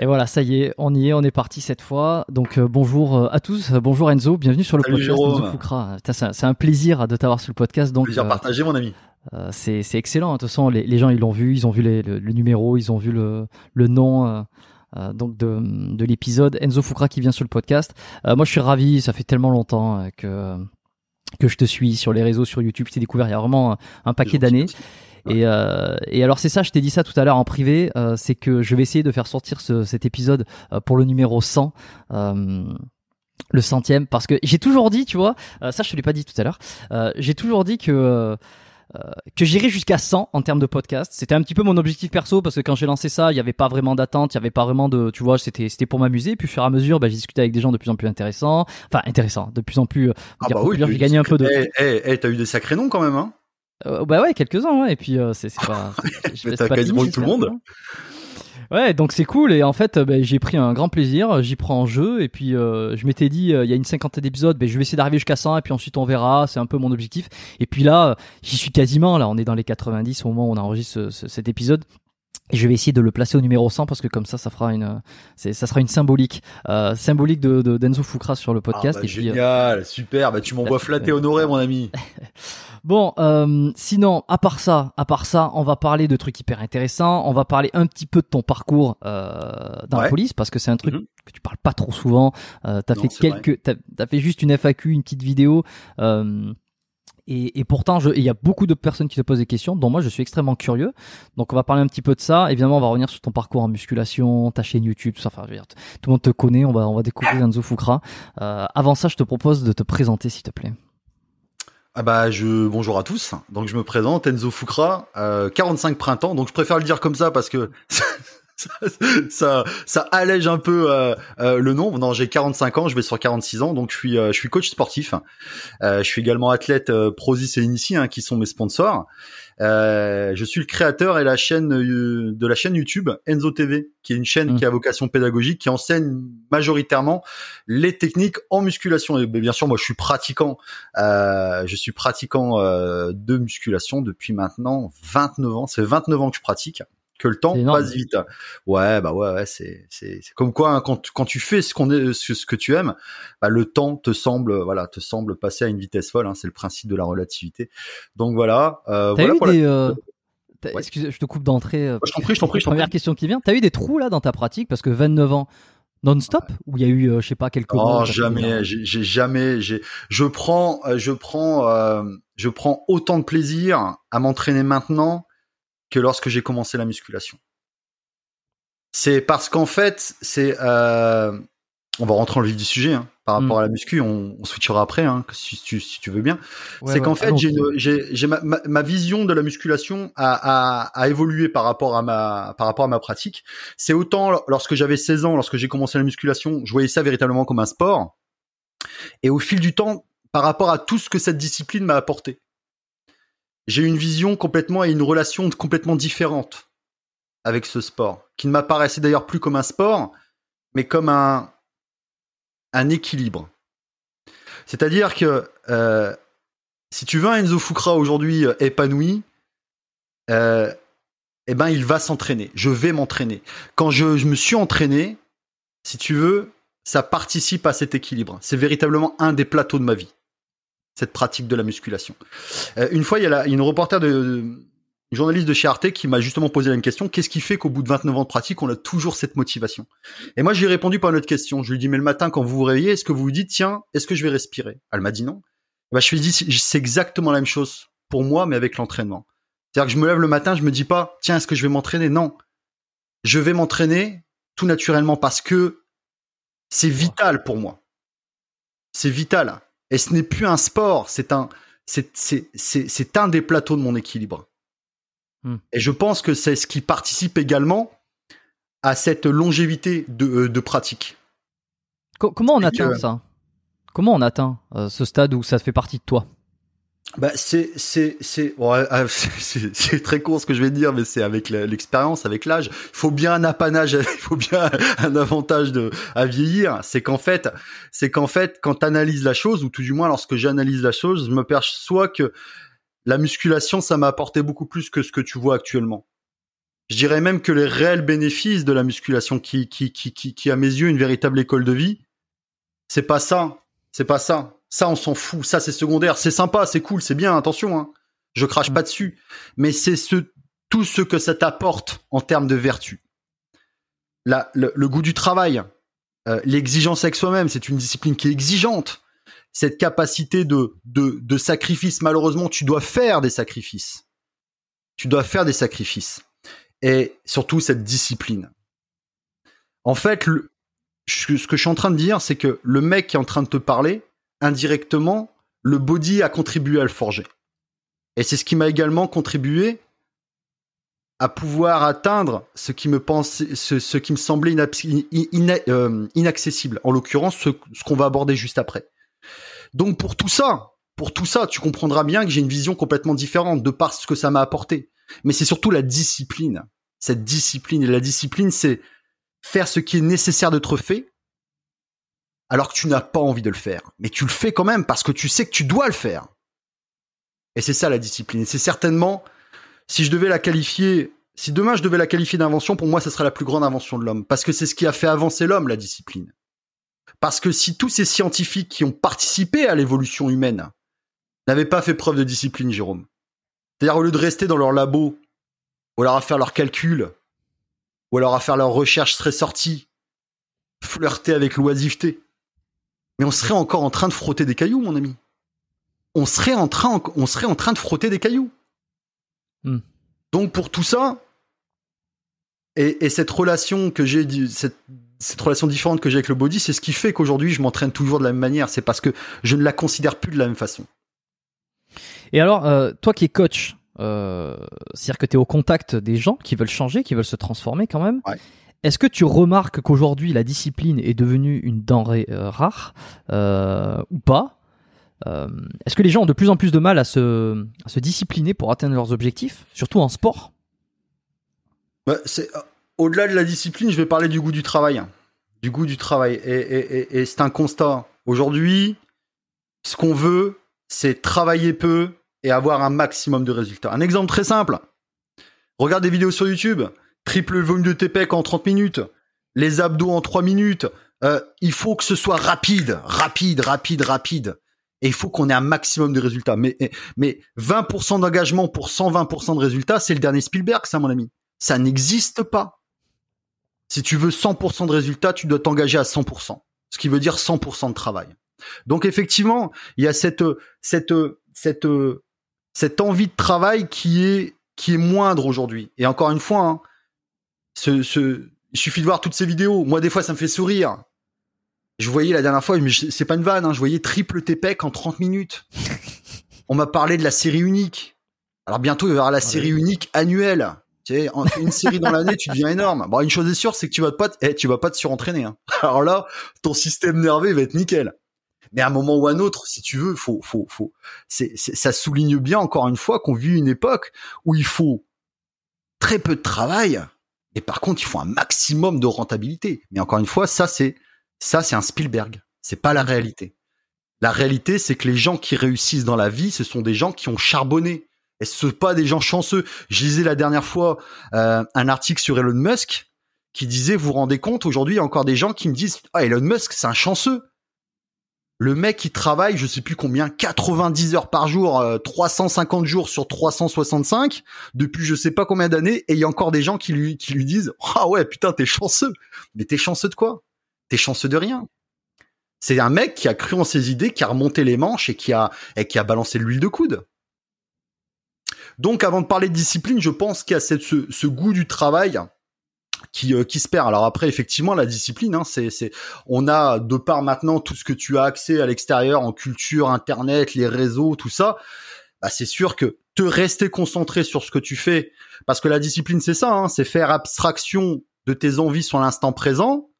Et voilà, ça y est, on y est, on est parti cette fois. Donc euh, bonjour euh, à tous, bonjour Enzo, bienvenue sur le Salut, podcast Foucra. Putain, C'est un, plaisir de t'avoir sur le podcast. Donc Plaisir euh, partagé, mon ami. euh, c'est excellent. De toute façon, les, les gens ils l'ont vu, ils ont vu les- le, le numéro, ils ont vu le, le nom. euh, euh, donc de, de l'épisode Enzo Foucra qui vient sur le podcast. Euh, moi je suis ravi, ça fait tellement longtemps euh, que que je te suis sur les réseaux, sur YouTube, je t'ai découvert il y a vraiment un, paquet d'années. Et, euh, et alors c'est ça, je t'ai dit ça tout à l'heure en privé, euh, c'est que je vais essayer de faire sortir ce, cet épisode euh, pour le numéro 100. euh, le centième parce que j'ai toujours dit tu vois euh, ça je te l'ai pas dit tout à l'heure euh, j'ai toujours dit que que j'irais jusqu'à 100 en termes de podcast. C'était un petit peu mon objectif perso parce que quand j'ai lancé ça, il n'y avait pas vraiment d'attente, il n'y avait pas vraiment de, tu vois, c'était c'était pour m'amuser. Puis au fur et à mesure, bah, j'ai discuté avec des gens de plus en plus intéressants, enfin intéressants, de plus en plus. Ah dire bah oui, j'ai gagné un peu de. Eh, eh, eh, t'as eu des sacrés noms quand même, hein Euh, bah ouais, quelques uns, ouais. Et puis euh, c'est pas. Mais t'as pas quasiment tout le monde. vois. Ouais, donc c'est cool et en fait ben, j'ai pris un grand plaisir, j'y prends en jeu et puis euh, je m'étais dit euh, il y a une cinquantaine d'épisodes, ben, je vais essayer d'arriver jusqu'à 100 et puis ensuite on verra, c'est un peu mon objectif. Et puis là, j'y suis quasiment là, on est dans les 90 au moment où on enregistre ce- ce- cet épisode. Et je vais essayer de le placer au numéro 100 parce que comme ça, ça fera une, ça sera une symbolique, euh, symbolique de, de d'Enzo Fukra sur le podcast. Ah bah, et puis, euh, génial, super, bah tu m'envoies flatté honoré, mon ami. Bon, euh, sinon, à part ça, à part ça, on va parler de trucs hyper intéressants. On va parler un petit peu de ton parcours euh, dans la police parce que c'est un truc Mhm. que tu parles pas trop souvent. Euh, t'as Non, fait quelques, t'as, t'as fait juste une FAQ, une petite vidéo. Euh, Et, pourtant, il y a beaucoup de personnes qui te posent des questions, dont moi je suis extrêmement curieux. Donc on va parler un petit peu de ça. Évidemment, on va revenir sur ton parcours en musculation, ta chaîne YouTube, tout ça. Enfin, je veux dire, tout le monde te connaît. On va, on va découvrir Enzo Fukra. Euh, avant ça, je te propose de te présenter, s'il te plaît. Ah bah je bonjour à tous. Donc je me présente Enzo Fukra, euh, 45 printemps. Donc je préfère le dire comme ça parce que ça, ça, ça allège un peu euh, euh, le nombre. Non, j'ai 45 ans, je vais sur 46 ans. Donc je suis euh, je suis coach sportif. Euh, je suis également athlète euh, Prozis et Inici hein, qui sont mes sponsors. Euh, je suis le créateur et la chaîne euh, de la chaîne YouTube Enzo TV, qui est une chaîne qui a vocation pédagogique, qui enseigne majoritairement les techniques en musculation. Et bien sûr, moi, je suis pratiquant euh, je suis pratiquant euh, de musculation depuis maintenant 29 ans. C'est 29 ans que je pratique. Que le temps passe vite. Ouais, bah ouais, ouais c'est c'est c'est comme quoi hein, quand tu- quand tu fais ce qu'on est ce, ce que tu aimes, bah le temps te semble voilà te semble passer à une vitesse folle. Hein, c'est le principe de la relativité. Donc voilà. Euh, voilà eu pour la- des. euh, t'as- Ouais. Excuse, je te coupe d'entrée. euh, Je t'en prie, je t'en prie, Première question qui vient. T'as eu des trous là dans ta pratique? Parce que 29 ans non-stop? Où il y a eu, euh, je sais pas, quelques Oh jamais, des- j'ai jamais, j'ai, je prends, euh, je prends, euh, je prends autant de plaisir à m'entraîner maintenant que lorsque j'ai commencé la musculation. C'est parce qu'en fait, c'est, euh, on va rentrer dans le vif du sujet hein, par rapport Mm. à la muscu, on, on switchera après, hein, si, tu, si tu veux bien. Ouais, c'est ouais. qu'en fait, Ah j'ai ma, ma, ma vision de la musculation a, a, a évolué par rapport à ma, par rapport à ma pratique. C'est autant lorsque j'avais 16 ans, lorsque j'ai commencé la musculation, je voyais ça véritablement comme un sport. Et au fil du temps, par rapport à tout ce que cette discipline m'a apporté, j'ai une vision complètement et une relation complètement différente avec ce sport, qui ne m'apparaissait d'ailleurs plus comme un sport, mais comme un, un équilibre. C'est-à-dire que euh, si tu veux un Enzo Fukra aujourd'hui euh, épanoui, euh, eh ben il va s'entraîner. Je vais m'entraîner. Quand je, je me suis entraîné, si tu veux, ça participe à cet équilibre. C'est véritablement un des plateaux de ma vie, cette pratique de la musculation. Euh, une fois, il y a une reporter de, une journaliste de chez Arte qui m'a justement posé la même question. Qu'est-ce qui fait qu'au bout de 29 ans de pratique, on a toujours cette motivation? Et moi, j'ai répondu par une autre question. Je lui ai dit, mais le matin, quand vous vous réveillez, est-ce que vous vous dites, tiens, est-ce que je vais respirer? Elle m'a dit non. Bah, je lui ai dit, c'est- c'est exactement la même chose pour moi, mais avec l'entraînement. C'est-à-dire que je me lève le matin, je me dis pas, tiens, est-ce que je vais m'entraîner? Non. Je vais m'entraîner tout naturellement parce que c'est vital pour moi. C'est vital. Et ce n'est plus un sport, c'est un, c'est, c'est, c'est, c'est un des plateaux de mon équilibre. Hmm. Et je pense que c'est ce qui participe également à cette longévité de, euh, de pratique. Co- comment on Et atteint ça? Comment on atteint euh, ce stade où ça fait partie de toi? Bah, c'est, c'est, ah, c'est- c'est, très court ce que je vais dire, mais c'est avec l'expérience, avec l'âge. Faut bien un apanage, il faut bien un avantage de, à vieillir. C'est qu'en fait, c'est qu'en fait, quand analyses la chose, ou tout du moins lorsque j'analyse la chose, je me perçois que la musculation, ça m'a apporté beaucoup plus que ce que tu vois actuellement. Je dirais même que les réels bénéfices de la musculation, qui, qui, qui, qui, qui à mes yeux, une véritable école de vie, c'est pas ça. C'est pas ça. Ça, on s'en fout. Ça, c'est secondaire. C'est sympa, c'est cool, c'est bien. Attention, hein. Je crache pas dessus. Mais c'est ce, tout ce que ça t'apporte en termes de vertu. La, le, le goût du travail, euh, l'exigence avec soi-même, c'est une discipline qui est exigeante. Cette capacité de, de, de sacrifice, malheureusement, tu dois faire des sacrifices. Tu dois faire des sacrifices. Et surtout, cette discipline. En fait, le, ce que je suis en train de dire, c'est que le mec qui est en train de te parler, indirectement, le body a contribué à le forger. Et c'est ce qui m'a également contribué à pouvoir atteindre ce qui me pensait, ce, qui me semblait euh, inaccessible. En l'occurrence, ce, ce qu'on va aborder juste après. Donc pour tout ça, pour tout ça, tu comprendras bien que j'ai une vision complètement différente de par ce que ça m'a apporté. Mais c'est surtout la discipline. Cette discipline. Et la discipline, c'est faire ce qui est nécessaire d'être fait alors que tu n'as pas envie de le faire. Mais tu le fais quand même parce que tu sais que tu dois le faire. Et c'est ça la discipline. Et C'est certainement, si je devais la qualifier, si demain je devais la qualifier d'invention, pour moi, ce serait la plus grande invention de l'homme. Parce que c'est ce qui a fait avancer l'homme, la discipline. Parce que si tous ces scientifiques qui ont participé à l'évolution humaine n'avaient pas fait preuve de discipline, Jérôme, c'est-à-dire au lieu de rester dans leur labo, ou alors à faire leurs calculs, ou alors à faire leurs recherches très sorties, flirter avec l'oisiveté, mais on serait encore en train de frotter des cailloux, mon ami. on serait en train, on serait en train de frotter des cailloux. Hmm. Donc pour tout ça, et, et cette relation que j'ai, cette, cette relation différente que j'ai avec le body, c'est ce qui fait qu'aujourd'hui je m'entraîne toujours de la même manière. C'est parce que je ne la considère plus de la même façon. Et alors, euh, toi qui es coach, euh, c'est-à-dire que tu es au contact des gens qui veulent changer, qui veulent se transformer quand même. Ouais. Est-ce que tu remarques qu'aujourd'hui la discipline est devenue une denrée euh, rare euh, ou pas? Euh, Est-ce que les gens ont de plus en plus de mal à se, discipliner pour atteindre leurs objectifs, surtout en sport? Bah, au-delà de la discipline, je vais parler du goût du travail, du goût du travail. Et c'est un constat. Aujourd'hui, ce qu'on veut, c'est travailler peu et avoir un maximum de résultats. Un exemple très simple. Regarde des vidéos sur YouTube. Triple le volume de tes en 30 minutes. Les abdos en 3 minutes. Euh, il faut que ce soit rapide, rapide, rapide, rapide. Et il faut qu'on ait un maximum de résultats. Mais, mais 20% d'engagement pour 120% de résultats, c'est le dernier Spielberg, ça, mon ami. Ça n'existe pas. Si tu veux 100% de résultats, tu dois t'engager à 100%. Ce qui veut dire 100% de travail. Donc effectivement, il y a cette envie de travail qui est qui est moindre aujourd'hui. Et encore une fois, hein, ce, ce, il suffit de voir toutes ces vidéos. Moi, des fois, ça me fait sourire. Je voyais la dernière fois, mais c'est pas une vanne, hein, je voyais triple TPEC en 30 minutes. On m'a parlé de la série unique. Alors bientôt, il y avoir la série unique annuelle. Tu sais, une série dans l'année, tu deviens énorme. Bon, une chose est sûre, c'est que tu vas pas, te- eh, tu vas pas te surentraîner. Hein. Alors là, ton système nerveux va être nickel. Mais à un moment ou à un autre, si tu veux, faut, faut, faut. C'est- ça souligne bien encore une fois qu'on vit une époque où il faut très peu de travail, et par contre, il faut un maximum de rentabilité. Mais encore une fois, ça c'est, ça c'est un Spielberg. C'est pas la réalité. La réalité, c'est que les gens qui réussissent dans la vie, ce sont des gens qui ont charbonné. Et ce sont pas des gens chanceux? Je lisais la dernière fois euh, un article sur Elon Musk qui disait, vous vous rendez compte, aujourd'hui, il y a encore des gens qui me disent, ah, Elon Musk, c'est un chanceux. Le mec, il travaille, je sais plus combien, 90 heures par jour, euh, 350 jours sur 365, depuis je sais pas combien d'années, et il y a encore des gens qui lui, qui lui disent, ah ouais, putain, t'es chanceux. Mais t'es chanceux de quoi? T'es chanceux de rien. C'est un mec qui a cru en ses idées, qui a remonté les manches et qui a, et qui a balancé l'huile de coude. Donc, avant de parler de discipline, je pense qu'il y a cette, ce, ce goût du travail qui, euh, qui se perd. Alors après, effectivement, la discipline, hein, c'est, c'est, on a de par maintenant tout ce que tu as accès à l'extérieur en culture, internet, les réseaux, tout ça. Bah, c'est sûr que te rester concentré sur ce que tu fais, parce que la discipline, c'est ça, hein, c'est faire abstraction de tes envies sur l'instant présent,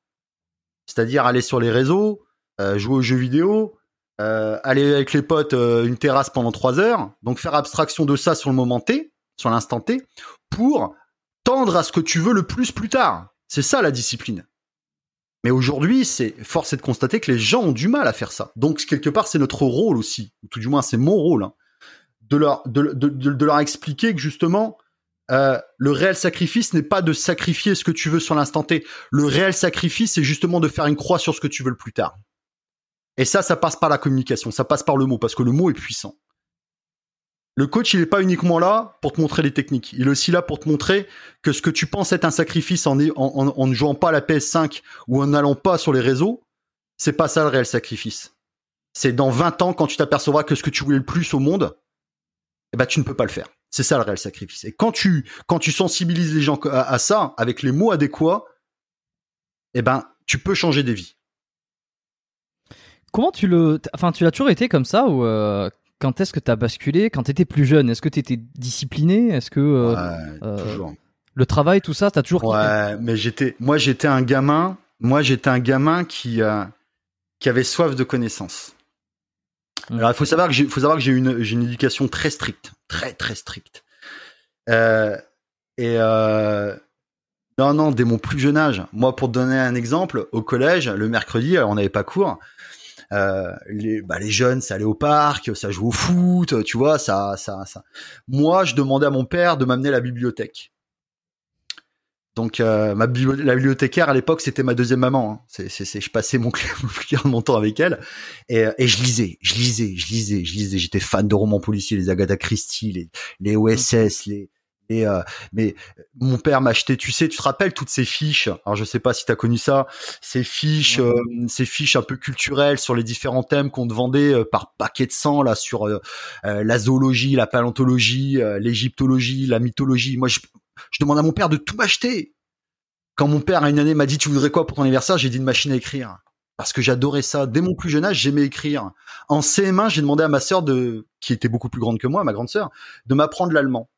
c'est-à-dire aller sur les réseaux, euh, jouer aux jeux vidéo, euh, aller avec les potes euh, une terrasse pendant trois heures, donc faire abstraction de ça sur le moment T, sur l'instant T, pour tendre à ce que tu veux le plus plus tard. C'est ça la discipline. Mais aujourd'hui, c'est force est de constater que les gens ont du mal à faire ça. Donc quelque part, c'est notre rôle aussi, ou tout du moins c'est mon rôle, hein, de leur de, de, de, leur expliquer que justement euh, le réel sacrifice n'est pas de sacrifier ce que tu veux sur l'instant T. Le réel sacrifice, c'est justement de faire une croix sur ce que tu veux le plus tard. Et ça, ça passe par la communication, ça passe par le mot, parce que le mot est puissant. Le coach, il n'est pas uniquement là pour te montrer les techniques. Il est aussi là pour te montrer que ce que tu penses être un sacrifice en, ne jouant pas à la PS5 ou en n'allant pas sur les réseaux, c'est pas ça le réel sacrifice. C'est dans 20 ans, quand tu t'apercevras que ce que tu voulais le plus au monde, eh ben, tu ne peux pas le faire. C'est ça le réel sacrifice. Et quand tu, sensibilises les gens à, à ça, avec les mots adéquats, eh ben, tu peux changer des vies. Comment tu le, enfin, tu l'as toujours été comme ça ou euh, quand est-ce que tu as basculé? Quand tu étais plus jeune, est-ce que tu étais discipliné? Est-ce que euh, ouais, euh, toujours. le travail, tout ça, t'as toujours Ouais, mais j'étais, moi j'étais un gamin, moi j'étais un gamin qui, euh, qui avait soif de connaissances. Mm. Alors il faut savoir que j'ai, faut savoir que j'ai une, j'ai une éducation très stricte, très très stricte. Euh, et euh, non non, dès mon plus jeune âge, moi pour te donner un exemple, au collège, le mercredi, on n'avait pas cours. Euh, les, bah, les jeunes, ça allait au parc, ça jouait au foot, tu vois, ça, ça, ça. Moi, je demandais à mon père de m'amener à la bibliothèque. Donc euh, ma bibli- la bibliothécaire à l'époque c'était ma deuxième maman. Hein. C'est- je passais mon, plus de mon temps avec elle et, euh, et je lisais, je lisais, je lisais, je lisais. J'étais fan de romans policiers, les Agatha Christie, les, les OSS, les, Et euh, mais mon père m'a acheté, tu sais, tu te rappelles toutes ces fiches. Alors je sais pas si tu as connu ça, ces fiches, euh, ces fiches un peu culturelles sur les différents thèmes qu'on te vendait euh, par paquet de sang là sur la zoologie, la paléontologie, l'égyptologie, la mythologie. Moi, je, je demande à mon père de tout m'acheter. Quand mon père à une année m'a dit tu voudrais quoi pour ton anniversaire, j'ai dit une machine à écrire parce que j'adorais ça. Dès mon plus jeune âge, j'aimais écrire. En CM1, j'ai demandé à ma sœur de, qui était beaucoup plus grande que moi, ma grande sœur, de m'apprendre l'allemand.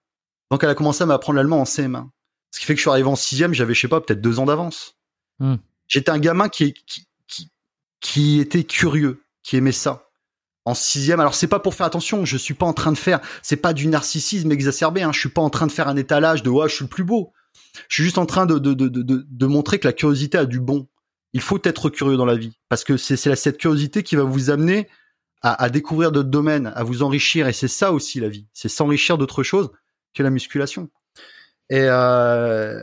Donc elle a commencé à m'apprendre l'allemand en CM1. Ce qui fait que je suis arrivé en sixième, j'avais, je sais pas, peut-être deux ans d'avance. Hmm. J'étais un gamin qui, qui, qui, qui était curieux, qui aimait ça. En sixième, alors c'est pas pour faire attention, je suis pas en train de faire, c'est pas du narcissisme exacerbé, hein, je suis pas en train de faire un étalage de ouais, je suis le plus beau. Je suis juste en train de, de, de, de, de montrer que la curiosité a du bon. Il faut être curieux dans la vie parce que c'est cette curiosité qui va vous amener à, à découvrir d'autres domaines, à vous enrichir et c'est ça aussi la vie, c'est s'enrichir d'autres choses que la musculation. Et euh,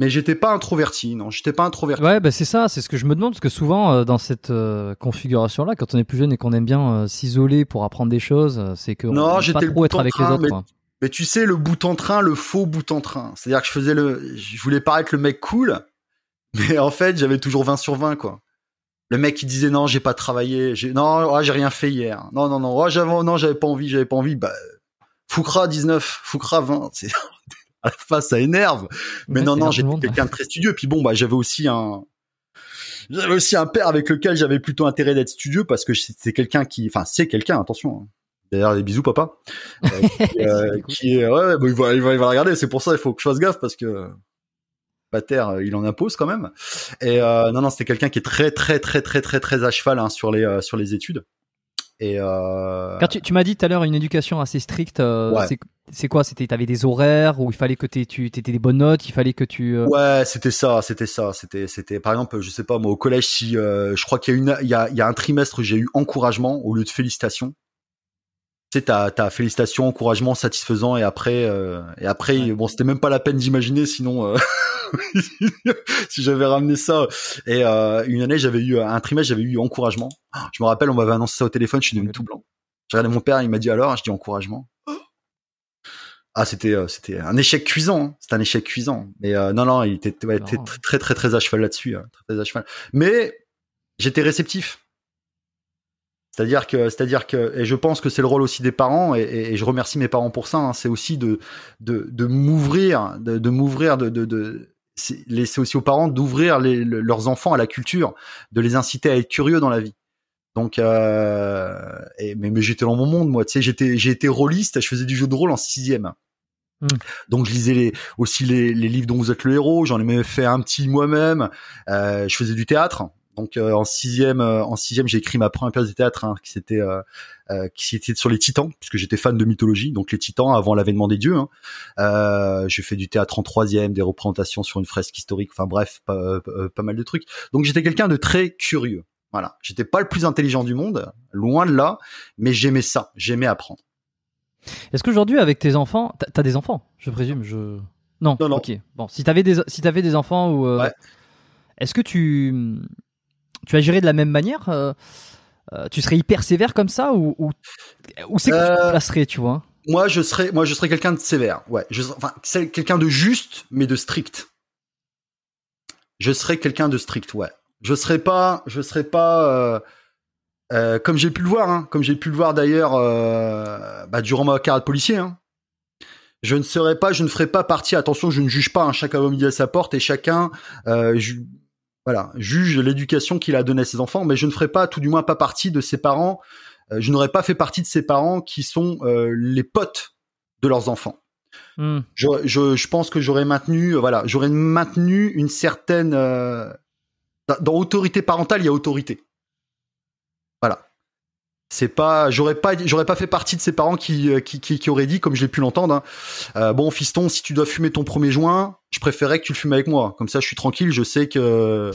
mais j'étais pas introverti, non, j'étais pas introverti. Ouais, bah c'est ça, c'est ce que je me demande parce que souvent euh, dans cette euh, configuration-là, quand on est plus jeune et qu'on aime bien s'isoler pour apprendre des choses, c'est que non, j'étais trop être avec les autres. Mais, mais, tu sais, le bout en train, le faux bout en train. C'est-à-dire que je faisais le, je voulais paraître le mec cool, mais en fait, j'avais toujours 20 sur 20 quoi. Le mec qui disait non, j'ai pas travaillé, j'ai non, oh, j'ai rien fait hier. Non non non, oh, j'avais non, j'avais pas envie, j'avais pas envie. Bah Foukra 19, Foukra 20. C'est à la fin ça énerve. Mais non non, j'étais quelqu'un de très studieux. Puis bon bah j'avais aussi un j'avais aussi un père avec lequel j'avais plutôt intérêt d'être studieux parce que c'est quelqu'un qui, enfin c'est quelqu'un, attention. Hein. D'ailleurs, des bisous, papa. Euh, euh, qui, est, ouais, bah, il, va, il, va, il va regarder. C'est pour ça, il faut que je fasse gaffe parce que terre, euh, il en impose quand même. Et euh, non, non, c'était quelqu'un qui est très, très, très, très, très, très à cheval hein, sur les sur les études. Et euh... Quand tu, tu m'as dit tout à l'heure une éducation assez stricte, euh, c'est quoi? C'était t'avais des horaires où il fallait que tu étais des bonnes notes, il fallait que tu. Euh ouais, c'était ça, c'était ça, c'était c'était par exemple, je sais pas moi au collège si euh, je crois qu'il y a une il y a, il y a un trimestre j'ai eu encouragement au lieu de félicitations. Tu sais, t'as as félicitations, encouragement, satisfaisant et après et après bon c'était même pas la peine d'imaginer sinon si j'avais ramené ça. Et euh, une année, j'avais eu un trimestre, j'avais eu encouragement. Je me rappelle, on m'avait annoncé ça au téléphone, je suis devenu tout blanc. J'ai regardé mon père, il m'a dit alors, je dis encouragement. Ah, c'était euh, c'était un échec cuisant. Hein. C'était un échec cuisant. Mais euh, non, non, il était, très, très très très à cheval là-dessus. Hein. Très, à cheval. Mais j'étais réceptif. C'est-à-dire que, c'est-à-dire que, et je pense que c'est le rôle aussi des parents, et, et, je remercie mes parents pour ça. Hein, c'est aussi de de, de m'ouvrir, de, de m'ouvrir, de, de, de c'est aussi aux parents d'ouvrir leurs enfants à la culture, de les inciter à être curieux dans la vie. Donc, euh, et, mais, mais j'étais dans mon monde, moi. Tu sais, j'étais, j'ai été rôliste. Je faisais du jeu de rôle en sixième. Hmm. Donc, je lisais les, aussi les, les, livres dont vous êtes le héros. J'en ai même fait un petit moi-même. Euh, je faisais du théâtre. Donc euh, en sixième, euh, en sixième, j'ai écrit ma première pièce de théâtre hein, qui c'était euh, qui était sur les Titans, puisque j'étais fan de mythologie. Donc les Titans avant l'avènement des dieux. Hein. j'ai fait du théâtre en troisième, des représentations sur une fresque historique. Enfin bref, pas, pas mal de trucs. Donc j'étais quelqu'un de très curieux. Voilà, j'étais pas le plus intelligent du monde, loin de là, mais j'aimais ça, j'aimais apprendre. Est-ce qu'aujourd'hui avec tes enfants, t'as as des enfants, je présume, je non, non, non. ok. Bon, si t'avais des si t'avais des enfants ou ouais. est-ce que tu tu agirais de la même manière euh, euh, Tu serais hyper sévère comme ça ou, ou, c'est que tu te euh, placerais, tu vois? Moi, je serais, moi, je serais quelqu'un de sévère. Ouais, je, enfin, quelqu'un de juste, mais de strict. Je serais quelqu'un de strict, ouais. Je serais pas, je serais pas. comme j'ai pu le voir, hein, comme j'ai pu le voir d'ailleurs bah, durant ma carrière de policier. Hein. Je ne serais pas, je ne ferai pas partie. Attention, je ne juge pas. Hein, chacun va midi à sa porte et chacun. Je, voilà, juge l'éducation qu'il a donnée à ses enfants, mais je ne ferai pas, tout du moins pas partie de ses parents. Euh, je n'aurais pas fait partie de ses parents qui sont euh, les potes de leurs enfants. Hmm. Je, je, je, pense que j'aurais maintenu, euh, voilà, j'aurais maintenu une certaine dans autorité parentale, il y a autorité. C'est pas, j'aurais pas, j'aurais pas fait partie de ces parents qui, euh, qui, qui, qui auraient dit, comme je l'ai pu l'entendre, hein, euh, bon fiston, si tu dois fumer ton premier joint, je préférais que tu le fumes avec moi. Comme ça, je suis tranquille, je sais que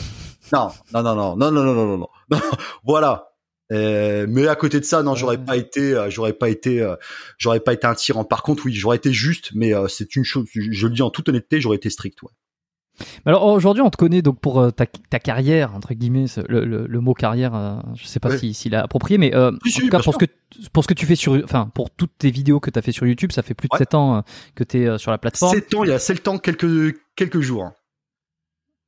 non, non, non, non, non, non, non, non, non, non. voilà. Euh, mais à côté de ça, non, j'aurais pas été, euh, j'aurais pas été, euh, j'aurais pas été un tyran. Par contre, oui, j'aurais été juste, mais c'est une chose. Je le dis en toute honnêteté, j'aurais été strict, ouais. Alors aujourd'hui, on te connaît donc pour euh, ta, ta, carrière entre guillemets, le, le, le mot carrière, euh, je sais pas s'il si, est approprié, mais euh, en tout cas pour ce que pour ce que tu fais sur, enfin pour toutes tes vidéos que tu as fait sur YouTube, ça fait plus de 7 ans euh, que tu es sur la plateforme. 7 ans, il y a 7 ans quelques quelques jours.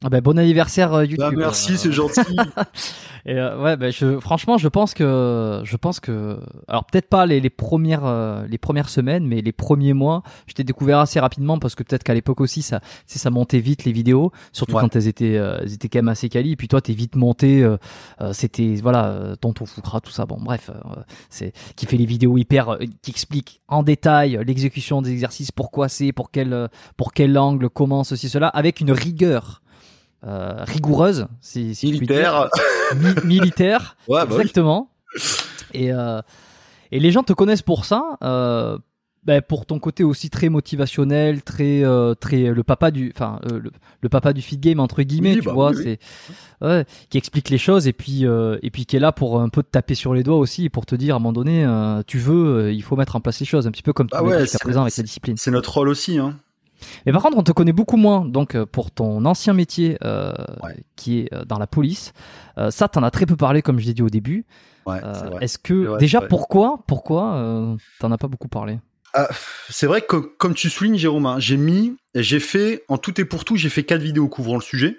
Ah ben, bon anniversaire YouTube. Bah, merci, c'est gentil. Et euh, ouais, bah, je, franchement, je pense que, je pense que, alors peut-être pas les, les premières, euh, les premières semaines, mais les premiers mois, je t'ai découvert assez rapidement parce que peut-être qu'à l'époque aussi, ça, ça montait vite les vidéos, surtout quand elles étaient, euh, elles étaient quand même assez quali. Et puis toi, t'es vite monté, c'était, voilà, tonton Foukra, tout ça. Bon, bref, c'est qui fait les vidéos hyper, qui explique en détail l'exécution des exercices, pourquoi c'est, pour quel, pour quel angle, comment ceci, cela, avec une rigueur. Rigoureuse, si, si militaire militaire. Bah exactement. Et, euh, et les gens te connaissent pour ça. Euh, ben pour ton côté aussi très motivationnel, très euh, très le papa du enfin euh, le, papa du feed game entre guillemets, tu bah vois, c'est ouais, qui explique les choses et puis euh, et puis qui est là pour un peu te taper sur les doigts aussi pour te dire à un moment donné tu veux, il faut mettre en place les choses un petit peu comme tu bah ouais, jusqu'à présent avec la discipline. C'est notre rôle aussi hein. Mais par contre, on te connaît beaucoup moins donc euh, pour ton ancien métier euh, qui est euh, dans la police. Euh, ça, t'en as très peu parlé, comme je l'ai dit au début. Ouais, Est-ce que déjà pourquoi, pourquoi t'en as pas beaucoup parlé? Ah, C'est vrai que comme tu soulignes, Jérôme, hein, j'ai mis, j'ai fait en tout et pour tout, j'ai fait quatre vidéos couvrant le sujet.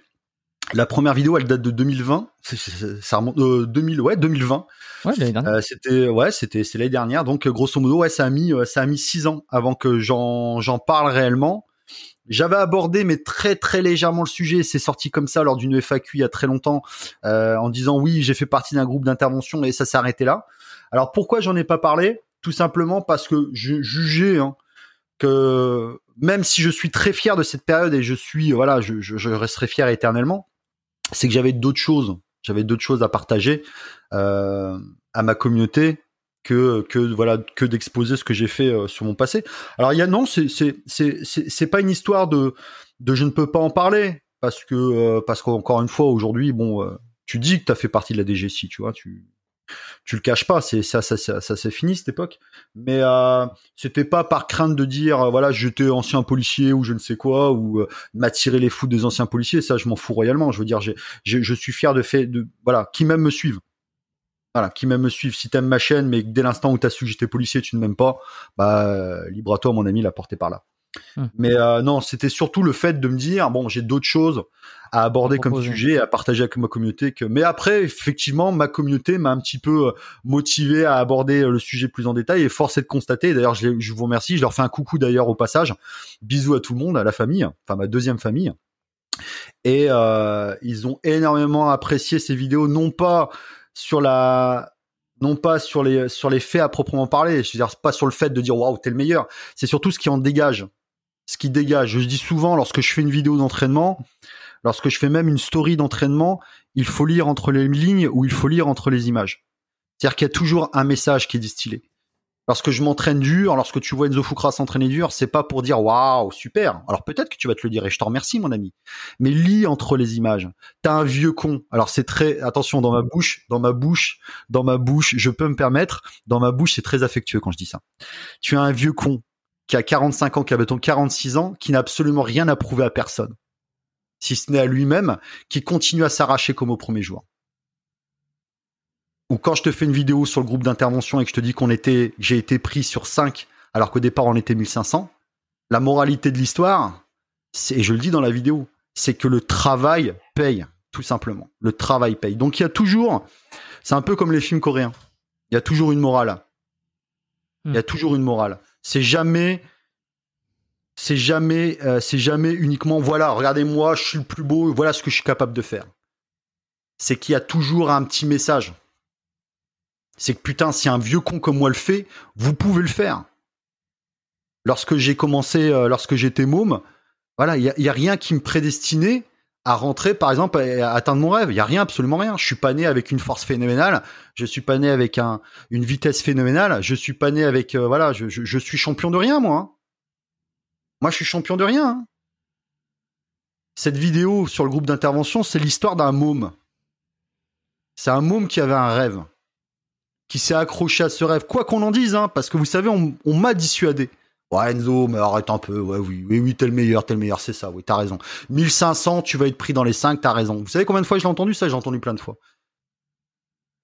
La première vidéo, elle date de 2020. ça remonte 2000, ouais, 2020. Ouais, l'année dernière. Euh, c'était, ouais, c'était, c'est l'année dernière. Donc, grosso modo, ouais, ça a mis, ça a mis six ans avant que j'en, j'en parle réellement. J'avais abordé, mais très très légèrement le sujet. C'est sorti comme ça lors d'une FAQ il y a très longtemps, euh, en disant oui, j'ai fait partie d'un groupe d'intervention et ça s'est arrêté là. Alors pourquoi j'en ai pas parlé? Tout simplement parce que je jugeais hein, que même si je suis très fier de cette période et je suis voilà, je, resterai fier éternellement, c'est que j'avais d'autres choses, j'avais d'autres choses à partager euh, à ma communauté que que voilà que d'exposer ce que j'ai fait euh, sur mon passé. Alors il y a non, c'est c'est c'est c'est pas une histoire de de je ne peux pas en parler parce que euh, parce qu'encore une fois aujourd'hui bon euh, tu dis que tu as fait partie de la DGC, tu vois, tu tu le caches pas, c'est ça ça ça, ça c'est fini cette époque. Mais euh, c'était pas par crainte de dire voilà, j'étais ancien policier ou je ne sais quoi ou m'attirer les fous des anciens policiers, ça je m'en fous royalement, je veux dire j'ai je suis fier de fait de voilà, qui même me suivent voilà, qui même me suivent. Si t'aimes ma chaîne, mais dès l'instant où t'as su que j'étais policier, tu ne m'aimes pas, bah libre à toi, mon ami, la porte est par là. Hum. Mais euh, non, c'était surtout le fait de me dire bon, j'ai d'autres choses à aborder comme sujet, à partager avec ma communauté. Que mais après, effectivement, ma communauté m'a un petit peu euh, motivé à aborder le sujet plus en détail et force est de constater. D'ailleurs, je, je, vous remercie. Je leur fais un coucou d'ailleurs au passage. Bisous à tout le monde, à la famille, enfin ma deuxième famille. Et euh, ils ont énormément apprécié ces vidéos, non pas sur la non pas sur les sur les faits à proprement parler, je veux dire pas sur le fait de dire waouh t'es le meilleur, c'est surtout ce qui en dégage, ce qui dégage. Je dis souvent lorsque je fais une vidéo d'entraînement, lorsque je fais même une story d'entraînement, il faut lire entre les lignes ou il faut lire entre les images. C'est-à-dire qu'il y a toujours un message qui est distillé. Lorsque je m'entraîne dur, lorsque tu vois Enzo Fukra s'entraîner dur, c'est pas pour dire waouh, super. Alors peut-être que tu vas te le dire et je te remercie mon ami. Mais lis entre les images. T'as un vieux con. Alors c'est très attention dans ma bouche, dans ma bouche, dans ma bouche, je peux me permettre, dans ma bouche c'est très affectueux quand je dis ça. Tu as un vieux con qui a 45 ans, qui avait ton 46 ans, qui n'a absolument rien à prouver à personne. Si ce n'est à lui-même, qui continue à s'arracher comme au premier jour ou quand je te fais une vidéo sur le groupe d'intervention et que je te dis qu'on était, j'ai été pris sur 5 alors qu'au départ on était 1500, la moralité de l'histoire, et je le dis dans la vidéo, c'est que le travail paye, tout simplement. Le travail paye. Donc il y a toujours, c'est un peu comme les films coréens, il y a toujours une morale. Il y a hmm. toujours une morale. C'est jamais, c'est jamais, euh, c'est jamais uniquement voilà, regardez-moi, je suis le plus beau, voilà ce que je suis capable de faire. C'est qu'il y a toujours un petit message c'est que putain, si un vieux con comme moi le fait, vous pouvez le faire. Lorsque j'ai commencé, euh, lorsque j'étais môme, voilà, il y a, rien qui me prédestinait à rentrer, par exemple, à, atteindre mon rêve. Il y a rien, absolument rien. Je suis pas né avec une force phénoménale. Je suis pas né avec un, une vitesse phénoménale. Je suis pas né avec, euh, voilà, je, je, suis champion de rien, moi. Hein. Moi, je suis champion de rien. Hein. Cette vidéo sur le groupe d'intervention, c'est l'histoire d'un môme. C'est un môme qui avait un rêve qui s'est accroché à ce rêve, quoi qu'on en dise, hein, parce que vous savez, on, m'a dissuadé. Ouais, Enzo, mais arrête un peu. Oui, oui, oui, t'es le meilleur, t'es le meilleur, c'est ça. Oui, t'as raison. 1500, tu vas être pris dans les 5, t'as raison. Vous savez combien de fois je l'ai entendu ça? J'ai entendu plein de fois.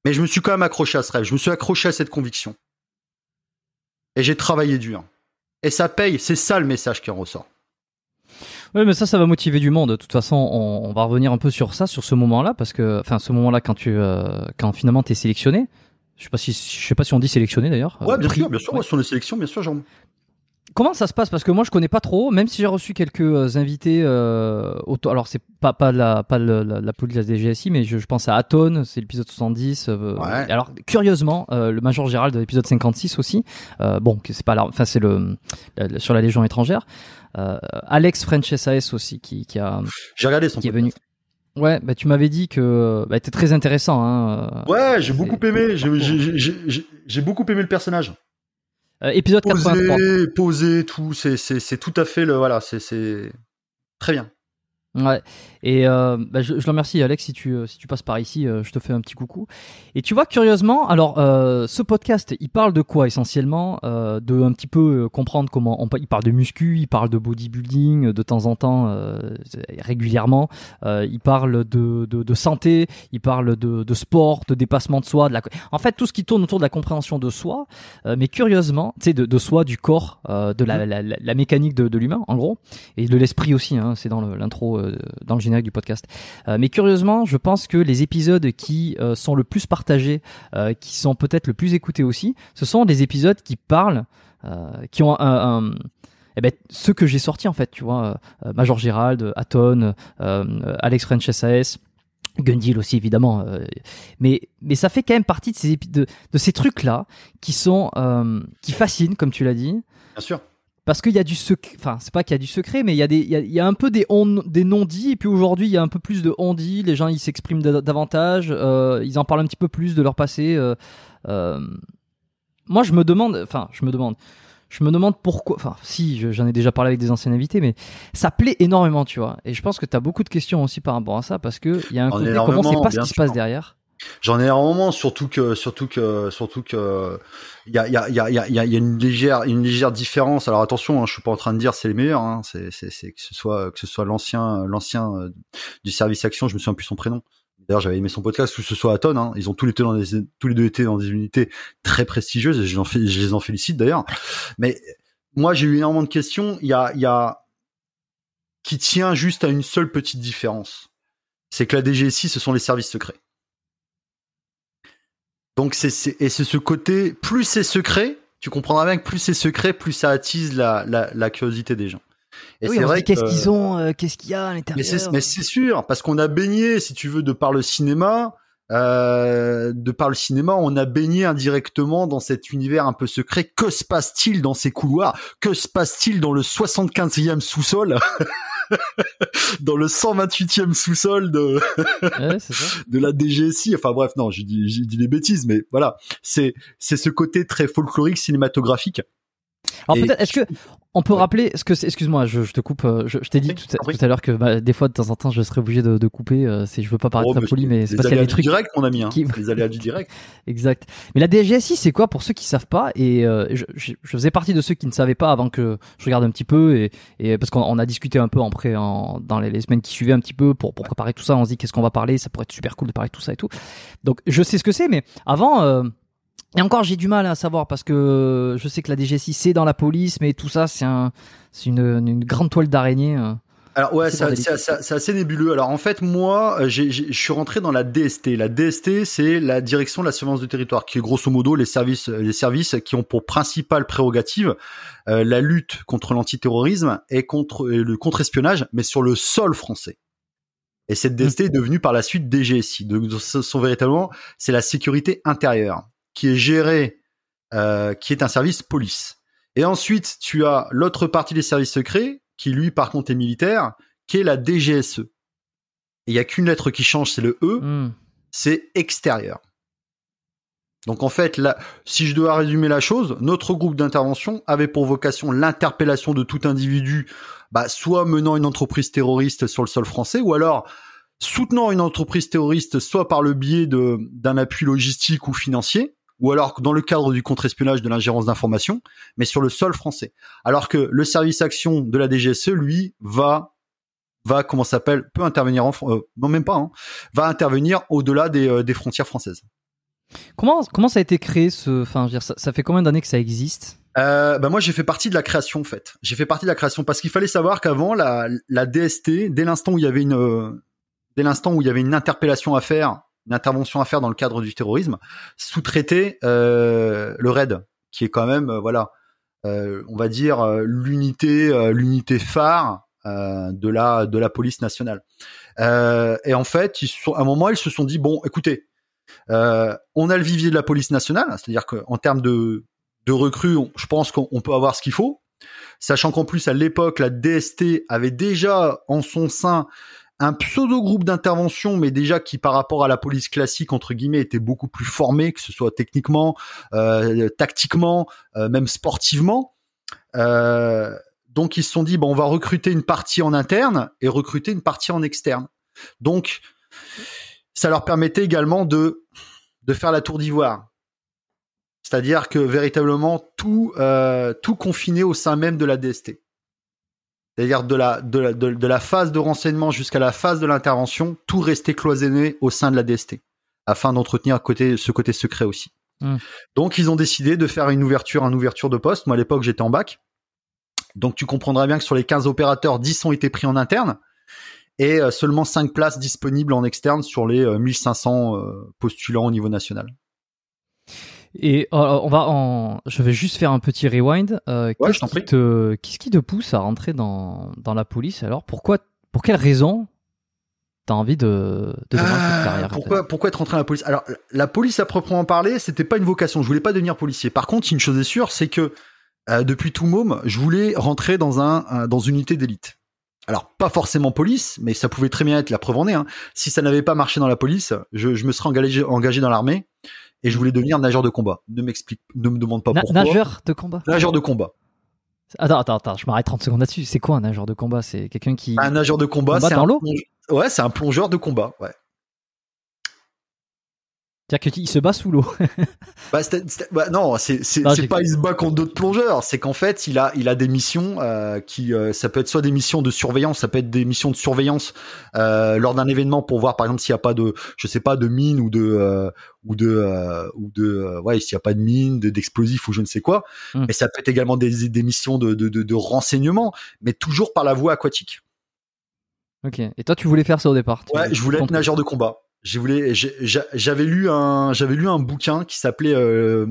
Mais je me suis quand même accroché à ce rêve. Je me suis accroché à cette conviction. Et j'ai travaillé dur. Et ça paye. C'est ça le message qui en ressort. Oui, mais ça, ça va motiver du monde. De toute façon, on, va revenir un peu sur ça, sur ce moment-là, parce que, enfin, ce moment-là, quand tu, euh, quand finalement t'es sélectionné. Je sais pas si, je sais pas si on dit sélectionné d'ailleurs. Ouais, bien sûr, bien sûr. Ouais. sur les sélections, bien sûr, Jean. Comment ça se passe? Parce que moi je connais pas trop, même si j'ai reçu quelques euh, invités. Euh, alors c'est pas pas la pas la, la, police de la DGSI, mais je, pense à Aton, c'est l'épisode 70. Euh, alors curieusement, euh, le Major Gérald de l'épisode 56 aussi. bon, c'est pas enfin c'est le, sur la Légion étrangère. Alex French SAS aussi qui, qui a. J'ai regardé son. Qui est venu. Ouais, bah tu m'avais dit que bah, était très intéressant. Hein, ouais, j'ai beaucoup aimé. J'ai beaucoup aimé le personnage. Euh, épisode poser, 83. Poser, tout, c'est tout à fait le. Voilà, c'est très bien. Ouais. Et euh, bah, je, je le remercie Alex si tu euh, si tu passes par ici, euh, je te fais un petit coucou. Et tu vois curieusement, alors ce podcast, il parle de quoi essentiellement De un petit peu comprendre comment on il parle de muscu, il parle de bodybuilding de temps en temps régulièrement. il parle de, de, de, santé, il parle de, de sport, de dépassement de soi, de la en fait tout ce qui tourne autour de la compréhension de soi. mais curieusement, tu sais de, de soi, du corps, de la, la, la, mécanique de, de l'humain en gros et de l'esprit aussi. Hein, c'est dans l'intro dans le générique du podcast. Euh, mais curieusement, je pense que les épisodes qui euh, sont le plus partagés, euh, qui sont peut-être le plus écoutés aussi, ce sont des épisodes qui parlent, qui ont un, eh ben, ceux que j'ai sortis en fait, tu vois, Major Gérald, Aton, Alex French SAS, Gundil aussi évidemment, mais mais ça fait quand même partie de ces de ces trucs là qui sont qui fascinent comme tu l'as dit. Bien sûr parce qu'il y a du secret, enfin c'est pas qu'il y a du secret, mais il y a des, il y a, un peu des, des non-dits, et puis aujourd'hui il y a un peu plus de on-dit, les gens ils s'expriment davantage, euh, ils en parlent un petit peu plus de leur passé. Euh, euh, moi je me demande, enfin je me demande, je me demande pourquoi, enfin si j'en ai déjà parlé avec des anciens invités, mais ça plaît énormément, tu vois, et je pense que tu as beaucoup de questions aussi par rapport à ça, parce que il y a un côté, comment c'est pas ce qui se passe derrière. J'en ai un moment, surtout que, surtout que, surtout que, il y a, y a, y a, y a, une légère, une légère différence. Alors attention, hein, je suis pas en train de dire c'est les meilleurs. Hein, c'est, c'est, c'est que ce soit, que ce soit l'ancien, l'ancien euh, du service action. Je me souviens plus son prénom. D'ailleurs, j'avais aimé son podcast, ou ce soit Aton. Hein, ils ont tous les deux dans des, tous les deux été dans des unités très prestigieuses. Et je, je les en félicite d'ailleurs. Mais moi, j'ai eu énormément de questions. Il y a, il y a, qui tient juste à une seule petite différence. C'est que la DGSI, ce sont les services secrets. Donc c'est et c'est ce côté plus c'est secret, tu comprendras bien que plus c'est secret, plus ça attise la, la, la curiosité des gens. Et c'est vrai qu'est-ce qu'ils ont, euh, qu'est-ce qu'il y a à l'intérieur. Mais c'est sûr, parce qu'on a baigné, si tu veux, de par le cinéma, euh, de par le cinéma, on a baigné indirectement dans cet univers un peu secret. Que se passe-t-il dans ces couloirs? Que se passe-t-il dans le 75e sous-sol? dans le 128e sous-sol de de la DGSI. Enfin bref, non, j'ai dit, j'ai dit des bêtises, mais voilà, c'est c'est ce côté très folklorique cinématographique. Alors peut-être, est-ce que on peut rappeler ce que c'est Excuse-moi, je, je, te coupe. Euh, je, je t'ai dit tout, à, l'heure que bah, des fois de temps en temps je serais obligé de, de couper. Euh, c'est, je veux pas paraître oh, poli, mais c'est parce qu'il y a des trucs. direct, mon ami. Hein. Les aléas du direct. exact. Mais la DGSI, c'est quoi pour ceux qui savent pas? Et euh, je, je, faisais partie de ceux qui ne savaient pas avant que je regarde un petit peu et, et parce qu'on a discuté un peu en pré, en, dans les, les, semaines qui suivaient un petit peu pour, pour préparer tout ça. On se dit qu'est-ce qu'on va parler? Ça pourrait être super cool de parler de tout ça et tout. Donc je sais ce que c'est, mais avant. Euh, et encore, j'ai du mal à savoir parce que je sais que la DGSI c'est dans la police, mais tout ça c'est un, c'est une, une grande toile d'araignée. Euh. Alors ouais, c'est assez nébuleux. Alors en fait, moi, euh, je suis rentré dans la DST. La DST, c'est la direction de la surveillance du territoire, qui est grosso modo les services, les services qui ont pour principale prérogative euh, la lutte contre l'antiterrorisme et contre le contre-espionnage, mais sur le sol français. Et cette DST est devenue par la suite DGSI. Donc, sont véritablement, c'est la sécurité intérieure qui est géré, euh, qui est un service police. Et ensuite, tu as l'autre partie des services secrets, qui lui, par contre, est militaire, qui est la DGSE. Et il n'y a qu'une lettre qui change, c'est le E, hmm. c'est extérieur. Donc en fait, là, si je dois résumer la chose, notre groupe d'intervention avait pour vocation l'interpellation de tout individu, bah, soit menant une entreprise terroriste sur le sol français, ou alors soutenant une entreprise terroriste, soit par le biais d'un appui logistique ou financier, ou alors dans le cadre du contre-espionnage de l'ingérence d'information, mais sur le sol français. Alors que le service action de la DGSE, lui, va va comment s'appelle peut intervenir en euh, non même pas hein, va intervenir au-delà des, euh, des frontières françaises. Comment comment ça a été créé ce enfin ça, ça fait combien d'années que ça existe? Euh, bah moi j'ai fait partie de la création en fait. J'ai fait partie de la création parce qu'il fallait savoir qu'avant la, la DST, dès l'instant où il y avait une euh, dès l'instant où il y avait une interpellation à faire, une intervention à faire dans le cadre du terrorisme, sous-traitait euh, le RAID, qui est quand même euh, voilà, euh, on va dire l'unité l'unité phare de la de la police nationale. et en fait, ils sont, à un moment ils se sont dit bon, écoutez, on a le vivier de la police nationale, c'est-à-dire qu'en termes de de recrues, je pense qu'on peut avoir ce qu'il faut. Sachant qu'en plus, à l'époque, la DST avait déjà en son sein un pseudo-groupe d'intervention, mais déjà qui, par rapport à la police classique, entre guillemets, était beaucoup plus formé, que ce soit techniquement, euh, tactiquement, euh, même sportivement. Euh, donc, ils se sont dit, bon, on va recruter une partie en interne et recruter une partie en externe. Donc, ça leur permettait également de, de faire la tour d'ivoire. C'est-à-dire que véritablement tout tout confiné au sein même de la DST. C'est-à-dire de la, de, la, de, la phase de renseignement jusqu'à la phase de l'intervention, tout restait cloisonné au sein de la DST, afin d'entretenir côté, ce côté secret aussi. Mmh. Donc ils ont décidé de faire une ouverture, une ouverture de poste. Moi à l'époque j'étais en bac. Donc tu comprendras bien que sur les 15 opérateurs, 10 ont été pris en interne et euh, seulement 5 places disponibles en externe sur les 1500 euh, postulants au niveau national. Et euh, on va en... je vais juste faire un petit rewind. Euh, qu'est-ce, qui te... qu'est-ce qui te pousse à rentrer dans, dans la police? Alors Pourquoi, pour quelle raison t'as envie de, ah, carrière Pourquoi, pourquoi être rentré dans la police? Alors, la police à proprement parler, c'était pas une vocation. Je voulais pas devenir policier. Par contre, une chose est sûre, c'est que euh, depuis tout môme, je voulais rentrer dans un, dans une unité d'élite. Alors pas forcément police, mais ça pouvait très bien être la preuve en est. Hein. Si ça n'avait pas marché dans la police, je, je me serais engagé, engagé dans l'armée et je voulais devenir nageur de combat. Ne m'explique, ne me demande pas pourquoi. Nageur de combat? Nageur de combat. Attends, attends, attends, je m'arrête 30 secondes là-dessus. C'est quoi un nageur de combat? C'est quelqu'un qui. Un nageur de combat, c'est dans l'eau? Ouais, c'est un plongeur de combat. Ouais. C'est-à-dire qu'il se bat sous l'eau. bah, bah, non, c'est pas il se bat contre d'autres plongeurs. C'est qu'en fait, il a il a des missions euh, qui euh, ça peut être soit des missions de surveillance, ça peut être des missions de surveillance euh, lors d'un événement pour voir par exemple s'il y a pas de je sais pas de mine ou de ou de ou de ouais s'il y a pas de mine, d'explosifs ou je ne sais quoi. Hmm. ça peut être également des des missions de de, de de renseignement, mais toujours par la voie aquatique. Ok. Et toi, tu voulais faire ça au départ Ouais, je voulais être nageur de combat j'avais lu un, j'avais lu un bouquin qui s'appelait euh,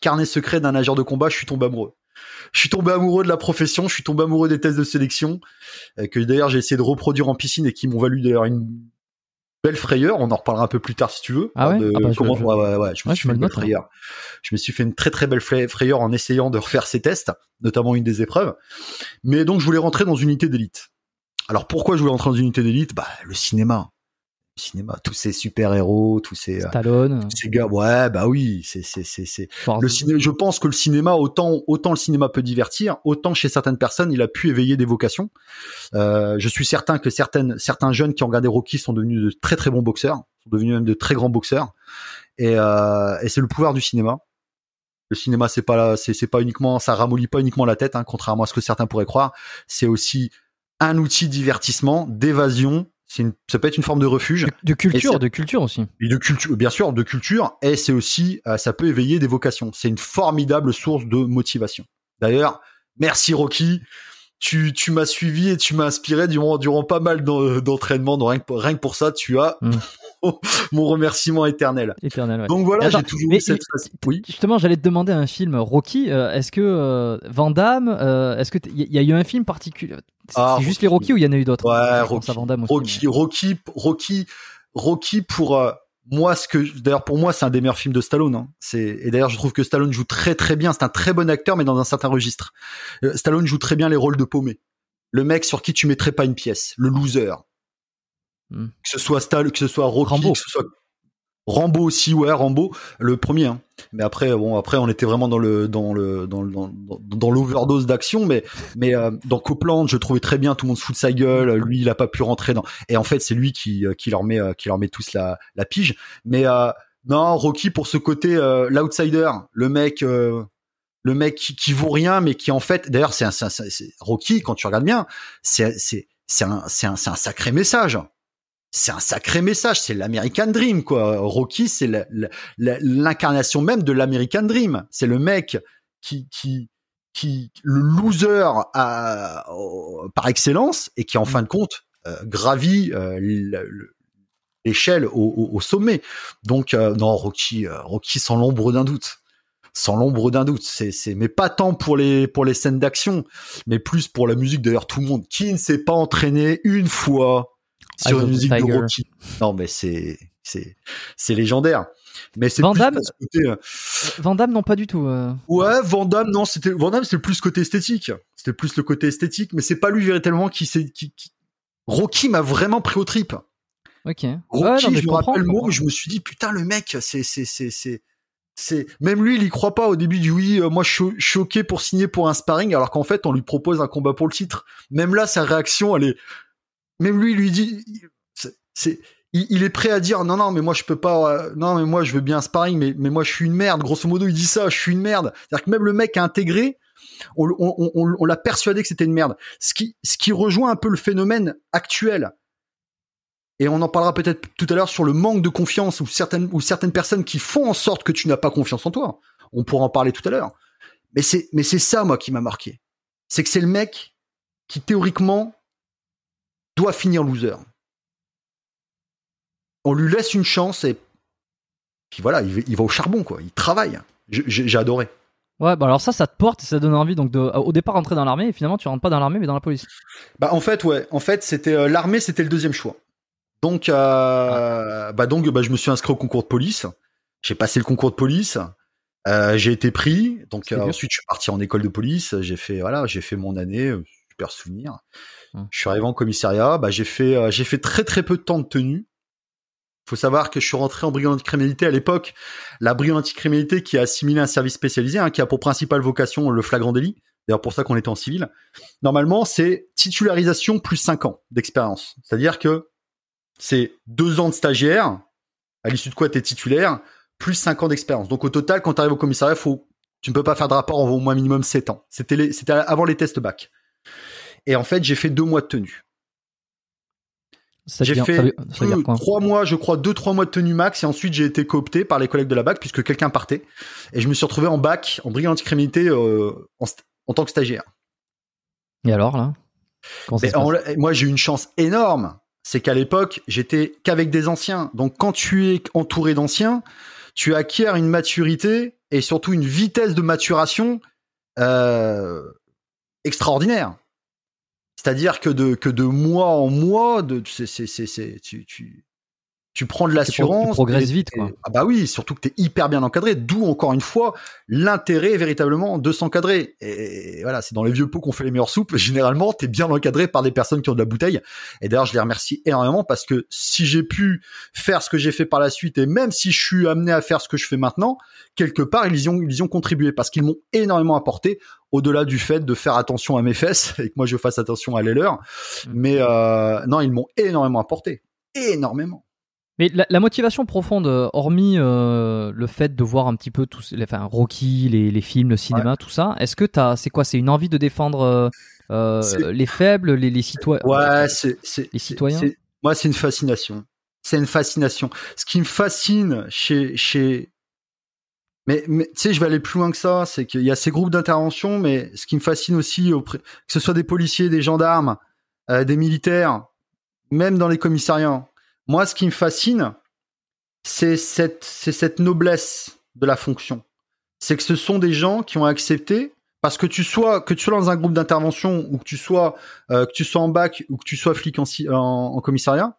Carnet secret d'un nageur de combat. Je suis tombé amoureux. Je suis tombé amoureux de la profession. Je suis tombé amoureux des tests de sélection euh, que d'ailleurs j'ai essayé de reproduire en piscine et qui m'ont valu d'ailleurs une belle frayeur. On en reparlera un peu plus tard si tu veux. Ah ouais, ah bah, comment... je, ouais, ouais, je me suis fait une belle frayeur. Je me suis fait une très très belle frayeur en essayant de refaire ces tests, notamment une des épreuves. Mais donc je voulais rentrer dans une unité d'élite. Alors pourquoi je voulais rentrer dans une unité d'élite? Bah le cinéma cinéma, tous ces super héros, tous ces euh, Stallone, ces gars, ouais, bah oui, c'est c'est c'est c'est le cinéma. Je pense que le cinéma, autant autant le cinéma peut divertir, autant chez certaines personnes, il a pu éveiller des vocations. Euh, je suis certain que certaines certains jeunes qui ont regardé Rocky sont devenus de très très bons boxeurs, sont devenus même de très grands boxeurs. Et, euh, et c'est le pouvoir du cinéma. Le cinéma, c'est pas c'est c'est pas uniquement, ça ramollit pas uniquement la tête, hein, contrairement à ce que certains pourraient croire. C'est aussi un outil de divertissement, d'évasion, une, ça peut être une forme de refuge. De, culture, de culture aussi. Et de culture, bien sûr, de culture. Et c'est aussi, euh, ça peut éveiller des vocations. C'est une formidable source de motivation. D'ailleurs, merci Rocky. Tu, tu m'as suivi et tu m'as inspiré durant, durant pas mal d'entraînements. rien, que pour, rien que pour ça, tu as mm. mon remerciement éternel. Éternel. Donc voilà, j'ai toujours eu cette. Oui. Justement, j'allais te demander un film Rocky. Euh, est-ce que euh, Van Damme, est-ce que il y, a eu un film particulier ah, c'est juste les Rocky ou il y en a eu d'autres? Ouais, Rocky, Rocky, Rocky, Rocky, Rocky, pour euh, moi, ce que d'ailleurs pour moi c'est un des meilleurs films de Stallone. Hein. C'est et d'ailleurs je trouve que Stallone joue très très bien. C'est un très bon acteur, mais dans un certain registre. Euh, Stallone joue très bien les rôles de paumé. Le mec sur qui tu mettrais pas une pièce, le loser. Hmm. Que ce soit Stallone, que ce soit Rocky, que ce soit Rambo aussi, ouais, Rambo, le premier. Hein. Mais après, bon, après, on était vraiment dans le dans le dans dans, dans l'overdose d'action. Mais mais euh, dans Copeland, je trouvais très bien, tout le monde se fout de sa gueule. Lui, il a pas pu rentrer dans. Et en fait, c'est lui qui euh, qui leur met euh, qui leur met tous la la pige. Mais non, Rocky pour ce côté euh, l'outsider, le mec, euh, le mec qui, qui vaut rien, mais qui en fait, d'ailleurs, c'est un, un- c'est- Rocky quand tu regardes bien, c'est c'est c'est un c'est un, c'est un sacré message. C'est un sacré message, c'est l'American Dream quoi. Rocky, c'est l'incarnation même de l'American Dream. C'est le mec qui qui qui le loser à- au- par excellence et qui en fin de compte euh, gravit euh, le- le- l'échelle au, au- au sommet. Donc euh, non, Rocky, Rocky sans l'ombre d'un doute, sans l'ombre d'un doute. C'est, c'est, mais pas tant pour les pour les scènes d'action, mais plus pour la musique. D'ailleurs, tout le monde qui ne s'est pas entraîné une fois sur of une musique de. Rocky. Non, mais c'est c'est c'est légendaire. Mais c'est Van plus Damme pour ce côté, euh, Van Damme, non, pas du tout. euh. Ouais, Van Damme, non, c'était Van Damme, c'était plus côté esthétique. C'était plus le côté esthétique, mais c'est pas lui véritablement qui s'est qui, qui- Rocky m'a vraiment pris au trip. Ok. Ouais, Rocky, non, mais je me rappelle le je mot, je me suis dit putain le mec, c'est c'est c'est c'est c'est même lui, il y croit pas au début. Dit oui, euh, moi je suis choqué pour signer pour un sparring, alors qu'en fait on lui propose un combat pour le titre. Même là, sa réaction, elle est, même lui, lui dit, c'est, il, il est prêt à dire non non mais moi je peux pas, euh, non mais moi je veux bien un sparring, mais mais moi je suis une merde. Grosso modo, il dit ça, je suis une merde. C'est-à-dire que même le mec a intégré. On- on l'a persuadé que c'était une merde. Ce qui, ce qui rejoint un peu le phénomène actuel et on en parlera peut-être tout à l'heure sur le manque de confiance ou certaines ou certaines personnes qui font en sorte que tu n'as pas confiance en toi. On pourra en parler tout à l'heure. Mais c'est mais c'est ça moi qui m'a marqué. C'est que c'est le mec qui théoriquement doit finir loser. On lui laisse une chance et puis voilà, il va, il va au charbon quoi, il travaille. J'ai adoré. Ouais, bah alors ça, ça te porte et ça donne envie donc de, au départ rentrer dans l'armée et finalement tu rentres pas dans l'armée mais dans la police. Bah en fait ouais, en fait c'était euh, l'armée c'était le deuxième choix. Donc euh, bah donc bah je me suis inscrit au concours de police. J'ai passé le concours de police. Euh, j'ai été pris. Donc ensuite je suis parti en école de police. J'ai fait voilà j'ai fait mon année super souvenir. Hum. Je suis arrivé en commissariat. Bah j'ai fait euh, fait très très peu de temps de tenue. Faut savoir que je suis rentré en brigade anticriminalité à l'époque. La brigade anticriminalité qui a assimilé un service spécialisé, hein, qui a pour principale vocation le flagrant délit. D'ailleurs pour ça qu'on était en civil. Normalement, c'est titularisation plus 5 ans d'expérience. C'est-à-dire que c'est deux ans de stagiaire, à l'issue de quoi tu es titulaire, plus 5 ans d'expérience. Donc au total, quand tu arrives au commissariat, faut, tu ne peux pas faire de rapport en au moins minimum 7 ans. C'était avant les tests bac. Et en fait, j'ai fait deux mois de tenue. J'ai fait ça veut- ça veut dire deux, quoi trois mois, je crois, deux, trois mois de tenue max, et ensuite j'ai été coopté par les collègues de la BAC puisque quelqu'un partait. Et je me suis retrouvé en BAC, en brigade anticriminalité, euh, en, tant que stagiaire. Et alors là? En- moi, j'ai eu une chance énorme. C'est qu'à l'époque, j'étais qu'avec des anciens. Donc, quand tu es entouré d'anciens, tu acquiers une maturité et surtout une vitesse de maturation euh, extraordinaire. C'est-à-dire que de que de mois en mois, de c'est c'est c'est c'est- tu tu tu prends de Tu l'assurance. progresses et- vite, quoi. Ah bah oui, surtout que t'es hyper bien encadré. D'où encore une fois l'intérêt véritablement de s'encadrer. Et voilà, c'est dans les vieux pots qu'on fait les meilleures soupes. Généralement, t'es bien encadré par des personnes qui ont de la bouteille. Et d'ailleurs, je les remercie énormément parce que si j'ai pu faire ce que j'ai fait par la suite et même si je suis amené à faire ce que je fais maintenant, quelque part, ils y ont, ils y ont contribué parce qu'ils m'ont énormément apporté au-delà du fait de faire attention à mes fesses et que moi je fasse attention à les leurs. Mais euh, non, ils m'ont énormément apporté. Énormément. Mais la, la motivation profonde, euh, hormis euh, le fait de voir un petit peu tous, les, enfin Rocky, les, les films, le cinéma, tout ça, est-ce que t'as, c'est quoi, c'est une envie de défendre euh, les faibles, les, les citoyens? Ouais, c'est, c'est, Les citoyens? c'est- moi, c'est une fascination. C'est une fascination. Ce qui me fascine chez, chez, mais, mais tu sais, je vais aller plus loin que ça. C'est qu'il y a ces groupes d'intervention, mais ce qui me fascine aussi, auprès- que ce soit des policiers, des gendarmes, euh, des militaires, même dans les commissariats. Moi, ce qui me fascine, c'est cette, c'est cette noblesse de la fonction. C'est que ce sont des gens qui ont accepté, parce que tu sois, que tu sois dans un groupe d'intervention ou que tu sois, euh, que tu sois en bac ou que tu sois flic en, ci- en, en commissariat,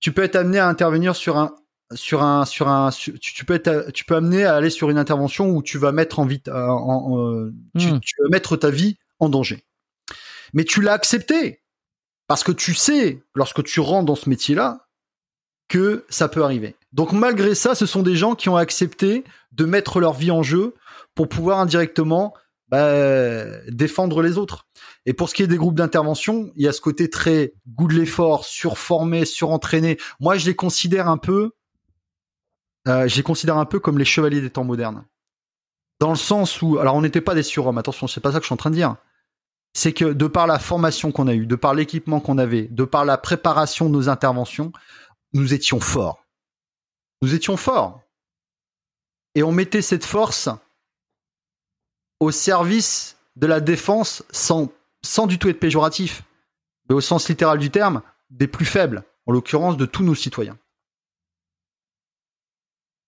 tu peux être amené à intervenir sur un, sur un, sur un, sur- tu, tu peux être, tu peux amener à aller sur une intervention où tu vas mettre en vite, en, en- euh, tu, Hmm. tu vas mettre ta vie en danger. Mais tu l'as accepté parce que tu sais, lorsque tu rentres dans ce métier-là, que ça peut arriver. Donc malgré ça, ce sont des gens qui ont accepté de mettre leur vie en jeu pour pouvoir indirectement bah, défendre les autres. Et pour ce qui est des groupes d'intervention, il y a ce côté très goût de l'effort, surformé, surentraîné. Moi, je les considère un peu euh, j'ai considéré un peu comme les chevaliers des temps modernes. Dans le sens où, alors on n'était pas des surhommes, attention, c'est pas ça que je suis en train de dire. C'est que de par la formation qu'on a eue, de par l'équipement qu'on avait, de par la préparation de nos interventions, nous étions forts. Nous étions forts. Et on mettait cette force au service de la défense sans, du tout être péjoratif, mais au sens littéral du terme, des plus faibles, en l'occurrence de tous nos citoyens.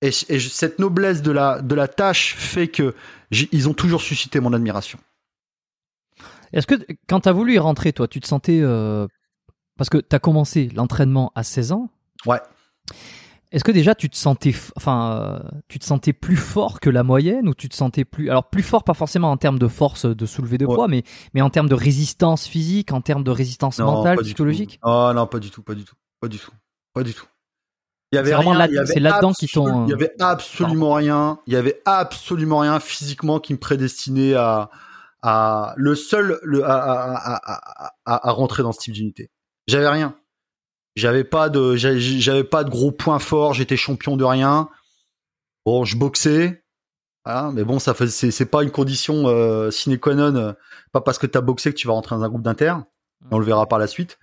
Et, cette noblesse de la, de la tâche fait que ils ont toujours suscité mon admiration. Est-ce que quand tu as voulu y rentrer, toi, tu te sentais. Euh, parce que tu as commencé l'entraînement à 16 ans. Ouais. Est-ce que déjà tu te sentais, enfin, euh, tu te sentais plus fort que la moyenne ou tu te sentais plus, alors plus fort pas forcément en termes de force de soulever de poids, mais mais en termes de résistance physique, en termes de résistance mentale, psychologique? Oh non, pas du tout, pas du tout, pas du tout, pas du tout. Il y avait rien. C'est là-dedans qui t'ont. Il y avait absolument rien. Il y avait absolument rien physiquement qui me prédestinait à à le seul le à, à, à, à rentrer dans ce type d'unité. J'avais rien. J'avais pas de, j'avais pas de gros points forts. J'étais champion de rien. Bon, je boxais. mais bon, ça c'est, pas une condition euh, sine qua non. Euh, pas parce que t'as boxé que tu vas rentrer dans un groupe d'inter. On le verra par la suite.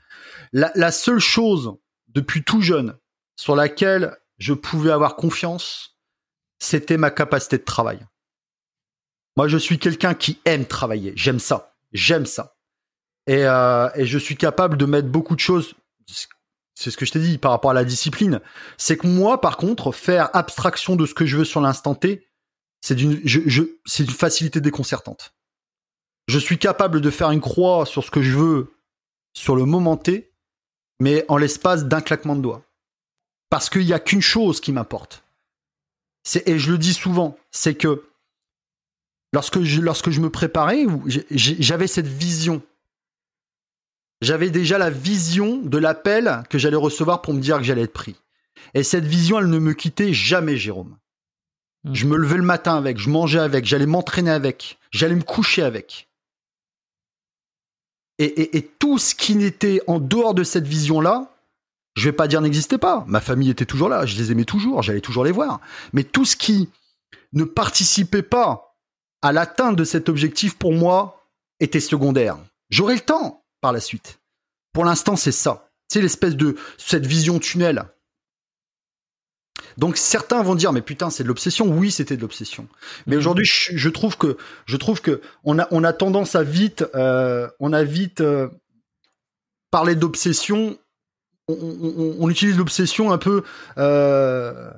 La, seule chose depuis tout jeune sur laquelle je pouvais avoir confiance, c'était ma capacité de travail. Moi, je suis quelqu'un qui aime travailler. J'aime ça. J'aime ça. Et, euh, et je suis capable de mettre beaucoup de choses c'est ce que je t'ai dit par rapport à la discipline. C'est que moi, par contre, faire abstraction de ce que je veux sur l'instant T, c'est d'une, une facilité déconcertante. Je suis capable de faire une croix sur ce que je veux sur le moment T, mais en l'espace d'un claquement de doigts. Parce qu'il n'y a qu'une chose qui m'importe. Et je le dis souvent, c'est que lorsque je me préparais, j'avais cette vision j'avais déjà la vision de l'appel que j'allais recevoir pour me dire que j'allais être pris. Et cette vision, elle ne me quittait jamais, Jérôme. Hmm. Je me levais le matin avec, je mangeais avec, j'allais m'entraîner avec, j'allais me coucher avec. Et, tout ce qui n'était en dehors de cette vision-là, je vais pas dire n'existait pas. Ma famille était toujours là, je les aimais toujours, j'allais toujours les voir. Mais tout ce qui ne participait pas à l'atteinte de cet objectif, pour moi, était secondaire. J'aurais le temps, par la suite. Pour l'instant, c'est ça. C'est l'espèce de cette vision tunnel. Donc certains vont dire mais putain c'est de l'obsession. Oui c'était de l'obsession. Mais mhm. aujourd'hui je, trouve que je trouve que on a on a tendance à vite euh, on a vite euh, parler d'obsession. On, utilise l'obsession un peu euh,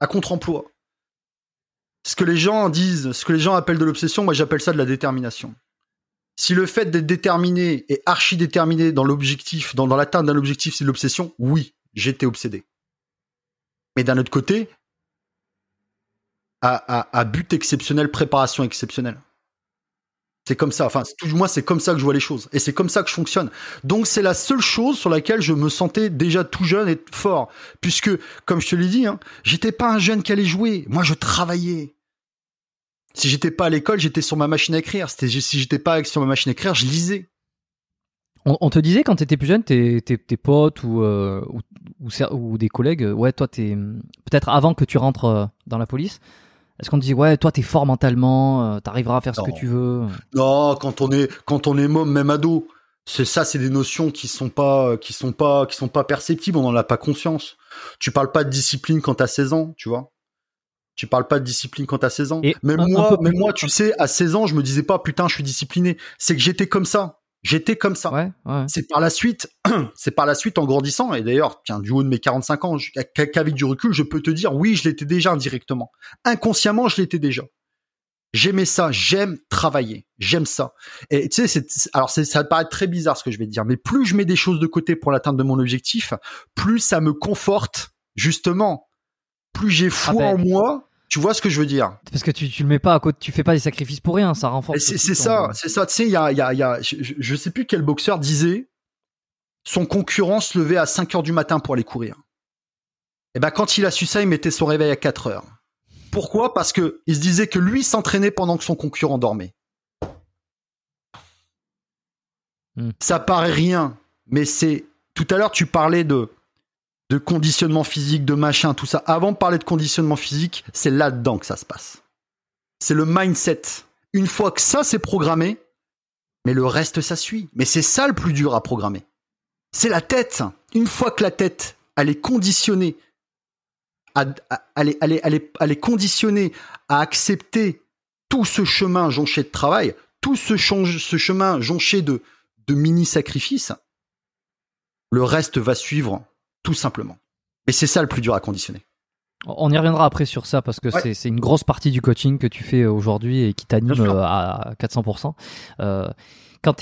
à contre-emploi. Ce que les gens disent, ce que les gens appellent de l'obsession, moi j'appelle ça de la détermination si le fait d'être déterminé et archi déterminé dans l'objectif, dans, l'atteinte d'un objectif, c'est l'obsession, oui, j'étais obsédé. Mais d'un autre côté, à, but exceptionnel, préparation exceptionnelle. C'est comme ça. Enfin, moi, c'est comme ça que je vois les choses. Et c'est comme ça que je fonctionne. Donc, c'est la seule chose sur laquelle je me sentais déjà tout jeune et fort. Puisque, comme je te l'ai dit, hein, j'étais pas un jeune qui allait jouer. Moi, je travaillais. Si j'étais pas à l'école, j'étais sur ma machine à écrire. Si j'étais pas sur ma machine à écrire, je lisais. On, te disait quand t'étais plus jeune, tes, tes, potes ou, euh, ou, ou, des collègues, ouais, toi t'es peut-être avant que tu rentres euh, dans la police. Est-ce qu'on te dit ouais, toi t'es fort mentalement, euh, t'arriveras à faire ce que tu veux Non, quand on est quand on est môme, même ado, c'est ça, c'est des notions qui sont pas qui sont pas qui sont pas perceptibles. On n'en a pas conscience. Tu parles pas de discipline quand t'as 16 ans, tu vois. Tu parles pas de discipline quand t'as 16 ans. Et mais moi, mais moi, tu sais, à 16 ans, je me disais pas, putain, je suis discipliné. C'est que j'étais comme ça. J'étais comme ça. Ouais, ouais. C'est par la suite, c'est par la suite en grandissant. Et d'ailleurs, tiens, du haut de mes 45 ans, qu'avec du recul, je peux te dire, oui, je l'étais déjà indirectement. Inconsciemment, je l'étais déjà. J'aimais ça, j'aime travailler, j'aime ça. Et tu sais, alors ça paraît très bizarre ce que je vais te dire, mais plus je mets des choses de côté pour l'atteinte de mon objectif, plus ça me conforte justement. Plus j'ai foi ah ben, en moi, tu vois ce que je veux dire? Parce que tu, tu le mets pas à côté, tu fais pas des sacrifices pour rien, ça renforce. C'est ça, c'est ça. Tu sais, il y a, y a, y a je, je, sais plus quel boxeur disait son concurrent se levait à 5 heures du matin pour aller courir. Et eh ben quand il a su ça, il mettait son réveil à 4 heures. Pourquoi? Parce que il se disait que lui s'entraînait pendant que son concurrent dormait. Hmm. Ça paraît rien, mais c'est tout à l'heure tu parlais de de conditionnement physique, de machin, tout ça. Avant de parler de conditionnement physique, c'est là-dedans que ça se passe. C'est le mindset. Une fois que ça c'est programmé, mais le reste ça suit. Mais c'est ça le plus dur à programmer. C'est la tête. Une fois que la tête, elle est conditionnée, à, est, elle, est, à accepter tout ce chemin jonché de travail, tout ce, ce chemin jonché de, de mini-sacrifices, le reste va suivre tout simplement. Et c'est ça le plus dur à conditionner. On y reviendra après sur ça parce que c'est une grosse partie du coaching que tu fais aujourd'hui et qui t'anime euh, à 400%. Euh, quand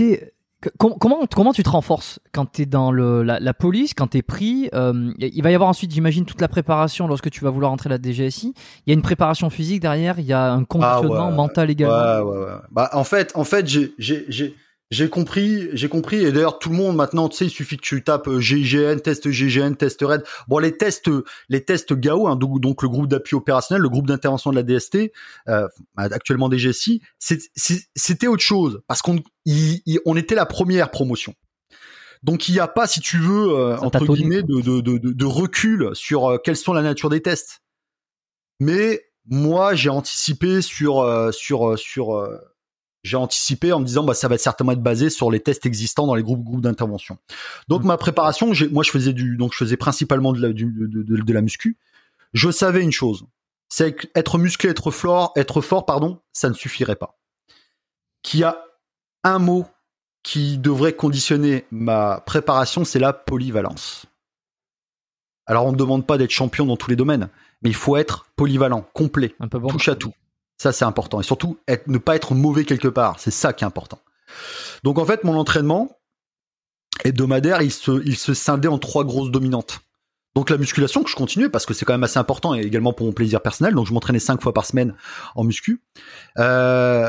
comment, comment tu te renforces quand tu es dans le, la, police, quand tu es pris euh, Il va y avoir ensuite, j'imagine, toute la préparation lorsque tu vas vouloir entrer à la DGSI. Il y a une préparation physique derrière, il y a un conditionnement ah mental également. Ouais, ouais, bah, en fait, en fait j'ai j'ai compris, j'ai compris. Et d'ailleurs, tout le monde maintenant, tu sais, il suffit que tu tapes euh, GIGN, test GIGN, test RAID. Bon, les tests, les tests GAO, hein, donc, le groupe d'appui opérationnel, le groupe d'intervention de la DST, euh, actuellement DGSI, c'était autre chose parce qu'on on était la première promotion. Donc il n'y a pas, si tu veux, euh, entre guillemets, de, de, de, de, recul sur euh, quelles sont la nature des tests. Mais moi, j'ai anticipé sur sur sur j'ai anticipé en me disant bah ça va certainement être basé sur les tests existants dans les groupes groupes d'intervention. Donc mm. ma préparation, moi je faisais du donc je faisais principalement de la, du, de, de, la muscu. Je savais une chose, c'est qu'être musclé, être fort, être fort pardon, ça ne suffirait pas. Qu'il y a un mot qui devrait conditionner ma préparation, c'est la polyvalence. Alors on ne demande pas d'être champion dans tous les domaines, mais il faut être polyvalent, complet, un peu bon. touche à tout. Ça, c'est important. Et surtout, ne pas être mauvais quelque part. C'est ça qui est important. Donc, en fait, mon entraînement hebdomadaire, il se, il se scindait en trois grosses dominantes. Donc, la musculation que je continuais parce que c'est quand même assez important et également pour mon plaisir personnel. Donc, je m'entraînais cinq fois par semaine en muscu. Euh,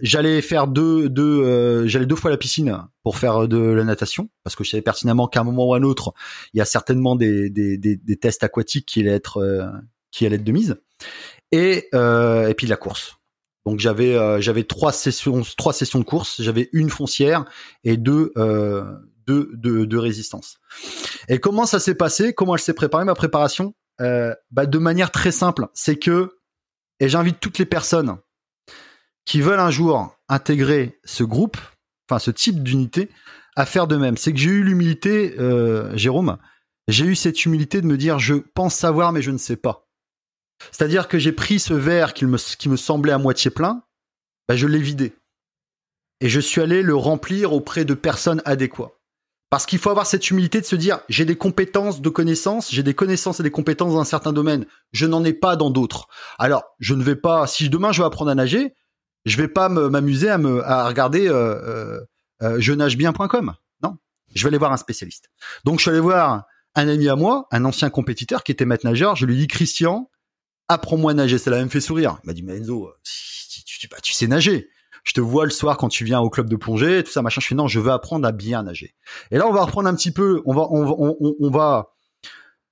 j'allais faire deux, deux, euh, j'allais deux fois à la piscine pour faire de la natation parce que je savais pertinemment qu'à un moment ou à un autre, il y a certainement des, des, des, tests aquatiques qui allaient être, euh, qui allaient être de mise et euh, et puis la course. Donc j'avais euh, j'avais trois sessions trois sessions de course, j'avais une foncière et deux euh, deux de, résistance. Et comment ça s'est passé? Comment elle s'est préparée ma préparation? Euh, bah, de manière très simple, c'est que et j'invite toutes les personnes qui veulent un jour intégrer ce groupe, enfin ce type d'unité, à faire de même. C'est que j'ai eu l'humilité, euh, Jérôme, j'ai eu cette humilité de me dire je pense savoir mais je ne sais pas. C'est-à-dire que j'ai pris ce verre qui me, semblait à moitié plein, bah je l'ai vidé. Et je suis allé le remplir auprès de personnes adéquates. Parce qu'il faut avoir cette humilité de se dire, j'ai des compétences de connaissances, j'ai des connaissances et des compétences dans un certain domaine, je n'en ai pas dans d'autres. Alors, je ne vais pas, si demain je veux apprendre à nager, je vais pas m'amuser à regarder euh, euh, euh, je nage bien.com. Non, je vais aller voir un spécialiste. Donc je suis allé voir un ami à moi, un ancien compétiteur qui était maître nageur. Je lui dis Christian, apprends-moi à nager. Ça l'a même fait sourire. Il m'a dit, mais Enzo, tu, tu, tu, sais nager. Je te vois le soir quand tu viens au club de plongée, tout ça, machin. Je fais, non, je veux apprendre à bien nager. Et là, on va reprendre un petit peu, on va, on va, on, va,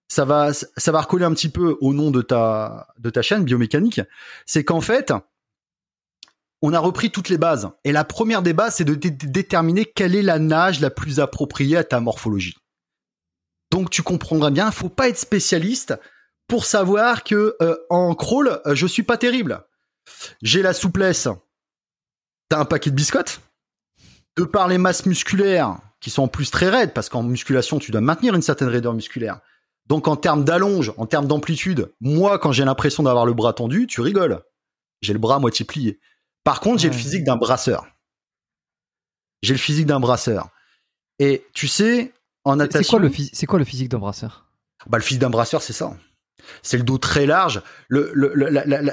ça va, ça va recoller un petit peu au nom de ta, de ta chaîne biomécanique. C'est qu'en fait, on a repris toutes les bases. Et la première des bases, c'est de déterminer quelle est la nage la plus appropriée à ta morphologie. Donc tu comprendras bien, faut pas être spécialiste pour savoir que euh, en crawl, euh, je suis pas terrible. J'ai la souplesse d'un paquet de biscottes. De par les masses musculaires qui sont en plus très raides, parce qu'en musculation, tu dois maintenir une certaine raideur musculaire. Donc en termes d'allonge, en termes d'amplitude, moi, quand j'ai l'impression d'avoir le bras tendu, tu rigoles. J'ai le bras moitié plié. Par contre, j'ai le physique d'un brasseur. J'ai le physique d'un brasseur. Et tu sais, en natation... C'est quoi le, physique d'un brasseur? Bah le physique d'un brasseur, c'est ça c'est le dos très large. Le,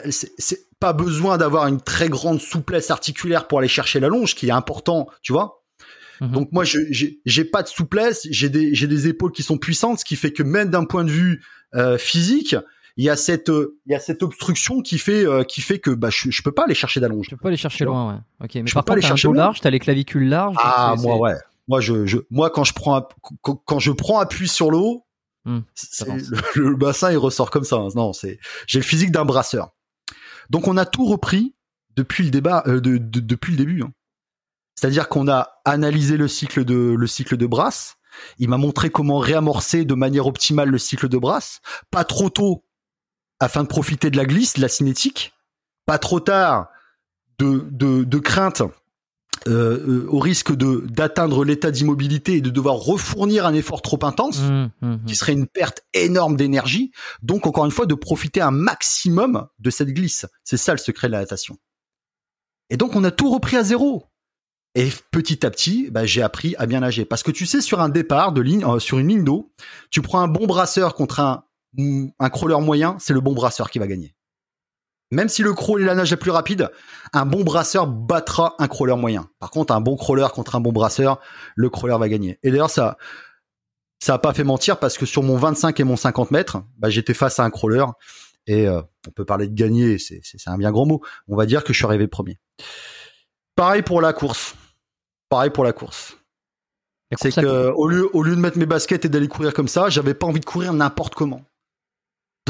c'est pas besoin d'avoir une très grande souplesse articulaire pour aller chercher la longe, qui est important, tu vois. Mhm. Donc moi, j'ai pas de souplesse, j'ai des, des épaules qui sont puissantes, ce qui fait que même d'un point de vue euh, physique, il y a cette il y a cette obstruction qui fait euh, qui fait que bah je, je peux pas aller chercher d'allonge. Tu peux pas aller chercher loin, ouais. Ok, mais je par peux contre, pas aller chercher un dos large, t'as les clavicules larges. Ah moi ouais. Moi je, je moi quand je prends quand je prends appui sur l'eau, Hmm, le, bassin il ressort comme ça. Hein. Non, c'est j'ai le physique d'un brasseur. Donc on a tout repris depuis le débat, euh, de, depuis le début. Hein. C'est-à-dire qu'on a analysé le cycle de le cycle de brasse. Il m'a montré comment réamorcer de manière optimale le cycle de brasse, pas trop tôt afin de profiter de la glisse, de la cinétique, pas trop tard de, de, de crainte euh, euh, au risque de d'atteindre l'état d'immobilité et de devoir refournir un effort trop intense, Mmh, mmh, mmh. qui serait une perte énorme d'énergie. Donc encore une fois, de profiter un maximum de cette glisse. C'est ça le secret de la natation. Et donc on a tout repris à zéro. Et petit à petit, bah, j'ai appris à bien nager. Parce que tu sais, sur un départ de ligne, euh, sur une ligne d'eau, tu prends un bon brasseur contre un, un crawler moyen, c'est le bon brasseur qui va gagner. Même si le crawl est la nage la plus rapide, un bon brasseur battra un crawler moyen. Par contre, un bon crawler contre un bon brasseur, le crawler va gagner. Et d'ailleurs, ça, ça a pas fait mentir parce que sur mon 25 et mon 50 mètres, bah, j'étais face à un crawler et euh, on peut parler de gagner, c'est un bien grand mot. On va dire que je suis arrivé premier. Pareil pour la course. Pareil pour la course. C'est course à que au lieu au lieu de mettre mes baskets et d'aller courir comme ça, j'avais pas envie de courir n'importe comment.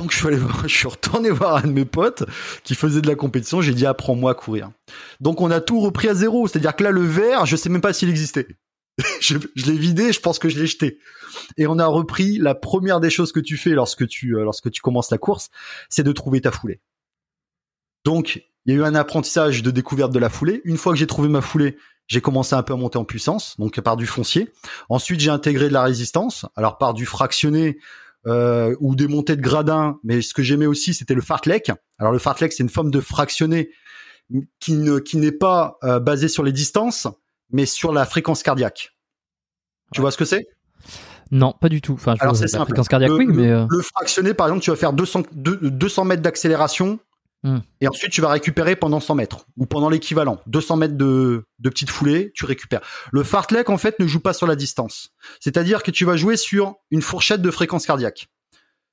Donc je suis voir, retourné voir un de mes potes qui faisait de la compétition. J'ai dit apprends-moi à courir. Donc on a tout repris à zéro. C'est-à-dire que là le verre, je sais même pas s'il existait. je je l'ai vidé, je pense que je l'ai jeté. Et on a repris la première des choses que tu fais lorsque tu euh, lorsque tu commences la course, c'est de trouver ta foulée. Donc il y a eu un apprentissage de découverte de la foulée. Une fois que j'ai trouvé ma foulée, j'ai commencé un peu à monter en puissance, donc par du foncier. Ensuite, j'ai intégré de la résistance, alors par du fractionné euh, ou des montées de gradins. Mais ce que j'aimais aussi, c'était le fartlek. Alors le fartlek, c'est une forme de fractionné qui ne qui n'est pas euh, basé sur les distances, mais sur la fréquence cardiaque. Tu vois ce que c'est? Non, pas du tout. Enfin, je Alors c'est la simple. fréquence cardiaque, le, oui, mais euh, le fractionné, par exemple, tu vas faire 200, deux- 200 mètres d'accélération Hmm. et ensuite tu vas récupérer pendant 100 mètres ou pendant l'équivalent. 200 mètres de, de petite foulée, tu récupères. Le fartlek, en fait, ne joue pas sur la distance. C'est-à-dire que tu vas jouer sur une fourchette de fréquence cardiaque.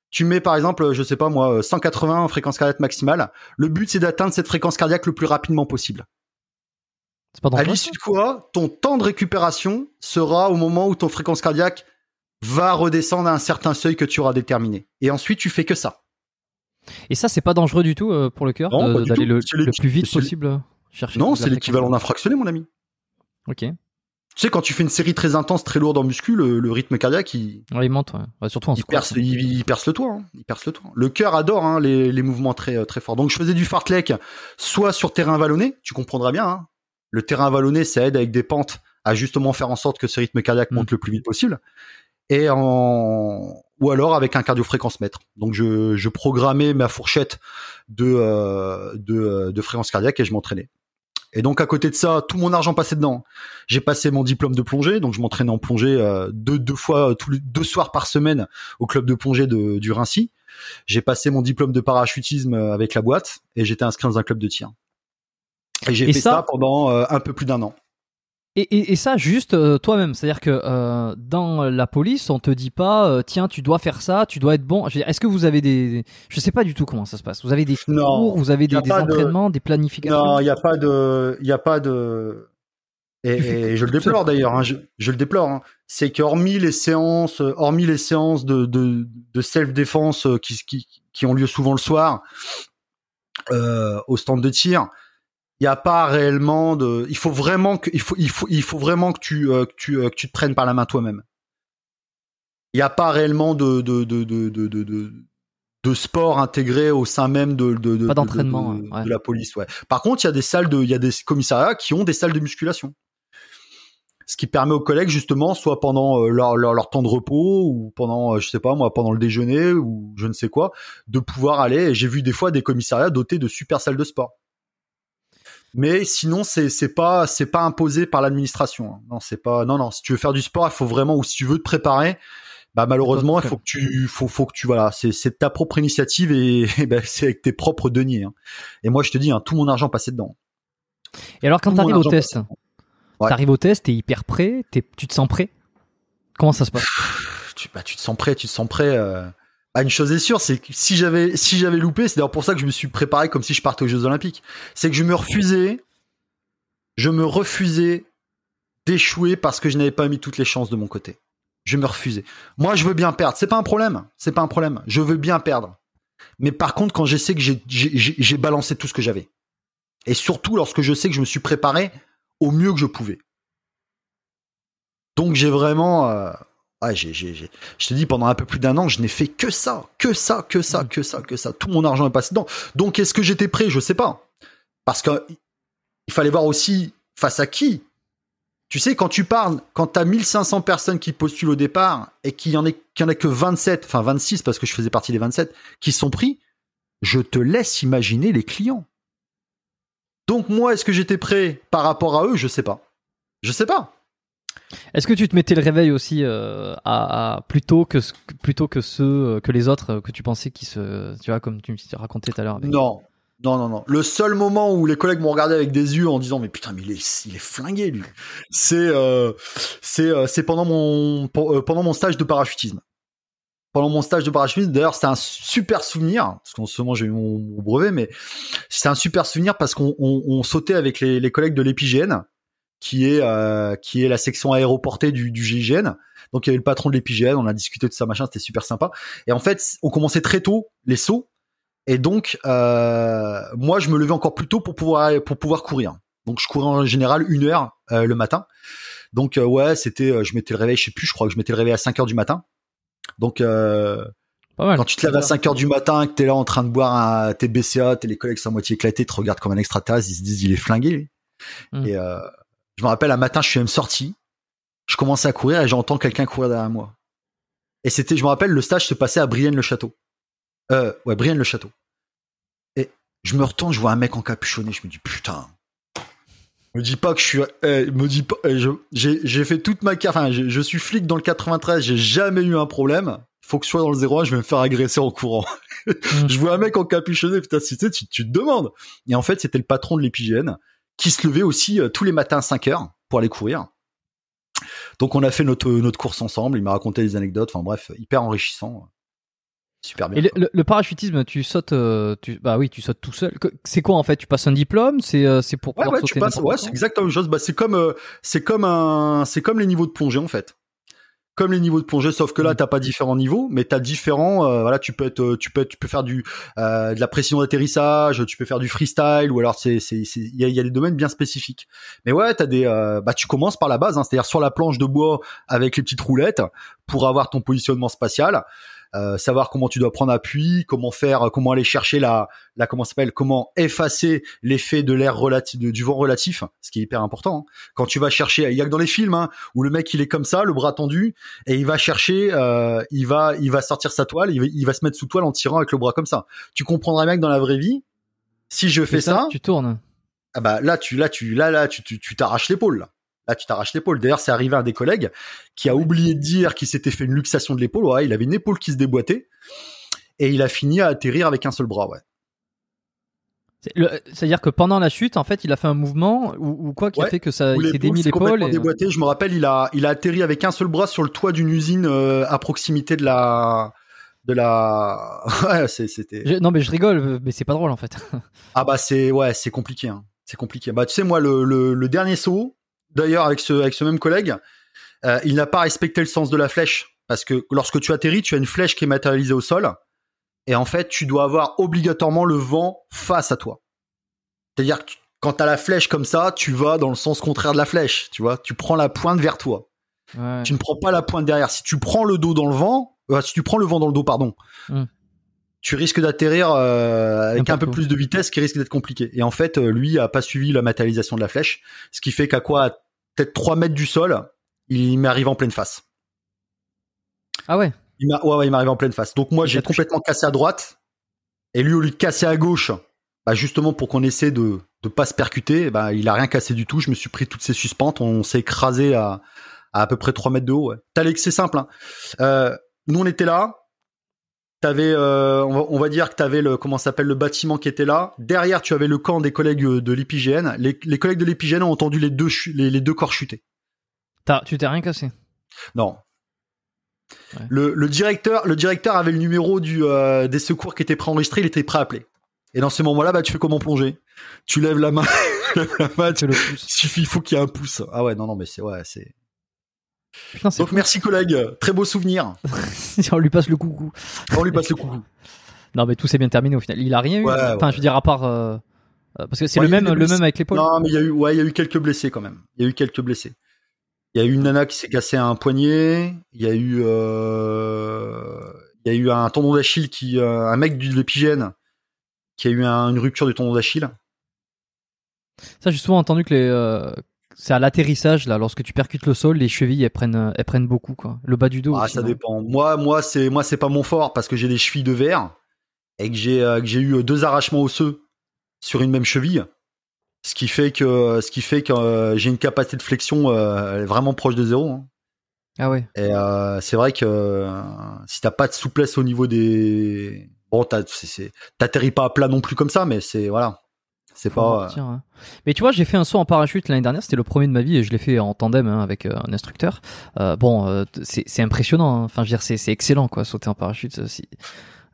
Tu mets par exemple, je sais pas moi, 180 en fréquence cardiaque maximale. Le but c'est d'atteindre cette fréquence cardiaque le plus rapidement possible. c'est pas À l'issue de quoi, ton temps de récupération sera au moment où ton fréquence cardiaque va redescendre à un certain seuil que tu auras déterminé. Et ensuite, tu fais que ça. Et ça, c'est pas dangereux du tout euh, pour le cœur d'aller le, le plus vite possible euh, chercher. Non, c'est l'équivalent d'un fractionné, mon ami. Ok. Tu sais, quand tu fais une série très intense, très lourde en muscu, le, le rythme cardiaque, il, Ouais, il monte, ouais. Ouais, surtout en il, perce, il, il perce le toit. hein. Il perce le toit. Le cœur adore hein, les, les mouvements très euh, très forts. Donc, je faisais du fartlek, soit sur terrain vallonné, tu comprendras bien. hein. Le terrain vallonné, ça aide avec des pentes à justement faire en sorte que ce rythme cardiaque Mm. monte le plus vite possible. Et en ou alors avec un cardiofréquence mètre. Donc je, je programmais ma fourchette de, euh, de, euh, de fréquence cardiaque et je m'entraînais. Et donc à côté de ça, tout mon argent passait dedans. J'ai passé mon diplôme de plongée, donc je m'entraînais en plongée euh, deux, deux fois, tous les deux soirs par semaine au club de plongée de, du Rincy. J'ai passé mon diplôme de parachutisme euh, avec la boîte et j'étais inscrit dans un club de tir. Et j'ai fait ça- ça, pendant euh, un peu plus d'un an. Et, et, et ça, juste euh, toi-même. C'est-à-dire que euh, dans la police, on te dit pas, euh, tiens, tu dois faire ça, tu dois être bon. Est-ce que vous avez des. Je sais pas du tout comment ça se passe. Vous avez des Non, cours, vous avez des, de- entraînements, des planifications? Non, il n'y a pas de, il a pas de. Et, je le déplore d'ailleurs. hein, je, je le déplore. hein. C'est qu'hormis les séances, hormis les séances de, de, de self-défense qui, qui, qui ont lieu souvent le soir au stand de tir, il n'y a pas réellement de. Il faut vraiment que, il faut, il faut, il faut vraiment que tu, euh, que tu, euh, que tu te prennes par la main toi-même. Il n'y a pas réellement de, de, de, de, de, de, sport intégré au sein même de, de, de, Pas de- d'entraînement, de, ouais. de la police. Ouais. Par contre, il y a des salles de, il y a des commissariats qui ont des salles de musculation. Ce qui permet aux collègues justement, soit pendant euh, leur, leur, leur temps de repos ou pendant, je sais pas moi, pendant le déjeuner ou je ne sais quoi, de pouvoir aller. J'ai vu des fois des commissariats dotés de super salles de sport. Mais sinon, c'est c'est pas c'est pas imposé par l'administration. hein. Non, c'est pas non non. Si tu veux faire du sport, il faut vraiment ou si tu veux te préparer, bah malheureusement, il faut que tu faut faut que tu voilà, c'est c'est ta propre initiative et, et ben, c'est avec tes propres deniers. hein. Et moi, je te dis, hein, tout mon argent passait dedans. Et alors, quand Tout tu mon arrives au test. Ouais. t'arrives au test, t'es hyper prêt, t'es- tu te sens prêt? Comment ça se passe? Tu, bah, tu te sens prêt, tu te sens prêt. Euh... Une chose est sûre, c'est que si j'avais loupé, c'est d'ailleurs pour ça que je me suis préparé comme si je partais aux Jeux Olympiques. C'est que je me refusais, je me refusais d'échouer parce que je n'avais pas mis toutes les chances de mon côté. Je me refusais. Moi, je veux bien perdre. C'est pas un problème. C'est pas un problème. Je veux bien perdre. Mais par contre, quand je sais que j'ai balancé tout ce que j'avais, et surtout lorsque je sais que je me suis préparé au mieux que je pouvais. Donc j'ai vraiment, euh, J'ai, j'ai, j'ai- je te dis, pendant un peu plus d'un an, je n'ai fait que ça, que ça, que ça, que ça, que ça. Tout mon argent est passé dedans. Donc, est-ce que j'étais prêt? Je sais pas. Parce que il fallait voir aussi face à qui. Tu sais, quand tu parles, quand t'as 1500 personnes qui postulent au départ et qu'il y en, est, qu'il y en a que 27, enfin 26 parce que je faisais partie des 27, qui sont pris, je te laisse imaginer les clients. Donc, moi, est-ce que j'étais prêt par rapport à eux? Je sais pas. Je sais pas. Est-ce que tu te mettais le réveil aussi euh, à, que plutôt que ceux euh, que les autres euh, que tu pensais qui se tu vois comme tu me racontais tout à l'heure Non, non, non, non. Le seul moment où les collègues m'ont regardé avec des yeux en disant mais putain mais il est, il est flingué lui. C'est c'est c'est pendant mon pendant mon stage de parachutisme. Pendant mon stage de parachutisme, d'ailleurs c'était un super souvenir parce qu'en ce moment j'ai eu mon, brevet, mais c'est un super souvenir parce qu'on on, on sautait avec les, les collègues de l'épigène qui est euh, qui est la section aéroportée du, du GIGN. Donc il y avait le patron de l'épigène, on a discuté de ça machin, c'était super sympa. Et en fait, on commençait très tôt les sauts et donc, euh, moi, je me levais encore plus tôt pour pouvoir pour pouvoir courir. Donc, je courais en général une heure euh, le matin. Donc, euh, ouais, c'était, euh, je mettais le réveil, je sais plus, je crois que je mettais le réveil à 5 heures du matin. Donc, euh, mal. quand tu te lèves à 5 heures du matin, que t'es là en train de boire un, tes BCA, tes les collègues sont à moitié éclatés, te regardent comme un extraterrestre, ils se disent, il est flingué. lui. Mm. Et euh, je me rappelle, un matin, je suis même sorti, je commençais à courir et j'entends quelqu'un courir derrière moi. Et c'était, je me rappelle, le stage se passait à Brienne-le-Château. Euh, ouais, Brienne-le-Château. Et je me retourne, je vois un mec encapuchonné, je me dis putain. Me dis pas que je suis, eh, me dis pas, eh, je- j'ai, fait toute ma carrière, enfin, je, je suis flic dans le 93, j'ai jamais eu un problème. Faut que je sois dans le 01, je vais me faire agresser en courant. je vois un mec encapuchonné, putain, si tu, tu te demandes. Et en fait, c'était le patron de l'épigène qui se levait aussi euh, tous les matins à 5 heures pour aller courir. Donc on a fait notre, notre course ensemble, il m'a raconté des anecdotes, enfin bref, hyper enrichissant. Super bien. Et le, le- parachutisme, tu sautes, euh, tu, bah oui, tu sautes tout seul. C'est quoi en fait? Tu passes un diplôme? C'est euh, c'est pour Ouais, pouvoir ouais, tu sauter passes, n'importe ouais, c'est exactement la même chose. Bah, c'est comme, euh, c'est comme un, c'est comme les niveaux de plongée en fait. Comme les niveaux de plongée, sauf que là, Mm. t'as pas différents niveaux, mais t'as différents. euh, voilà, tu peux être, euh, tu peux, être- tu peux faire du, euh, de la précision d'atterrissage, tu peux faire du freestyle, ou alors c'est, c'est, il y a, y a des domaines bien spécifiques. Mais ouais, t'as des, euh, bah, tu commences par la base, hein, c'est-à-dire sur la planche de bois avec les petites roulettes pour avoir ton positionnement spatial. Euh, savoir comment tu dois prendre appui, comment faire, comment aller chercher la, la comment s'appelle, comment effacer l'effet de l'air relatif, du vent relatif, ce qui est hyper important. hein. Quand tu vas chercher, il y a que dans les films hein, où le mec il est comme ça, le bras tendu, et il va chercher, euh, il va, il va sortir sa toile, il va, il va se mettre sous toile en tirant avec le bras comme ça. Tu comprendrais mec dans la vraie vie, si je fais ça, tu tournes. ah bah là tu, là tu, là là tu, tu, tu t'arraches l'épaule. Là. Là, tu t'arraches l'épaule. D'ailleurs, c'est arrivé à un des collègues qui a oublié de dire qu'il s'était fait une luxation de l'épaule. Ouais, il avait une épaule qui se déboîtait et il a fini à atterrir avec un seul bras. Ouais. C'est-à-dire que pendant la chute, en fait, il a fait un mouvement ou, ou quoi qui a fait que ça, il s'est démis l'épaule. et- déboîtée. Je me rappelle, il a, il a atterri avec un seul bras sur le toit d'une usine euh, à proximité de la, de la. Ouais, c'était. Non, mais je rigole, mais c'est pas drôle en fait. Ah bah c'est, ouais, c'est compliqué. Hein. C'est compliqué. Bah tu sais moi le, le, le dernier saut, d'ailleurs avec ce, avec ce même collègue, euh, il n'a pas respecté le sens de la flèche parce que lorsque tu atterris, tu as une flèche qui est matérialisée au sol et en fait tu dois avoir obligatoirement le vent face à toi. C'est-à-dire que quand tu as la flèche comme ça, tu vas dans le sens contraire de la flèche, tu vois, tu prends la pointe vers toi. Ouais. Tu ne prends pas la pointe derrière. Si tu prends le dos dans le vent, euh, si tu prends le vent dans le dos, pardon, Hmm. Tu risques d'atterrir euh, avec un peu plus de vitesse, qui risque d'être compliqué. Et en fait, euh, lui a pas suivi la matérialisation de la flèche, ce qui fait qu'à quoi, à peut-être 3 mètres du sol, il m'arrive en pleine face. Ah ouais. Il m'a, ouais, ouais, il m'arrive en pleine face. Donc moi, j'ai complètement cassé à droite, et lui, au lieu de casser à gauche, bah justement pour qu'on essaie de de pas se percuter, bah il a rien cassé du tout. Je me suis pris toutes ces suspentes, on s'est écrasé à à, à peu près 3 mètres de haut. Ouais. T'as c'est simple. Hein. Euh, nous, on était là. T'avais, euh, on, va, on va dire que t'avais le comment s'appelle le bâtiment qui était là. Derrière, tu avais le camp des collègues euh, de l'épigène. Les, les collègues de l'épigène ont entendu les deux chu- les, les deux corps chuter. T'as- tu t'es rien cassé? Non. Ouais. Le, le directeur, le directeur avait le numéro du euh, des secours qui était préenregistré. Il était prêt à appeler. Et dans ce moment-là, bah tu fais comment plonger Tu lèves la main. la main. Tu tu- le pouces. Il suffit, il faut qu'il y ait un pouce. Ah ouais, non, non, mais c'est ouais, c'est. Putain, Donc merci collègue, très beau souvenir. on lui passe le coucou. On lui passe le coucou. Non, mais tout s'est bien terminé au final. Il a rien eu. Enfin, ouais. je veux dire à part euh, parce que c'est Ouais, le même, le blessés. même avec l'épaule. Non, mais il y a eu, ouais, il y a eu quelques blessés quand même. Il y a eu quelques blessés. Il y a eu une nana qui s'est cassé un poignet. Il y a eu, euh, il y a eu un tendon d'Achille qui, euh, un mec de l'épigène qui a eu un- une rupture du tendon d'Achille. Ça, j'ai souvent entendu que les, c'est à l'atterrissage là, lorsque tu percutes le sol, les chevilles elles prennent, euh, elles prennent beaucoup quoi. Le bas du dos. Ah, aussi, ça non dépend. Moi, moi, c'est, moi, c'est pas mon fort parce que j'ai des chevilles de verre et que j'ai, euh, que j'ai eu deux arrachements osseux sur une même cheville. Ce qui fait que, ce qui fait que euh, j'ai une capacité de flexion euh, vraiment proche de zéro. hein. Ah ouais. Et euh, c'est vrai que euh, si t'as pas de souplesse au niveau des, bon, t'as- c'est- c'est- t'atterris pas à plat non plus comme ça, mais c'est voilà, c'est pas. amortir, hein. Mais tu vois, j'ai fait un saut en parachute l'année dernière, c'était le premier de ma vie et je l'ai fait en tandem hein, avec euh, un instructeur. Euh, bon, euh, c'est c'est impressionnant. hein. Enfin, je veux dire, c'est c'est excellent quoi, sauter en parachute.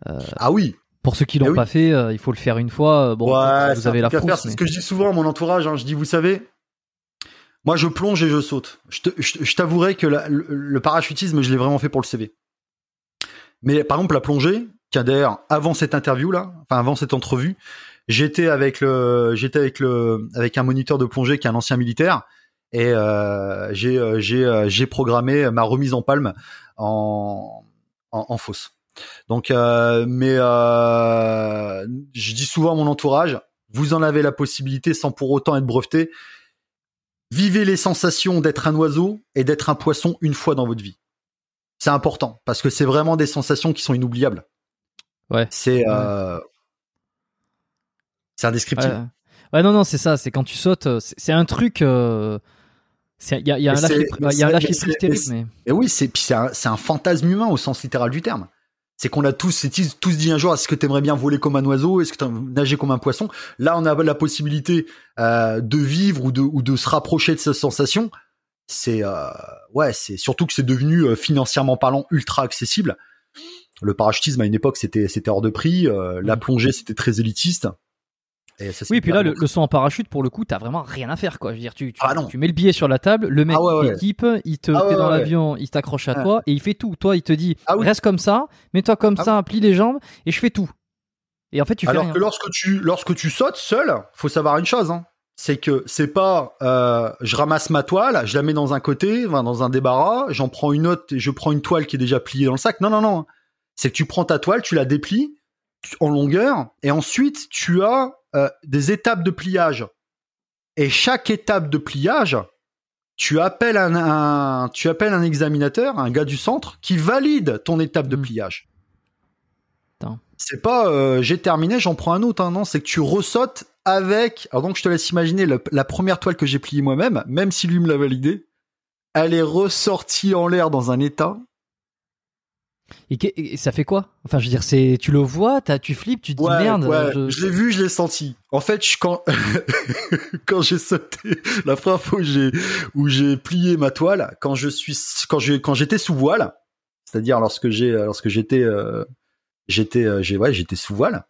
euh, Ah oui, Pour ceux qui l'ont Eh oui. pas fait, il faut le faire une fois. Bon, ouais, vous c'est avez la frousse. C'est mais- ce que je dis souvent à mon entourage. Je dis, vous savez, moi, je plonge et je saute. Je t'avouerai que la- le, le parachutisme, je l'ai vraiment fait pour le CV. Mais par exemple, la plongée, tiens d'ailleurs, avant cette interview là, enfin avant cette entrevue, j'étais avec le, j'étais avec le, avec un moniteur de plongée qui est un ancien militaire, et euh, j'ai, euh, j'ai, euh, j'ai programmé ma remise en palme en, en, en fosse. Donc, euh, mais euh, je dis souvent à mon entourage, vous en avez la possibilité sans pour autant être breveté. Vivez les sensations d'être un oiseau et d'être un poisson une fois dans votre vie. C'est important parce que c'est vraiment des sensations qui sont inoubliables. Ouais. C'est euh, c'est indescriptible. Ouais. Ouais, non, non, c'est ça. C'est quand tu sautes, euh, c'est un truc. euh, Il y a, y a un lâcher, prise terrible, mais Et oui, c'est un, un fantasme humain au sens littéral du terme. C'est qu'on a tous, tous dit un jour, est-ce que tu aimerais bien voler comme un oiseau, est-ce que tu nager comme un poisson? Là, on a la possibilité euh, de vivre ou de ou de se rapprocher de cette sensation. C'est euh, ouais, c'est surtout que c'est devenu euh, financièrement parlant ultra accessible. Le parachutisme à une époque c'était c'était hors de prix, la Mhm. plongée c'était très élitiste. Et ça, Oui, puis là, le, le saut en parachute, pour le coup, t'as vraiment rien à faire, quoi. Je veux dire, tu, tu, Ah tu mets le billet sur la table, le mec Ah ouais, il ouais. t'équipe, il te, Ah ouais, dans l'avion, il t'accroche à toi et il fait tout. Toi, il te dit, Ah oui. reste comme ça, mets-toi comme Ah ça, plie les jambes et je fais tout. Et en fait, tu fais Alors rien. que lorsque tu lorsque tu sautes seul, faut savoir une chose, hein. c'est que c'est pas euh, je ramasse ma toile, je la mets dans un côté, enfin, dans un débarras, j'en prends une autre et je prends une toile qui est déjà pliée dans le sac. Non non non, c'est que tu prends ta toile, tu la déplies en longueur et ensuite tu as euh, des étapes de pliage. Et chaque étape de pliage, tu appelles un, un- tu appelles un examinateur, un gars du centre qui valide ton étape de Mm. pliage. C'est pas euh, j'ai terminé, j'en prends un autre. hein, non, c'est que tu ressautes avec. Alors donc je te laisse imaginer le- la première toile que j'ai pliée moi-même, même si lui me l'a validée, elle est ressortie en l'air dans un état. Et, ça fait quoi? Enfin, je veux dire, c'est, tu le vois, t'as, tu flippes, tu te dis merde. ouais, je- je, l'ai vu, je l'ai senti. En fait, je, quand quand j'ai sauté la première fois où j'ai où j'ai plié ma toile, quand je suis quand je quand j'étais sous voile, c'est-à-dire lorsque j'ai lorsque j'étais euh, j'étais euh, j'ai ouais j'étais sous voile.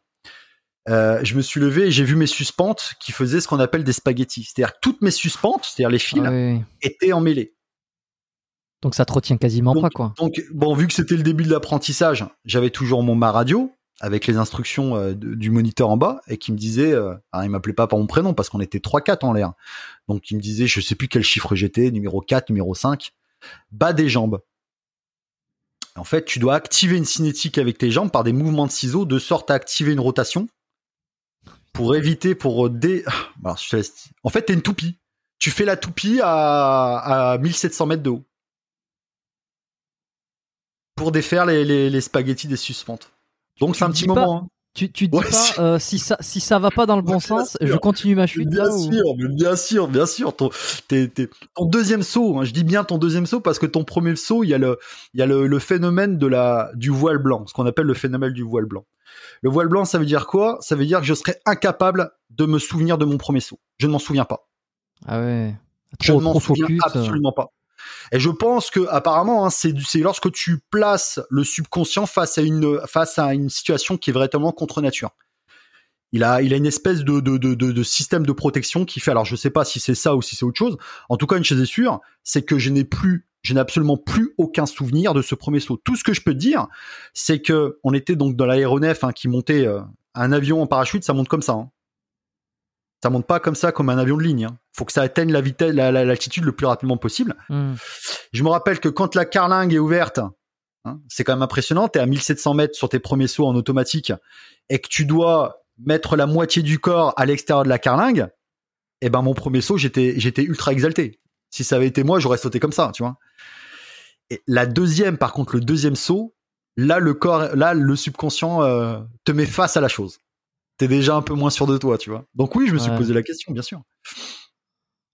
euh, je me suis levé et j'ai vu mes suspentes qui faisaient ce qu'on appelle des spaghettis. C'est-à-dire que toutes mes suspentes, c'est-à-dire les fils, Ah étaient emmêlés. Donc ça te retient quasiment Donc- pas, quoi. Donc, bon, vu que c'était le début de l'apprentissage, j'avais toujours mon ma radio avec les instructions euh, du moniteur en bas et qui me disait, euh, alors il m'appelait pas par mon prénom parce qu'on était 3-4 en l'air. Donc il me disait, je sais plus quel chiffre j'étais, numéro 4, numéro 5, bas des jambes. En fait, tu dois activer une cinétique avec tes jambes par des mouvements de ciseaux de sorte à activer une rotation pour éviter, pour dé... Alors, je te laisse- En fait, t'es une toupie. Tu fais la toupie à, à 1700 mètres de haut pour défaire les, les, les spaghettis des suspentes. Donc c'est un petit moment. hein. Tu, tu dis Ouais, pas si. euh, si ça si ça va pas dans le bon sens, sûr. je continue ma chute. Bien là, sûr, bien sûr, bien sûr. Ton, deuxième saut, hein, je dis bien ton deuxième saut parce que ton premier saut, il y a le, il y a le, le phénomène de la, du voile blanc, ce qu'on appelle le phénomène du voile blanc. Le voile blanc, ça veut dire quoi? Ça veut dire que je serais incapable de me souvenir de mon premier saut. Je ne m'en souviens pas. Ah ouais. Je ne m'en souviens focus. euh. absolument pas. Et je pense que apparemment, hein, c'est lorsque tu places le subconscient face à une situation qui est véritablement contre nature. Il a une espèce de système de protection qui fait. Alors je sais pas si c'est ça ou si c'est autre chose. En tout cas, une chose est sûre, c'est que je n'ai plus je n'ai absolument plus aucun souvenir de ce premier saut. Tout ce que je peux te dire, c'est que on était donc dans l'aéronef hein, qui montait euh, un avion en parachute, ça monte comme ça. hein. Ça monte pas comme ça, comme un avion de ligne. Hein. Faut que ça atteigne la vitesse, la- la- l'altitude le plus rapidement possible. Hmm. Je me rappelle que quand la carlingue est ouverte, hein, c'est quand même impressionnant. T'es à 1700 mètres sur tes premiers sauts en automatique et que tu dois mettre la moitié du corps à l'extérieur de la carlingue. Et ben mon premier saut, j'étais j'étais ultra exalté. Si ça avait été moi, j'aurais sauté comme ça, tu vois. Et la deuxième, par contre, le deuxième saut, là le corps, là le subconscient euh, te met face à la chose. T'es déjà un peu moins sûr de toi, tu vois. Donc oui, je me suis Ouais. posé la question, bien sûr.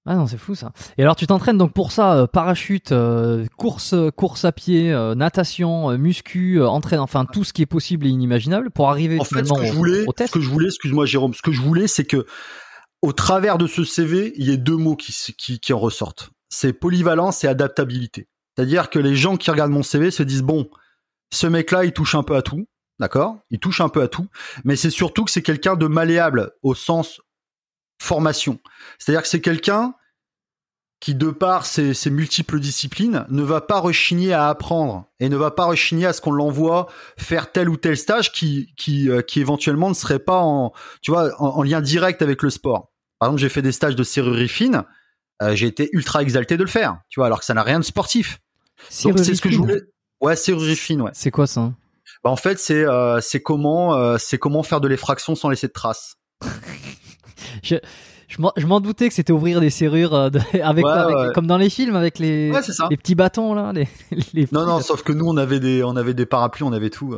Ah non, c'est fou ça. Et alors tu t'entraînes donc pour ça, euh, parachute, euh, course, course à pied, euh, natation, muscu, entraîne, enfin tout ce qui est possible et inimaginable pour arriver En fait, ce finalement que je au- voulais, au, ce test. que je voulais, excuse-moi Jérôme, ce que je voulais, c'est que au travers de ce CV, il y ait deux mots qui, qui en ressortent. C'est polyvalence et adaptabilité. C'est-à-dire que les gens qui regardent mon CV se disent bon, ce mec-là, il touche un peu à tout, d'accord? Il touche un peu à tout, mais c'est surtout que c'est quelqu'un de malléable au sens formation. C'est-à-dire que c'est quelqu'un qui, de par ses, ses multiples disciplines, ne va pas rechigner à apprendre et ne va pas rechigner à ce qu'on l'envoie faire tel ou tel stage qui, qui, euh, qui éventuellement ne serait pas en, tu vois, en, en lien direct avec le sport. Par exemple, j'ai fait des stages de serrurerie fine, euh, j'ai été ultra exalté de le faire, tu vois, alors que ça n'a rien de sportif. Donc c'est ce que je voulais. Ouais, serrurerie fine, ouais. C'est quoi ça? Bah, en fait, c'est euh, c'est comment euh, c'est comment faire de l'effraction sans laisser de traces. Je, je m'en- doutais que c'était ouvrir des serrures euh, de- avec, Ouais, avec- ouais. comme dans les films avec les, Ouais, les petits bâtons là, les, les Non, non, sauf que nous, on avait des, on avait des parapluies, on avait tout.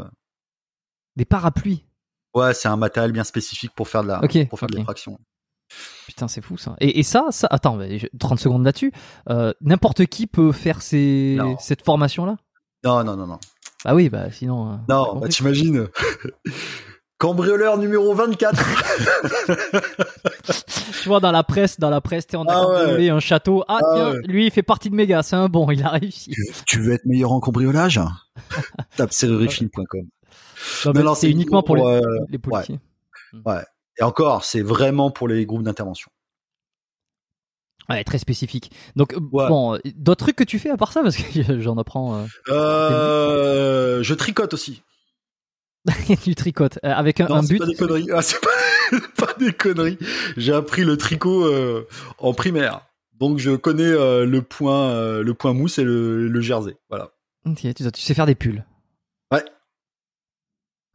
des parapluies? Ouais, c'est un matériel bien spécifique pour faire de la, pour faire de l'effraction. Putain, c'est fou ça. Et, et ça, ça, attends, mais je- 30 secondes là-dessus. Euh, N'importe qui peut faire ces, Non. cette formation là. Non, non, non, non. Bah oui, bah sinon. euh, Non, bah, t'imagines. Cambrioleur numéro 24. Tu vois dans la presse, dans la presse, t'es en Ah train de ouais. voler un château. Ah, Ah tiens, ouais. lui il fait partie de Méga, c'est un bon, il a réussi. tu veux être meilleur en cambriolage? Tape non, c'est uniquement pour les, euh, les policiers. Et encore, c'est vraiment pour les groupes d'intervention. Ouais, très spécifique. Donc euh, Ouais. bon, euh, d'autres trucs que tu fais à part ça? Parce que j'en apprends. euh, Euh, je tricote aussi. du tricote euh, avec un, Non, un but? pas des conneries. Ah, c'est pas, pas des conneries. J'ai appris le tricot euh, en primaire. Donc je connais euh, le point le point mousse et le, le jersey. Voilà. Ok, tu, tu sais faire des pulls.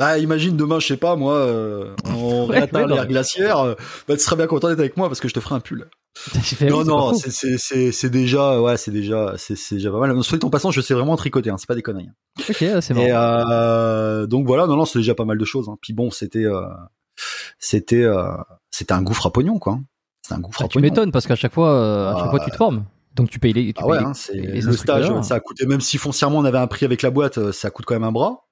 Ah, imagine demain, je sais pas, moi, euh, on Ouais, ouais, glaciaire, euh, bah, tu serais bien content d'être avec moi parce que je te ferai un pull. Non, non, c'est- c'est c'est- c'est déjà, ouais, c'est déjà, c'est déjà pas mal. Soit en passant, je sais vraiment tricoter, hein, c'est pas des conneries. Ok, c'est marrant. euh, donc voilà, non, non, c'est déjà pas mal de choses. Hein. Puis bon, c'était, euh, c'était, euh, c'était un gouffre à pognon, quoi. C'est un gouffre Ah, à tu pognon. m'étonnes parce qu'à chaque fois, euh, à chaque fois tu te formes. Donc tu payes les. Tu Ah payes les- hein, les le stage, instructeurs. ça a coûté même si foncièrement on avait un prix avec la boîte, ça coûte quand même un bras.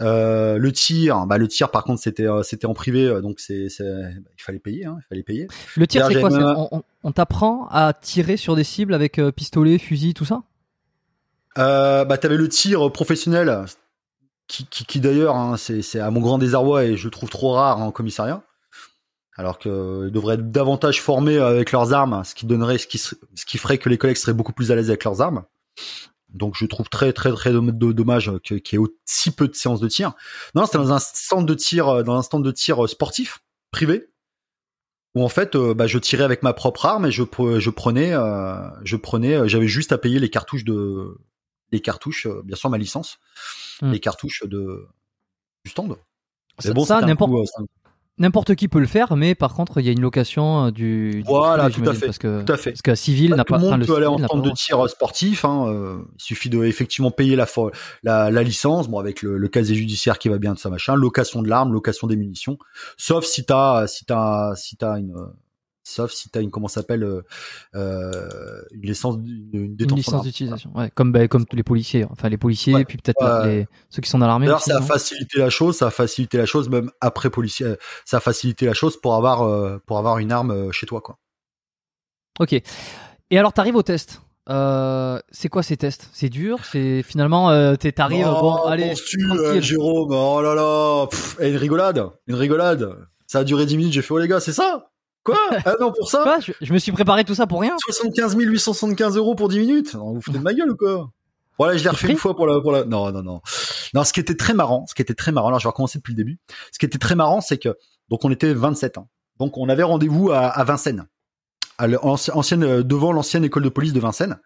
Euh, le tir, bah le tir par contre c'était euh, c'était en privé, euh, donc c'est il fallait payer, hein, il fallait payer. Le tir, c'est quoi On, t'apprend à tirer sur des cibles avec pistolet, fusil, tout ça? Euh, bah t'avais le tir professionnel, qui qui, qui d'ailleurs hein, c'est à mon grand désarroi et je le trouve trop rare en commissariat. Alors qu'ils devraient être davantage formés avec leurs armes, ce qui donnerait, ce qui, ce qui ferait que les collègues seraient beaucoup plus à l'aise avec leurs armes. Donc je trouve très très très dom- do- dommage que- qu'il y ait si peu de séances de tir. Non, c'était dans un stand de tir, euh, dans un stand de tir euh, sportif privé, où en fait, euh, bah, je tirais avec ma propre arme et je, pre- je prenais, euh, je prenais, euh, j'avais juste à payer les cartouches de, les cartouches, euh, bien sûr ma licence, Hmm. les cartouches de du stand. Mais bon, ça, n'importe n'importe qui peut le faire, mais par contre, il y a une location euh, du. du Voilà, tout à fait, Parce que, tout à fait. Parce civil n'a tout pas. le enfin, monde le peut aller en le de tir sportif. Hein, euh, il suffit de effectivement payer la, la, la licence, bon avec le, le casier judiciaire qui va bien de ça machin, location de l'arme, location des munitions. Sauf si t'as si t'as si t'as une sauf si t'as une comment s'appelle euh, euh, une licence une, licence d'utilisation, ouais, comme bah, comme tous les policiers, enfin les policiers, Ouais. puis peut-être ceux qui sont dans l'armée. D'ailleurs, ça a facilité la chose, ça a facilité la chose même après policier, euh, ça a facilité la chose pour avoir euh, pour avoir une arme chez toi quoi. Ok. Et alors, t'arrives au test. Euh, c'est quoi ces tests? C'est dur? C'est finalement, euh, t'es- t'arrives. Oh, bon, allez, euh, Jérôme, oh là là, pff, une rigolade, une rigolade. Ça a duré 10 minutes, j'ai fait, oh les gars, c'est ça? Quoi Ah non, pour ça Quoi je, je me suis préparé tout ça pour rien. 75 875 euros pour 10 minutes Non, Vous foutez de ma gueule ou quoi Voilà, je l'ai refait une fois pour la, pour la... Non, non, non. Non, ce qui était très marrant, ce qui était très marrant, alors je vais recommencer depuis le début. Ce qui était très marrant, c'est que, donc on était 27 ans. Donc on avait rendez-vous à, à Vincennes, à ancienne, devant l'ancienne école de police de Vincennes.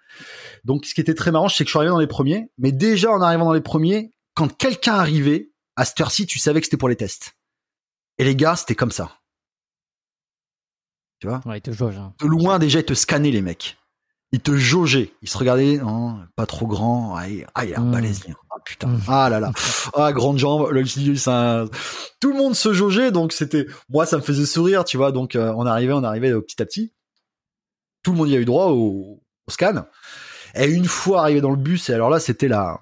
Donc ce qui était très marrant, c'est que je suis arrivé dans les premiers, mais déjà en arrivant dans les premiers, quand quelqu'un arrivait, à cette heure-ci, tu savais que c'était pour les tests. Et les gars, c'était comme ça. Tu vois ouais, ils te jaugent, hein. De loin, déjà, ils te scannaient, les mecs. Ils te jaugeaient. Ils se regardaient, non, pas trop grand. Ah, il a l'air Mm. balèze, lui. Ah, putain. Mm. Ah là là. Ah, grande jambe. Le- ça- Tout le monde se jaugeait, donc c'était... Moi, ça me faisait sourire, tu vois. Donc, euh, on arrivait, on arrivait euh, petit à petit. Tout le monde y a eu droit au, au scan. Et une fois arrivé dans le bus, et alors là, c'était la...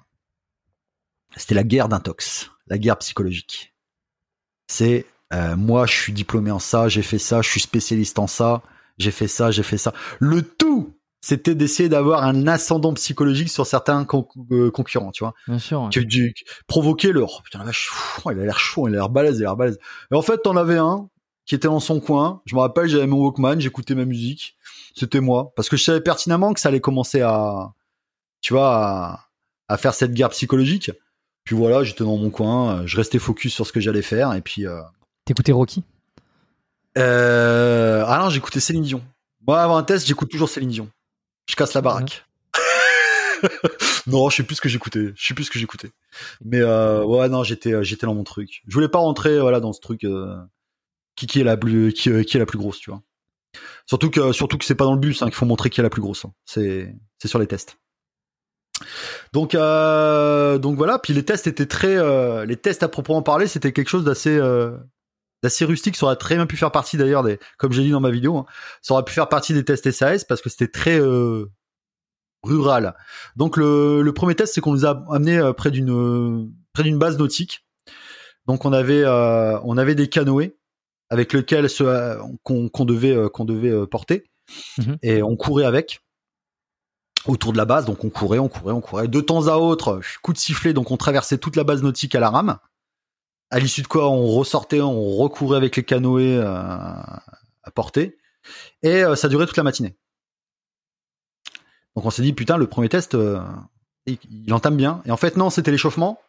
C'était la guerre d'intox. La guerre psychologique. C'est... euh, moi, je suis diplômé en ça, j'ai fait ça, je suis spécialiste en ça, j'ai fait ça, j'ai fait ça. Le tout, c'était d'essayer d'avoir un ascendant psychologique sur certains con- euh, concurrents, tu vois. Bien sûr. ouais. Tu, tu- provoquer leur, putain la vache, pff, il a l'air chaud, il a l'air balèze, il a l'air balèze. Et en fait, t'en avais un qui était dans son coin. Je me rappelle, j'avais mon Walkman, j'écoutais ma musique. C'était moi. Parce que je savais pertinemment que ça allait commencer à, tu vois, à, à faire cette guerre psychologique. Puis voilà, j'étais dans mon coin, euh, je restais focus sur ce que j'allais faire, et puis, euh, T'écoutais Rocky? Euh... Ah non, j'écoutais Céline Dion. Moi, avant un test, j'écoute toujours Céline Dion. Je casse la baraque. non, je sais plus ce que j'écoutais. Je sais plus ce que j'écoutais. Mais euh, ouais, non, j'étais, euh, j'étais dans mon truc. Je voulais pas rentrer, voilà, dans ce truc euh, qui, qui est la plus, qui, euh, qui est la plus grosse, tu vois. Surtout que, surtout que c'est pas dans le bus hein, qu'il faut montrer qui est la plus grosse. hein. C'est, c'est sur les tests. Donc, euh, donc voilà. Puis les tests étaient très, les tests à proprement parler, c'était quelque chose d'assez, d'assez rustique. Ça aurait très bien pu faire partie d'ailleurs des, comme j'ai dit dans ma vidéo, hein, ça aurait pu faire partie des tests SAS parce que c'était très euh, rural. Donc le, le premier test, c'est qu'on nous a amené euh, près d'une euh, près d'une base nautique. Donc on avait euh, on avait des canoës avec lesquels euh, qu'on qu'on devait qu'on devait porter Mhm. et on courait avec autour de la base. Donc on courait, on courait, on courait. De temps à autre, coup de sifflet. Donc on traversait toute la base nautique à la rame. À l'issue de quoi, on ressortait, on recourait avec les canoës euh, à porter. Et euh, ça durait toute la matinée. Donc on s'est dit, putain, le premier test, euh, il, entame bien. Et en fait, non, c'était l'échauffement.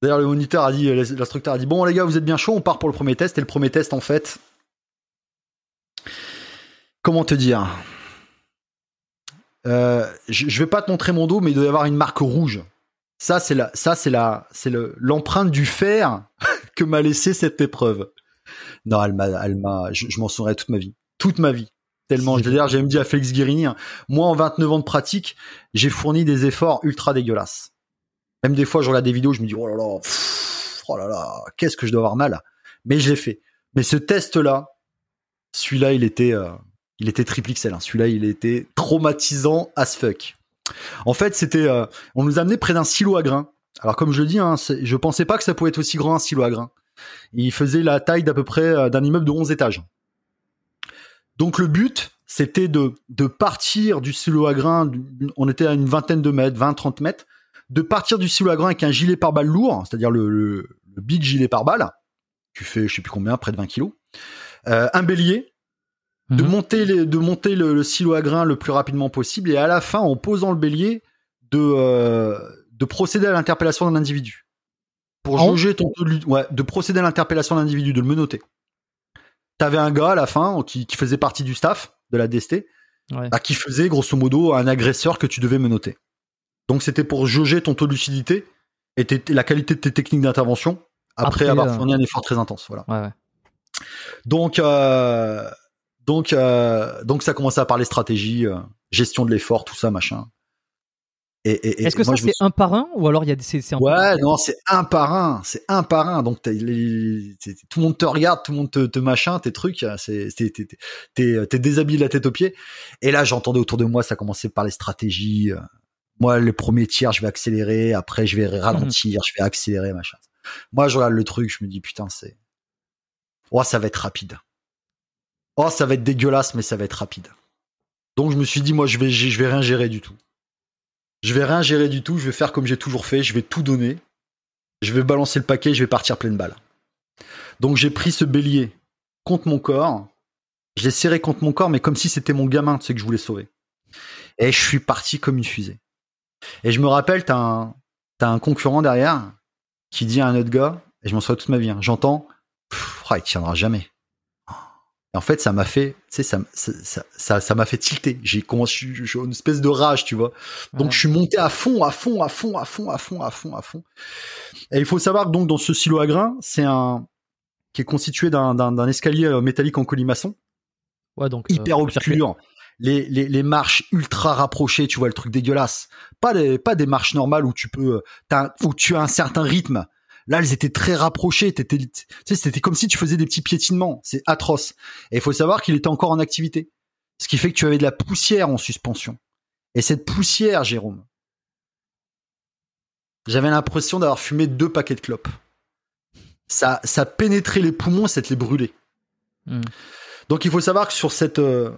D'ailleurs, le moniteur a dit, l'instructeur a dit, bon les gars, vous êtes bien chaud, on part pour le premier test. Et le premier test, en fait, comment te dire je, je vais pas te montrer mon dos, mais il doit y avoir une marque rouge. Ça, c'est la, ça, c'est la, c'est le, l'empreinte du fer que m'a laissé cette épreuve. Non, elle m'a, elle m'a, je, je m'en souviendrai toute ma vie, toute ma vie. Tellement, dire, j'ai même dit à Félix Guérini, hein, moi en 29 ans de pratique, j'ai fourni des efforts ultra dégueulasses. Même des fois, je regarde des vidéos, je me dis oh là là, pff, oh là là, qu'est-ce que je dois avoir mal. Mais je l'ai fait. Mais ce test-là, celui-là, il était, euh, il était triple XL. Hein. Celui-là, il était traumatisant as fuck. En fait, c'était, euh, on nous a amené près d'un silo à grains. Alors comme je le dis, hein, je pensais pas que ça pouvait être aussi grand un silo à grains. Il faisait la taille d'à peu près euh, d'un immeuble de 11 étages. Donc le but, c'était de, partir du silo à grains, on était à une vingtaine de mètres, 20-30 mètres, de partir du silo à grains avec un gilet pare-balles lourd, c'est-à-dire le, big gilet pare-balles, qui fait je sais plus combien, près de 20 kilos, euh, un bélier, de Mhm. monter, les, de monter le, le silo à grains le plus rapidement possible, et à la fin, en posant le bélier, de, euh, de procéder à l'interpellation d'un individu. Pour jauger ton de, ouais, de procéder à l'interpellation d'un individu, de le menotter. T'avais un gars à la fin qui, qui faisait partie du staff de la DST, Ouais. bah, qui faisait grosso modo un agresseur que tu devais menotter. Donc c'était pour jauger ton taux de lucidité et la qualité de tes techniques d'intervention après, Après, avoir euh, fourni un effort très intense. Voilà. Ouais, ouais. Donc, euh, donc, euh, donc ça commençait à parler stratégie, euh, gestion de l'effort, tout ça, machin. Et, et- et Est-ce que moi, ça c'est un par un ou alors il y a des c'est c'est en- Ouais, non, c'est un par un, c'est un par un. Donc t'as les- t'es- tout le monde te regarde, tout le monde te, te machin, tes trucs, c'est t'es t'es- t'es- t'es déshabillé de la tête aux pieds. Et là, j'entendais autour de moi, ça commençait par les stratégies. euh, Moi, le premier tir, je vais accélérer, après je vais ralentir, je vais accélérer, machin. Moi, je regarde le truc, je me dis putain, c'est, oh, ça va être rapide. Oh, ça va être dégueulasse, mais ça va être rapide. Donc je me suis dit, moi, je vais, je vais rien gérer du tout. Je vais rien gérer du tout, je vais faire comme j'ai toujours fait, je vais tout donner. Je vais balancer le paquet, je vais partir pleine balle. Donc j'ai pris ce bélier contre mon corps. Je l'ai serré contre mon corps, mais comme si c'était mon gamin, tu sais, que je voulais sauver. Et je suis parti comme une fusée. Et je me rappelle, t'as un, t'as un concurrent derrière qui dit à un autre gars, et je m'en souviens toute ma vie, hein, j'entends, ah, il tiendra jamais. Et en fait, ça m'a fait, tu sais, ça, ça, ça, ça m'a fait tilter. J'ai commencé, j'ai une espèce de rage, tu vois. Donc, je suis monté à fond, à fond, à fond, à fond, à fond, à fond, à fond. Et il faut savoir que donc dans ce silo à grains, c'est un qui est constitué d'un, d'un, d'un escalier euh, métallique en colimaçon, Ouais, donc. euh, hyper obscur. Les, les, les marches ultra rapprochées, tu vois le truc dégueulasse. Pas des pas des marches normales où tu peux, euh, où tu as un certain rythme. Là, elles étaient très rapprochées. T'étais, tu sais, c'était comme si tu faisais des petits piétinements. C'est atroce. Et il faut savoir qu'il était encore en activité. Ce qui fait que tu avais de la poussière en suspension. Et cette poussière, Jérôme, j'avais l'impression d'avoir fumé deux paquets de clopes. Ça, ça pénétrait les poumons, ça te les brûlait. Hmm. Donc il faut savoir que sur cette, euh,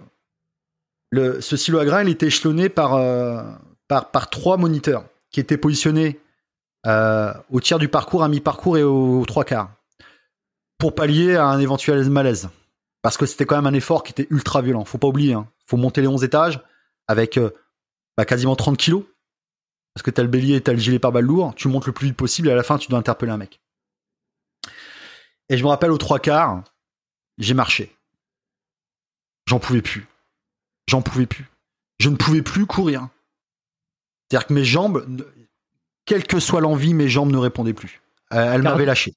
le, ce silo à grains, il était échelonné par, euh, par, par trois moniteurs qui étaient positionnés euh, au tiers du parcours, à mi-parcours et au, aux trois quarts pour pallier à un éventuel malaise. Parce que c'était quand même un effort qui était ultra violent. Faut pas oublier, hein. faut monter les 11 étages avec euh, bah, quasiment 30 kilos. Parce que t'as le bélier et t'as le gilet pare-balles lourd. Tu montes le plus vite possible et à la fin, tu dois interpeller un mec. Et je me rappelle aux trois quarts, j'ai marché. J'en pouvais plus. J'en pouvais plus. Je ne pouvais plus courir. C'est-à-dire que mes jambes, quelle que soit l'envie, mes jambes ne répondaient plus. Euh, Elles m'avaient lâché.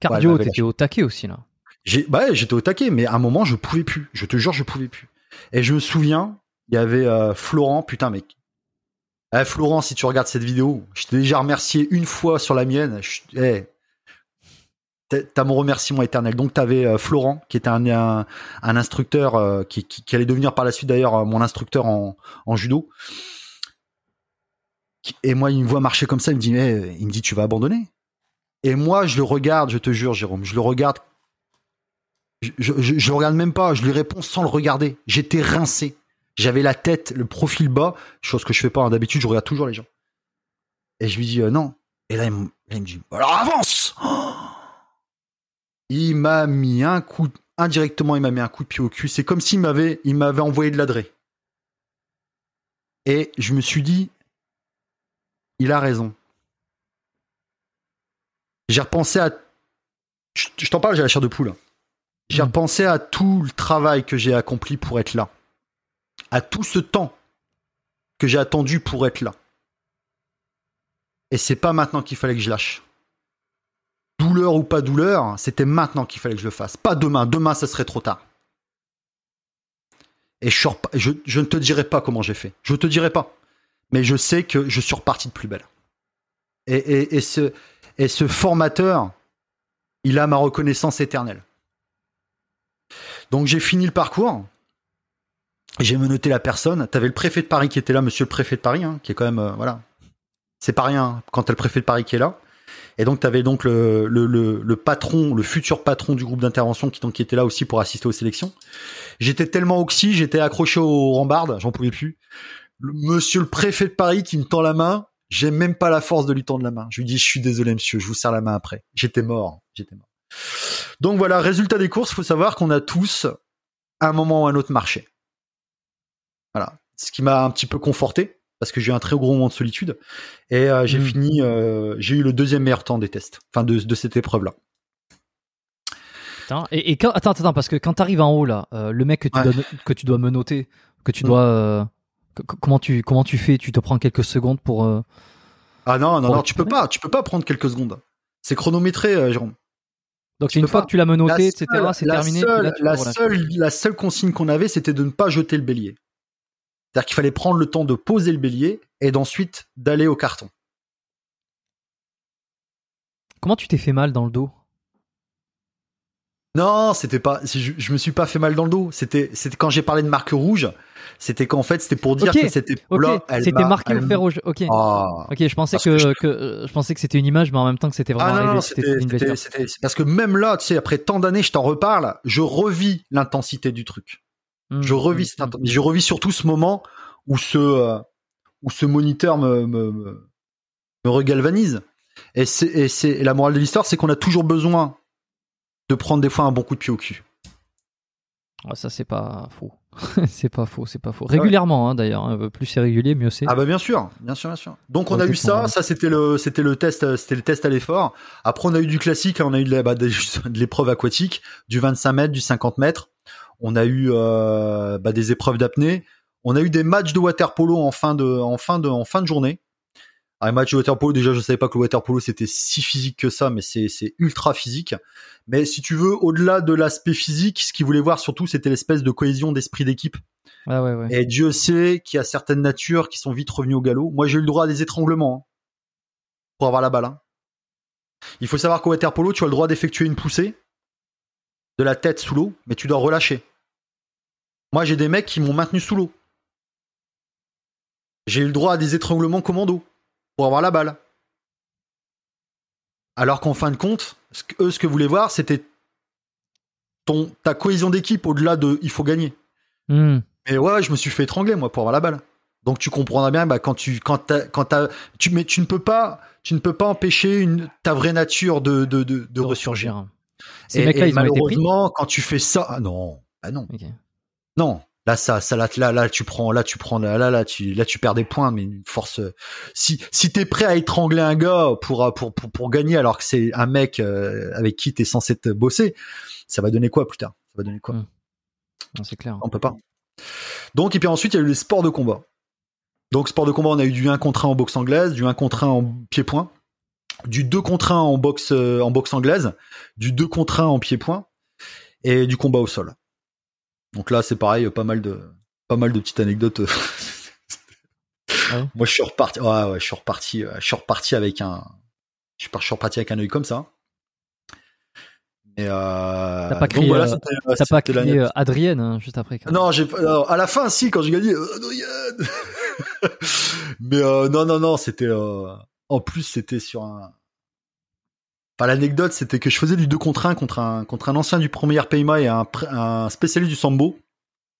Cardio, Ouais, t'étais au taquet aussi là. J'ai, bah ouais, j'étais au taquet, mais à un moment, je pouvais plus. Je te jure, je pouvais plus. Et je me souviens, il y avait euh, Florent, putain, mec. Eh, Florent, si tu regardes cette vidéo, je t'ai déjà remercié une fois sur la mienne. Eh, t'as- mon remerciement éternel. Donc t'avais euh, Florent, qui était un, un, un instructeur euh, qui, qui, qui allait devenir par la suite d'ailleurs mon instructeur en, en judo. Et moi, il me voit marcher comme ça, il me dit, eh, il me dit, tu vas abandonner. Et moi, je le regarde, je te jure, Jérôme, je le regarde je, le regarde même pas, je lui réponds sans le regarder. J'étais rincé. J'avais la tête, le profil bas, chose que je fais pas hein. d'habitude, je regarde toujours les gens. Et je lui dis euh, non. Et là il, me, il dit alors avance. Il m'a mis un coup, indirectement il m'a mis un coup de pied au cul. C'est comme s'il m'avait, m'avait envoyé de l'adré. Et je me suis dit, il a raison. J'ai repensé à, je, t'en parle, j'ai la chair de poule. J'ai Mm. repensé à tout le travail que j'ai accompli pour être là. À tout ce temps que j'ai attendu pour être là. Et c'est pas maintenant qu'il fallait que je lâche. Douleur ou pas douleur, c'était maintenant qu'il fallait que je le fasse. Pas demain. Demain, ça serait trop tard. Et je, je ne te dirai pas comment j'ai fait. Je te dirai pas. Mais je sais que je suis reparti de plus belle. Et, ce, et ce formateur, il a ma reconnaissance éternelle. Donc j'ai fini le parcours. J'ai menotté la personne. T'avais le préfet de Paris qui était là, monsieur le préfet de Paris, hein, qui est quand même, euh, voilà. C'est pas rien hein, quand t'as le préfet de Paris qui est là. Et donc t'avais donc le, le, patron, le futur patron du groupe d'intervention qui, qui était là aussi pour assister aux sélections. J'étais tellement oxy, j'étais accroché aux rambardes, j'en pouvais plus. Le- monsieur le préfet de Paris qui me tend la main, j'ai même pas la force de lui tendre la main. Je lui dis, je suis désolé monsieur, je vous serre la main après. J'étais mort, j'étais mort. Donc voilà, résultat des courses, faut savoir qu'on a tous, à un moment ou à un autre, marché. Voilà. Ce qui m'a un petit peu conforté, parce que j'ai eu un très gros moment de solitude. Et euh, j'ai Mm. fini, euh, j'ai eu le deuxième meilleur temps des tests, enfin de, de cette épreuve-là. Et, et quand, attends, attends, parce que quand t'arrives en haut là, euh, le mec que tu, Ouais. dois, que tu dois menoter, que tu Mm. dois, comment tu, comment tu fais? Tu te prends quelques secondes pour. euh, Ah non, non, non, tu peux pas, tu peux pas prendre quelques secondes. C'est chronométré, euh, Jérôme. Donc Tu une fois pas. que tu l'as menotté, La etc. C'est terminé. seule- là, la, seule, la seule consigne qu'on avait, c'était de ne pas jeter le bélier. C'est-à-dire qu'il fallait prendre le temps de poser le bélier et d'ensuite d'aller au carton. Comment tu t'es fait mal dans le dos? Non, c'était pas. Je, je me suis pas fait mal dans le dos. C'était, c'était quand j'ai parlé de marque rouge. C'était qu'en fait, c'était pour dire que c'était. Ok, là, elle c'était m'a- marqué au fer rouge. Ok. Ah. Ok, je pensais que, que je- que, je pensais que c'était une image, mais en même temps que c'était vraiment Ah non, non, c'était parce que même là, tu sais, après tant d'années, je t'en reparle, je revis l'intensité du truc. Mm, Je revis, mm, cette mm. inten- je revis surtout ce moment où ce, euh, où ce moniteur me, me, me, me regalvanise. Et c'est, la morale de l'histoire, c'est qu'on a toujours besoin de prendre des fois un bon coup de pied au cul. Ah, ça c'est pas faux. c'est pas faux, c'est pas faux. Régulièrement hein, d'ailleurs. hein, Plus c'est régulier, mieux c'est. Ah bah bien sûr, bien sûr, bien sûr. Donc on a eu ça, ça c'était le, c'était le test, euh, c'était le test à l'effort. Après on a eu du classique, hein, on a eu de, bah, de, de l'épreuve aquatique, du 25 mètres, du 50 mètres. on a eu euh, bah, des épreuves d'apnée, on a eu des matchs de water polo en fin de, en fin de, en fin de journée. Un match de water polo, déjà, je savais pas que le water polo c'était si physique que ça, mais c'est, ultra physique. Mais si tu veux, au-delà de l'aspect physique, ce qu'ils voulaient voir surtout, c'était l'espèce de cohésion d'esprit d'équipe. Ouais, ouais, ouais. Et Dieu sait qu'il y a certaines natures qui sont vite revenues au galop. Moi, j'ai eu le droit à des étranglements hein, pour avoir la balle. hein. Il faut savoir qu'au water polo, tu as le droit d'effectuer une poussée de la tête sous l'eau, mais tu dois relâcher. Moi, j'ai des mecs qui m'ont maintenu sous l'eau. J'ai eu le droit à des étranglements commando pour avoir la balle. Alors qu'en fin de compte, ce que- eux, ce que voulaient voir, c'était ton, ta cohésion d'équipe au-delà de il faut gagner. Hmm. Mais ouais, je me suis fait étrangler, moi, pour avoir la balle. Donc tu comprendras bien, bah, quand tu, quand t'as- quand t'as- tu, mais tu ne peux pas, tu ne peux pas empêcher une, ta vraie nature de, de, de, de ressurgir. Ces Et- mecs-là, et ils ont été pris. malheureusement, quand tu fais ça, ah non, ah non, non. Là, ça, ça, là, là, là, tu prends, là, tu prends, là, là, là, tu, là, tu perds des points, mais une force. Si, si t'es prêt à étrangler un gars pour, euh, pour, pour, pour gagner, alors que c'est un mec euh, avec qui t'es censé te bosser, ça va donner quoi plus tard? Ça va donner quoi? Mm. Non, C'est clair. On peut pas. Donc, et puis ensuite, il y a eu les sports de combat. Donc, sport de combat, on a eu du 1 contre 1 en boxe anglaise, du 1 contre 1 en pied-point, du 2 contre 1 en boxe, euh, en boxe anglaise, du 2 contre 1 en pied-point, et du combat au sol. Donc là, c'est pareil, pas mal de, pas mal de petites anecdotes. Ouais? Moi, je suis reparti, ouais, ouais, je suis reparti, euh, je suis reparti avec un, je suis reparti avec un œil comme ça. Et euh, T'as pas crié, voilà, euh, pas crié euh, Adrienne hein, juste après. quand. Non, j'ai à la fin, si, quand j'ai gagné, euh, Adrien Mais non, non, non, c'était. en plus, c'était sur un. L'anecdote, c'était que je faisais du 2 contre 1 contre un, contre un ancien du premier RPMA et un, un spécialiste du sambo.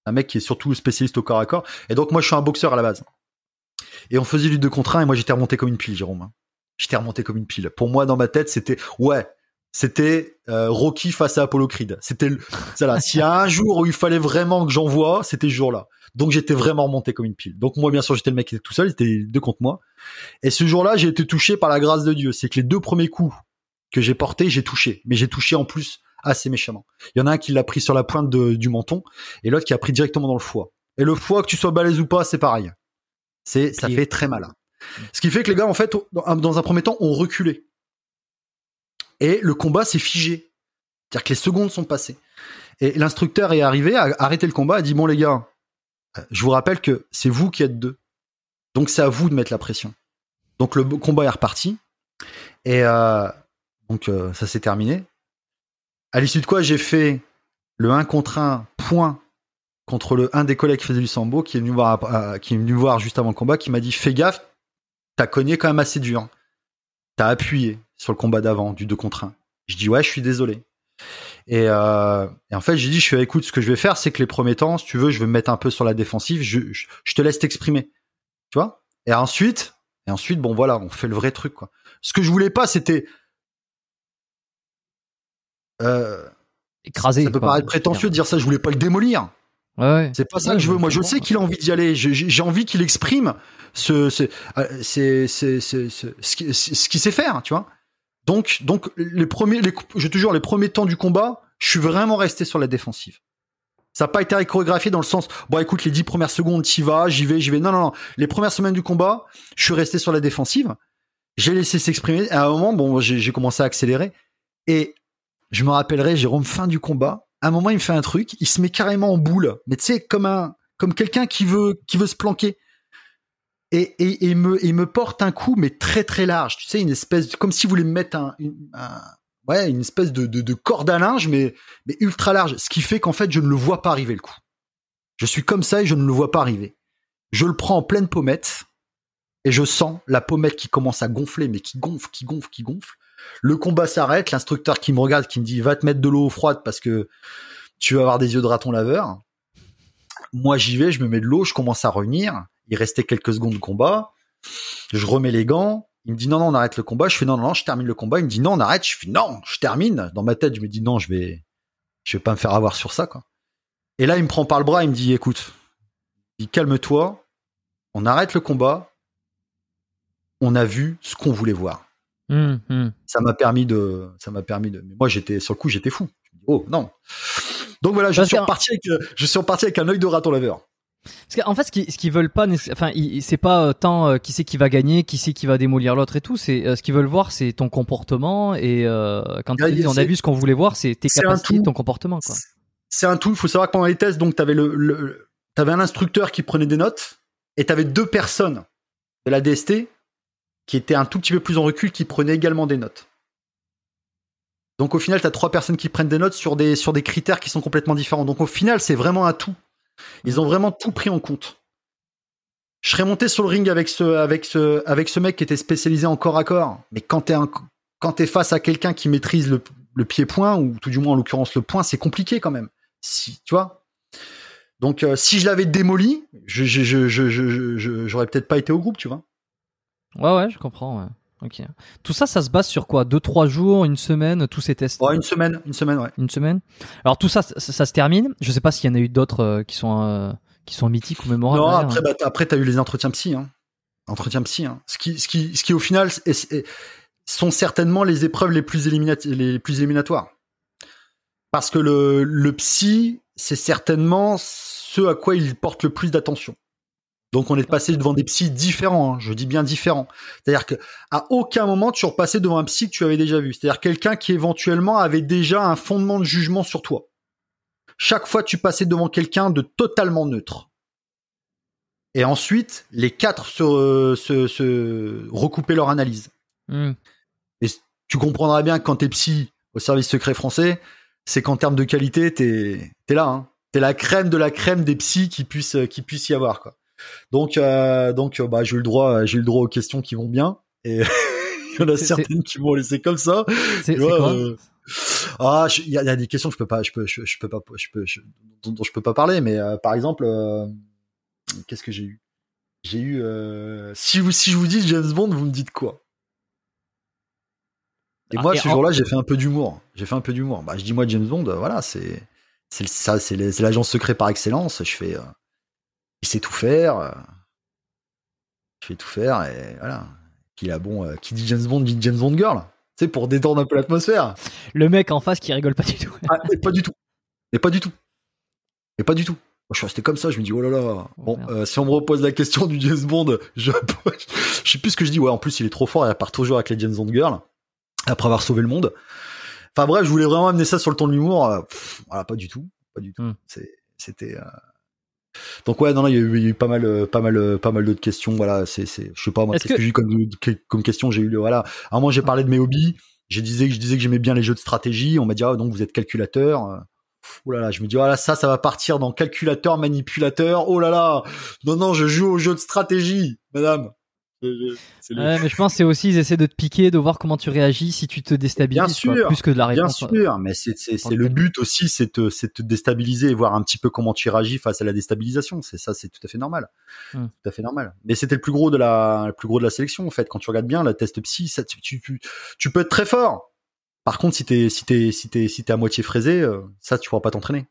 Un mec qui est surtout spécialiste au corps à corps. Et donc, moi, je suis un boxeur à la base. Et on faisait du 2 contre 1 et moi, j'étais remonté comme une pile, Jérôme. hein. J'étais remonté comme une pile. Pour moi, dans ma tête, c'était. Ouais. C'était euh, Rocky face à Apollo Creed. C'était ça. S'il y a un jour où il fallait vraiment que j'envoie, c'était ce jour-là. Donc j'étais vraiment remonté comme une pile. Donc moi, bien sûr, j'étais le mec qui était tout seul, c'était deux contre moi. Et ce jour-là, j'ai été touché par la grâce de Dieu. C'est que les deux premiers coups que j'ai portés, j'ai touché. Mais j'ai touché en plus assez méchamment. Il y en a un qui l'a pris sur la pointe de- du menton et l'autre qui a pris directement dans le foie. Et le foie, que tu sois balèze ou pas, c'est pareil. C'est, ça fait très mal. Ce qui fait que les gars, en fait, dans dans un premier temps, ont reculé. Et le combat s'est figé. C'est-à-dire que les secondes sont passées. Et l'instructeur est arrivé, a arrêté le combat, a dit, bon les gars, euh, je vous rappelle que c'est vous qui êtes deux. Donc c'est à vous de mettre la pression. Donc le combat est reparti. Et euh, donc euh, ça s'est terminé. À l'issue de quoi j'ai fait le 1 contre 1 point contre le un des collègues qui faisait du sambo qui est venu voir euh, qui est venu voir juste avant le combat qui m'a dit fais gaffe t'as cogné quand même assez dur. T'as appuyé sur le combat d'avant du 2 contre 1 je dis ouais je suis désolé. Et, euh, et en fait j'ai dit je fais écoute ce que je vais faire c'est que les premiers temps si tu veux je vais me mettre un peu sur la défensive je, je, te laisse t'exprimer. Tu vois? Et ensuite et ensuite bon voilà on fait le vrai truc ce que je voulais pas c'était euh, Écrasé. ça peut quoi. paraître prétentieux de dire ça je voulais pas le démolir Ouais, c'est pas ça que je veux. Moi, je sais qu'il a envie d'y aller. J'ai envie qu'il exprime ce, ce, euh, ce ce qu'il sait faire, tu vois. Donc, donc, les premiers, les, je te jure, les premiers temps du combat, je suis vraiment resté sur la défensive. Ça n'a pas été chorégraphié dans le sens, bon, écoute, les dix premières secondes, t'y vas, j'y vais, j'y vais. Non, non, non. Les premières semaines du combat, je suis resté sur la défensive. J'ai laissé s'exprimer. À un moment, bon, j'ai commencé à accélérer. Et je me rappellerai, Jérôme, fin du combat. À un moment, il me fait un truc, il se met carrément en boule. Mais tu sais, comme un, comme quelqu'un qui veut, qui veut se planquer. Et, et, et me, il me porte un coup, mais très très large. Tu sais, une espèce, comme si vous voulez me mettre un, une, un- ouais, une espèce de, de, de corde à linge, mais, mais ultra large. Ce qui fait qu'en fait, je ne le vois pas arriver le coup. Je suis comme ça et je ne le vois pas arriver. Je le prends en pleine pommette et je sens la pommette qui commence à gonfler, mais qui gonfle, qui gonfle, qui gonfle. Le combat s'arrête, l'instructeur qui me regarde, qui me dit va te mettre de l'eau froide parce que tu vas avoir des yeux de raton laveur. Moi j'y vais, je me mets de l'eau, je commence à revenir. Il restait quelques secondes de combat. Je remets les gants. Il me dit non, non, on arrête le combat. Je fais non, non, je termine le combat. Il me dit non, on arrête. Je fais non, je termine. Dans ma tête, je me dis non, je vais, je vais pas me faire avoir sur ça. Et là, il me prend par le bras, il me dit écoute, calme-toi, on arrête le combat. On a vu ce qu'on voulait voir Hum, hum. ça m'a permis de ça m'a permis de mais moi j'étais sur le coup j'étais fou oh non Donc voilà, je Parce suis reparti avec, je suis reparti avec un œil de raton laveur. Parce qu'en fait, ce qu'ils ce qu'ils veulent pas, enfin, c'est pas euh, tant euh, qui c'est qui va gagner, qui c'est qui va démolir l'autre et tout. C'est euh, ce qu'ils veulent voir, c'est ton comportement et euh, quand Ah, ils disent, on a vu ce qu'on voulait voir, c'est tes c'est capacités, tout. ton comportement, quoi. C'est un tout. Il faut savoir que pendant les tests, donc t'avais le, le t'avais un instructeur qui prenait des notes et t'avais deux personnes de la DST qui étaient un tout petit peu plus en recul qui prenaient également des notes. Donc au final, t'as trois personnes qui prennent des notes sur des critères qui sont complètement différents. Donc au final, c'est vraiment un tout. Ils ont vraiment tout pris en compte. Je serais monté sur le ring avec ce avec ce avec ce mec qui était spécialisé en corps à corps. Mais quand quand t'es face à quelqu'un qui maîtrise le, pied-point ou tout du moins en l'occurrence le point, c'est compliqué quand même. Si tu vois? Donc euh, si je l'avais démoli, je- j'aurais peut-être pas été au groupe, tu vois. Ouais, ouais, je comprends. Ouais. Ok. Tout ça, ça se base sur quoi? Deux, trois jours, une semaine, tous ces tests? Ouais, une semaine, une semaine, ouais. Une semaine? Alors tout ça, ça, ça se termine? Je sais pas s'il y en a eu d'autres euh, qui sont euh, qui sont mythiques ou mémorables. Non, après, hein. bah, après, t'as eu les entretiens psy, hein. Entretiens psy, hein. Ce qui, ce qui, ce qui, au final, est- est- sont certainement les épreuves les plus, éliminat- les plus éliminatoires. Parce que le, le psy, c'est certainement ce à quoi il porte le plus d'attention. Donc, on est passé devant des psys différents, hein. je dis bien différents. C'est-à-dire que à aucun moment tu repassais devant un psy que tu avais déjà vu. C'est-à-dire quelqu'un qui éventuellement avait déjà un fondement de jugement sur toi. Chaque fois, tu passais devant quelqu'un de totalement neutre. Et ensuite, les quatre se, se, se recoupaient leur analyse. Hmm. Et tu comprendras bien que quand t'es psy au service secret français, c'est qu'en termes de qualité, t'es es là. Hein. T'es la crème de la crème des psys qui puissent qui puisse y avoir. Quoi. Donc, euh, donc euh, bah, j'ai eu le droit, j'ai eu le droit aux questions qui vont bien. Et il y en a certaines qui m'ont laissé comme ça. C'est quoi? euh, ah, il y, a il y a des questions que je peux pas, je peux, je, je peux pas, je peux, je- dont, dont je peux pas parler. Mais euh, par exemple, euh, qu'est-ce que j'ai eu? J'ai eu. euh, si vous, si je vous dis James Bond, vous me dites quoi? Et Ah, moi, et ce en- jour-là, j'ai fait un peu d'humour. J'ai fait un peu d'humour. Bah, je dis moi James Bond, euh, voilà, c'est, c'est l'agent secret par excellence. Je fais, euh, il sait tout faire. euh, je fais tout faire et voilà. Qui a bon, euh, qui dit James Bond dit James Bond girl. Sais, pour détendre un peu l'atmosphère. Le mec en face qui rigole pas du tout. Ah, et pas du tout. Et pas du tout. Et pas du tout. Moi, je suis resté comme ça, je me dis, oh là là. Bon, merde. euh, si on me repose la question du James Bond, je, je sais plus ce que je dis. Ouais, en plus, il est trop fort, il part toujours avec les James Bond Girls, après avoir sauvé le monde. Enfin bref, je voulais vraiment amener ça sur le ton de l'humour. Voilà, pas du tout. Pas du tout. Hmm. C'est- C'était. euh, Donc ouais, non, non, il y a eu, il y a eu pas mal, euh, pas mal, euh, pas mal d'autres questions. Voilà, c'est, c'est, je sais pas moi, Est-ce qu'est-ce que, que- j'ai eu comme, comme question J'ai eu le, voilà. À un moment, j'ai parlé de mes hobbies. Je disais que je disais que j'aimais bien les jeux de stratégie. On m'a dit ah donc vous êtes calculateur. Euh, Oh là là, je me dis oh là ça, ça va partir dans calculateur, manipulateur. Oh là là, non non, je joue aux jeux de stratégie, madame. Ouais, mais je pense que c'est aussi ils essaient de te piquer, de voir comment tu réagis si tu te déstabilises, Bien quoi, plus que de la Bien réponse. sûr, mais c'est le but aussi, c'est te te déstabiliser et voir un petit peu comment tu réagis face à la déstabilisation. C'est ça, c'est tout à fait normal, Hmm. tout à fait normal. Mais c'était le plus gros de la le plus gros de la sélection en fait. Quand tu regardes bien la test psy, ça, tu, tu, tu, tu peux être très fort. Par contre, si t'es si t'es si t'es si t'es à moitié fraisé, euh, ça tu pourras pas t'entraîner.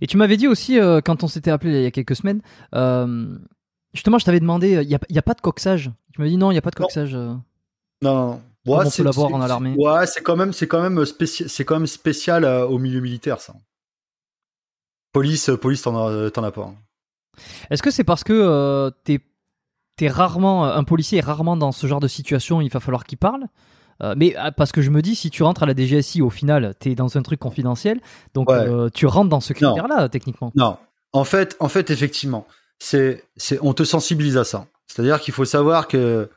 Et tu m'avais dit aussi, euh, quand on s'était appelé il y a quelques semaines, euh, justement, je t'avais demandé, il n'y a, pas de coxage. Tu m'as dit non, il n'y a pas de coxage. euh. Non, non, on peut l'avoir en alarmé. Ouais, c'est quand même, c'est quand même c'est quand même spécial euh, au milieu militaire, ça. Police, euh, police, t'en as, pas. hein. Est-ce que c'est parce que euh, t'es rarement un policier est rarement dans ce genre de situation, il va falloir qu'il parle? Euh, mais euh, parce que je me dis, si tu rentres à la DGSI, au final, t'es dans un truc confidentiel, donc Ouais. euh, tu rentres dans ce critère-là, techniquement. Non. En fait, en fait, effectivement, c'est, c'est, on te sensibilise à ça. C'est-à-dire qu'il faut savoir que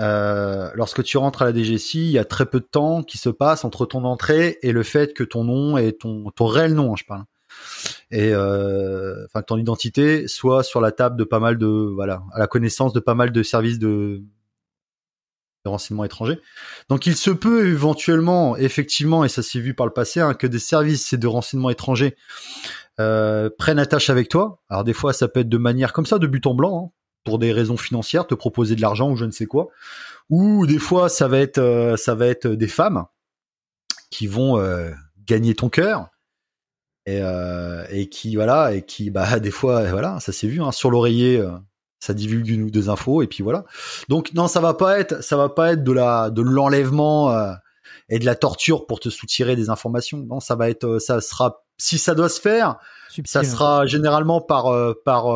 euh, lorsque tu rentres à la DGSI, il y a très peu de temps qui se passe entre ton entrée et le fait que ton nom et ton, ton réel nom, hein, je parle, et euh, enfin que ton identité soit sur la table de pas mal de, voilà, à la connaissance de pas mal de services de, de renseignement étrangers. Donc il se peut éventuellement, effectivement, et ça s'est vu par le passé, hein, que des services de renseignement étrangers euh, prennent attache avec toi. Alors des fois, ça peut être de manière comme ça, de but en blanc, hein, pour des raisons financières, te proposer de l'argent ou je ne sais quoi. Ou des fois, ça va être, euh, ça va être des femmes qui vont euh, gagner ton cœur et, euh, et qui voilà et qui bah des fois voilà, ça s'est vu hein, sur l'oreiller. Euh, ça divulgue une ou deux infos et puis voilà. Donc non, ça va pas être, ça va pas être de la, de l'enlèvement, euh, et de la torture pour te soutirer des informations. Non, ça va être, ça sera, si ça doit se faire, ça sera généralement par par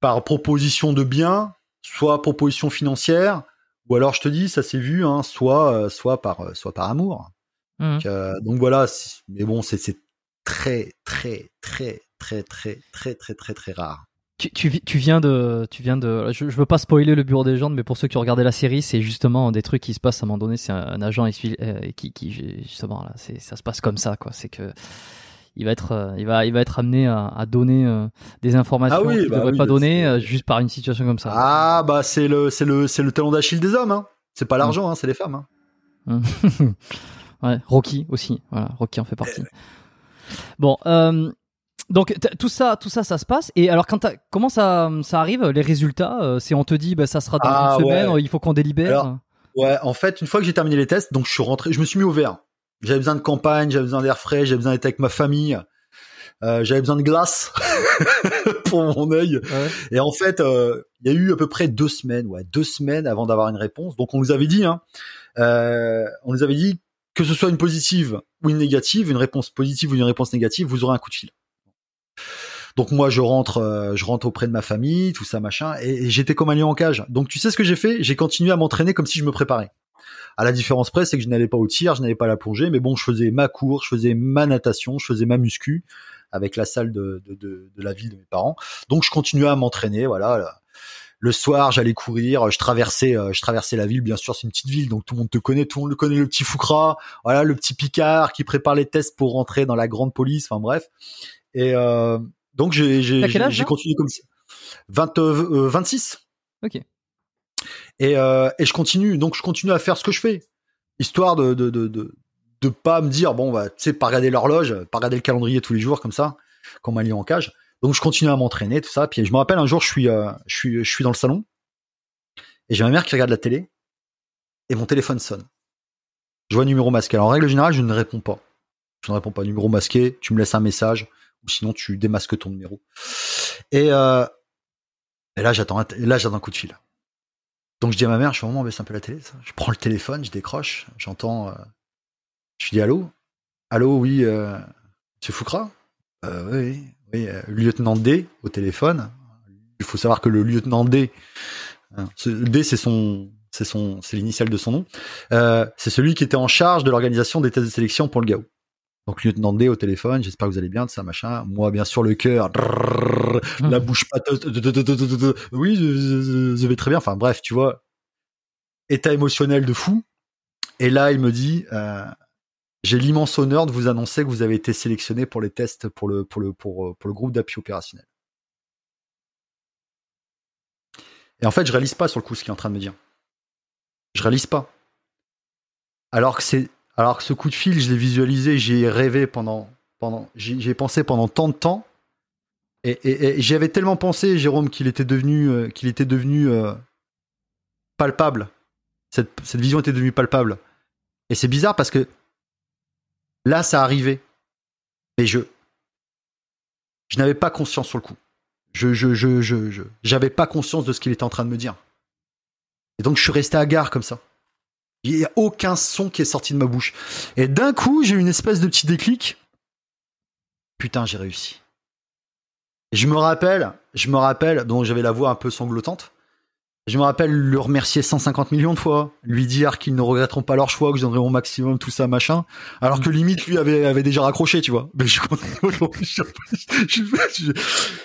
par proposition de bien, soit proposition financière, ou alors je te dis, ça s'est vu, hein, soit soit par soit par amour. Mmh. Donc, voilà, mais bon, c'est très très très très très très très très très rare. Tu, tu, tu, viens de, tu viens de, je, je veux pas spoiler le bureau des légendes, mais pour ceux qui ont regardé la série, c'est justement des trucs qui se passent à un moment donné. C'est un, agent euh, qui, qui, justement là, ça se passe comme ça, quoi. C'est que il va être, euh, il va, il va être amené à, à donner euh, des informations ah qu'il ne bah devrait pas donner juste par une situation comme ça. Ah bah c'est le, c'est le, c'est le talon d'Achille des hommes. Hein. C'est pas l'argent, hein, c'est les femmes. Hein. ouais, Rocky aussi. Voilà, Rocky en fait partie. Bon, euh, donc tout ça, tout ça, ça se passe. Et alors, quand comment ça, ça arrive Les résultats, euh, c'est on te dit, bah, ça sera dans ah, une semaine, il faut qu'on délibère. ouais, en fait, une fois que j'ai terminé les tests, donc je suis rentré, je me suis mis au vert. J'avais besoin de campagne, j'avais besoin d'air frais, j'avais besoin d'être avec ma famille. Euh, j'avais besoin de glace pour mon œil. Et en fait, euh, il y a eu à peu près deux semaines, ouais, deux semaines avant d'avoir une réponse. Donc on nous avait dit, hein, euh, on nous avait dit que ce soit une positive ou une négative, une réponse positive ou une réponse négative, vous aurez un coup de fil. Donc moi je rentre, euh, je rentre auprès de ma famille, tout ça machin, et, j'étais comme un lion en cage. Donc tu sais ce que j'ai fait? J'ai continué à m'entraîner comme si je me préparais. À la différence près, c'est que je n'allais pas au tir, je n'allais pas à la plongée, mais bon, je faisais ma course, je faisais ma natation, je faisais ma muscu avec la salle de, de, de, de la ville de mes parents. Donc je continuais à m'entraîner, voilà. Le soir, j'allais courir, je traversais, euh, je traversais la ville. Bien sûr, c'est une petite ville, donc tout le monde te connaît, tout le monde connaît, le petit Foucra, voilà, le petit Picard qui prépare les tests pour rentrer dans la grande police. Enfin bref. Et euh, donc j'ai j'ai continué comme ça. 20, 26. Ok. Et, euh, et je continue, donc je continue à faire ce que je fais, histoire de de de de, de pas me dire bon bah tu sais pas regarder l'horloge, pas regarder le calendrier tous les jours comme ça, comme un lion en cage. Donc je continue à m'entraîner tout ça. Puis je me rappelle un jour je suis euh, je suis je suis dans le salon et j'ai ma mère qui regarde la télé et mon téléphone sonne. Je vois un numéro masqué. Alors en règle générale je ne réponds pas. Je ne réponds pas. Numéro masqué, tu me laisses un message sinon tu démasques ton numéro. Et, euh, là j'attends là j'attends un coup de fil. Donc je dis à ma mère, je suis vraiment baisse un peu la télé. Ça. Je prends le téléphone, je décroche, j'entends, euh, je dis allô, allô, oui, euh, Monsieur Foucra, euh, oui, oui, euh, lieutenant D au téléphone. Il faut savoir que le lieutenant D, hein, D c'est son, c'est son, c'est l'initiale de son nom. C'est celui qui était en charge de l'organisation des tests de sélection pour le GAO. Donc lieutenant D au téléphone, j'espère que vous allez bien, de ça machin. Moi bien sûr le cœur, la bouche pas. Oui, je, vais très bien. Enfin bref, tu vois, état émotionnel de fou. Et là il me dit, j'ai l'immense honneur de vous annoncer que vous avez été sélectionné pour les tests pour le pour le pour le groupe d'appui opérationnel. Et en fait, je réalise pas sur le coup ce qu'il est en train de me dire. Je réalise pas. Alors que c'est alors que ce coup de fil, je l'ai visualisé, j'ai rêvé pendant, pendant, pensé pendant tant de temps, et, j'y avais tellement pensé, Jérôme, qu'il était devenu, euh, qu'il était devenu euh, palpable. Cette, cette vision était devenue palpable. Et c'est bizarre parce que là, ça arrivait, mais je, je n'avais pas conscience sur le coup. Je, je, je, je, j'avais pas conscience de ce qu'il était en train de me dire. Et donc, je suis resté à gare comme ça. Il n'y a aucun son qui est sorti de ma bouche. Et d'un coup, j'ai eu une espèce de petit déclic. Putain, j'ai réussi. je me rappelle, je me rappelle, donc j'avais la voix un peu sanglotante. Je me rappelle le remercier 150 millions de fois, lui dire qu'ils ne regretteront pas leur choix, que je donnerai mon maximum, tout ça, machin. Alors que limite, lui avait, déjà raccroché, tu vois. Mais je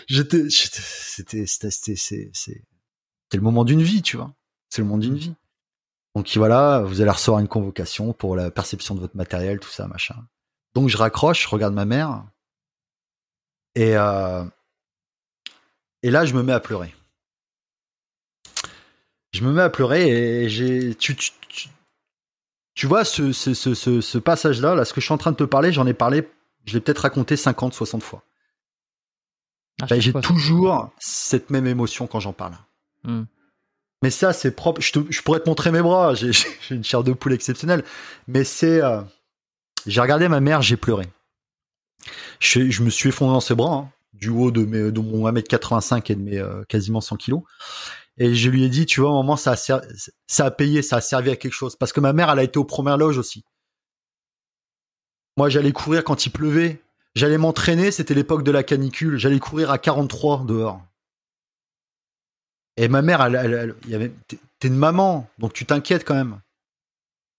j'étais, c'était, c'était, c'est, le moment d'une vie, tu vois. C'est le moment d'une vie. Donc voilà, vous allez recevoir une convocation pour la perception de votre matériel, tout ça, machin. Donc je raccroche, je regarde ma mère, et euh, et là je me mets à pleurer. Je me mets à pleurer et j'ai tu, tu, tu, vois ce, ce, ce, ce passage-là, là, ce que je suis en train de te parler, j'en ai parlé, je l'ai peut-être raconté 50, 60 fois. Ah, ben, j'ai toujours cette même émotion quand j'en parle. Hmm. Mais ça, c'est propre. Je, pourrais te montrer mes bras. J'ai une chair de poule exceptionnelle. Mais c'est. Euh, j'ai regardé ma mère, j'ai pleuré. Je, me suis effondré dans ses bras, hein, du haut de, mes, de mon 1m85 et de mes euh, quasiment 100 kilos. Et je lui ai dit, tu vois, au moment, ça a, ça a payé, ça a servi à quelque chose. Parce que ma mère, elle a été aux premières loges aussi. Moi, j'allais courir quand il pleuvait. J'allais m'entraîner, c'était l'époque de la canicule. J'allais courir à 43 dehors. Et ma mère, elle, elle, y avait, t'es une maman, donc tu t'inquiètes quand même.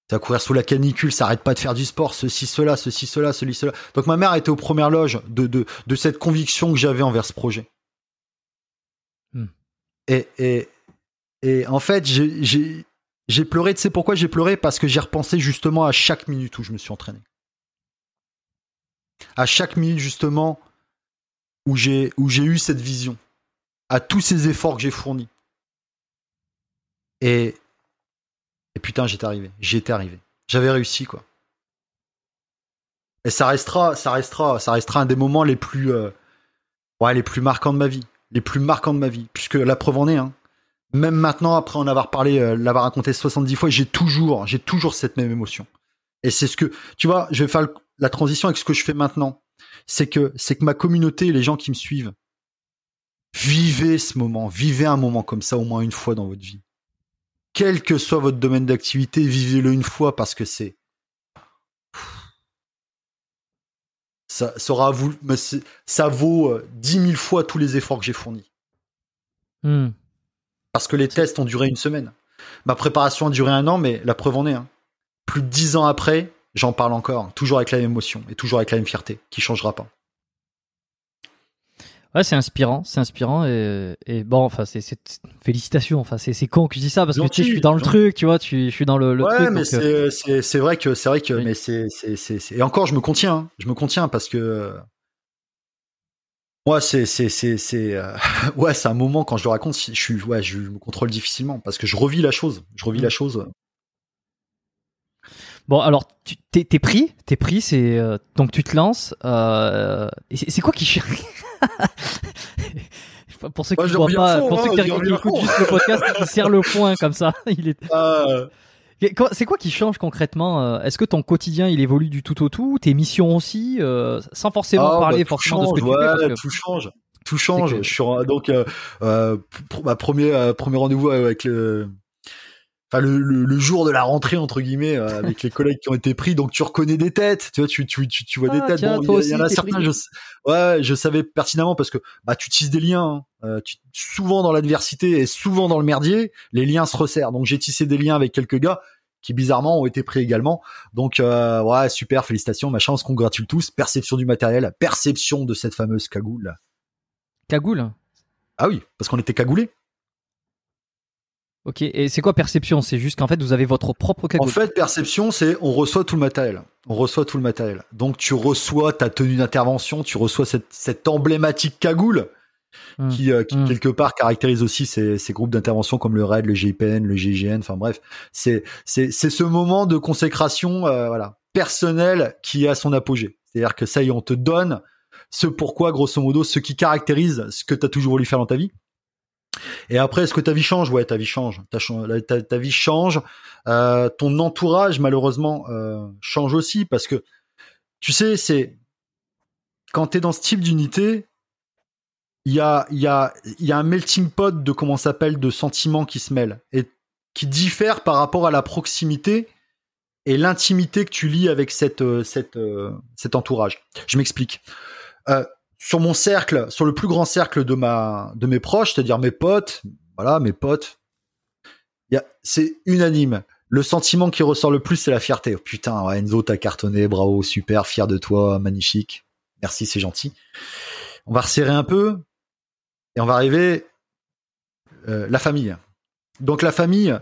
Tu vas courir sous la canicule, ça arrête pas de faire du sport, ceci, cela, ceci, cela, ceci, cela. Donc ma mère était aux premières loges de, de, de cette conviction que j'avais envers ce projet. Hmm. Et, et, et en fait, j'ai pleuré. Tu sais pourquoi j'ai pleuré? Parce que j'ai repensé justement à chaque minute où je me suis entraîné. À chaque minute justement où j'ai eu cette vision, à tous ces efforts que j'ai fournis. Et, et putain, j'étais arrivé. J'étais arrivé. J'avais réussi quoi. Et ça restera, ça restera, ça restera un des moments les plus, euh, les plus marquants de ma vie, les plus marquants de ma vie, puisque la preuve en est. Hein, même maintenant, après en avoir parlé, euh, l'avoir raconté 70 fois, j'ai toujours, j'ai toujours cette même émotion. Et c'est ce que, tu vois, je vais faire la transition avec ce que je fais maintenant. C'est que, c'est que ma communauté, les gens qui me suivent, vivez ce moment, vivez un moment comme ça au moins une fois dans votre vie. Quel que soit votre domaine d'activité, vivez-le une fois parce que c'est, ça, ça, vous, ça vaut euh, dix mille fois tous les efforts que j'ai fournis. Hmm. Parce que les tests ont duré une semaine. Ma préparation a duré un an, mais la preuve en est. Hein. Plus de dix ans après, j'en parle encore, toujours avec la même émotion et toujours avec la même fierté, qui changera pas. Ouais, c'est inspirant, c'est inspirant et, bon, enfin, c'est félicitations. Enfin, c'est con que je dis ça parce que tu sais, je suis dans le truc, tu vois, tu, je suis dans le, le ouais, mais euh, c'est vrai que c'est vrai que mais c'est et encore, je me contiens, hein. je me contiens parce que moi, c'est c'est c'est c'est euh, ouais, c'est un moment quand je le raconte, je suis ouais, je me contrôle difficilement parce que je revis la chose, je revis la mmh. chose. Bon, alors tu t'es, t'es pris, t'es pris, c'est euh, donc tu te lances. Euh, c'est, quoi qui Pour ceux qui ne voient pas, pour ceux qui, hein, écoutent juste le podcast, il serre le point comme ça. Il est. Ah. C'est quoi qui change concrètement euh, Est-ce que ton quotidien il évolue du tout au tout Tes missions aussi euh, Sans forcément ah, parler bah, forcément change, de ce que tu fais, Tout change, tout change. Je suis donc euh, pour ma premier premier rendez-vous avec le enfin le, le, jour de la rentrée entre guillemets avec les collègues qui ont été pris donc tu reconnais des têtes tu vois tu tu tu, tu vois des ah, têtes bon, il y, en a certains je, ouais je savais pertinemment parce que bah tu tisses des liens hein. tu, souvent dans l'adversité et souvent dans le merdier les liens se resserrent donc j'ai tissé des liens avec quelques gars qui bizarrement ont été pris également. Donc euh, ouais, super, félicitations, machin, on se congratule tous. Perception du matériel, perception de cette fameuse cagoule. Cagoule? Ah oui, parce qu'on était cagoulés. Ok, et c'est quoi perception? C'est juste qu'en fait vous avez votre propre cagoule. En fait, perception, c'est on reçoit tout le matériel. On reçoit tout le matériel. Donc tu reçois ta tenue d'intervention, tu reçois cette, cette emblématique cagoule Mmh. qui, euh, mmh. quelque part caractérise aussi ces, ces groupes d'intervention comme le RAID, le GIPN, le GIGN. Enfin bref, c'est c'est c'est ce moment de consécration euh, voilà personnel qui est à son apogée. C'est-à-dire que ça y est, on te donne ce pourquoi, grosso modo, ce qui caractérise ce que tu as toujours voulu faire dans ta vie. Et après, est-ce que ta vie change? Ouais, ta vie change. Ta, vie change. Euh, ton entourage, malheureusement, euh, change aussi parce que, tu sais, c'est quand tu es dans ce type d'unité, il y a, y, a, y a un melting pot de comment s'appelle de sentiments qui se mêlent et qui diffèrent par rapport à la proximité et l'intimité que tu lis avec euh, cet entourage. Je m'explique. Sur mon cercle, sur le plus grand cercle de mes proches, c'est-à-dire mes potes, voilà, mes potes, c'est unanime. Le sentiment qui ressort le plus, c'est la fierté. Oh, putain, Enzo, t'as cartonné, bravo, super, fier de toi, magnifique. Merci, c'est gentil. On va resserrer un peu. Et on va arriver euh, la famille. Donc la famille,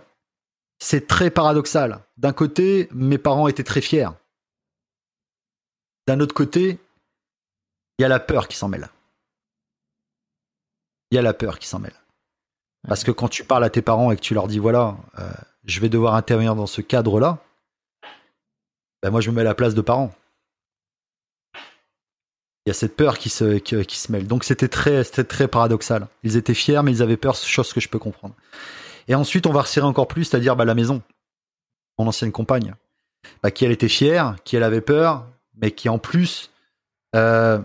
c'est très paradoxal. D'un côté, mes parents étaient très fiers. D'un autre côté, il y a la peur qui s'en mêle. Il y a la peur qui s'en mêle. Parce que quand tu parles à tes parents et que tu leur dis voilà, euh, je vais devoir intervenir dans ce cadre-là, ben moi je me mets à la place de parents il y a cette peur qui se, mêle. Donc c'était très, très paradoxal. Ils étaient fiers, mais ils avaient peur, chose que je peux comprendre. Et ensuite, on va resserrer encore plus, c'est-à-dire bah, la maison, mon ancienne compagne, bah, qui elle était fière, qui elle avait peur, mais qui en plus, euh,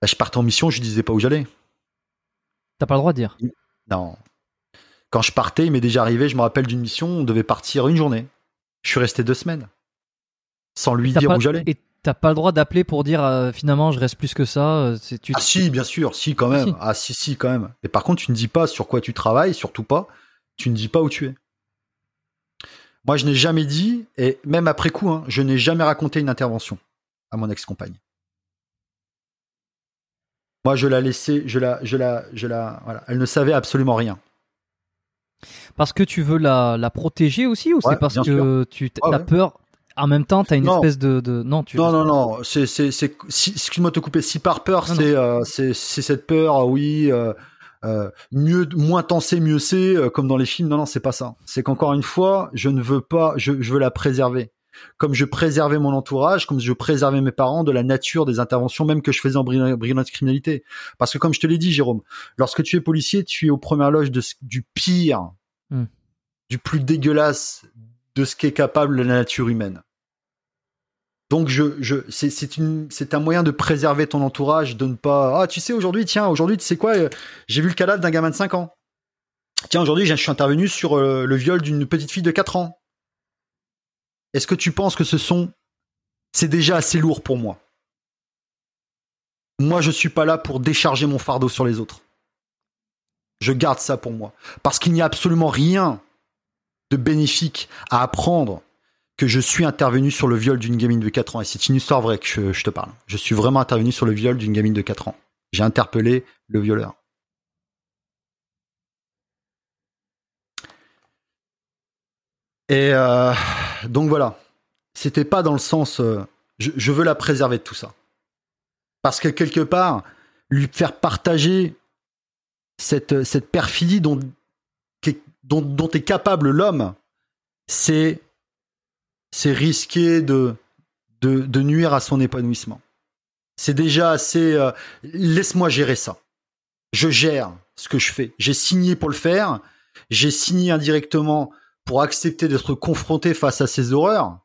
bah, je partais en mission, je disais pas où j'allais. T'as pas le droit de dire. Non. Quand je partais, il m'est déjà arrivé, je me rappelle d'une mission, on devait partir une journée. Je suis resté deux semaines. Sans lui dire pas- où j'allais. Et t'as pas le droit d'appeler pour dire euh, finalement je reste plus que ça. euh, c'est- tu- Ah si, bien sûr, si quand même. Si. Ah si, si quand même. Et par contre, tu ne dis pas sur quoi tu travailles, surtout pas. Tu ne dis pas où tu es. Moi, je n'ai jamais dit, et même après coup, hein, je n'ai jamais raconté une intervention à mon ex-compagne. Moi, je la laissais, je la, je la, je la, voilà. Elle ne savait absolument rien. Parce que tu veux la, la protéger aussi ou Ouais, c'est parce que tu Ah as ouais. peur En même temps, t'as une Non. espèce de, de- non tu Non, non, non. C'est, c'est, c'est, si- excuse-moi de te couper. Si par peur, c'est, euh, c'est, c'est cette peur, euh, oui, euh, euh, mieux, moins t'en sais, mieux c'est, euh, comme dans les films. Non, non, c'est pas ça. C'est qu'encore une fois, je ne veux pas, je, je veux la préserver. Comme je préservais mon entourage, comme je préservais mes parents de la nature des interventions, même que je faisais en bri- brigade criminalité. Parce que comme je te l'ai dit, Jérôme, lorsque tu es policier, tu es aux premières loges de, du pire, Hmm. du plus dégueulasse de ce qu'est capable la nature humaine. Donc je, je, c'est, c'est une, c'est un moyen de préserver ton entourage, de ne pas, ah tu sais aujourd'hui, tiens aujourd'hui tu sais quoi, euh, j'ai vu le cadavre d'un gamin de 5 ans. Tiens aujourd'hui je suis intervenu sur euh, le viol d'une petite fille de 4 ans. Est-ce que tu penses que ce sont, c'est déjà assez lourd pour moi? Moi je suis pas là pour décharger mon fardeau sur les autres. Je garde ça pour moi parce qu'il n'y a absolument rien de bénéfique à apprendre que je suis intervenu sur le viol d'une gamine de 4 ans. Et c'est une histoire vraie que je, je te parle. Je suis vraiment intervenu sur le viol d'une gamine de 4 ans. J'ai interpellé le violeur. Et euh, donc voilà. C'était pas dans le sens. euh, je, veux la préserver de tout ça. Parce que quelque part, lui faire partager cette, cette perfidie dont, dont, est capable l'homme, c'est risquer de nuire à son épanouissement. C'est déjà assez... euh, Laisse-moi gérer ça. Je gère ce que je fais. J'ai signé pour le faire. J'ai signé indirectement pour accepter d'être confronté face à ces horreurs.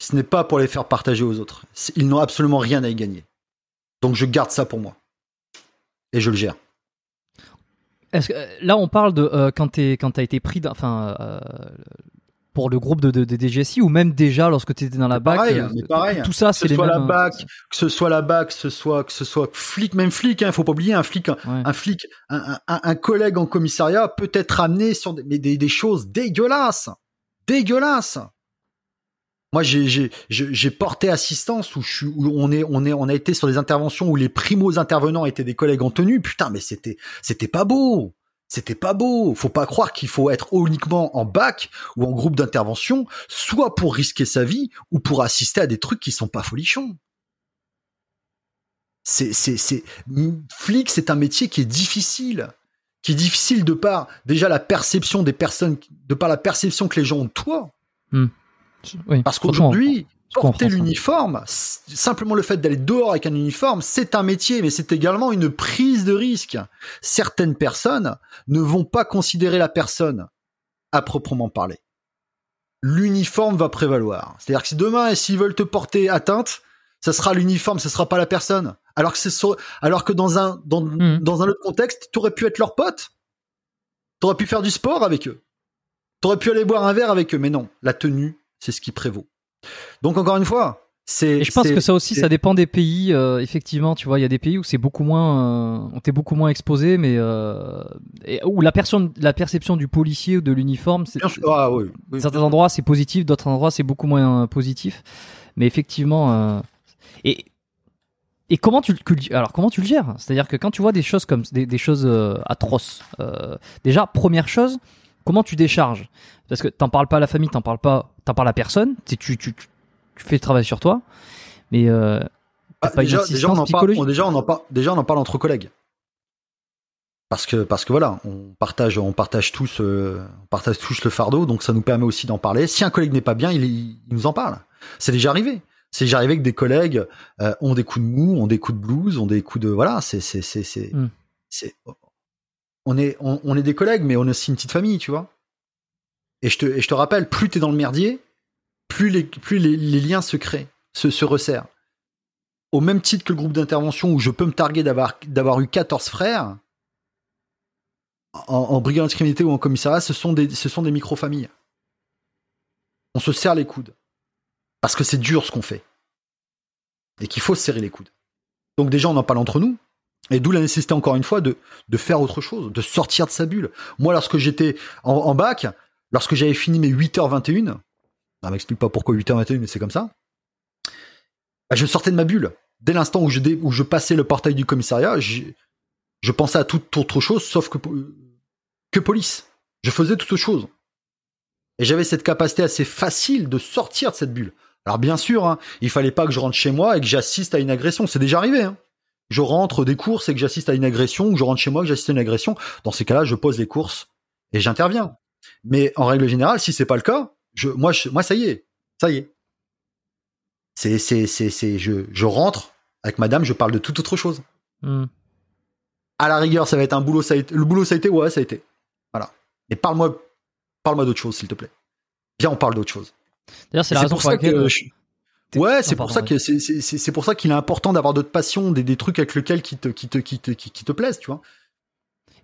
Ce n'est pas pour les faire partager aux autres. Ils n'ont absolument rien à y gagner. Donc je garde ça pour moi. Et je le gère. Là, on parle de euh, quand quand t'as été pris, euh, pour le groupe de, de, de DGSI ou même déjà lorsque tu étais dans la BAC. pareil, euh, pareil. Tout ça, que c'est ce les soit mêmes. la BAC, que ce soit la BAC, que ce soit que ce soit flic, même flic, hein, faut pas oublier un flic, un, Ouais. un flic, un, un- un collègue en commissariat peut être amené sur des, mais des, des choses dégueulasses, dégueulasses. Moi, j'ai porté assistance où je suis où on est on est on a été sur des interventions où les primos intervenants étaient des collègues en tenue. Putain, mais c'était c'était pas beau. C'était pas beau. Faut pas croire qu'il faut être uniquement en bac ou en groupe d'intervention, soit pour risquer sa vie ou pour assister à des trucs qui sont pas folichons. C'est, c'est, c'est, flic, c'est un métier qui est difficile, qui est difficile de par déjà la perception des personnes, de par la perception que les gens ont de toi. Oui, Parce qu'aujourd'hui, porter l'uniforme, simplement le fait d'aller dehors avec un uniforme, c'est un métier, mais c'est également une prise de risque. Certaines personnes ne vont pas considérer la personne à proprement parler. L'uniforme va prévaloir. C'est-à-dire que si demain, s'ils veulent te porter atteinte, ça sera l'uniforme, ce sera pas la personne. Alors que c'est sur- alors que dans un dans, Mhm. dans un autre contexte, tu aurais pu être leur pote. Tu aurais pu faire du sport avec eux. Tu aurais pu aller boire un verre avec eux, mais non, la tenue, c'est ce qui prévaut. Donc encore une fois, c'est. Et je pense que ça aussi, ça dépend des pays. euh, effectivement, tu vois, il y a des pays où c'est beaucoup moins, euh, on t'est beaucoup moins exposé, mais euh, et, où la personne, la perception du policier ou de l'uniforme, c'est. Ah oui. oui. certains endroits c'est positif, d'autres endroits c'est beaucoup moins euh, positif. Mais effectivement, euh, et et comment tu, le- alors comment tu le gères? C'est-à-dire que quand tu vois des choses comme des, des choses euh, atroces, euh, déjà première chose, comment tu décharges? Parce que t'en parles pas à la famille, t'en parles pas, t'en parles à personne. Tu, tu, tu, tu fais le travail sur toi, mais euh, Ah, pas déjà, on en parle, on- déjà, on en parle, déjà, on en parle entre collègues. Parce que, parce que voilà, on partage, on partage tous, euh, on partage tous le fardeau, donc ça nous permet aussi d'en parler. Si un collègue n'est pas bien, il, il nous en parle. C'est déjà arrivé. C'est déjà arrivé que des collègues euh, ont des coups de mou, ont des coups de blues, ont des coups de voilà. C'est, c'est, c'est, c'est, Hmm. On est, des collègues, mais on est aussi une petite famille, tu vois. Et je te, rappelle, plus t'es dans le merdier, plus les, liens se créent, se, se resserrent. Au même titre que le groupe d'intervention où je peux me targuer d'avoir, eu 14 frères, en, brigade criminalité ou en commissariat, ce sont des, ce micro-familles. On se serre les coudes. Parce que c'est dur ce qu'on fait. Et qu'il faut se serrer les coudes. Donc déjà, on en parle entre nous. Et d'où la nécessité, encore une fois, de, de faire autre chose, de sortir de sa bulle. Moi, lorsque j'étais en, bac, lorsque j'avais fini mes 8h21, ça m'explique pas pourquoi 8h21, mais c'est comme ça, bah, je sortais de ma bulle. Dès l'instant où je, où je passais le portail du commissariat, je, je pensais à toute autre chose sauf que, que police. Je faisais toute autre chose. Et j'avais cette capacité assez facile de sortir de cette bulle. Alors bien sûr, hein, il fallait pas que je rentre chez moi et que j'assiste à une agression. C'est déjà arrivé. Hein. Je rentre des courses et que j'assiste à une agression, ou je rentre chez moi et que j'assiste à une agression. Dans ces cas-là, je pose les courses et j'interviens. Mais en règle générale, si c'est pas le cas, je, moi, je, moi, ça y est, ça y est. C'est, c'est, c'est, c'est, je, je rentre avec madame, je parle de toute autre chose. Hmm. À la rigueur, ça va être un boulot, ça a été, le boulot, ça a été, ouais, ça a été. Voilà. Et parle-moi, parle-moi d'autre chose, s'il te plaît. Viens, on parle d'autre chose. D'ailleurs, c'est la raison pour laquelle. je- Ouais, c'est pour ça que c'est pour ça qu'il est important d'avoir d'autres passions, des, des trucs avec lesquels qui te qui te qui te qui, qui te plaisent, tu vois.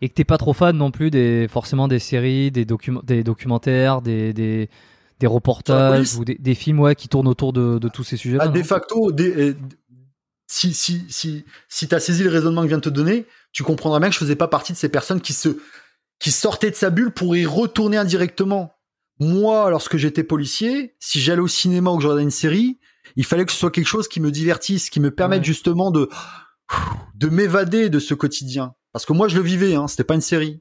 Et que t'es pas trop fan non plus des forcément des séries, des, docu- des documentaires, des, des, des reportages ou des, des films ouais, qui tournent autour de, de tous ces sujets-là. Ah, de facto, des- euh, si si si si t'as saisi le raisonnement que je viens de te donner, tu comprendras bien que je faisais pas partie de ces personnes qui se qui sortaient de sa bulle pour y retourner indirectement. Moi, lorsque j'étais policier, si j'allais au cinéma ou que je regardais une série, il fallait que ce soit quelque chose qui me divertisse, qui me permette Ouais. justement de de m'évader de ce quotidien. Parce que moi, je le vivais, hein, c'était pas une série.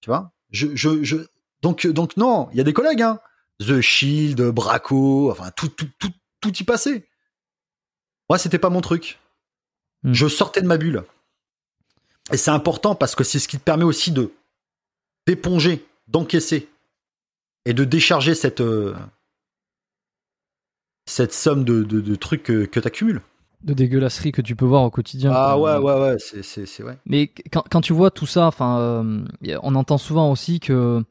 Tu vois? Je, je, je... Donc, donc non, il y a des collègues, hein. The Shield, Braco, enfin tout, tout, tout, tout y passait. Moi, c'était pas mon truc. Hmm. Je sortais de ma bulle. Et c'est important parce que c'est ce qui te permet aussi de d'éponger, d'encaisser et de décharger cette euh, cette somme de, de, de trucs que, que tu accumules. De dégueulasseries que tu peux voir au quotidien. Ah ouais, ouais, ouais, c'est, ouais. Mais quand, quand tu vois tout ça, enfin, euh, on entend souvent aussi que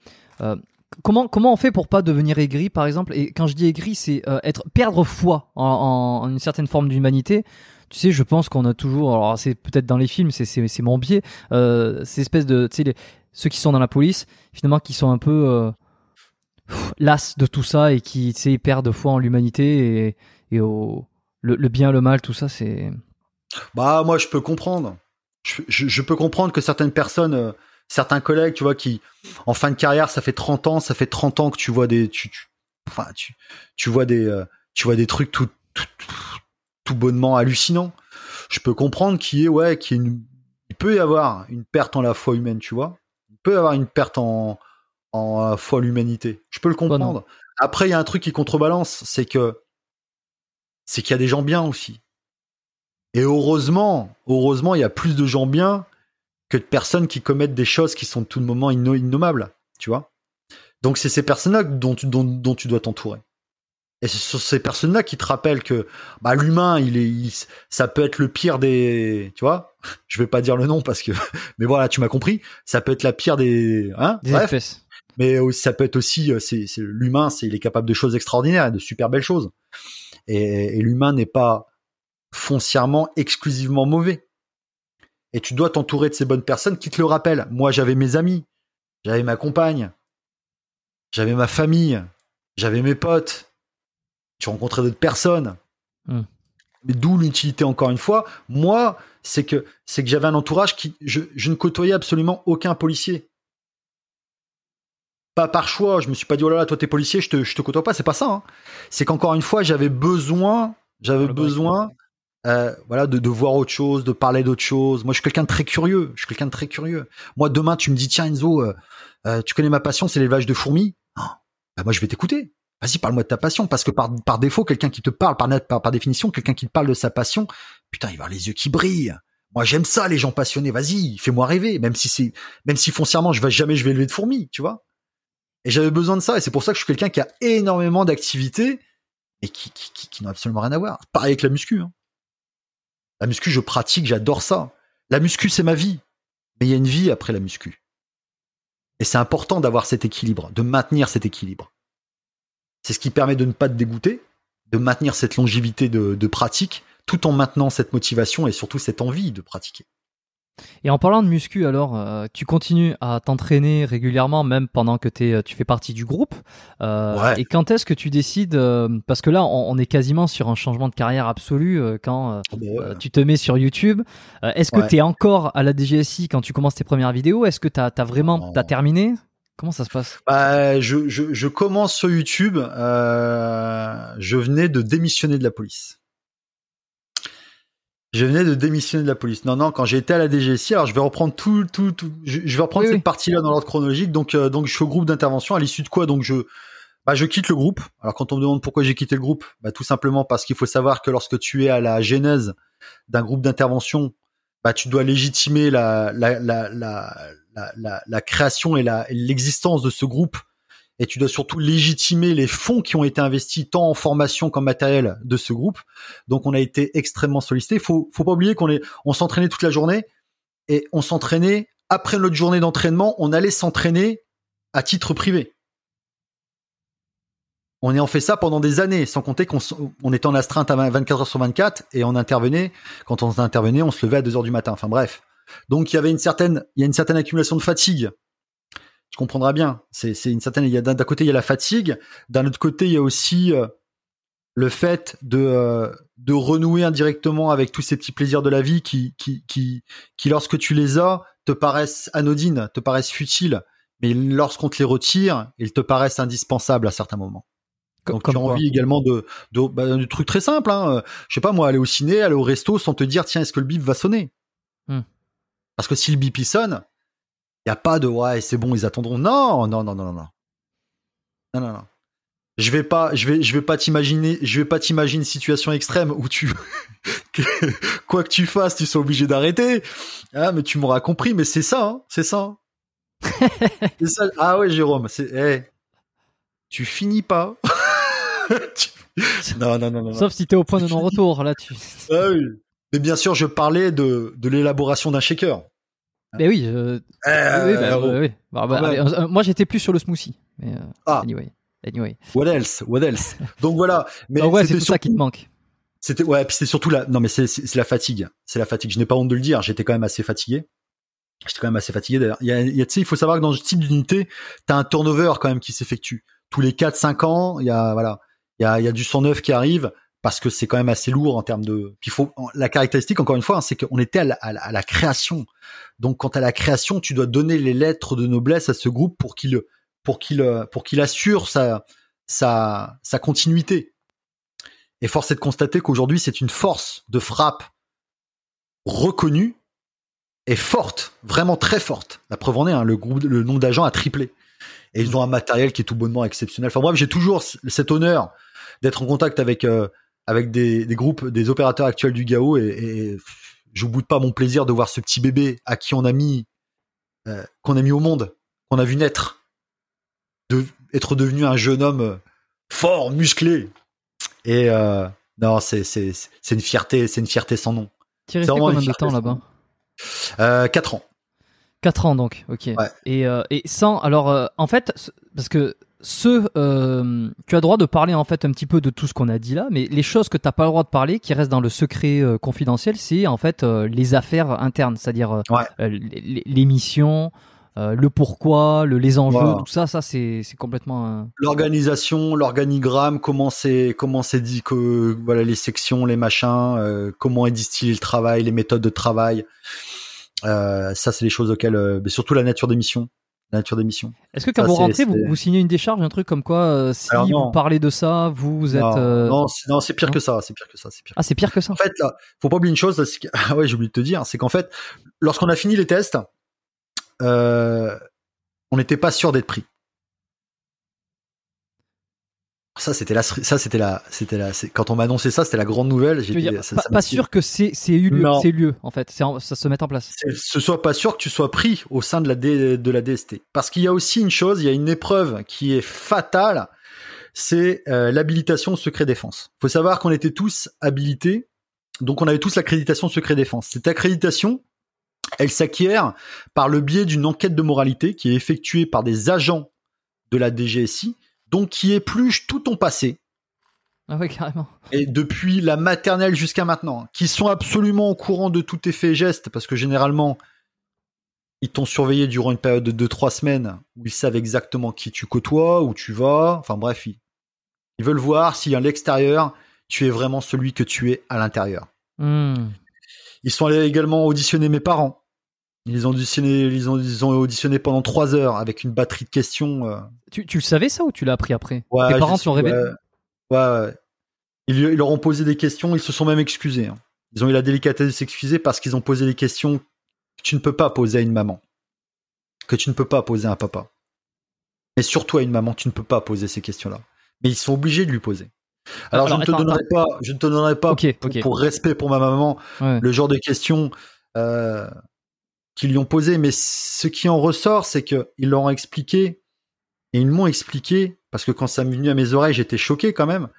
euh, comment comment on fait pour pas devenir aigri, par exemple? Et quand je dis aigri, c'est euh, être perdre foi en, en- en une certaine forme d'humanité. Tu sais, je pense qu'on a toujours, alors c'est peut-être dans les films, c'est c'est c'est mon biais, ces espèces de, tu sais, les- ceux qui sont dans la police, finalement, qui sont un peu las de tout ça et qui, tu perdent foi en l'humanité et, et au le, bien, le mal, tout ça, c'est Bah moi je peux comprendre. Je, peux comprendre que certaines personnes, euh, certains collègues, tu vois, qui en fin de carrière, ça fait 30 ans, ça fait 30 ans que tu vois des, tu, tu- enfin tu, tu vois des, euh, tu vois des trucs tout, tout, tout bonnement hallucinants. Je peux comprendre qu'il y ait, ouais, qu'il peut y avoir une perte en la foi humaine, tu vois. Il peut y avoir une perte en, en la foi l'humanité. Je peux le comprendre. Après, il y a un truc qui contrebalance, c'est que, c'est qu'il y a des gens bien aussi. Et heureusement, heureusement, il y a plus de gens bien que de personnes qui commettent des choses qui sont tout le moment inno- innommables, tu vois. Donc c'est ces personnes-là dont tu, dont, dont tu dois t'entourer. Et c'est sur ces personnes-là qui te rappellent que bah, l'humain, il est, il- ça peut être le pire des, tu vois. Je vais pas dire le nom parce que, mais voilà, tu m'as compris. Ça peut être la pire des, hein. des Bref, espèces. Mais ça peut être aussi, euh, c'est, l'humain, c'est il est capable de choses extraordinaires, et de super belles choses. Et, et l'humain n'est pas foncièrement exclusivement mauvais. Et tu dois t'entourer de ces bonnes personnes qui te le rappellent. Moi, j'avais mes amis, j'avais ma compagne, j'avais ma famille, j'avais mes potes. Tu rencontrais d'autres personnes. Hmm. D'où l'utilité encore une fois. Moi, c'est que c'est que j'avais un entourage qui je, je ne côtoyais absolument aucun policier pas par choix. Je me suis pas dit, oh là là, toi t'es policier, je te, je te côtoie pas. C'est pas ça. hein. C'est qu'encore une fois, j'avais besoin, j'avais besoin, euh, voilà, de, de voir autre chose, de parler d'autre chose. Moi, je suis quelqu'un de très curieux. Je suis quelqu'un de très curieux. Moi, demain, tu me dis, tiens, Enzo, euh, euh, tu connais ma passion, c'est l'élevage de fourmis. Ah, bah, moi, je vais t'écouter. Vas-y, parle-moi de ta passion, parce que par, par défaut, quelqu'un qui te parle, par, par, par définition, quelqu'un qui te parle de sa passion, putain, il va avoir les yeux qui brillent. Moi, j'aime ça, les gens passionnés. Vas-y, fais-moi rêver, même si c'est, même si foncièrement, je vais jamais, je vais élever de fourmis, tu vois. Et j'avais besoin de ça, et c'est pour ça que je suis quelqu'un qui a énormément d'activités et qui, qui, n'ont absolument rien à voir. Pareil avec la muscu. Hein. La muscu, je pratique, j'adore ça. La muscu, c'est ma vie. Mais il y a une vie après la muscu. Et c'est important d'avoir cet équilibre, de maintenir cet équilibre. C'est ce qui permet de ne pas te dégoûter, de maintenir cette longévité de pratique, tout en maintenant cette motivation et surtout cette envie de pratiquer. Et en parlant de muscu, alors, euh, tu continues à t'entraîner régulièrement, même pendant que es, tu fais partie du groupe. Euh, Ouais. Et quand est-ce que tu décides euh, Parce que là, on, on est quasiment sur un changement de carrière absolu euh, quand Ah bah ouais. euh, tu te mets sur YouTube. Euh, est-ce que Ouais. tu es encore à la DGSI quand tu commences tes premières vidéos? Est-ce que tu as, vraiment t'as terminé? Comment ça se passe? Bah, je, je, je commence sur YouTube. euh, je venais de démissionner de la police. Je venais de démissionner de la police. Non, non, quand j'ai été à la DGSI, alors je vais reprendre tout, tout, tout. Je, je vais reprendre Oui, cette oui. partie-là dans l'ordre chronologique. Donc, euh, donc, je suis au groupe d'intervention. À l'issue de quoi, donc je, bah, je quitte le groupe. Alors, quand on me demande pourquoi j'ai quitté le groupe, bah, tout simplement parce qu'il faut savoir que lorsque tu es à la genèse d'un groupe d'intervention, bah, tu dois légitimer la, la, la, la, la, création et l'existence de ce groupe et tu dois surtout légitimer les fonds qui ont été investis tant en formation qu'en matériel de ce groupe. Donc on a été extrêmement sollicité. Faut faut pas oublier qu'on est on s'entraînait toute la journée et on s'entraînait après notre journée d'entraînement, on allait s'entraîner à titre privé. On en fait ça pendant des années, sans compter qu'on était en astreinte à 24 heures sur 24 et on intervenait quand on intervenait, on se levait à 2 heures du matin. Enfin bref. Donc il y avait une certaine il y a une certaine accumulation de fatigue tu comprendras bien. C'est une certaine. Il y a d'un côté il y a la fatigue, d'un autre côté il y a aussi euh, le fait de euh, de renouer indirectement avec tous ces petits plaisirs de la vie qui qui qui qui lorsque tu les as te paraissent anodines, te paraissent futiles, mais lorsqu'on te les retire, ils te paraissent indispensables à certains moments. Donc comme tu as envie également de de bah, de trucs très simples. Hein. Euh, Je sais pas moi, aller au ciné, aller au resto sans te dire tiens est-ce que le bip va sonner? Hmm. Parce que si le bip il sonne, il y a pas de ouais c'est bon ils attendront. Non non non non non non non non. Je vais pas je vais je vais pas t'imaginer je vais pas t'imaginer une situation extrême où tu quoi que tu fasses tu sois obligé d'arrêter. Ah mais tu m'auras compris mais c'est ça hein, c'est ça. c'est ça. Ah ouais Jérôme c'est eh, tu finis pas. Tu- non, non, non. non. Sauf si t'es au point de non-retour, là tu. Ah oui. Mais bien sûr, je parlais de, de l'élaboration d'un shaker. Mais oui, euh, Euh, bah, oh. Bah, bah, Ah ouais. euh, moi j'étais plus sur le smoothie. Mais euh, Ah. anyway, anyway. What else? What else? Donc voilà. Mais ouais, c'est tout ça qui te manque. C'était ouais, puis c'est surtout la non mais c'est la fatigue. C'est la fatigue. Je n'ai pas honte de le dire. J'étais quand même assez fatigué. J'étais quand même assez fatigué d'ailleurs. Il y a, il y a tu sais, il faut savoir que dans ce type d'unité, t'as un turnover quand même qui s'effectue tous les 4 5 ans. Il y a voilà, il y a il y a du 109 qui arrive parce que c'est quand même assez lourd en termes de. Puis faut la caractéristique encore une fois, hein, c'est qu'on était à la, création. Donc quand à la création, tu dois donner les lettres de noblesse à ce groupe pour qu'il pour qu'il pour qu'il assure sa sa sa continuité. Et force est de constater qu'aujourd'hui, c'est une force de frappe reconnue et forte, vraiment très forte. La preuve en est, hein, le, groupe, le nombre d'agents a triplé. Et ils ont un matériel qui est tout bonnement exceptionnel. Enfin bref, j'ai toujours cet honneur d'être en contact avec euh, avec des, des groupes, des opérateurs actuels du GAO et, et je boude pas mon plaisir de voir ce petit bébé à qui on a mis euh, qu'on a mis au monde, qu'on a vu naître, de être devenu un jeune homme fort, musclé. Et euh, non, c'est une fierté, c'est une fierté sans nom. Tu es resté combien de temps là-bas Euh, 4 ans. 4 ans donc, ok. Ouais. Et, euh, et sans, alors euh, en fait, ce- parce que ce, euh, tu as le droit de parler en fait un petit peu de tout ce qu'on a dit là, mais les choses que t'as pas le droit de parler, qui restent dans le secret euh, confidentiel, c'est en fait euh, les affaires internes, c'est-à-dire Ouais. les, les- les missions, le pourquoi, le, les enjeux, tout ça, ça c'est complètement. L'organisation, l'organigramme, comment c'est comment c'est dit que voilà les sections, les machins, comment est distillé le travail, les méthodes de travail. Ça, c'est les choses auxquelles, mais surtout la nature des missions. La nature des missions. Est-ce que quand Ça, vous rentrez, vous, signez une décharge, un truc comme quoi euh, si Alors, vous parlez de ça, vous, êtes. non, euh, non, c'est, non, c'est pire que ça. C'est pire que ça. C'est pire. Ah, c'est pire que ça. En fait, là, faut pas oublier une chose. que- Ah ouais, j'ai oublié de te dire, c'est qu'en fait, lorsqu'on a fini les tests, euh, on n'était pas sûr d'être pris. Ça, c'était la, ça, c'était la, c'était la, c'est- quand on m'a annoncé ça, c'était la grande nouvelle. J'étais- dire, ça- pas, ça pas sûr que c'est c'est eu lieu, c'est lieu en fait, c'est en- ça se met en place. c'est- ce soit pas sûr que tu sois pris au sein de la, D- de la DST. Parce qu'il y a aussi une chose, il y a une épreuve qui est fatale, c'est euh, l'habilitation au secret défense. faut savoir qu'on était tous habilités, donc on avait tous l'accréditation secret défense. Cette accréditation, elle s'acquiert par le biais d'une enquête de moralité qui est effectuée par des agents de la DGSI, donc qui épluche tout ton passé, Ah ouais, carrément. Et depuis la maternelle jusqu'à maintenant, qui sont absolument au courant de tous tes faits et gestes, parce que généralement, ils t'ont surveillé durant une période de 2-3 semaines, où ils savent exactement qui tu côtoies, où tu vas, enfin bref, ils, ils veulent voir si à l'extérieur, tu es vraiment celui que tu es à l'intérieur. Hmm. Ils sont allés également auditionner mes parents. Ils ont auditionné, ils ont, ils ont auditionné pendant trois heures avec une batterie de questions. euh. Tu, tu le savais ça ou tu l'as appris après? Ouais, Tes parents je- te l'ont révélé ouais. Ouais, ouais. Ils, ils leur ont posé des questions, ils se sont même excusés. hein. Ils ont eu la délicatesse de s'excuser parce qu'ils ont posé des questions que tu ne peux pas poser à une maman, que tu ne peux pas poser à un papa. Mais surtout à une maman, tu ne peux pas poser ces questions-là. Mais ils sont obligés de lui poser. Alors, Alors, je, ne te donnerai pas, je ne te donnerai pas, Ok, pour, ok. pour respect pour ma maman, Ouais. le genre de questions euh, qu'ils lui ont posées. Mais ce qui en ressort, c'est qu'ils leur ont expliqué, et ils m'ont expliqué, parce que quand ça m'est venu à mes oreilles, j'étais choqué quand même.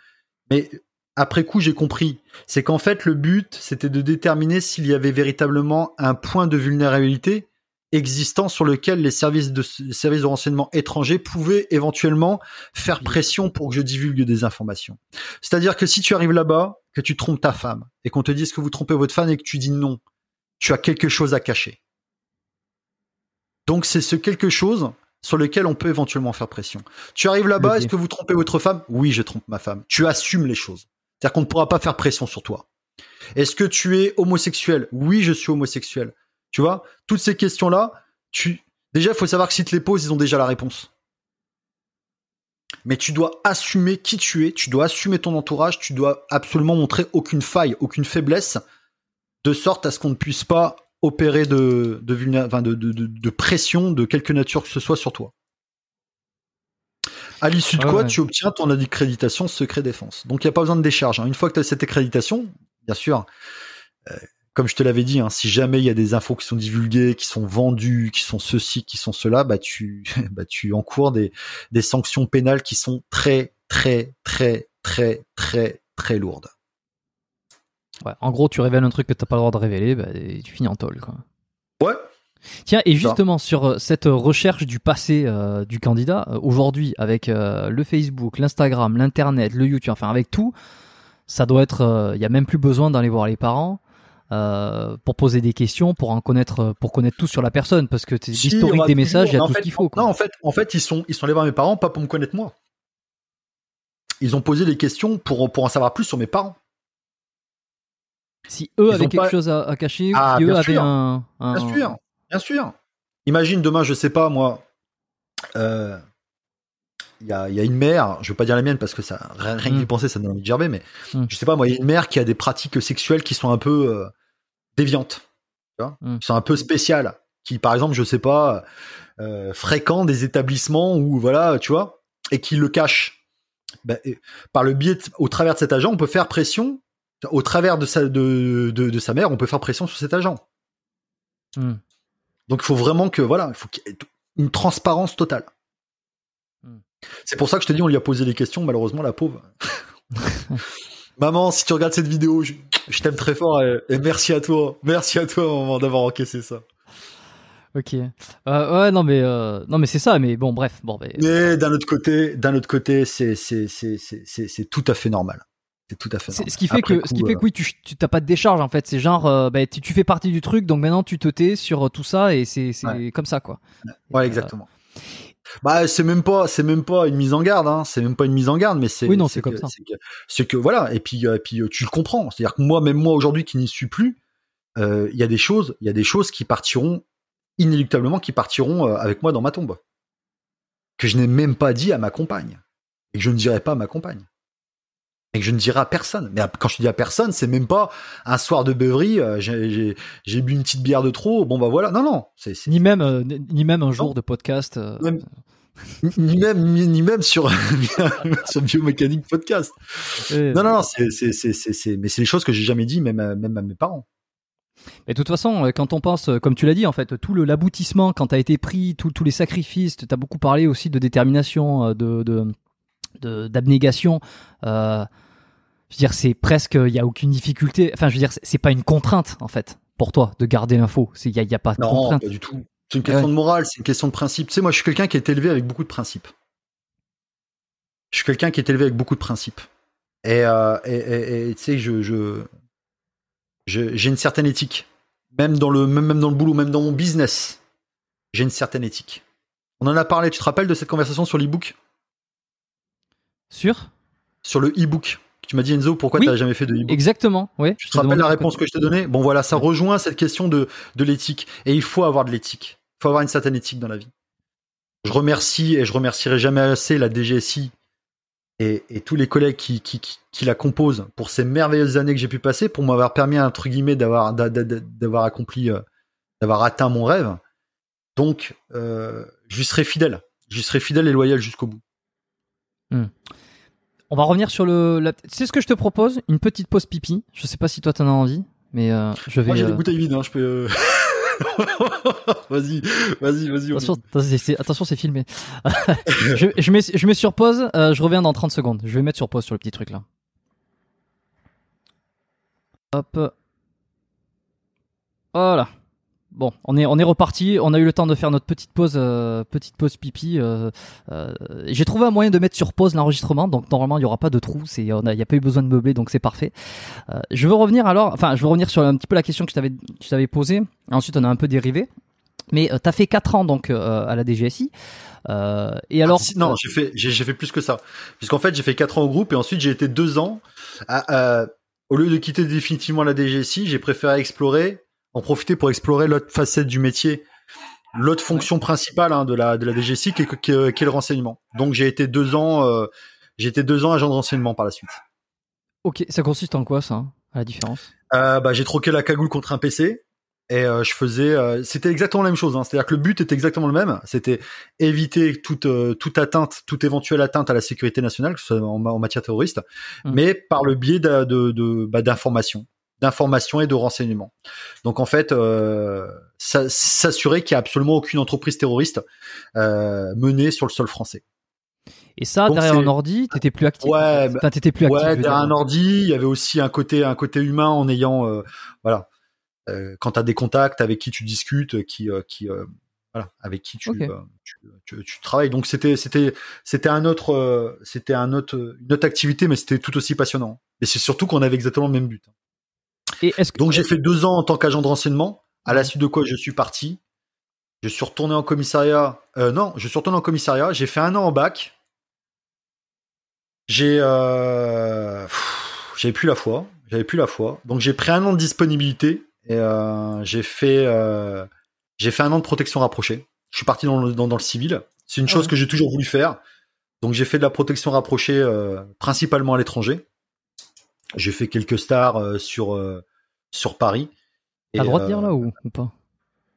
Mais après coup, j'ai compris. C'est qu'en fait, le but, c'était de déterminer s'il y avait véritablement un point de vulnérabilité existant sur lequel les services de, les services de renseignement étrangers pouvaient éventuellement faire pression pour que je divulgue des informations. C'est-à-dire que si tu arrives là-bas, que tu trompes ta femme, et qu'on te dise que vous trompez votre femme et que tu dis non, tu as quelque chose à cacher. Donc c'est ce quelque chose sur lequel on peut éventuellement faire pression. Tu arrives là-bas, est-ce que vous trompez votre femme? Oui, je trompe ma femme. Tu assumes les choses. C'est-à-dire qu'on ne pourra pas faire pression sur toi. Est-ce que tu es homosexuel? Oui, je suis homosexuel. Tu vois, toutes ces questions-là, tu déjà, il faut savoir que si tu les poses, ils ont déjà la réponse. Mais tu dois assumer qui tu es, tu dois assumer ton entourage, tu dois absolument montrer aucune faille, aucune faiblesse, de sorte à ce qu'on ne puisse pas opérer de, de, vulné- enfin, de, de- de- de pression de quelque nature que ce soit sur toi. À l'issue de quoi, ouais. tu obtiens ton accréditation secret défense. Donc il n'y a pas besoin de décharge. hein. Une fois que tu as cette accréditation, bien sûr, euh, comme je te l'avais dit, hein, si jamais il y a des infos qui sont divulguées, qui sont vendues, qui sont ceci, qui sont cela, bah tu, bah tu encours des, des sanctions pénales qui sont très, très, très, très, très, très lourdes. Ouais, En gros, tu révèles un truc que t'as pas le droit de révéler, bah, et tu finis en tôle. Quoi. Ouais. Tiens, et justement sur euh, cette recherche du passé euh, du candidat, euh, aujourd'hui, avec euh, le Facebook, l'Instagram, l'Internet, le YouTube, enfin avec tout, ça doit être. Il y a même plus besoin d'aller voir les parents euh, pour poser des questions, pour en connaître, euh, pour connaître tout sur la personne, parce que Si, l'historique des messages, il y a tout fait, ce qu'il faut. Quoi. Non, en fait, en fait, ils sont, ils sont allés voir mes parents pas pour me connaître moi. Ils ont posé des questions pour, pour en savoir plus sur mes parents. Si eux ils avaient quelque pas- chose à, à cacher, Ah, si eux avaient un, un- Bien sûr, bien sûr. Imagine demain, je sais pas moi, euh, il y, a, y a une mère, je veux pas dire la mienne parce que ça, rien, rien que Mm. d'y penser, ça donne envie de gerber, mais Mm. je sais pas moi, il y a une mère qui a des pratiques sexuelles qui sont un peu euh, déviantes, tu vois, Mm. qui sont un peu spéciales, qui par exemple, je sais pas, euh, fréquent des établissements où voilà, tu vois, et qui le cachent. Ben, par le biais, de- au travers de cet agent, on peut faire pression. Au travers de sa, de, de, de sa mère, on peut faire pression sur cet agent. Hmm. Donc il faut vraiment que voilà, il faut qu'il y ait une transparence totale. Hmm. C'est pour ça que je te dis, on lui a posé des questions, malheureusement la pauvre. Maman, si tu regardes cette vidéo, je, je t'aime très fort et, et merci à toi, merci à toi maman d'avoir encaissé ça. Ok. Euh, ouais, non mais euh, non mais c'est ça. Mais bon, bref, bon. Mais d'un autre côté, d'un autre c'est tout à fait normal. C'est tout à fait normal. ce qui fait Après que, ce fait euh, que oui, tu tu- t'as pas de décharge en fait. C'est genre, euh, bah, tu, tu fais partie du truc, donc maintenant tu te tais sur euh, tout ça et c'est c'est Ouais. comme ça quoi. Ouais, Euh, exactement. Bah, c'est même pas, c'est même pas une mise en garde, hein. C'est même pas une mise en garde, mais c'est. Oui, non, c'est comme que- ça. C'est que, c'est que voilà. Et puis, euh, puis tu le comprends. C'est-à-dire que moi, même moi aujourd'hui qui n'y suis plus, il y a des choses, il y a des choses qui partiront inéluctablement, qui partiront avec moi dans ma tombe, que je n'ai même pas dit à ma compagne et que je ne dirai pas à ma compagne. Et que je ne dirai à personne. Mais quand je dis à personne, c'est même pas un soir de beuverie, euh, j'ai- bu une petite bière de trop, bon bah voilà. Non, non. C'est c'est- Ni même, euh, ni même un jour de podcast. euh, Même- ni même ni, ni même sur sur biomécanique podcast. euh, Non non non, c'est mais c'est des choses que j'ai jamais dit même à, même à mes parents. Mais de toute façon, euh, quand on pense, euh, comme tu l'as dit, en fait, tout l'aboutissement, quand t'as été pris, tout- tous les sacrifices, t'as beaucoup parlé aussi de détermination, euh, de d'abnégation. euh, je veux dire, c'est presque, il y a aucune difficulté. Enfin, je veux dire, c'est- pas une contrainte en fait pour toi de garder l'info. Il y a, y a pas de Non, contrainte. pas du tout. C'est une question Ouais. de morale, c'est une question de principe. Tu sais moi je suis quelqu'un qui est élevé avec beaucoup de principes. Je suis quelqu'un qui est élevé avec beaucoup de principes. Et euh, et- et- et, tu sais, je, je, je- j'ai une certaine éthique. Même dans le, même, même dans le boulot, même dans mon business, j'ai une certaine éthique. On en a parlé, tu te rappelles de cette conversation sur l'e-book? Sûr? Sur le e-book. Tu m'as dit Enzo, pourquoi Oui. tu n'as jamais fait de e-book Exactement. Oui. Tu te rappelles la réponse que je t'ai donnée? Bon voilà, ça rejoint cette question de, de l'éthique. Et il faut avoir de l'éthique. Il faut avoir une certaine éthique dans la vie. Je remercie et je remercierai jamais assez la DGSI et, et tous les collègues qui, qui, qui, qui la composent pour ces merveilleuses années que j'ai pu passer, pour m'avoir permis, entre guillemets, d'avoir, d'a- d'a- d'a- d'avoir accompli, euh, d'avoir atteint mon rêve. Donc, euh, je lui serai fidèle. Je lui serai fidèle et loyal jusqu'au bout. On va revenir sur le. la- C'est ce que je te propose, une petite pause pipi. Je sais pas si toi t'en as envie, mais euh, je vais. Moi, j'ai euh, des bouteilles vides, hein, je peux. euh, vas-y, vas-y, vas-y. on- Attention, c'est- c'est- attention, c'est filmé. je, je, mets, je mets sur pause, euh, je reviens dans 30 secondes. Je vais mettre sur pause sur le petit truc là. Hop. Voilà. Bon, on est, on est reparti. On a eu le temps de faire notre petite pause, euh, petite pause pipi. euh, euh, J'ai trouvé un moyen de mettre sur pause l'enregistrement, donc normalement il y aura pas de trou. C'est, il n'y a pas eu besoin de meubler, donc c'est parfait. Euh, je veux revenir alors, enfin, je veux revenir sur un petit peu la question que je t'avais, que je t'avais posée. Ensuite, on a un peu dérivé. Mais tu as fait 4 ans donc euh, à la DGSI. Euh, et alors Ah, si- non, j'ai fait, j'ai, j'ai fait plus que ça. Puisqu'en fait, j'ai fait 4 ans au groupe et ensuite j'ai été 2 ans. À, à- au lieu de quitter définitivement la DGSI, j'ai préféré explorer, en profiter pour explorer l'autre facette du métier, l'autre fonction principale hein, de la de la DGSI qui est, qui est- qui est le renseignement. Donc j'ai été 2 ans, euh, j'ai été 2 ans agent de renseignement par la suite. ok, ça consiste en quoi ça, à la différence? Euh, bah, j'ai troqué la cagoule contre un PC et euh, je faisais euh, c'était exactement la même chose hein. c'est-à-dire que le but était exactement le même c'était éviter toute euh, toute atteinte toute éventuelle atteinte à la sécurité nationale que ce soit en, ma- en matière terroriste Mm. mais par le biais de- bah, d'informations d'informations et de renseignements donc en fait euh, s'assurer qu'il y a absolument aucune entreprise terroriste euh, menée sur le sol français Et ça, Donc, derrière un ordi, t'étais plus actif. Ouais, bah- Enfin, t'étais plus actif. Ouais, derrière un ordi, il y avait aussi un côté, un côté humain en ayant, euh, voilà, euh, quand tu as des contacts avec qui tu discutes, qui, euh, qui, euh, voilà, avec qui tu, Ok. euh, tu, tu- tu travailles. Donc c'était, c'était, c'était un autre, euh, c'était un autre, une autre activité, mais c'était tout aussi passionnant. Et c'est surtout qu'on avait exactement le même but. Et est-ce que Donc j'ai fait deux ans en tant qu'agent de renseignement, à la suite de quoi je suis parti. Je suis retourné en commissariat. Euh, non, je suis retourné en commissariat. J'ai fait un an en bac. J'ai, euh, j'avais plus la foi. J'avais plus la foi. Donc j'ai pris un an de disponibilité et euh, j'ai fait, euh, j'ai fait un an de protection rapprochée. Je suis parti dans le, dans, dans le civil. C'est une Ah chose ouais. que j'ai toujours voulu faire. Donc j'ai fait de la protection rapprochée euh, principalement à l'étranger. J'ai fait quelques stars euh, sur euh, sur Paris. t'as le droit de euh, dire là ou, ou pas?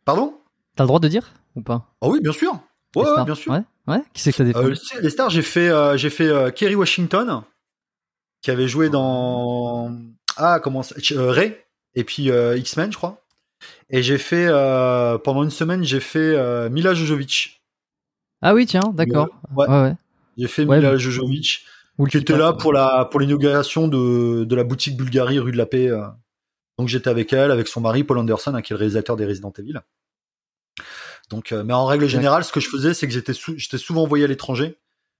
Pardon? T'as le droit de dire ou pas? Ah oui, bien sûr. Ouais, bien sûr. Ouais, ouais. Qui c'est que t'as Euh, défendu? les stars, j'ai fait, euh, j'ai fait euh, Kerry Washington, qui avait joué dans ah comment ça- euh, Ray et puis euh, X-Men, je crois. Et j'ai fait euh, pendant une semaine, j'ai fait euh, Mila Jojovic. Ah oui, tiens, d'accord. Ouais. Ouais. J'ai fait Mila Jojovic, Ou le qui était là pour la pour l'inauguration de de la boutique Bulgarie rue de la Paix. euh. Donc j'étais avec elle, avec son mari Paul Anderson, hein, qui est le réalisateur des Resident Evil. Donc, euh, mais en règle générale, ce que je faisais, c'est que j'étais sou- j'étais souvent envoyé à l'étranger.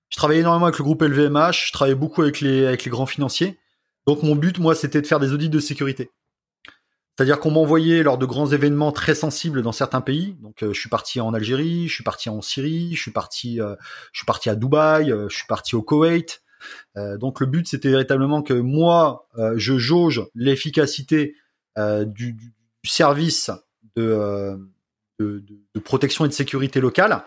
Je travaillais énormément avec le groupe LVMH, je travaillais beaucoup avec les avec les grands financiers. Donc mon but, moi, c'était de faire des audits de sécurité. C'est-à-dire qu'on m'envoyait lors de grands événements très sensibles dans certains pays. Donc euh, je suis parti en Algérie, je suis parti en Syrie, je suis parti, euh, je suis parti à Dubaï, euh, je suis parti au Koweït. Euh, donc le but c'était véritablement que moi euh, je jauge l'efficacité euh, du, service de, protection et de sécurité locale,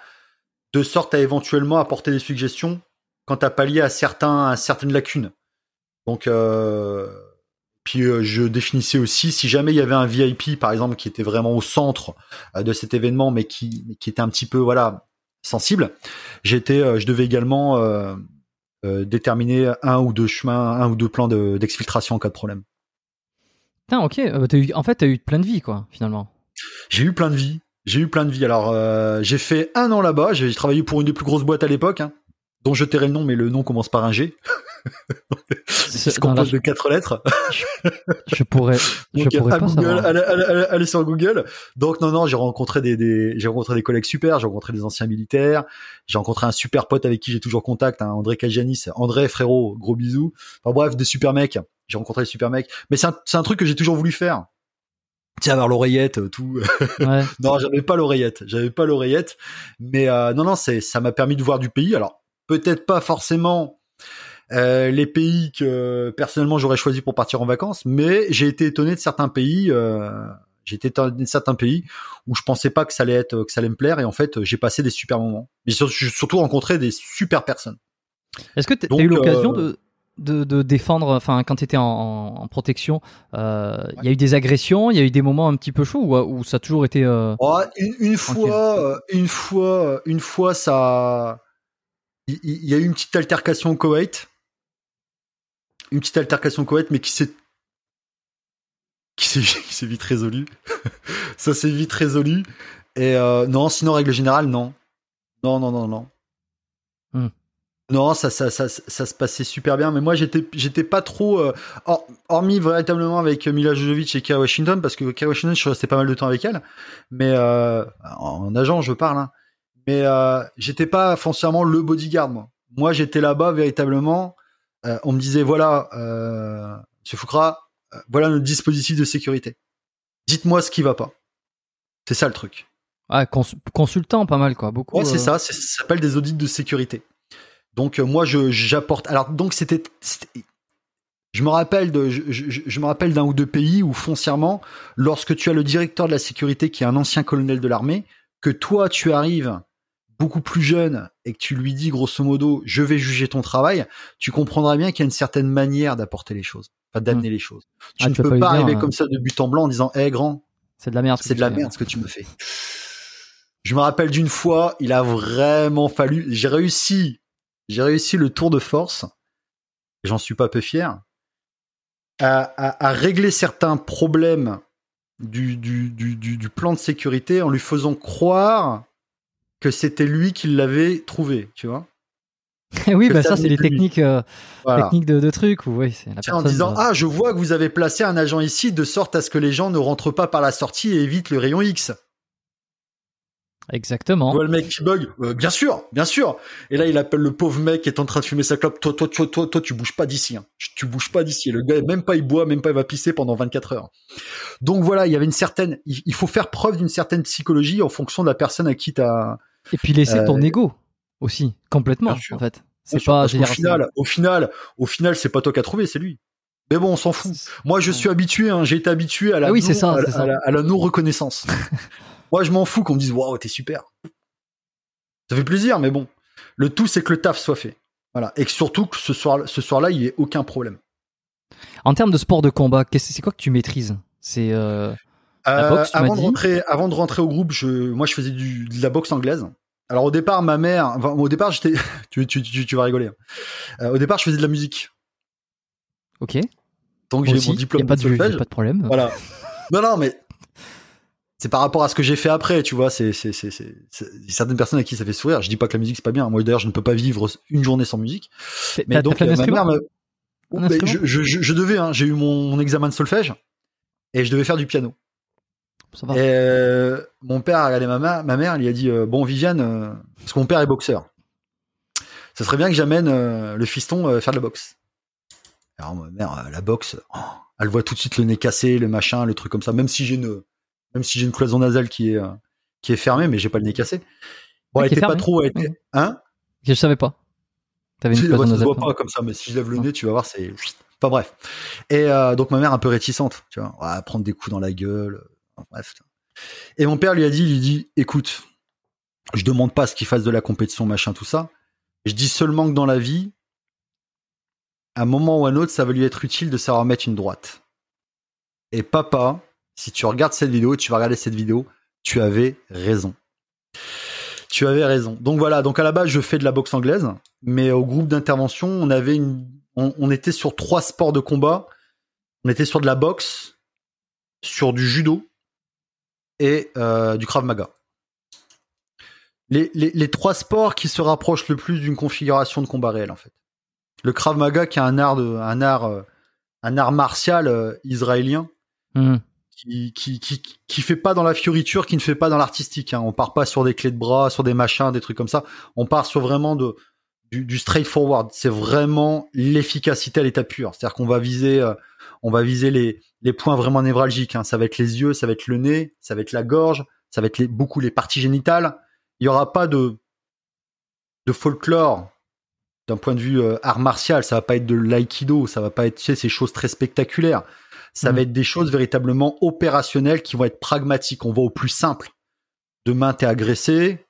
de sorte à éventuellement apporter des suggestions quant à pallier à certains à certaines lacunes. Donc puis je définissais aussi si jamais il y avait un VIP par exemple qui était vraiment au centre de cet événement mais qui qui était un petit peu voilà sensible, j'étais je devais également déterminer un ou deux chemins, un ou deux plans de- d'exfiltration en cas de problème. Putain, ok. euh, t'as eu- En fait, t'as eu plein de vie, quoi, finalement. J'ai eu plein de vies. J'ai eu plein de vies. Alors, euh, j'ai fait un an là-bas. J'ai travaillé pour une des plus grosses boîtes à l'époque, hein, dont je tairai le nom, mais le nom commence par un G. qui se compose de quatre lettres. Je, pourrais, je pourrais pas Google, savoir. allez, allez, allez sur Google. Donc non, non, j'ai rencontré des, des j'ai rencontré des collègues super, j'ai rencontré des anciens militaires, j'ai rencontré un super pote avec qui j'ai toujours contact, hein, André Kajanis. André, frérot, gros bisous. Enfin bref, des super mecs. J'ai rencontré des super mecs. Mais c'est un, c'est un truc que j'ai toujours voulu faire. Tu sais, avoir l'oreillette, euh, tout. Ouais. non, j'avais pas l'oreillette. J'avais pas l'oreillette. Mais euh, non, non, c'est, ça m'a permis de voir du pays. Alors, peut-être pas forcément euh, les pays que personnellement j'aurais choisi pour partir en vacances, mais j'ai été étonné de certains pays. Euh, j'ai été étonné de certains pays où je pensais pas que ça allait être, que ça allait me plaire, et en fait, j'ai passé des super moments. J'ai surtout rencontré des super personnes. Est-ce que tu as eu l'occasion euh, de, de, de défendre, enfin, quand tu étais en, en protection, euh, il y a eu des agressions, il y a eu des moments un petit peu chauds ou où ça a toujours été. euh, Oh, une, fois, une fois, une fois, ça, il il y, a eu une petite altercation au Koweït, une petite altercation Koweït, mais qui s'est, qui s'est, vite résolue. ça s'est vite résolu. Et euh, non, sinon règle générale, non, non, non, non, non. Hmm. Non, ça, ça, ça, ça se passait super bien, mais moi j'étais, j'étais pas trop, euh, hor- hormis véritablement avec Mila Jojovic et Kara Washington, parce que Kara Washington, je suis resté pas mal de temps avec elle, mais euh, en agent, je parle, hein. mais euh, j'étais pas foncièrement le bodyguard, moi. Moi, j'étais là-bas véritablement. Euh, on me disait voilà, euh, Monsieur Foukra, euh, voilà notre dispositif de sécurité. Dites-moi ce qui va pas. C'est ça le truc. ah, cons- consultant, pas mal, quoi. Beaucoup. Ouais, c'est euh, ça. Ça s'appelle des audits de sécurité. Donc moi, j'apporte. Alors donc c'était. c'était- Je me rappelle de, je, je- je me rappelle d'un ou deux pays où foncièrement, lorsque tu as le directeur de la sécurité qui est un ancien colonel de l'armée, que toi tu arrives beaucoup plus jeune et que tu lui dis grosso modo, je vais juger ton travail, tu comprendras bien qu'il y a une certaine manière d'apporter les choses, enfin d'amener les choses. Tu Ah, ne tu vas peux pas pas, lui dire, arriver euh, comme ça de but en blanc en disant, hé grand, C'est de la merde. c'est de la fais. merde ce que tu me fais. Je me rappelle d'une fois, il a vraiment fallu, j'ai réussi, j'ai réussi le tour de force, j'en suis pas peu fier, à, à- à régler certains problèmes du, du, du, du, du plan de sécurité en lui faisant croire que c'était lui qui l'avait trouvé, tu vois. oui, bah ça c'est les techniques, euh, Voilà. techniques de, de trucs. Oui, la en disant euh, ah je vois que vous avez placé un agent ici de sorte à ce que les gens ne rentrent pas par la sortie et évitent le rayon X. Exactement. Tu vois le mec qui bug? Euh, Bien sûr, bien sûr. Et là, il appelle le pauvre mec qui est en train de fumer sa clope. Toi, toi, toi, toi, toi, tu bouges pas d'ici. Hein. Tu bouges pas d'ici. Le gars, même pas il boit, même pas il va pisser pendant 24 heures. Donc voilà, il y avait une certaine. Il il faut faire preuve d'une certaine psychologie en fonction de la personne à qui t'as. Et puis laisser ton Euh, ego aussi, complètement, en fait. C'est pas. dire, final, au final, au final, c'est pas toi qui as trouvé, c'est lui. Mais bon, on s'en fout. Moi, je suis habitué. Hein, J'ai été habitué à la Ah oui, non- c'est ça, à, c'est ça. à la, à la non reconnaissance. Moi, je m'en fous qu'on me dise waouh, t'es super. Ça fait plaisir, mais bon. Le tout, c'est que le taf soit fait. Voilà. Et que surtout que ce soir, ce soir-là, il y ait aucun problème. En termes de sport de combat, c'est quoi que tu maîtrises? C'est euh, La boxe, tu m'as avant, de rentrer, avant de rentrer au groupe, je, moi, je faisais du, de la boxe anglaise. Alors au départ, ma mère, enfin, au départ, j'étais, tu, tu, tu, tu vas rigoler. hein. Euh, au départ, je faisais de la musique. ok. Donc Moi j'ai mon y diplôme a pas de de, y pas de problème. Voilà. Non, non, mais c'est par rapport à ce que j'ai fait après, tu vois. C'est, c'est, c'est, certaines personnes à qui ça fait sourire. Je dis pas que la musique c'est pas bien. Moi d'ailleurs, je ne peux pas vivre une journée sans musique. Mais donc euh, ma mère, me- Ben, instrument je, je, je, je devais. Hein, j'ai eu mon, mon examen de solfège et je devais faire du piano. Ça va. Et euh, mon père a regardé ma, ma, ma mère, lui a dit euh, bon Viviane, euh, parce que mon père est boxeur. Ça serait bien que j'amène le fiston faire de la boxe. Alors ma mère, la boxe, oh, elle voit tout de suite le nez cassé, le machin, le truc comme ça. Même si j'ai une, même si j'ai une cloison nasale qui est qui est fermée, mais j'ai pas le nez cassé. Bon, Ah, elle était pas trop, elle était, hein? Je savais pas. T'avais une cloison ça se voit nasale. pas comme ça, mais si je lève le Non. nez, tu vas voir, c'est pas bref. Et euh, donc ma mère un peu réticente, tu vois, ouais, prendre des coups dans la gueule, Et mon père lui a dit, lui dit, écoute, je demande pas ce qu'il fasse de la compétition, machin, tout ça. Je dis seulement que dans la vie, à un moment ou à un autre, ça va lui être utile de savoir mettre une droite. Et papa, si tu regardes cette vidéo, tu vas regarder cette vidéo, tu avais raison. Tu avais raison. Donc voilà, donc à la base, je fais de la boxe anglaise, mais au groupe d'intervention, on avait on était sur trois sports de combat. On était sur de la boxe, sur du judo et euh, du krav maga. Les, les, les trois sports qui se rapprochent le plus d'une configuration de combat réel, en fait. Le Krav Maga qui est un art de, un art, euh, un art martial euh, israélien. Hmm. Qui, qui, qui, qui fait pas dans la fioriture, qui ne fait pas dans l'artistique. Hein. On part pas sur des clés de bras, sur des machins, des trucs comme ça. On part sur vraiment de, du, du straightforward. C'est vraiment l'efficacité à l'état pur. C'est-à-dire qu'on va viser, euh, on va viser les, les points vraiment névralgiques. Hein. Ça va être les yeux, ça va être le nez, ça va être la gorge, ça va être les, beaucoup les parties génitales. Il y aura pas de, de folklore d'un point de vue euh, art martial. Ça va pas être de l'aïkido, ça va pas être tu sais, ces choses très spectaculaires. Ça Mhm. va être des choses véritablement opérationnelles qui vont être pragmatiques. On va au plus simple. Demain, t'es agressé.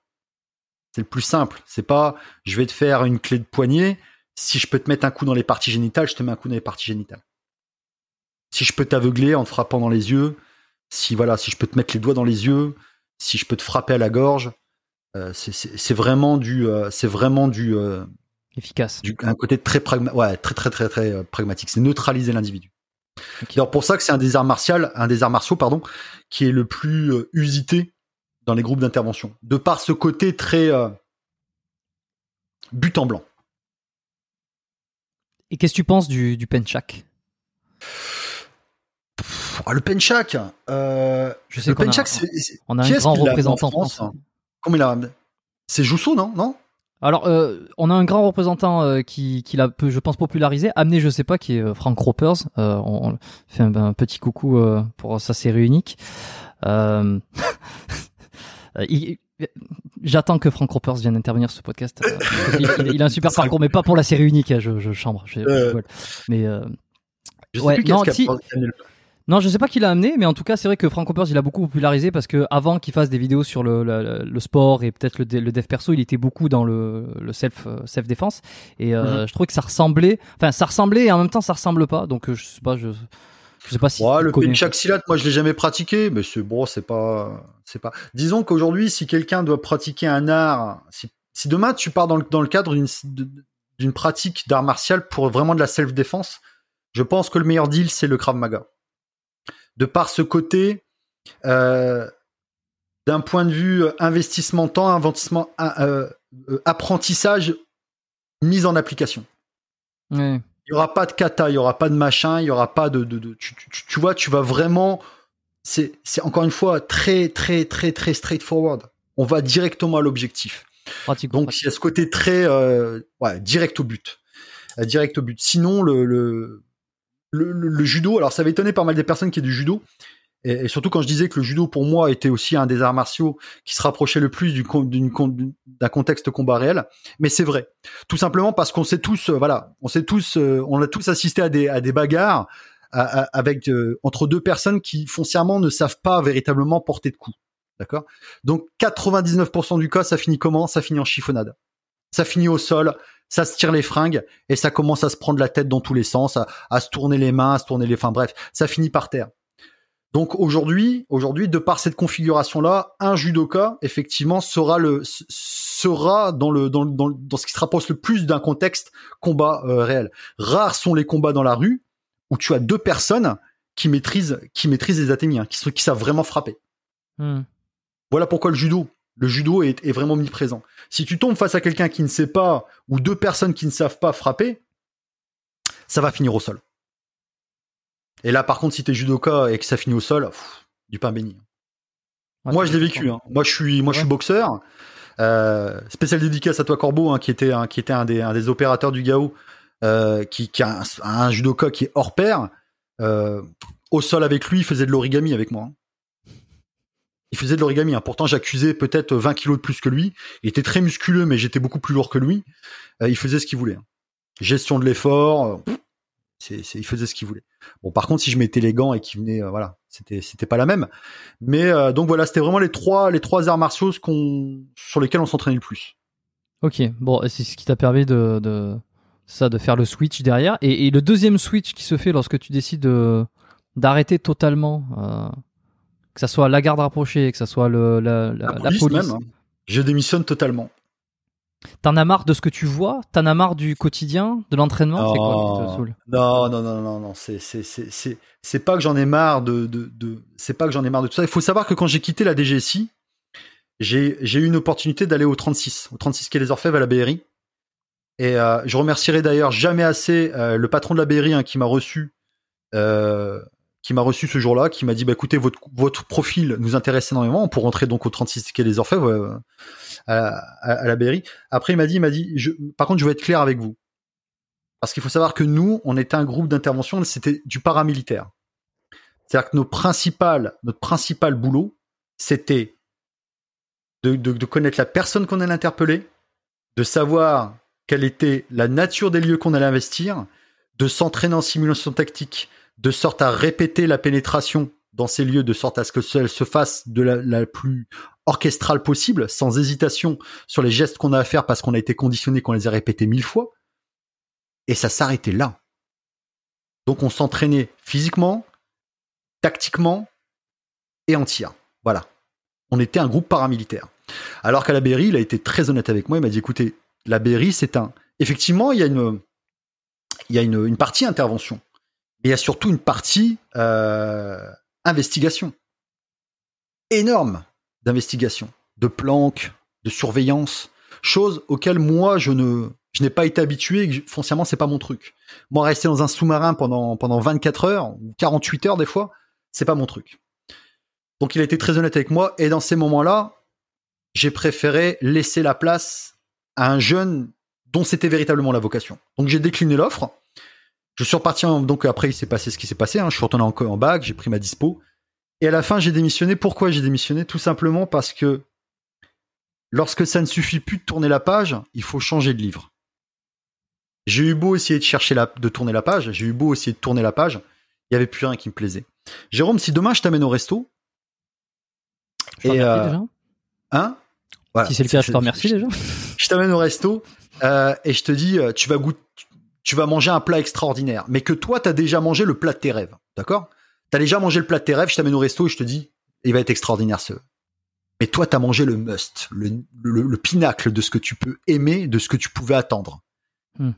C'est le plus simple. C'est pas, je vais te faire une clé de poignet. Si je peux te mettre un coup dans les parties génitales, je te mets un coup dans les parties génitales. Si je peux t'aveugler en te frappant dans les yeux, si voilà, si je peux te mettre les doigts dans les yeux, si je peux te frapper à la gorge, euh, c'est- vraiment du, euh, c'est vraiment du, euh, Efficace. du, un côté très pragma ouais, très très très très pragmatique. C'est neutraliser l'individu. Alors pour ça que c'est un des arts martiaux, un des arts martiaux pardon, qui est le plus usité dans les groupes d'intervention, de par ce côté très euh, but en blanc. Et qu'est-ce que tu penses du, du penchak? Ah, le penchak, euh, Je sais le penchak, c'est On a un grand représentant en France. Comment il a C'est Jousso, non? Non? Alors, euh, on a un grand représentant euh, qui, qui l'a, je pense, popularisé, amené, je sais pas, qui est euh, Frank Ropers. On, on fait un, un petit coucou pour sa série unique. Euh, il- J'attends que Frank Ropers vienne intervenir sur ce podcast. euh, il, il a un super parcours, mais pas pour la série unique. hein, Je, je chambre, je, je Euh. Mais euh, Je sais Ouais, plus non, si. Non, je sais pas qui l'a amené, mais en tout cas, c'est vrai que Frank Hoppers, il a beaucoup popularisé parce que avant qu'il fasse des vidéos sur le, le, le sport et peut-être le, le dev perso, il était beaucoup dans le, le self self défense et euh, Mhm. je trouvais que ça ressemblait, enfin ça ressemblait et en même temps ça ressemble pas. Donc je sais pas, je je sais pas si Ouais, le penchak silat, moi je l'ai jamais pratiqué, mais c'est bon, c'est pas, c'est pas. Disons qu'aujourd'hui, si quelqu'un doit pratiquer un art, si, si demain tu pars dans le, dans le cadre d'une pratique d'art martial pour vraiment de la self défense, je pense que le meilleur deal c'est le krav maga. De par ce côté, euh, d'un point de vue euh, investissement temps, investissement, euh, euh, apprentissage, mise en application. Ouais. Il y aura pas de kata, il y aura pas de machin, il y aura pas de, de, de- tu, tu- tu vois, tu vas vraiment, c'est, encore une fois très, très, très, très straightforward. On va directement à l'objectif. Donc il y a ce côté très, euh, ouais, direct au but, Euh, direct au but. Sinon le, le, le, le- le judo, alors ça va étonner pas mal des personnes qui est du judo. Et, surtout quand je disais que le judo pour moi était aussi un des arts martiaux qui se rapprochait le plus d'un contexte combat réel, mais c'est vrai. Tout simplement parce qu'on sait tous, euh, voilà, on sait tous, euh, on a tous assisté à des bagarres avec euh, entre deux personnes qui foncièrement ne savent pas véritablement porter de coups. D'accord? Donc 99% du cas, ça finit comment? Ça finit en chiffonnade. Ça finit au sol, ça se tire les fringues et ça commence à se prendre la tête dans tous les sens, à, à se tourner les mains, à se tourner les, enfin bref, ça finit par terre. Donc aujourd'hui, aujourd'hui, de par cette configuration-là, un judoka effectivement sera le sera dans le dans, dans, dans ce qui se rapproche le plus d'un contexte combat euh, réel. Rares sont les combats dans la rue où tu as deux personnes qui maîtrisent qui maîtrisent les athéniens, qui, savent vraiment frapper. Hmm. Voilà pourquoi le judo, le judo est, est vraiment mis présent. Si tu tombes face à quelqu'un qui ne sait pas ou deux personnes qui ne savent pas frapper, ça va finir au sol. Et là, par contre, si t'es judoka et que ça finit au sol, pff, du pain béni. Ouais, Moi, je l'ai vécu. Hein. Moi, je suis, moi, je suis boxeur. Euh, spécial dédicace à toi, Corbeau, hein, qui était, un, qui était un des, un des opérateurs du GAO, euh, qui, qui a un, un judoka qui est hors pair. Euh, au sol avec lui, il faisait de l'origami avec moi. hein. Il faisait de l'origami. Hein. Pourtant, j'accusais peut-être 20 kilos de plus que lui. Il était très musculeux, mais j'étais beaucoup plus lourd que lui. Euh, il faisait ce qu'il voulait. hein. Gestion de l'effort. Il faisait ce qu'il voulait. Bon, par contre, si je mettais les gants et qu'il venait, euh, voilà, c'était, c'était pas la même. Mais euh, donc voilà, c'était vraiment les trois, les trois arts martiaux qu'on, sur lesquels on s'entraînait le plus. Ok, bon, c'est ce qui t'a permis de, de ça, de faire le switch derrière. Et, et le deuxième switch qui se fait lorsque tu décides de d'arrêter totalement, euh, que ça soit la garde rapprochée, que ça soit le, la, la, La police, police. même. hein. Je démissionne totalement. T'en as marre de ce que tu vois? T'en as marre du quotidien, de l'entraînement? C'est quoi qui te saoule? Non, non, non, non, non. C'est, c'est, c'est, c'est, c'est pas que j'en ai marre de, de, de, c'est pas que j'en ai marre de tout ça. Il faut savoir que quand j'ai quitté la DGSI, j'ai, j'ai eu une opportunité d'aller au 36, au 36 quai des Orfèvres à la BRI. Et euh, je remercierai d'ailleurs jamais assez euh, le patron de la BRI hein, qui m'a reçu, euh, qui m'a reçu ce jour-là, qui m'a dit bah écoutez votre profil nous intéresse énormément pour rentrer donc au 36 quai des Orfèvres euh, à, à, la BRI. Après il m'a dit il dit par contre je vais être clair avec vous parce qu'il faut savoir que nous on était un groupe d'intervention c'était du paramilitaire. C'est-à-dire que notre principal boulot c'était de connaître la personne qu'on allait interpeller, de savoir quelle était la nature des lieux qu'on allait investir, de s'entraîner en simulation tactique, de sorte à répéter la pénétration dans ces lieux, de sorte à ce que elle se fasse de la, plus orchestrale possible, sans hésitation sur les gestes qu'on a à faire parce qu'on a été conditionné, qu'on les a répétés mille fois. Et ça s'arrêtait là. Donc on s'entraînait physiquement, tactiquement et en tir. Voilà. On était un groupe paramilitaire. Alors qu'à la Berry, il a été très honnête avec moi. Il m'a dit écoutez, la Berry, c'est un. Effectivement, il y a une partie intervention, il y a surtout une partie euh, investigation. Énorme d'investigation, de planques, de surveillance, choses auxquelles moi je ne, je n'ai pas été habitué. Et foncièrement, c'est pas mon truc. Moi, rester dans un sous-marin pendant pendant 24 heures ou 48 heures des fois, c'est pas mon truc. Donc, il a été très honnête avec moi et dans ces moments-là, j'ai préféré laisser la place à un jeune dont c'était véritablement la vocation. Donc j'ai décliné l'offre. Je suis reparti, en, donc après il s'est passé ce qui s'est passé, hein. je suis retourné en, en bac, j'ai pris ma dispo. Et à la fin j'ai démissionné. Pourquoi j'ai démissionné? Tout simplement parce que lorsque ça ne suffit plus de tourner la page, il faut changer de livre. J'ai eu beau essayer de chercher la, de tourner la page, j'ai eu beau essayer de tourner la page, il n'y avait plus rien qui me plaisait. Jérôme, si demain je t'amène au resto, Je et euh, déjà. hein? Voilà. Si c'est le cas, je te remercie déjà. Je t'amène au resto euh, et je te dis, tu vas goûter, tu vas manger un plat extraordinaire, mais que toi, t'as déjà mangé le plat de tes rêves, d'accord? T'as déjà mangé le plat de tes rêves, je t'amène au resto et je te dis, il va être extraordinaire ce. Mais toi, t'as mangé le must, le, le, le, pinacle de ce que tu peux aimer, de ce que tu pouvais attendre. Hmm.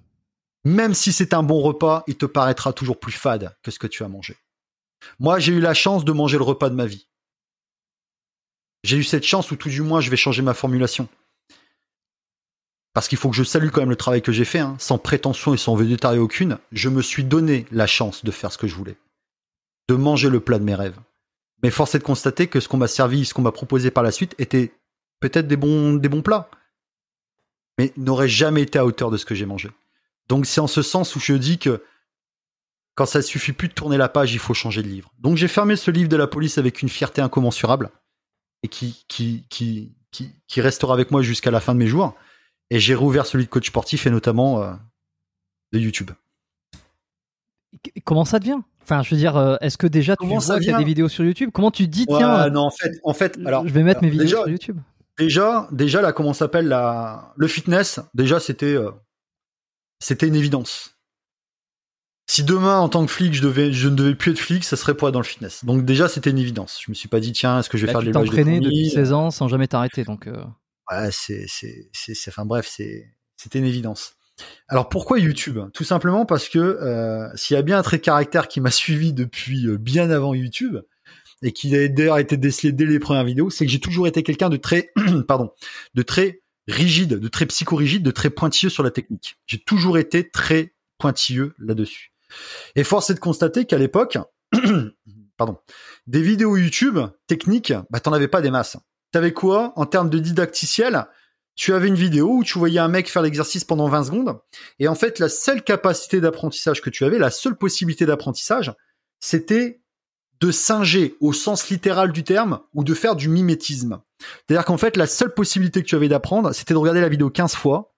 Même si c'est un bon repas, il te paraîtra toujours plus fade que ce que tu as mangé. Moi, j'ai eu la chance de manger le repas de ma vie. J'ai eu cette chance où tout du moins je vais changer ma formulation. Parce qu'il faut que je salue quand même le travail que j'ai fait, hein, sans prétention et sans végétarien aucune. Je me suis donné la chance de faire ce que je voulais. De manger le plat de mes rêves. Mais force est de constater que ce qu'on m'a servi, ce qu'on m'a proposé par la suite était peut-être des bons, plats. Mais n'aurait jamais été à hauteur de ce que j'ai mangé. Donc c'est en ce sens où je dis que quand ça suffit plus de tourner la page, il faut changer de livre. Donc j'ai fermé ce livre de la police avec une fierté incommensurable et qui restera avec moi jusqu'à la fin de mes jours. Et j'ai rouvert celui de coach sportif et notamment euh, de YouTube. Comment ça devient? Enfin, je veux dire, euh, est-ce que déjà tu vois qu'il y a des vidéos sur YouTube? Comment tu dis tiens ouais, Non, en fait, en fait, alors je vais mettre mes vidéos déjà, sur YouTube? Déjà, déjà là, comment s'appelle la le fitness Déjà, c'était euh, c'était une évidence. Si demain, en tant que flic, je, devais, je ne devais plus être flic, ça serait pour être dans le fitness. Donc déjà, c'était une évidence. Je me suis pas dit, tiens, est-ce que je vais Là, faire tu de l'élevage de fourmis depuis 16 ans sans jamais t'arrêter, donc. Euh... C'est, c'est, c'est- enfin bref, c'est, c'était une évidence. Alors pourquoi YouTube? Tout simplement parce que euh, s'il y a bien un trait de caractère qui m'a suivi depuis euh, bien avant YouTube et qui a d'ailleurs été décelé dès les premières vidéos, c'est que j'ai toujours été quelqu'un de très, pardon, de très rigide, de très psychorigide, de très pointilleux sur la technique. J'ai toujours été très pointilleux là-dessus. Et force est de constater qu'à l'époque, pardon, des vidéos YouTube techniques, bah t'en avais pas des masses. T'avais quoi en termes de didacticiel? Tu avais une vidéo où tu voyais un mec faire l'exercice pendant 20 secondes, et en fait la seule capacité d'apprentissage que tu avais, la seule possibilité d'apprentissage, c'était de singer au sens littéral du terme ou de faire du mimétisme. C'est-à-dire qu'en fait la seule possibilité que tu avais d'apprendre, c'était de regarder la vidéo 15 fois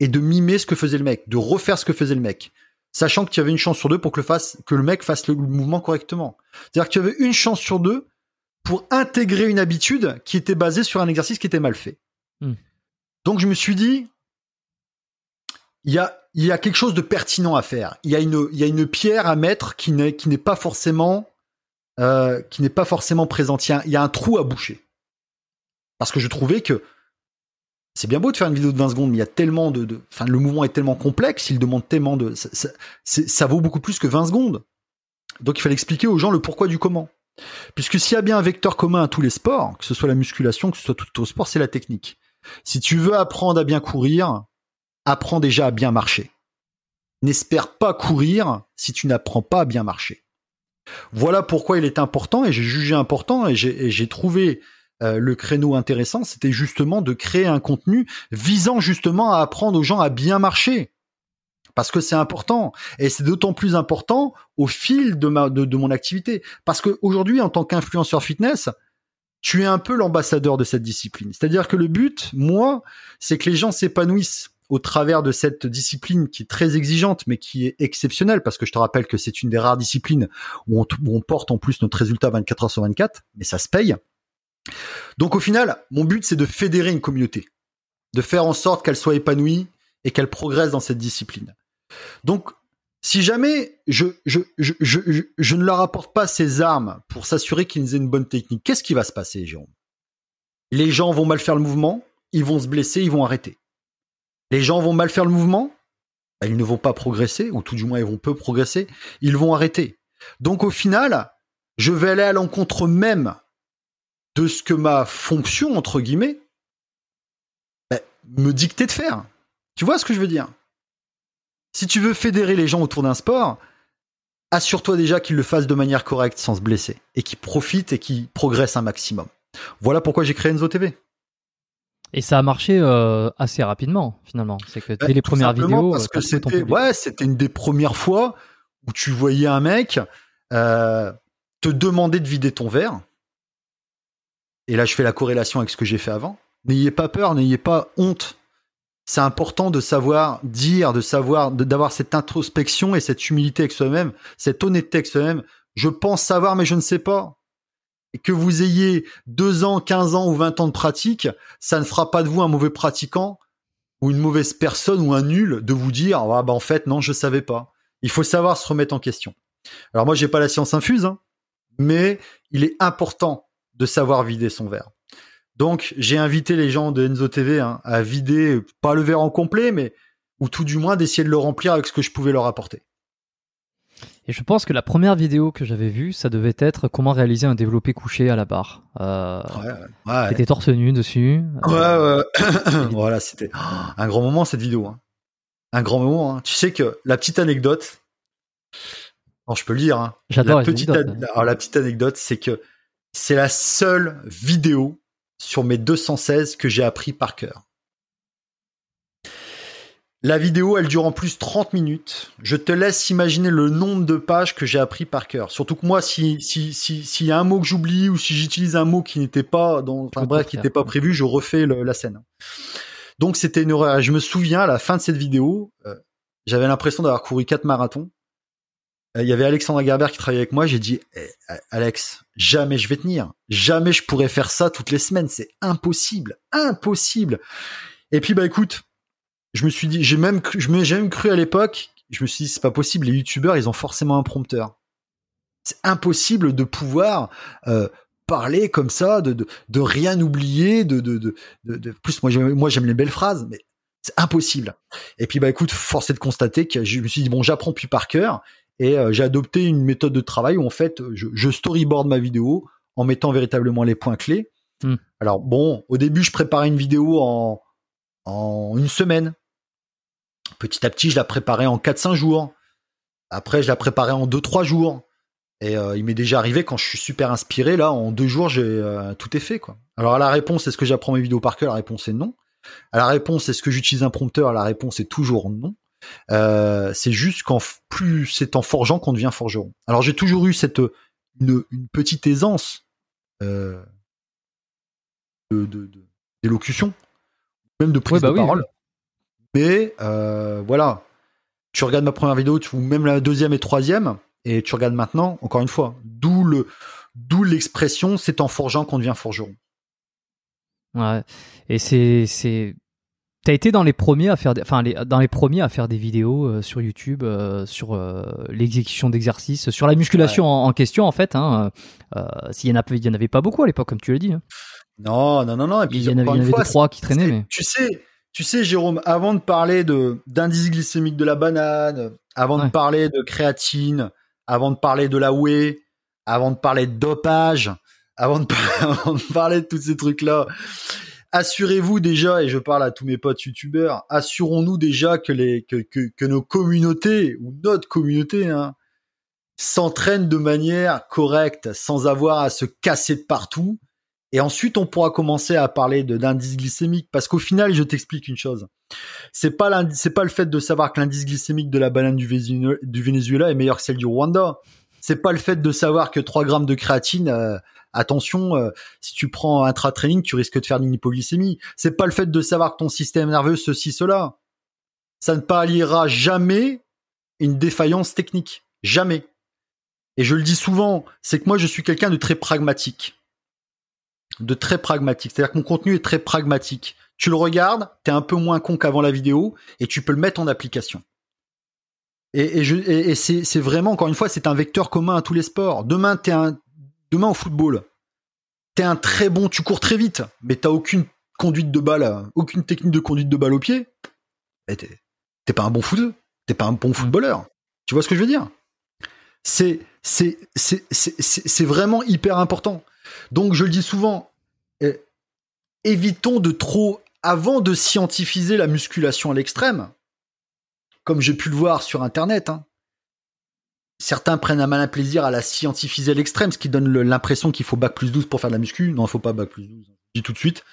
et de mimer ce que faisait le mec, de refaire ce que faisait le mec sachant que tu avais une chance sur deux pour que le, que le mec fasse le mouvement correctement. C'est-à-dire que tu avais une chance sur deux pour intégrer une habitude qui était basée sur un exercice qui était mal fait. Hmm. Donc je me suis dit, il y a, il y a quelque chose de pertinent à faire. Il y a une, il y a une pierre à mettre qui n'est, pas forcément, euh, qui n'est pas forcément présente. Il y, a, il y a un trou à boucher. Parce que je trouvais que c'est bien beau de faire une vidéo de 20 secondes, mais il y a tellement de, de- enfin, le mouvement est tellement complexe, il demande tellement de, ça, ça- ça vaut beaucoup plus que 20 secondes. Donc il fallait expliquer aux gens le pourquoi du comment. Puisque s'il y a bien un vecteur commun à tous les sports, que ce soit la musculation, que ce soit tout autre sport, c'est la technique. Si tu veux apprendre à bien courir, apprends déjà à bien marcher. N'espère pas courir si tu n'apprends pas à bien marcher. Voilà pourquoi il est important et j'ai jugé important et j'ai trouvé euh, le créneau intéressant, c'était justement de créer un contenu visant justement à apprendre aux gens à bien marcher. Parce que c'est important. Et c'est d'autant plus important au fil de, ma, de, mon activité. Parce qu'aujourd'hui, en tant qu'influenceur fitness, tu es un peu l'ambassadeur de cette discipline. C'est-à-dire que le but, moi, c'est que les gens s'épanouissent au travers de cette discipline qui est très exigeante, mais qui est exceptionnelle, parce que je te rappelle que c'est une des rares disciplines où on, porte en plus notre résultat 24 heures sur 24, mais ça se paye. Donc au final, mon but, c'est de fédérer une communauté, de faire en sorte qu'elle soit épanouie et qu'elle progresse dans cette discipline. Donc, si jamais je, ne leur apporte pas ces armes pour s'assurer qu'ils aient une bonne technique, qu'est-ce qui va se passer, Jérôme? Les gens vont mal faire le mouvement, ils vont se blesser, ils vont arrêter. Les gens vont mal faire le mouvement, bah, ils ne vont pas progresser, ou tout du moins ils vont peu progresser, ils vont arrêter. Donc au final, je vais aller à l'encontre même de ce que ma fonction, entre guillemets, bah, me dictait de faire. Tu vois ce que je veux dire? Si tu veux fédérer les gens autour d'un sport, assure-toi déjà qu'ils le fassent de manière correcte sans se blesser, et qu'ils profitent et qu'ils progressent un maximum. Voilà pourquoi j'ai créé Enzo TV. Et ça a marché euh, assez rapidement finalement. C'est que dès les premières vidéos, parce que c'était ouais, c'était une des premières fois où tu voyais un mec euh, te demander de vider ton verre. Et là, je fais la corrélation avec ce que j'ai fait avant. N'ayez pas peur, n'ayez pas honte. C'est important de savoir dire, de savoir, d'avoir cette introspection et cette humilité avec soi-même, cette honnêteté avec soi-même. Je pense savoir, mais je ne sais pas que vous ayez 2 ans, 15 ans ou 20 ans de pratique, ça ne fera pas de vous un mauvais pratiquant ou une mauvaise personne ou un nul de vous dire ah bah en fait non je savais pas. Il faut savoir se remettre en question. Alors moi j'ai pas la science infuse, hein, mais il est important de savoir vider son verre. Donc j'ai invité les gens de Enzo TV hein, à vider pas le verre en complet, mais ou tout du moins d'essayer de le remplir avec ce que je pouvais leur apporter. Et je pense que la première vidéo que j'avais vue, ça devait être comment réaliser un développé couché à la barre. Euh, ouais, ouais. torse nu dessus. Ouais, ouais. voilà, c'était un grand moment cette vidéo. Hein. Un grand moment. Hein. Tu sais que la petite anecdote, non, je peux le dire. Hein. J'adore la petite. Alors la petite anecdote, c'est que c'est la seule vidéo sur mes 216 que j'ai appris par cœur. La vidéo, elle dure en plus 30 minutes. Je te laisse imaginer le nombre de pages que j'ai appris par cœur. Surtout que moi, si s'il si, si, y a un mot que j'oublie ou si j'utilise un mot qui n'était pas dans, enfin bref, qui n'était pas prévu, je refais la scène. Donc c'était une horreur. Je me souviens à la fin de cette vidéo, euh, j'avais l'impression d'avoir couru quatre marathons. Euh, il y avait Alexandre Gerber qui travaillait avec moi. J'ai dit, eh, Alex, jamais je vais tenir. Jamais je pourrais faire ça toutes les semaines. C'est impossible, impossible. Et puis bah écoute, je me suis dit, j'ai même, je me, j'ai même cru à l'époque, je me suis dit, c'est pas possible, les youtubeurs, ils ont forcément un prompteur. C'est impossible de pouvoir euh, parler comme ça, de, de, rien oublier, de, de, de, de, plus moi j'aime, moi j'aime les belles phrases, mais c'est impossible. Et puis bah écoute, force est de constater que je me suis dit bon, j'apprends plus par cœur et euh, j'ai adopté une méthode de travail où en fait je, je, storyboard ma vidéo en mettant véritablement les points clés. Hmm. Alors bon, au début je préparais une vidéo en en une semaine. Petit à petit, je la préparais en 4-5 jours. Après, je la préparais en 2-3 jours. Et euh, il m'est déjà arrivé quand je suis super inspiré, là, en deux jours, j'ai euh, tout est fait, quoi. Alors à la réponse, est-ce que j'apprends mes vidéos par cœur? La réponse est non. À la réponse, est-ce que j'utilise un prompteur? La réponse est toujours non. Euh, c'est juste qu'en plus c'est en forgeant qu'on devient forgeron. Alors j'ai toujours eu cette une, petite aisance de, d'élocution, même de prise bah de parole. Mais euh, voilà, tu regardes ma première vidéo, ou même la deuxième et troisième, et tu regardes maintenant, encore une fois, d'où le, d'où l'expression, c'est en forgeant qu'on devient forgeron. Ouais, et c'est, t'as été dans les premiers à faire, des, enfin, dans les premiers à faire des vidéos euh, sur YouTube euh, sur l'exécution d'exercices, sur la musculation en, question en fait. Hein, s'il y en il y en avait pas beaucoup à l'époque, comme tu l'as dit. Hein. Non, non, non, non. Et puis, il y en avait, deux, trois qui traînaient. Mais... Tu sais, tu sais, Jérôme, avant de parler de d'indice glycémique de la banane, avant de parler de créatine, avant de parler de la whey, avant de parler de dopage, avant de, parler de tous ces trucs-là, assurez-vous déjà, et je parle à tous mes potes youtubeurs, assurons-nous déjà que les que, que, nos communautés ou notre communauté hein, s'entraînent de manière correcte, sans avoir à se casser de partout. Et ensuite, on pourra commencer à parler d'indice glycémique, parce qu'au final, je t'explique une chose. C'est pas c'est pas le fait de savoir que l'indice glycémique de la banane du, du Venezuela est meilleur que celle du Rwanda. C'est pas le fait de savoir que 3 grammes de créatine euh, attention, euh, si tu prends un tra-training, tu risques de faire une hypoglycémie. C'est pas le fait de savoir que ton système nerveux ceci cela. Ça ne palliera jamais une défaillance technique, jamais. Et je le dis souvent, c'est que moi je suis quelqu'un de très pragmatique. De très pragmatique, c'est-à-dire que mon contenu est très pragmatique. Tu le regardes, t'es un peu moins con qu'avant la vidéo et tu peux le mettre en application. Et, et, c'est vraiment, encore une fois, c'est un vecteur commun à tous les sports. Demain, t'es un, demain au football, t'es un très bon, tu cours très vite, mais t'as aucune conduite de balle, aucune technique de conduite de balle au pied, t'es pas un bon footeux, t'es pas un bon footballeur. Tu vois ce que je veux dire? C'est vraiment hyper important. Donc je le dis souvent, eh, évitons de trop avant de scientifiser la musculation à l'extrême, comme j'ai pu le voir sur internet, hein, certains prennent un malin plaisir à la scientifiser à l'extrême, ce qui donne l'impression qu'il faut bac plus 12 pour faire de la muscu. Non, il faut pas bac plus 12. Je dis tout de suite.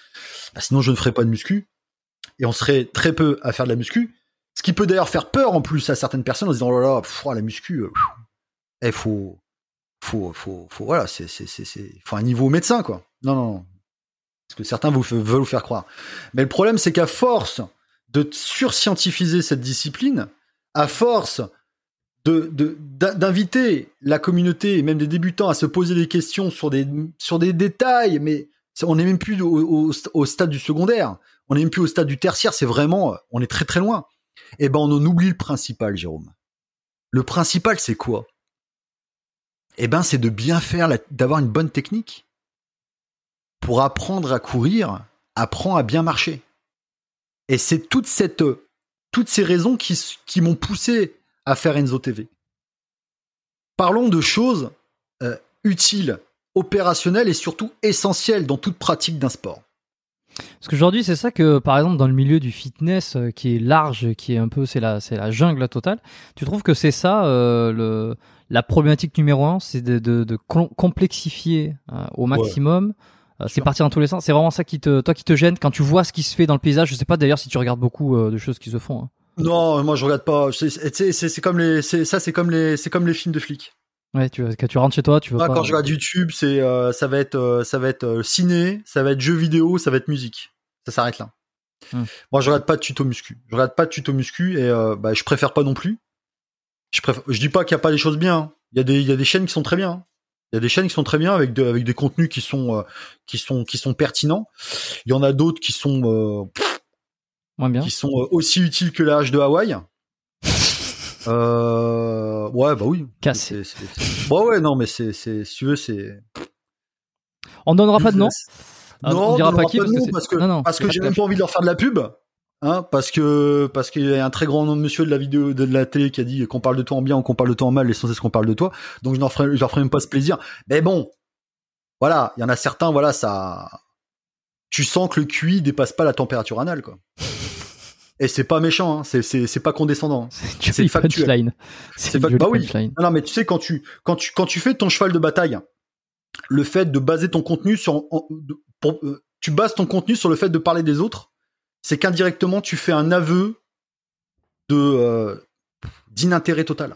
Bah, sinon, je ne ferai pas de muscu. Et on serait très peu à faire de la muscu. Ce qui peut d'ailleurs faire peur en plus à certaines personnes en disant, oh là là, la muscu, il euh, eh, faut, faut, faut, faut, voilà, c'est, c'est, c'est, faut un niveau médecin, quoi. Non, non, non. Parce que certains veulent vous faire croire. Mais le problème, c'est qu'à force de surscientifiser cette discipline, à force d'inviter la communauté et même des débutants à se poser des questions sur des sur des détails, mais on n'est même plus au, au, stade du secondaire, on n'est même plus au stade du tertiaire, c'est vraiment, on est très très loin. Eh ben on en oublie le principal, Jérôme. Le principal, c'est quoi? Eh ben c'est de bien faire, d'avoir une bonne technique. Pour apprendre à courir, apprends à bien marcher. Et c'est toute cette, toutes ces raisons qui, qui m'ont poussé à faire Enzo TV. Parlons de choses euh, utiles, opérationnelles et surtout essentielles dans toute pratique d'un sport. Parce qu'aujourd'hui, c'est ça que, par exemple, dans le milieu du fitness, euh, qui est large, qui est un peu, c'est la, c'est la jungle totale. Tu trouves que c'est ça euh, le, la problématique numéro un, c'est de, de, complexifier au maximum. c'est partir dans tous les sens. C'est vraiment ça qui te, toi, qui te gêne quand tu vois ce qui se fait dans le paysage. Je sais pas d'ailleurs si tu regardes beaucoup de choses qui se font. Hein. Non, moi je regarde pas. C'est comme les, ça c'est comme les, c'est comme les films de flics. Ouais, tu quand tu rentres chez toi, tu veux pas. Quand je regarde YouTube, c'est, euh, ça va être, euh, ça va être euh, ciné, ça va être jeux vidéo, ça va être musique. Ça s'arrête là. Hmm. Moi, je regarde pas de tuto muscu. Je regarde pas de tuto muscu et bah, je préfère pas non plus. Je préfère. Je dis pas qu'il y a pas des choses bien. Hein. Il y a des, il y a des chaînes qui sont très bien. Hein. Il y a des chaînes qui sont très bien avec avec des contenus qui sont, qui sont, qui sont pertinents. Il y en a d'autres qui sont bien. Qui sont euh, aussi utiles que l'âge de Hawaï. euh, ouais, bah oui. Cassé. Bon, ouais, non, mais c'est, c'est, si tu veux, c'est. On donnera pas de nom? Non, on dira pas qui parce que, parce que, j'ai même pas envie de leur faire de la pub. Hein, parce que parce qu'il y a un très grand monsieur de la vidéo de, la télé qui a dit qu'on parle de toi en bien ou qu'on parle de toi en mal, l'essentiel c'est qu'on parle de toi. Donc je leur ferai je leur ferai même pas ce plaisir. Mais bon, voilà, il y en a certains, voilà, ça, tu sens que le QI dépasse pas la température anale, quoi. Et c'est pas méchant, hein. c'est pas condescendant. C'est factuel. C'est bah oui. Non, mais tu sais quand tu quand tu quand tu fais ton cheval de bataille, le fait de baser ton contenu sur euh, tu bases ton contenu sur le fait de parler des autres, c'est qu'indirectement tu fais un aveu de euh, d'inintérêt total.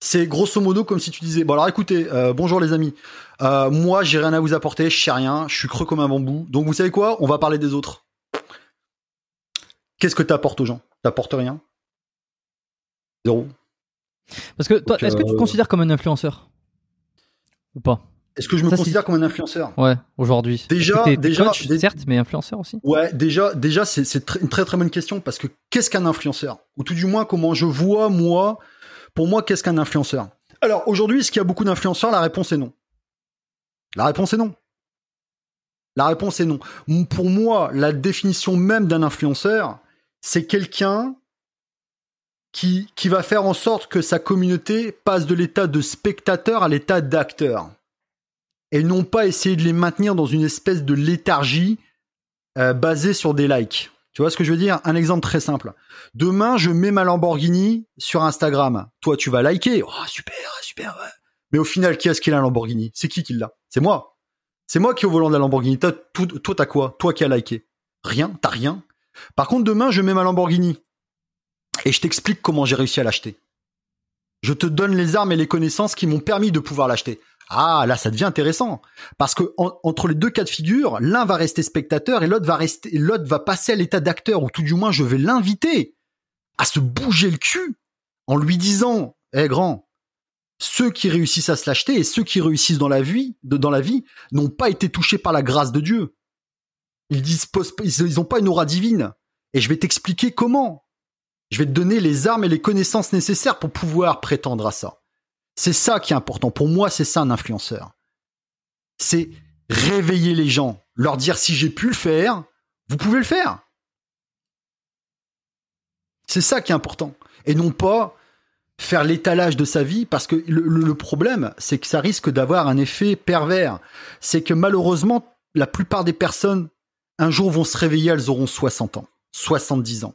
C'est grosso modo comme si tu disais bon alors écoutez euh, bonjour les amis moi j'ai rien à vous apporter je sais rien je suis creux comme un bambou donc vous savez quoi? On va parler des autres Qu'est-ce que tu apportes aux gens? T'apportes rien? Zéro. Parce que toi, est-ce que tu te euh, considères comme un influenceur? Ou pas? Est-ce que je me considère comme un influenceur? Ouais, aujourd'hui. Déjà, déjà, certes, mais influenceur aussi? Ouais, déjà, déjà, c'est une très très bonne question parce que qu'est-ce qu'un influenceur? Ou tout du moins, comment je vois moi Pour moi, qu'est-ce qu'un influenceur? Alors aujourd'hui, est-ce qu'il y a beaucoup d'influenceurs? La réponse est non. La réponse est non. La réponse est non. Pour moi, la définition même d'un influenceur, c'est quelqu'un qui, va faire en sorte que sa communauté passe de l'état de spectateur à l'état d'acteur. Et non pas essayer de les maintenir dans une espèce de léthargie euh, basé sur des likes. Tu vois ce que je veux dire? Un exemple très simple. Demain, je mets ma Lamborghini sur Instagram. Toi, tu vas liker. Oh, super, super. Mais au final, qui est-ce qui a la Lamborghini? C'est qui qui l'a? C'est moi. C'est moi qui ai au volant de la Lamborghini. Toi, toi, t'as quoi? Toi qui as liké Rien. T'as rien. Par contre, demain, je mets ma Lamborghini et je t'explique comment j'ai réussi à l'acheter. Je te donne les armes et les connaissances qui m'ont permis de pouvoir l'acheter. Ah, là, ça devient intéressant. Parce que entre les deux cas de figure, l'un va rester spectateur et l'autre va passer à l'état d'acteur, ou tout du moins, je vais l'inviter à se bouger le cul en lui disant, hé grand, ceux qui réussissent à se l'acheter et ceux qui réussissent dans la vie, dans la vie, n'ont pas été touchés par la grâce de Dieu. Ils disposent, ils n'ont pas une aura divine. Et je vais t'expliquer comment. Je vais te donner les armes et les connaissances nécessaires pour pouvoir prétendre à ça. C'est ça qui est important. Pour moi, c'est ça un influenceur. C'est réveiller les gens, leur dire si j'ai pu le faire, vous pouvez le faire. C'est ça qui est important. Et non pas faire l'étalage de sa vie, parce que le, problème, c'est que ça risque d'avoir un effet pervers. C'est que malheureusement, la plupart des personnes, un jour vont se réveiller, elles auront 60 ans, 70 ans.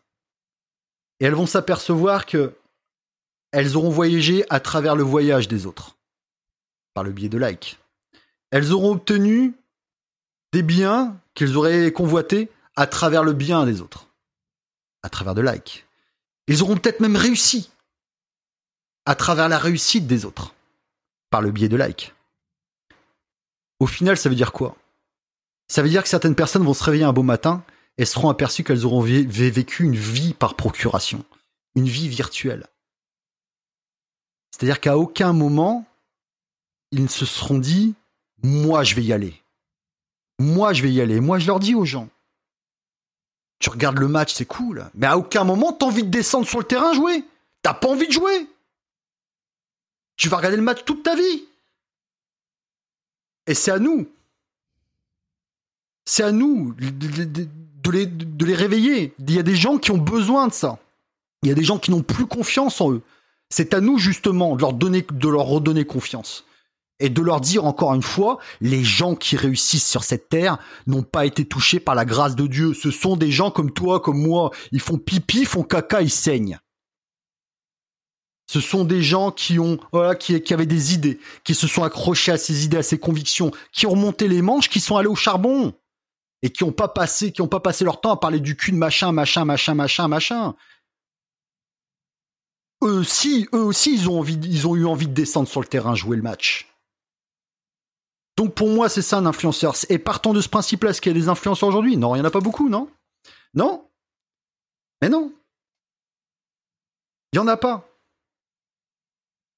Et elles vont s'apercevoir que elles auront voyagé à travers le voyage des autres, par le biais de likes. Elles auront obtenu des biens qu'elles auraient convoités à travers le bien des autres, à travers de likes. Ils auront peut-être même réussi à travers la réussite des autres, par le biais de likes. Au final, ça veut dire quoi? Ça veut dire que certaines personnes vont se réveiller un beau matin et seront aperçues qu'elles auront vécu une vie par procuration, une vie virtuelle. C'est-à-dire qu'à aucun moment, ils ne se seront dit, moi je vais y aller. Moi je vais y aller. Moi je leur dis aux gens, tu regardes le match, c'est cool, mais à aucun moment t'as envie de descendre sur le terrain jouer. T'as pas envie de jouer. Tu vas regarder le match toute ta vie. Et c'est à nous. C'est à nous de, les, réveiller. Il y a des gens qui ont besoin de ça. Il y a des gens qui n'ont plus confiance en eux. C'est à nous justement de leur donner, de leur redonner confiance et de leur dire encore une fois, les gens qui réussissent sur cette terre n'ont pas été touchés par la grâce de Dieu. Ce sont des gens comme toi, comme moi. Ils font pipi, font caca, ils saignent. Ce sont des gens qui ont, voilà, qui avaient des idées, qui se sont accrochés à ces idées, à ces convictions, qui ont remonté les manches, qui sont allés au charbon et qui n'ont pas passé, qui ont pas passé leur temps à parler du cul de machin, machin, machin, machin, machin eux aussi, eux aussi, ils ont envie, ils ont eu envie de descendre sur le terrain, jouer le match. Donc pour moi, c'est ça un influenceur. Et partons de ce principe-là, est-ce qu'il y a des influenceurs aujourd'hui? Non, il n'y en a pas beaucoup, non? Non? Mais non. Il n'y en a pas.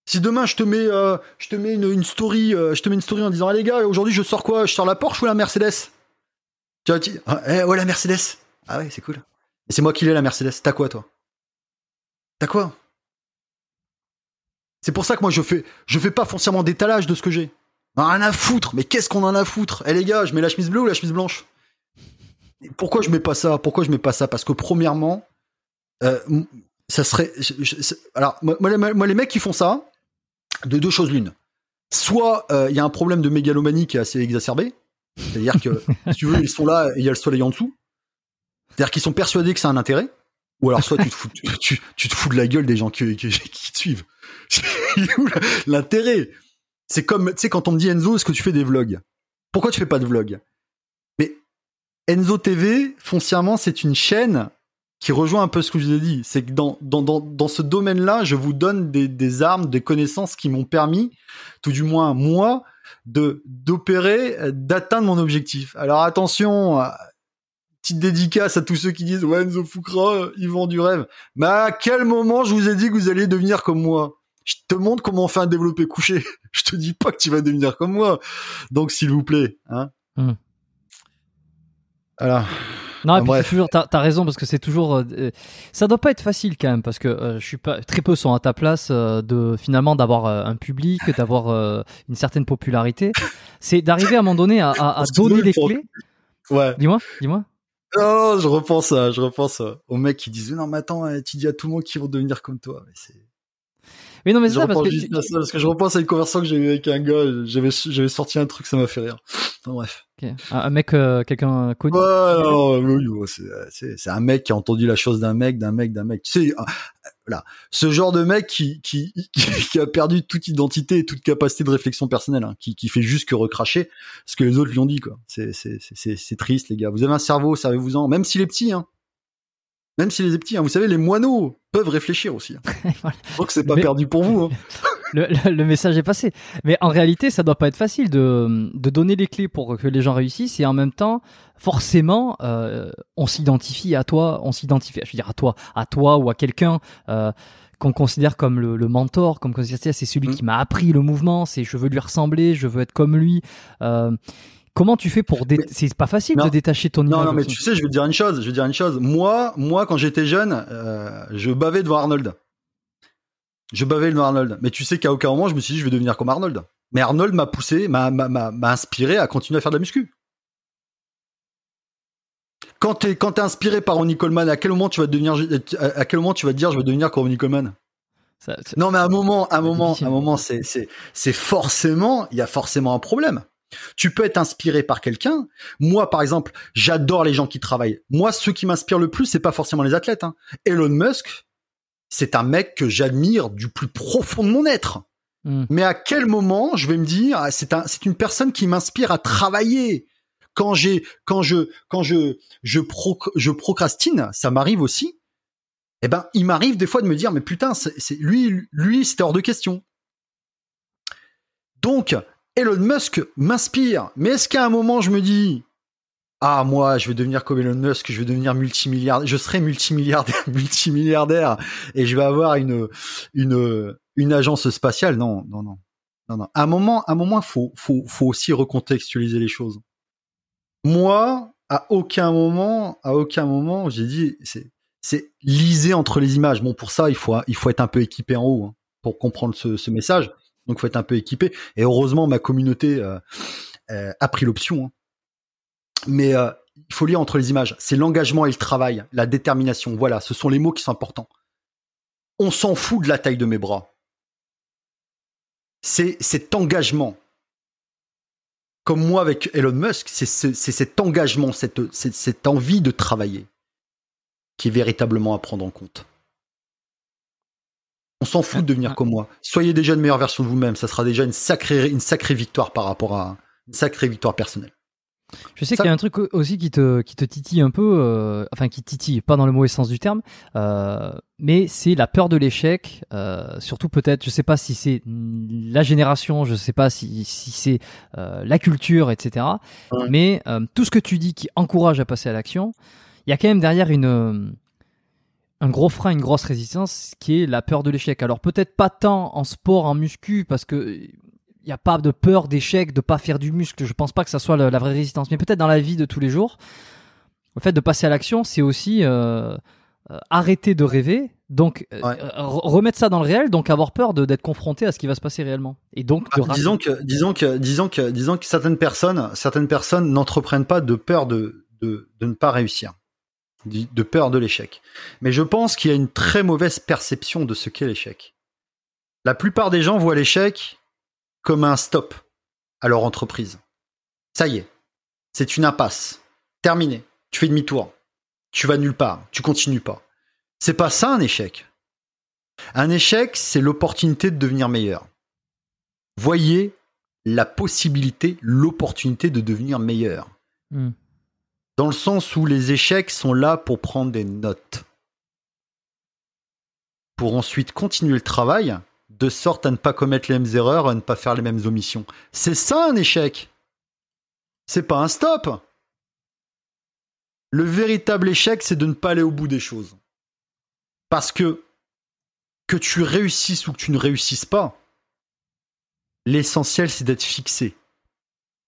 Si demain je te mets, euh, je te mets une, story, euh, je te mets une story en disant, ah les gars, aujourd'hui je sors quoi? Je sors la Porsche ou la Mercedes? Tu vois, tu... Eh, ouais la Mercedes. Ah ouais, c'est cool. Et c'est moi qui l'ai la Mercedes. T'as quoi toi? T'as quoi? C'est pour ça que moi je fais, je fais pas foncièrement d'étalage de ce que j'ai. Rien à foutre. Mais qu'est-ce qu'on en a à foutre? Eh les gars, je mets la chemise bleue ou la chemise blanche? Pourquoi je mets pas ça? Pourquoi je mets pas ça? Parce que premièrement, euh, ça serait. alors moi, les mecs qui font ça, de deux choses l'une. Soit euh, il y a un problème de mégalomanie qui est assez exacerbé, c'est-à-dire que si tu veux, ils sont là et il y a le soleil en dessous. C'est-à-dire qu'ils sont persuadés que c'est un intérêt. Ou alors soit tu te fous, tu, te fous de la gueule des gens qui, qui, qui te suivent. l'intérêt? C'est comme, tu sais, quand on me dit Enzo, est-ce que tu fais des vlogs? Pourquoi tu fais pas de vlogs? Mais Enzo TV, foncièrement, c'est une chaîne qui rejoint un peu ce que je vous ai dit. C'est que dans, dans, dans, dans ce domaine-là, je vous donne des, des armes, des connaissances qui m'ont permis, tout du moins moi, de d'opérer, d'atteindre mon objectif. Alors attention, petite dédicace à tous ceux qui disent ouais Enzo Fukra, ils vend du rêve. Mais à quel moment je vous ai dit que vous alliez devenir comme moi? Je te montre comment on fait un développé couché. je te dis pas que tu vas devenir comme moi. Donc s'il vous plaît, hein. Hmm. Voilà. Non, et puis toujours, t'as as raison parce que c'est toujours, euh, euh, ça doit pas être facile quand même parce que euh, je suis pas très peu sont à ta place de finalement d'avoir un public, d'avoir une certaine popularité. C'est d'arriver à un moment donné à, à, à donner des clés. Ouais. Dis-moi, dis-moi. Oh, je repense à, je repense aux mecs qui disent non mais attends, tu dis à tout le monde qu'ils vont devenir comme toi. Mais c'est. Oui non mais c'est ça parce que... parce que je repense à une conversation que j'ai eue avec un gars. J'avais j'avais sorti un truc, ça m'a fait rire. bref. Un, mec, euh, quelqu'un connu. Ouais, c'est un mec qui a entendu la chose d'un mec, d'un mec, d'un mec. Tu sais, voilà, ce genre de mec qui, qui, qui, a perdu toute identité et toute capacité de réflexion personnelle, hein, qui, qui fait juste que recracher ce que les autres lui ont dit, quoi. C'est, c'est, c'est, c'est triste, les gars. Vous avez un cerveau, servez-vous-en, même s'il est petit, hein. Même s'il est petit, hein. Vous savez, les moineaux peuvent réfléchir aussi. Hein. Donc c'est pas perdu pour vous. Hein. le, message est passé. Mais en réalité, ça doit pas être facile de, de donner les clés pour que les gens réussissent et en même temps, forcément, euh, on s'identifie à toi, on s'identifie, je veux dire à toi, à toi ou à quelqu'un. Euh, qu'on considère comme le, mentor, comme c'est celui mmh. qui m'a appris le mouvement, c'est je veux lui ressembler, je veux être comme lui. Euh, comment tu fais pour c'est pas facile de détacher ton image Non, non, mais tu sais, je veux dire une chose, je veux dire une chose. Moi, moi, quand j'étais jeune, je bavais devant Arnold. Je bavais le Arnold. Mais tu sais qu'à aucun moment, je me suis dit, je vais devenir comme Arnold. Mais Arnold m'a poussé, m'a, inspiré à continuer à faire de la muscu. Quand t'es, quand t'es inspiré par Ronnie Coleman, à quel moment tu vas devenir, à quel moment tu vas te dire, je veux devenir comme Ronnie Coleman? non, mais à un moment, à un moment, un moment, c'est, c'est, c'est forcément, il y a forcément un problème. Tu peux être inspiré par quelqu'un. Moi, par exemple, j'adore les gens qui travaillent. Moi, ceux qui m'inspirent le plus, c'est pas forcément les athlètes. Hein. Elon Musk, c'est un mec que j'admire du plus profond de mon être. Hmm. Mais à quel moment je vais me dire, ah, c'est un, c'est une personne qui m'inspire à travailler? Quand j'ai, quand je, quand je, je, je procrastine, ça m'arrive aussi. Eh ben, il m'arrive des fois de me dire, mais putain, c'est, lui, lui, c'était hors de question. Donc, Elon Musk m'inspire. Mais est-ce qu'à un moment, je me dis, ah moi je vais devenir comme Elon Musk, je vais devenir multimilliardaire, je serai multimilliardaire, multimilliardaire et je vais avoir une une une agence spatiale? Non, non, non, non, non. À un moment, à un moment, faut faut faut aussi recontextualiser les choses. Moi, à aucun moment, à aucun moment, j'ai dit c'est c'est liser entre les images. Bon, pour ça, il faut il faut être un peu équipé en haut hein, pour comprendre ce, ce message. Donc, faut être un peu équipé. Et heureusement, ma communauté euh, euh, a pris l'option. Hein mais euh, il faut lire entre les images. C'est l'engagement et le travail, la détermination. Voilà, ce sont les mots qui sont importants. On s'en fout de la taille de mes bras. C'est cet engagement. Comme moi avec Elon Musk, c'est cet engagement, cette, cette envie de travailler qui est véritablement à prendre en compte. On s'en fout de devenir comme moi. Soyez déjà une meilleure version de vous-même. Ça sera déjà une sacrée, une sacrée victoire par rapport à une sacrée victoire personnelle. Je sais qu'il y a un truc aussi qui te, qui te titille un peu, euh, enfin qui titille, pas dans le mauvais sens du terme, euh, mais c'est la peur de l'échec, euh, surtout peut-être, je sais pas si c'est la génération, je sais pas si, si c'est la culture, etc. Mais tout ce que tu dis qui encourage à passer à l'action, il y a quand même derrière une un gros frein, une grosse résistance qui est la peur de l'échec. Alors peut-être pas tant en sport, en muscu, parce que il n'y a pas de peur d'échec, de pas faire du muscle. Je pense pas que ça soit la, vraie résistance, mais peut-être dans la vie de tous les jours, le fait de passer à l'action, c'est aussi euh, euh, arrêter de rêver, donc euh, remettre ça dans le réel, donc avoir peur d'être confronté à ce qui va se passer réellement. Et donc ah, disons que disons que disons que disons que certaines personnes certaines personnes n'entreprennent pas de peur de, de, de ne pas réussir, de peur de l'échec. Mais je pense qu'il y a une très mauvaise perception de ce qu'est l'échec. La plupart des gens voient l'échec comme un stop à leur entreprise. Ça y est, c'est une impasse. Terminé. Tu fais demi-tour. Tu vas nulle part. Tu continues pas. C'est pas ça un échec. Un échec, c'est l'opportunité de devenir meilleur. Voyez la possibilité, l'opportunité de devenir meilleur. Hmm. Dans le sens où les échecs sont là pour prendre des notes. Pour ensuite continuer le travail de sorte à ne pas commettre les mêmes erreurs, à ne pas faire les mêmes omissions. C'est ça un échec. C'est pas un stop. Le véritable échec, c'est de ne pas aller au bout des choses. Parce que que tu réussisses ou que tu ne réussisses pas, l'essentiel c'est d'être fixé.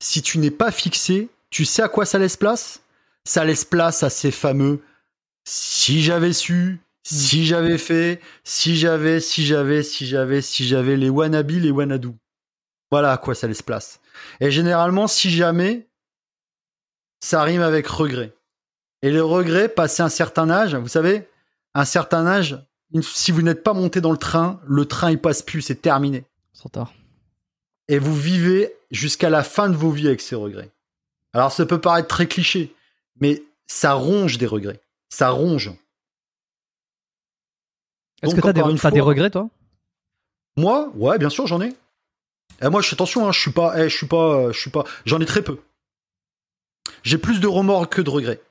Si tu n'es pas fixé, tu sais à quoi ça laisse place? Ça laisse place à ces fameux si j'avais su, si j'avais fait, si j'avais, si j'avais, si j'avais, si j'avais les wannabe, les wanadu. Voilà à quoi ça laisse place. Et généralement, si jamais, ça rime avec regret. Et le regret, passé un certain âge, vous savez, un certain âge, si vous n'êtes pas monté dans le train, le train il passe plus, c'est terminé. Trop tard. Et vous vivez jusqu'à la fin de vos vies avec ces regrets. Alors ça peut paraître très cliché, mais ça ronge des regrets. Ça ronge. Est-ce que des, une t'as des fois- regrets, toi? Moi, ouais, bien sûr, j'en ai. Et moi, je fais attention, hein, je suis pas, eh, je suis pas, euh, je suis pas, j'en ai très peu. J'ai plus de remords que de regrets.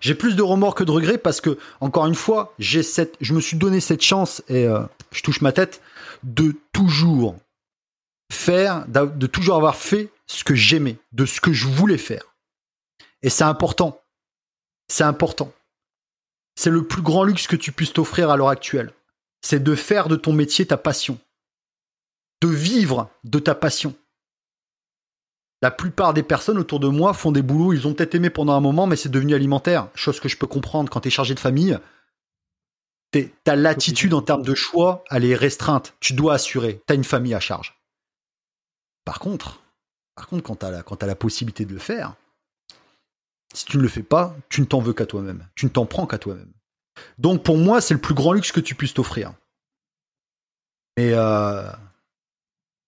J'ai plus de remords que de regrets parce que, encore une fois, j'ai cette, je me suis donné cette chance et euh, je touche ma tête de toujours faire, de toujours avoir fait ce que j'aimais, de ce que je voulais faire. Et c'est important. C'est important. C'est le plus grand luxe que tu puisses t'offrir à l'heure actuelle. C'est de faire de ton métier ta passion. De vivre de ta passion. La plupart des personnes autour de moi font des boulots, ils ont peut-être aimé pendant un moment, mais c'est devenu alimentaire. Chose que je peux comprendre quand tu es chargé de famille. Ta latitude en termes de choix, elle est restreinte. Tu dois assurer. Tu as une famille à charge. Par contre, par contre quand tu as, la possibilité de le faire, si tu ne le fais pas, tu ne t'en veux qu'à toi-même. Tu ne t'en prends qu'à toi-même. Donc pour moi, c'est le plus grand luxe que tu puisses t'offrir. Et euh,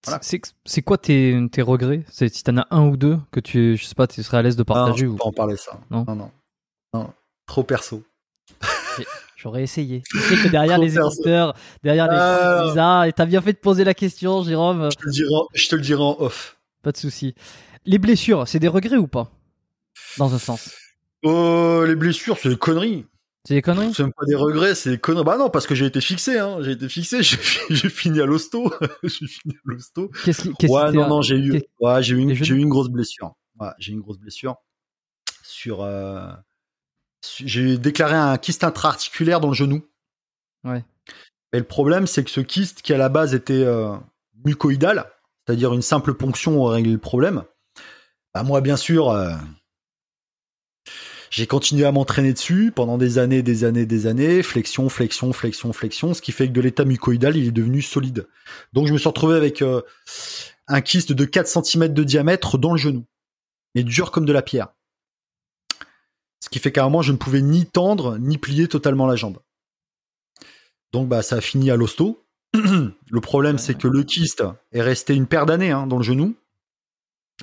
Voilà. C'est quoi tes, tes regrets? C'est Si t'en as un ou deux que tu, je sais pas, tu serais à l'aise de non, partager je ou peux pas en parler ça. Non? non, non, non. Trop perso. J'aurais essayé. Je sais que derrière les éditeurs, derrière les Ah. ah, et t'as bien fait de poser la question, Jérôme. Je te le dirai, en- je te le dirai en off. Pas de souci. Les blessures, c'est des regrets ou pas? Dans un sens. Oh, les blessures, c'est des conneries. C'est des conneries? C'est même pas des regrets, c'est des conneries. Bah non, parce que j'ai été fixé, hein. J'ai été fixé, j'ai fini à l'hosto. j'ai fini à l'hosto. Qu'est-ce qui, qu'est-ce Ouais, non, non, j'ai eu, ouais, j'ai eu, une, j'ai eu une grosse blessure. Ouais, j'ai eu une grosse blessure sur. euh, j'ai déclaré un kyste intra-articulaire dans le genou. Ouais. Et le problème, c'est que ce kyste, qui à la base était euh, mucoïdal, c'est-à-dire une simple ponction aurait réglé le problème, bah moi, bien sûr, euh, j'ai continué à m'entraîner dessus pendant des années, des années, des années, flexion, flexion, flexion, flexion, ce qui fait que de l'état mucoïdal, il est devenu solide. Donc, je me suis retrouvé avec euh, un kyste de 4 cm de diamètre dans le genou, mais dur comme de la pierre. Ce qui fait qu'à un moment, je ne pouvais ni tendre, ni plier totalement la jambe. Donc, bah, ça a fini à l'hosto. le problème, Ouais, c'est ouais. que le kyste est resté une paire d'années hein, dans le genou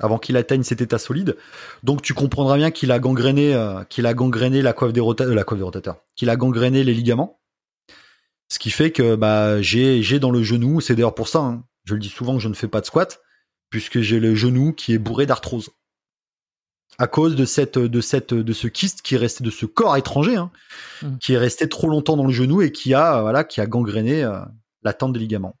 avant qu'il atteigne cet état solide. Donc, tu comprendras bien qu'il a gangréné, euh, qu'il a gangréné la coiffe des rota- euh, la coiffe des rotateurs, qu'il a gangréné les ligaments. Ce qui fait que bah, j'ai j'ai dans le genou, c'est d'ailleurs pour ça, hein, je le dis souvent que je ne fais pas de squat, puisque j'ai le genou qui est bourré d'arthrose. À cause de cette, de cette, de ce kyste qui est resté, de ce corps étranger, hein, Mhm. qui est resté trop longtemps dans le genou et qui a, voilà, qui a gangréné euh, la tente des ligaments.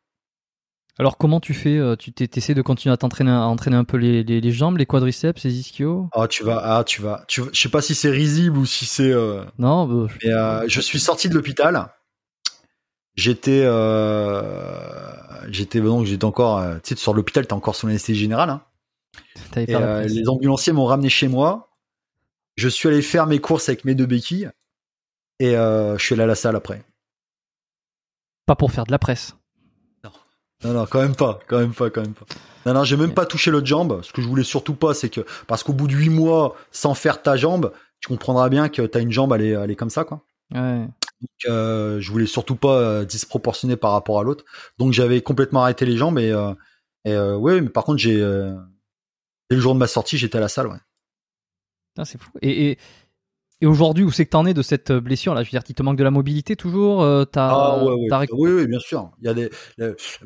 Alors, comment tu fais euh, Tu t'essaies de continuer à t'entraîner, à entraîner un peu les, les, les jambes, les quadriceps, les ischios? Ah, tu vas, ah, tu vas, tu je sais pas si c'est risible ou si c'est, euh, Non bah, mais euh, je suis sorti de l'hôpital. J'étais, euh, j'étais, donc j'étais encore, tu sais, tu sors de l'hôpital, t'es encore sous l'anesthésie générale. Hein. Et les ambulanciers m'ont ramené chez moi. Je suis allé faire mes courses avec mes deux béquilles. Et je suis allé à la salle après. Pas pour faire de la presse. Non, non, quand même pas, quand même pas, quand même pas. Non, non, j'ai même pas touché l'autre jambe. Ce que je voulais surtout pas, c'est que, parce qu'au bout de huit mois, sans faire ta jambe, tu comprendras bien que t'as une jambe, elle est, elle est comme ça, quoi. Ouais. Donc, euh, je voulais surtout pas euh, disproportionner par rapport à l'autre. Donc, j'avais complètement arrêté les jambes et, euh, et euh, ouais, mais par contre, j'ai, euh, dès le jour de ma sortie, j'étais à la salle, ouais. Putain, c'est fou. Et, et, et aujourd'hui, où c'est que t'en es de cette euh, blessure là? Je veux dire, il te manque de la mobilité toujours euh, Ah ouais, ouais, oui, oui, bien sûr. Il y a des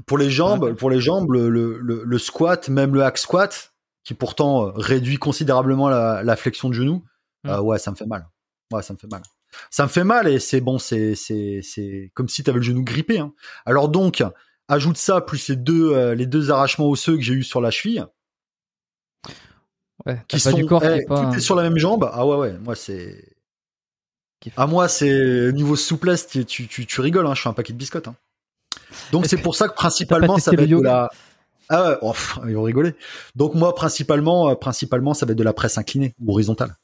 pour les jambes, pour les jambes, le, le, le, squat, même le hack squat, qui pourtant euh, réduit considérablement la, la flexion de genou. Mm. euh, ouais, ça me fait mal. Ouais, ça me fait mal. Ça me fait mal et c'est bon, c'est c'est c'est comme si t'avais le genou grippé. Hein. Alors donc, ajoute ça plus les deux euh, les deux arrachements osseux que j'ai eu sur la cheville, ouais, qui sont du corps qui eh, est pas. tout est sur la même jambe. Ah ouais, ouais. Moi c'est à moi, c'est niveau souplesse, tu, tu, tu, tu rigoles, hein, je suis un paquet de biscottes. hein. Donc c'est pour ça que principalement ça va être de la. Ah ouais, oh, pff, ils vont rigoler. Donc moi principalement, euh, principalement ça va être de la presse inclinée ou horizontale.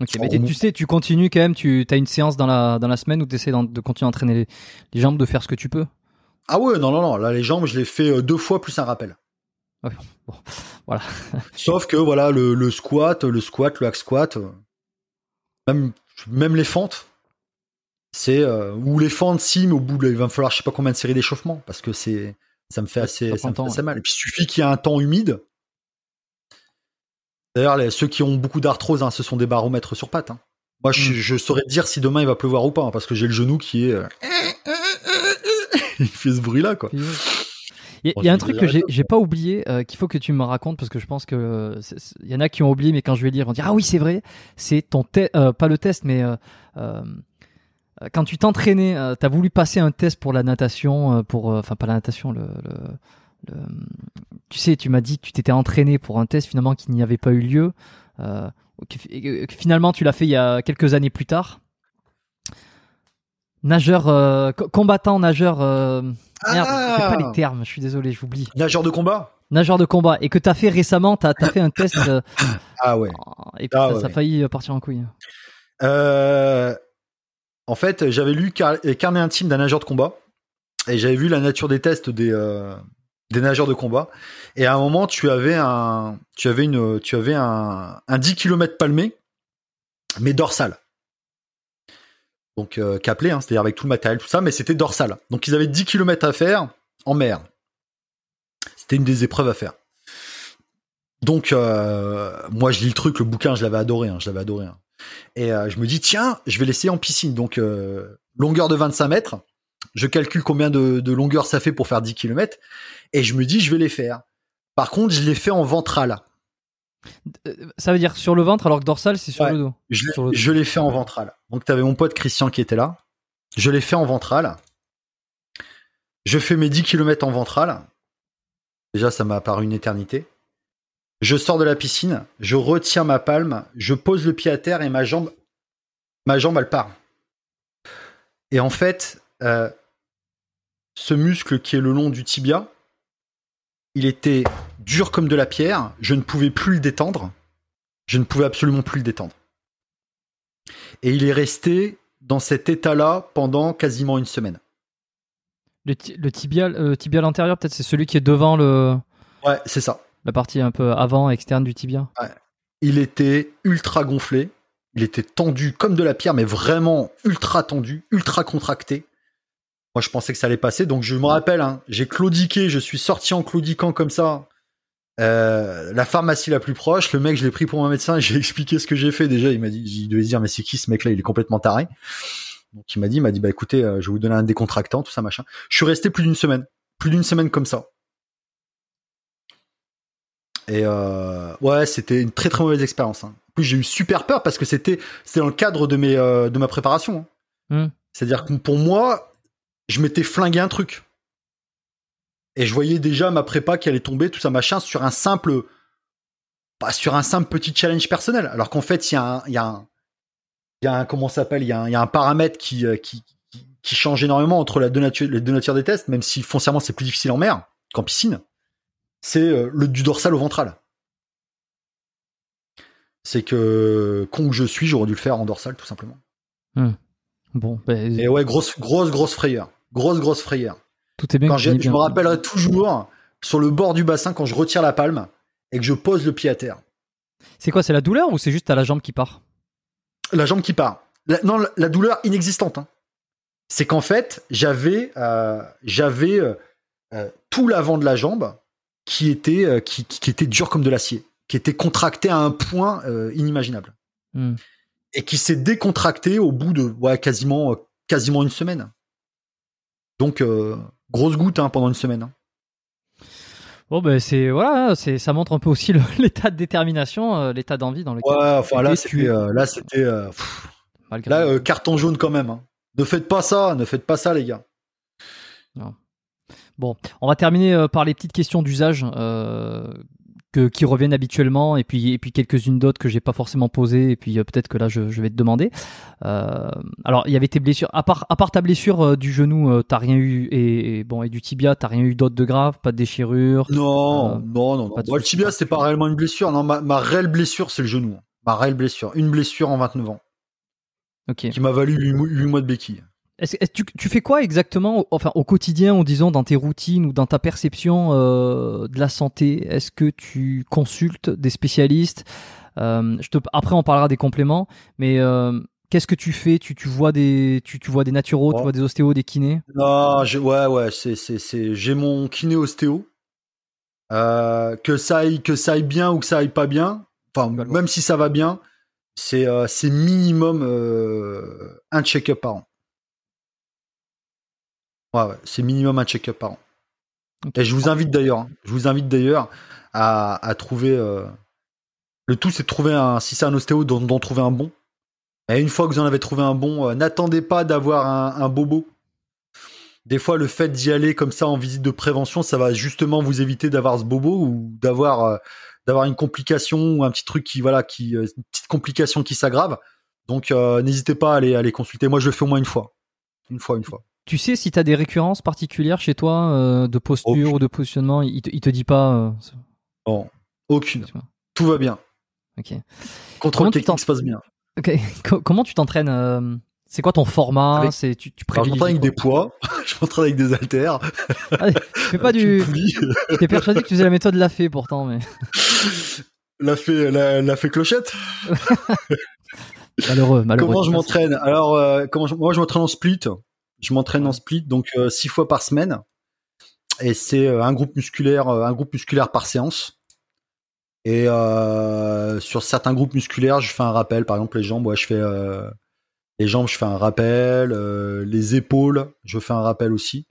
Ok, en mais tu sais, tu continues quand même. Tu as une séance dans la dans la semaine où tu essaies de continuer à entraîner les, les jambes, de faire ce que tu peux? Ah ouais, non non non, là les jambes je les fais euh, deux fois plus un rappel. Ouais, bon, voilà. Sauf que voilà le, le squat, le squat, le hack squat, même même les fentes, c'est euh, ou les fentes si, mais au bout de, il va me falloir je sais pas combien de séries d'échauffement parce que c'est ça me fait assez ça ça me fait assez ouais. mal. Et puis il suffit qu'il y ait un temps humide. D'ailleurs, ceux qui ont beaucoup d'arthrose, hein, ce sont des baromètres sur pattes. hein. Moi, je, Mm. je saurais te dire si demain il va pleuvoir ou pas, hein, parce que j'ai le genou qui est. euh, il fait ce bruit-là, quoi. Il y a un truc que j'ai pas oublié, euh, qu'il faut que tu me racontes parce que je pense que euh, il y en a qui ont oublié, mais quand je vais lire, ils vont dire ah oui c'est vrai, c'est ton test, pas le test, mais euh, euh, euh, quand tu t'entraînais, euh, t'as voulu passer un test pour la natation, euh, pour euh, enfin pas la natation, le, le- le- tu sais, tu m'as dit que tu t'étais entraîné pour un test finalement qui n'y avait pas eu lieu, euh, que- que finalement tu l'as fait il y a quelques années plus tard. Nageur, euh, co- combattant, nageur. euh, Merde, Ah je sais pas les termes, je suis désolé, j'oublie. Nageur de combat Nageur de combat et que t'as fait récemment, t'as as fait un test euh, Ah ouais. et puis Ah ça, ouais, ça a failli euh, partir en couille. Euh, en fait, j'avais lu Car- Carnet intime d'un nageur de combat et j'avais vu la nature des tests des euh, des nageurs de combat. Et à un moment, tu avais un, tu avais une, tu avais un, un 10 km palmé, mais dorsal. Donc euh, hein, c'est-à-dire avec tout le matériel, tout ça, mais c'était dorsal. Donc ils avaient 10 km à faire en mer. C'était une des épreuves à faire. Donc euh, moi je lis le truc, le bouquin, je l'avais adoré, hein, je l'avais adoré. hein. Et euh, je me dis tiens, je vais l'essayer en piscine. Donc euh, longueur de 25 mètres. Je calcule combien de, longueur ça fait pour faire 10 km. Et je me dis je vais les faire. Par contre, je l'ai fait en ventral. Euh, Ça veut dire sur le ventre alors que dorsal c'est sur Ouais. le dos. Je l'ai- Sur le dos. je l'ai fait en ventral. Donc tu avais mon pote Christian qui était là. Je l'ai fait en ventral. Je fais mes 10 km en ventral. Déjà, ça m'a paru une éternité. Je sors de la piscine, je retiens ma palme, je pose le pied à terre et ma jambe, ma jambe, elle part. Et en fait, euh, ce muscle qui est le long du tibia, il était dur comme de la pierre. Je ne pouvais plus le détendre. Je ne pouvais absolument plus le détendre. Et il est resté dans cet état-là pendant quasiment une semaine. Le, ti- le tibial, euh, tibial antérieur peut-être c'est celui qui est devant le Ouais, c'est ça. la partie un peu avant externe du tibia. Il était ultra gonflé. Il était tendu comme de la pierre, mais vraiment ultra tendu, ultra contracté. Moi, je pensais que ça allait passer. Donc, je me rappelle, hein, j'ai claudiqué, je suis sorti en claudiquant comme ça. Euh, la pharmacie la plus proche, le mec, je l'ai pris pour mon médecin, j'ai expliqué ce que j'ai fait. Déjà, il m'a dit, il devait se dire, mais c'est qui ce mec-là? Il est complètement taré. Donc, il m'a dit, il m'a dit, bah écoutez, euh, je vais vous donner un décontractant, tout ça, machin. Je suis resté plus d'une semaine, plus d'une semaine comme ça. Et euh, ouais, c'était une très très mauvaise expérience. hein. En plus, j'ai eu super peur parce que c'était c'était dans le cadre de mes de ma préparation. hein. Hmm. C'est-à-dire que pour moi, je m'étais flingué un truc. Et je voyais déjà ma prépa qui allait tomber, tout ça machin, sur un simple, pas sur un simple petit challenge personnel. Alors qu'en fait, il y a un, il y a un, il y a un, comment ça s'appelle, il y a un, il y a un paramètre qui, qui, qui, qui change énormément entre la deux nature, les deux natures des tests, même si foncièrement c'est plus difficile en mer qu'en piscine. C'est euh, le du dorsal au ventral. C'est que con que je suis, j'aurais dû le faire en dorsal tout simplement. Bon, ben, Et ouais, grosse, grosse, grosse frayeur. Grosse, grosse frayeur. tout est bien. Quand je me rappellerai toujours sur le bord du bassin quand je retire la palme et que je pose le pied à terre. C'est quoi C'est la douleur ou c'est juste à la jambe qui part? La jambe qui part. La- non, la, la douleur inexistante. hein. C'est qu'en fait, j'avais, euh, j'avais euh, euh, tout l'avant de la jambe qui était, euh, qui, était dur comme de l'acier, qui était contracté à un point inimaginable Hmm. et qui s'est décontracté au bout de ouais, quasiment, quasiment une semaine. Donc euh, grosse goutte hein, pendant une semaine. hein. Bon ben c'est voilà, c'est ça montre un peu aussi l'état de détermination, euh, l'état d'envie dans lequel. Ouais, enfin là c'était, euh, là c'était, euh, là carton jaune quand même. hein. Ne faites pas ça, ne faites pas ça les gars. Bon, on va terminer par les petites questions d'usage euh, que, qui reviennent habituellement, et puis et puis quelques-unes d'autres que j'ai pas forcément posées, et puis euh, peut-être que là je, je vais te demander. Euh, alors il y avait tes blessures, à part à part ta blessure euh, du genou, t'as rien eu, et, et bon et du tibia, t'as rien eu d'autre de grave, pas de déchirure? Non, non, non, non. pas de Bon, le tibia, c'est pas réellement une blessure. Non, ma, ma réelle blessure, c'est le genou. Ma réelle blessure. Une blessure en 29 ans. Ok. Qui m'a valu 8, mois de béquille. Est-ce, tu, tu fais quoi exactement, au- enfin au quotidien, en disant dans tes routines ou dans ta perception euh, de la santé? Est-ce que tu consultes des spécialistes? Euh, je te, Après, on parlera des compléments, mais euh, qu'est-ce que tu fais? Tu, tu vois des, tu, tu vois des naturaux, tu Oh. vois des ostéos, des kinés? Non, je, ouais, ouais, c'est, c'est, c'est, j'ai mon kiné ostéo. Que ça aille, que ça aille bien ou que ça aille pas bien. Enfin, même si ça va bien, c'est c'est minimum un check-up par an. Ouais, ouais c'est minimum un check-up par an. Et je vous invite d'ailleurs, hein, je vous invite d'ailleurs à, à trouver. le tout, c'est de trouver un. Si c'est un ostéo, d'en trouver un bon. Et une fois que vous en avez trouvé un bon, n'attendez pas d'avoir un, un bobo des fois, le fait d'y aller comme ça en visite de prévention, ça va justement vous éviter d'avoir ce bobo ou d'avoir euh, d'avoir une complication ou un petit truc qui voilà qui euh, une petite complication qui s'aggrave. Donc euh, n'hésitez pas à aller aller consulter. Moi, je le fais au moins une fois, une fois, une fois. Tu sais si tu as des récurrences particulières chez toi de posture ou de positionnement, il te, te dit pas Non, aucune. Tout va bien. Ok. Contrôle technique se passe bien. Ok. Comment tu t'entraînes c'est quoi ton format? C'est tu, tu Je m'entraîne avec des poids, je m'entraîne avec des haltères. Ah, fais pas du. J'étais persuadé que tu faisais la méthode la fée pourtant, mais. La fée, la, fée clochette. malheureux, malheureux. Comment je m'entraîne? Alors, euh, moi je m'entraîne en split. Je m'entraîne en split, donc euh, six fois par semaine, et c'est euh, un groupe musculaire, un groupe musculaire par séance. Et sur certains groupes musculaires, je fais un rappel. Par exemple, les jambes, moi, je fais les jambes, je fais un rappel. Euh, les épaules, je fais un rappel aussi.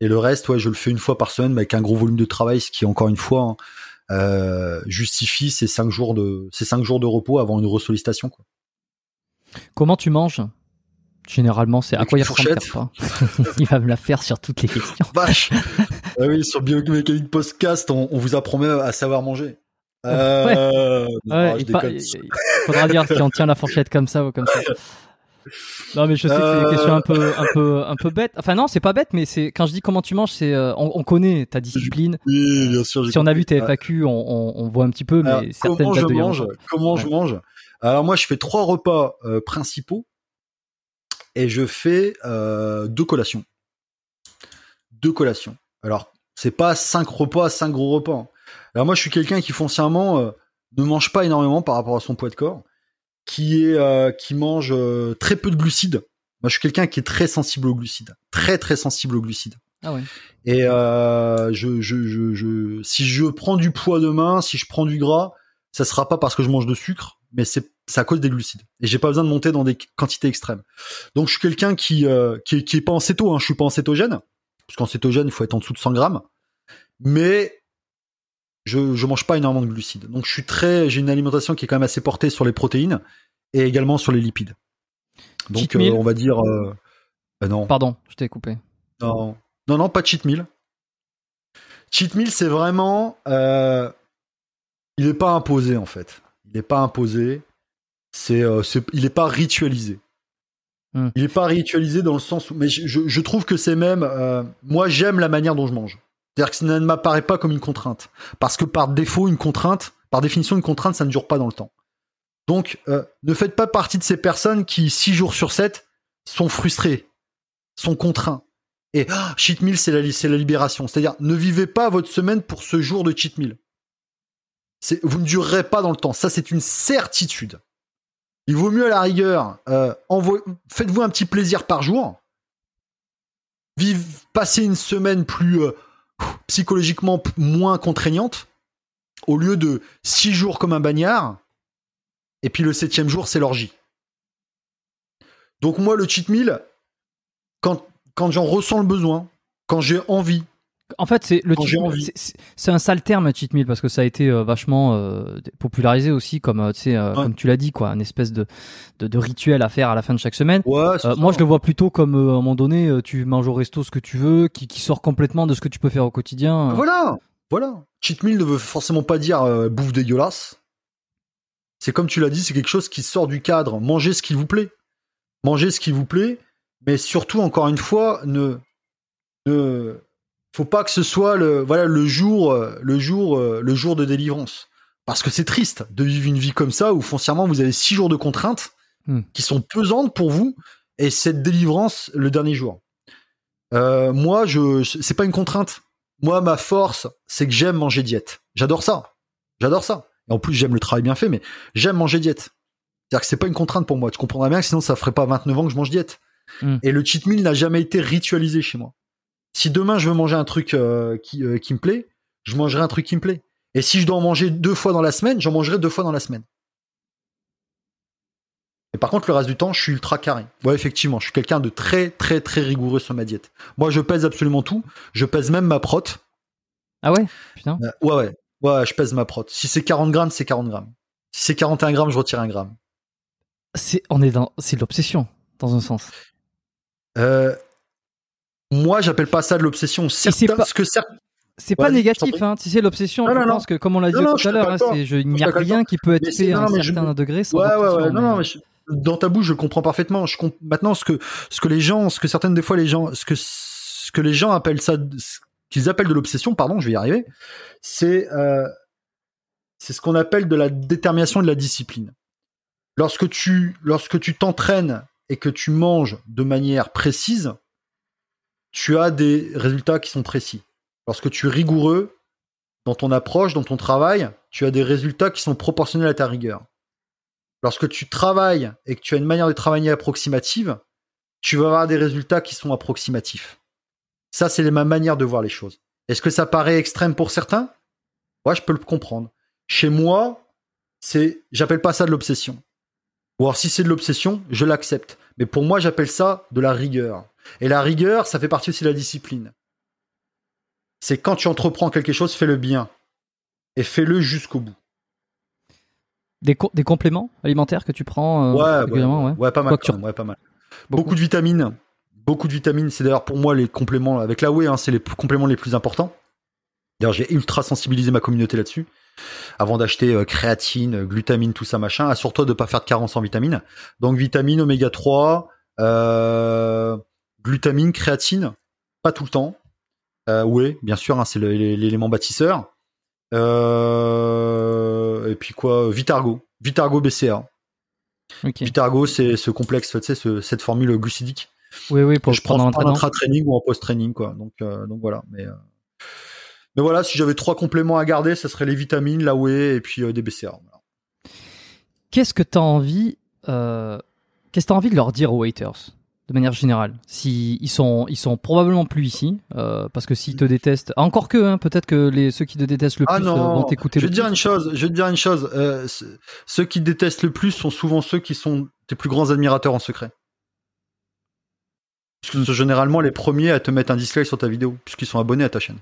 Et le reste, ouais, je le fais une fois par semaine, mais avec un gros volume de travail, ce qui encore une fois hein, euh, justifie ces cinq jours de ces cinq jours de repos avant une ressollicitation. Quoi. Comment tu manges? Généralement, c'est à quoi il ressemble Il va me la faire sur toutes les questions. Vache ah Oui, sur Biomécanique Podcast, on, on vous apprend à savoir manger. Euh, ouais. il, faudra dire si on tient la fourchette comme ça ou comme ça. Non mais je sais que c'est une question un peu un peu un peu bête. Enfin non, c'est pas bête mais c'est quand je dis comment tu manges, c'est euh, on, connaît ta discipline. Oui, bien sûr. Si on a vu tes FAQ, on, on, voit un petit peu mais comment je mange Comment je mange Alors moi je fais trois repas euh, principaux et je fais euh, deux collations. Deux collations. Alors c'est pas cinq repas, cinq gros repas. Hein. Alors moi je suis quelqu'un qui foncièrement ne mange pas énormément par rapport à son poids de corps qui est euh, qui mange euh, très peu de glucides. Moi, je suis quelqu'un qui est très sensible aux glucides, très très sensible aux glucides. Ah ouais. Et euh, je, je, je, je, si je prends du poids demain, si je prends du gras, ça sera pas parce que je mange de sucre, mais c'est à cause des glucides. Et j'ai pas besoin de monter dans des quantités extrêmes. Donc je suis quelqu'un qui, euh, qui, est, qui est pas en céto, hein. je suis pas en cétogène, parce qu'en cétogène il faut être en dessous de 100 grammes. Mais je, je mange pas énormément de glucides. Donc je suis très, j'ai une alimentation qui est quand même assez portée sur les protéines et également sur les lipides. Donc euh, on va dire euh, euh, non. Pardon, je t'ai coupé. Non, non, non, pas cheat meal. Cheat meal, c'est vraiment, il n'est pas imposé en fait. Il n'est pas imposé. C'est, il n'est pas ritualisé. Hmm. Il n'est pas ritualisé dans le sens où, mais je, je trouve que c'est même, moi j'aime la manière dont je mange. C'est-à-dire que ça ne m'apparaît pas comme une contrainte. Parce que par défaut, une contrainte, par définition, une contrainte, ça ne dure pas dans le temps. Donc, euh, ne faites pas partie de ces personnes qui, six jours sur 7, sont frustrées, sont contraints. Et ah, cheat meal, c'est la, la libération. C'est-à-dire, ne vivez pas votre semaine pour ce jour de cheat meal. Vous ne durerez pas dans le temps. Ça, c'est une certitude. Il vaut mieux à la rigueur, euh, faites-vous un petit plaisir par jour. Vive, passez une semaine plus euh, psychologiquement moins contraignante, au lieu de six jours comme un bagnard, et puis le septième jour, c'est l'orgie. Donc moi, le cheat meal, quand, quand j'en ressens le besoin, quand j'ai envie, en fait, c'est le c'est un sale terme cheat meal parce que ça a été euh, vachement euh, popularisé aussi comme euh, comme tu l'as dit quoi, une espèce de, de, rituel à faire à la fin de chaque semaine. moi, je le vois plutôt comme à un moment donné, tu manges au resto ce que tu veux, qui, qui sort complètement de ce que tu peux faire au quotidien. Voilà, voilà. Cheat meal ne veut forcément pas dire bouffe dégueulasse. C'est comme tu l'as dit, c'est quelque chose qui sort du cadre. Mangez ce qui vous plaît. Mangez ce qui vous plaît, mais surtout, encore une fois, ne, ne faut pas que ce soit le, voilà, le jour, le jour, le jour de délivrance. Parce que c'est triste de vivre une vie comme ça où foncièrement vous avez six jours de contraintes hmm. qui sont pesantes pour vous et cette délivrance le dernier jour. Euh, moi, je, c'est pas une contrainte. Moi, ma force, c'est que j'aime manger diète. J'adore ça. J'adore ça en plus, j'aime le travail bien fait, mais j'aime manger diète. C'est-à-dire que c'est pas une contrainte pour moi. Tu comprendras bien que sinon, ça ferait pas 29 ans que je mange diète. Hmm. Et le cheat meal n'a jamais été ritualisé chez moi. Si demain je veux manger un truc euh, qui, euh, qui me plaît, je mangerai un truc qui me plaît. Et si je dois en manger deux fois dans la semaine, j'en mangerai deux fois dans la semaine. Et par contre, le reste du temps, je suis ultra carré. Ouais, effectivement, je suis quelqu'un de très, très, très rigoureux sur ma diète. Moi, je pèse absolument tout. Je pèse même ma prot. Ah ouais? Putain. Euh, ouais, ouais. Ouais, je pèse ma prot. Si c'est 40 grammes, c'est 40 grammes. Si c'est 41 grammes, je retire un gramme. C'est, on est dans, c'est l'obsession, dans un sens. Euh, moi, j'appelle pas ça de l'obsession. c'est pas- que C'est pas négatif, hein. Tu sais, l'obsession, je non, non. pense que, comme on l'a dit Non, tout à l'heure, hein, il n'y a rien qui peut être fait à un mais je- certain degré sans Ouais, ouais, obsession, ouais. Non, mais- non, mais je- dans ta bouche, je comprends parfaitement. Je comp- Maintenant, ce que, ce que les gens, ce que certaines des fois les gens, ce que, ce que les gens appellent ça, qu'ils appellent de l'obsession, pardon, je vais y arriver, c'est, euh, c'est ce qu'on appelle de la détermination et de la discipline. Lorsque tu, lorsque tu t'entraînes et que tu manges de manière précise, tu as des résultats qui sont précis. Lorsque tu es rigoureux dans ton approche, dans ton travail, tu as des résultats qui sont proportionnels à ta rigueur. Lorsque tu travailles et que tu as une manière de travailler approximative, tu vas avoir des résultats qui sont approximatifs. Ça, c'est ma manière de voir les choses. Est-ce que ça paraît extrême pour certains? Ouais, je peux le comprendre. Chez moi, c'est, j'appelle pas ça de l'obsession. Ou alors si c'est de l'obsession, je l'accepte. Mais pour moi, j'appelle ça de la rigueur. Et la rigueur, ça fait partie aussi de la discipline. C'est quand tu entreprends quelque chose, fais-le bien. Et fais-le jusqu'au bout. Des, co- des compléments alimentaires que tu prends euh, ouais, ouais, régulièrement, ouais. ouais, pas mal. Tu- ouais, pas mal. Beaucoup de vitamines. Beaucoup de vitamines. C'est d'ailleurs pour moi les compléments avec la whey, hein, c'est les compléments les plus importants. D'ailleurs, j'ai ultra sensibilisé ma communauté là-dessus. Avant d'acheter euh, créatine, glutamine, tout ça machin, assure-toi de pas faire de carence en vitamines. Donc vitamines, oméga 3, euh, glutamine, créatine, pas tout le temps. Euh, whey, bien sûr, hein, c'est l'élément bâtisseur. Euh, et puis quoi, Vitargo, Vitargo BCA. Vitargo, c'est ce complexe, tu sais, ce- cette formule glucidique. Oui, oui, pour je prends en intra-training ou en post-training, quoi. Donc, euh, donc voilà. Mais, mais voilà, si j'avais trois compléments à garder, ça serait les vitamines, la whey et puis des BCA. Voilà. Qu'est-ce que tu as envie, qu'est-ce que t'as envie de leur dire aux haters? De manière générale Si ils sont, ils sont probablement plus ici, euh, parce que s'ils te détestent, encore que, hein, peut-être que les ceux qui te détestent le Ah plus euh, vont t'écouter je vais le te dire plus. une chose. Je vais te dire une chose. euh, ce- ceux qui détestent le plus sont souvent ceux qui sont tes plus grands admirateurs en secret. Parce que Hmm. généralement les premiers à te mettre un dislike sur ta vidéo, puisqu'ils sont abonnés à ta chaîne.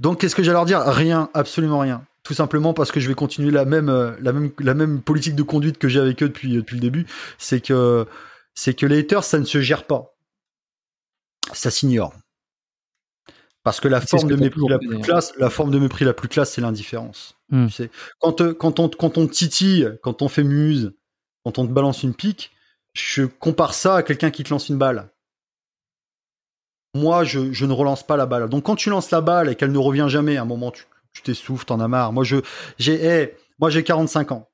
Donc, qu'est-ce que à leur dire? Rien, absolument rien. Tout simplement parce que je vais continuer la même, euh, la même, la même politique de conduite que j'ai avec eux depuis, depuis le début. C'est que, c'est que les haters, ça ne se gère pas. Ça s'ignore. Parce que la forme de mépris la plus classe, la forme de mépris la plus classe, c'est l'indifférence. Hmm. Tu sais, quand, euh, quand on, quand on titille, quand on fait muse, quand on te balance une pique, je compare ça à quelqu'un qui te lance une balle. Moi, je, je ne relance pas la balle. Donc, quand tu lances la balle et qu'elle ne revient jamais, à un moment, tu tu t'essouffles, t'en as marre. Moi, je, j'ai, hey, moi, j'ai 45 ans.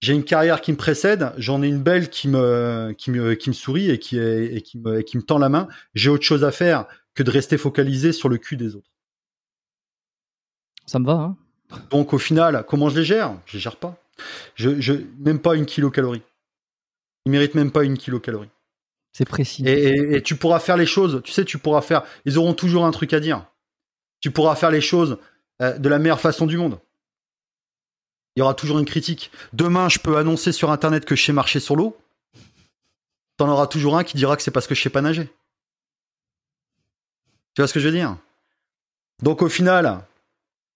J'ai une carrière qui me précède. J'en ai une belle qui me, qui me, qui me sourit et qui, est, et qui me, et qui me tend la main. J'ai autre chose à faire que de rester focalisé sur le cul des autres. Ça me va, hein Donc au final, comment je les gère? Je les gère pas. Je, je même pas une kilocalorie. Ils méritent même pas une kilocalorie. C'est précis. Et, et- et tu pourras faire les choses. Tu sais, tu pourras faire. Ils auront toujours un truc à dire. Tu pourras faire les choses euh, de la meilleure façon du monde. Il y aura toujours une critique. Demain, je peux annoncer sur Internet que je sais marcher sur l'eau. T'en auras toujours un qui dira que c'est parce que je sais pas nager. Tu vois ce que je veux dire? Donc au final,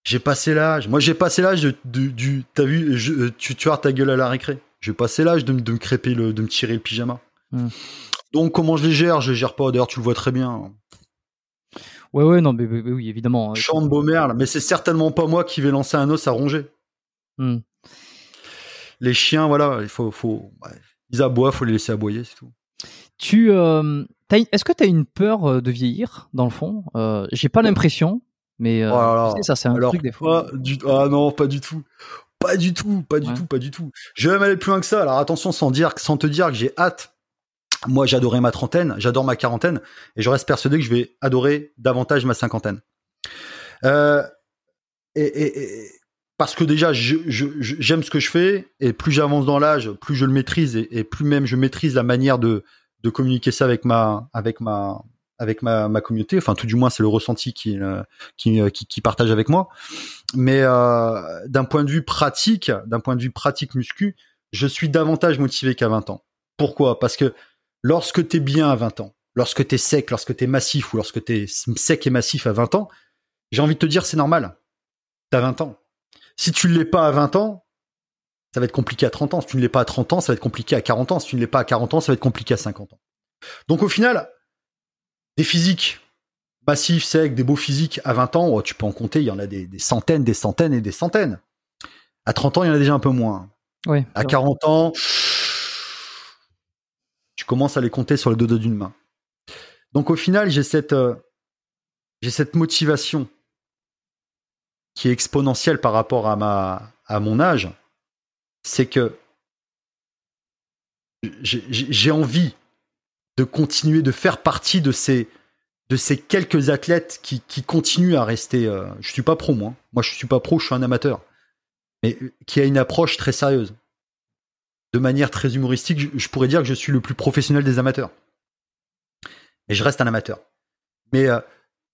j'ai passé l'âge. Moi, j'ai passé l'âge de, de- du. T'as vu, je- euh, tu as ta gueule à la récré. J'ai passé l'âge de, me- de me crêper le, de me tirer le pyjama. Hmm. Donc comment je les gère? Je les gère pas. D'ailleurs, tu le vois très bien. Ouais, ouais, non, mais, mais- mais oui, évidemment. Merle, mais c'est certainement pas moi qui vais lancer un os à ronger. Hmm. Les chiens, voilà, il faut, faut, ouais, ils aboient, faut les laisser aboyer, c'est tout. Tu, euh, est-ce que tu as une peur euh, de vieillir, dans le fond? Euh, J'ai pas l'impression, mais euh, Oh sais, ça, c'est un Alors, truc des fois. du, ah non, pas du tout, pas du tout, pas du Ouais. tout, pas du tout. Je vais même aller plus loin que ça. Alors attention, sans dire, sans te dire que j'ai hâte. Moi, j'adorais ma trentaine, j'adore ma quarantaine, et je reste persuadé que je vais adorer davantage ma cinquantaine. Euh, et, et- et- parce que déjà, j'aime ce que je fais, et plus j'avance dans l'âge, plus je le maîtrise, et, plus même je maîtrise la manière de, de communiquer ça avec ma, avec ma, avec ma, ma communauté. Enfin, tout du moins, c'est le ressenti qui, qui, qui, qui partage avec moi. Mais d'un point de vue pratique, d'un point de vue pratique muscu, je suis davantage motivé qu'à 20 ans. Pourquoi? Parce que lorsque tu es bien à 20 ans, lorsque tu es sec, lorsque tu es massif ou lorsque tu es sec et massif à 20 ans, j'ai envie de te dire c'est normal. Tu as 20 ans. Si tu ne l'es pas à 20 ans, ça va être compliqué à 30 ans. Si tu ne l'es pas à 30 ans, ça va être compliqué à 40 ans. Si tu ne l'es pas à 40 ans, ça va être compliqué à 50 ans. Donc au final, des physiques massifs, secs, des beaux physiques à 20 ans, oh, tu peux en compter, il y en a des, centaines, des centaines et des centaines. À 30 ans, il y en a déjà un peu moins. à 40 ans, tu commences à les compter sur le dos d'une main. Donc au final, j'ai cette, euh, j'ai cette motivation qui est exponentielle par rapport à, mon âge. C'est que j'ai envie de continuer de faire partie de ces, quelques athlètes qui, qui continuent à rester. Euh, je suis pas pro, moi. Moi, je suis pas pro, je suis un amateur. Mais euh, qui a une approche très sérieuse. De manière très humoristique, je pourrais dire que je suis le plus professionnel des amateurs et je reste un amateur. Mais euh,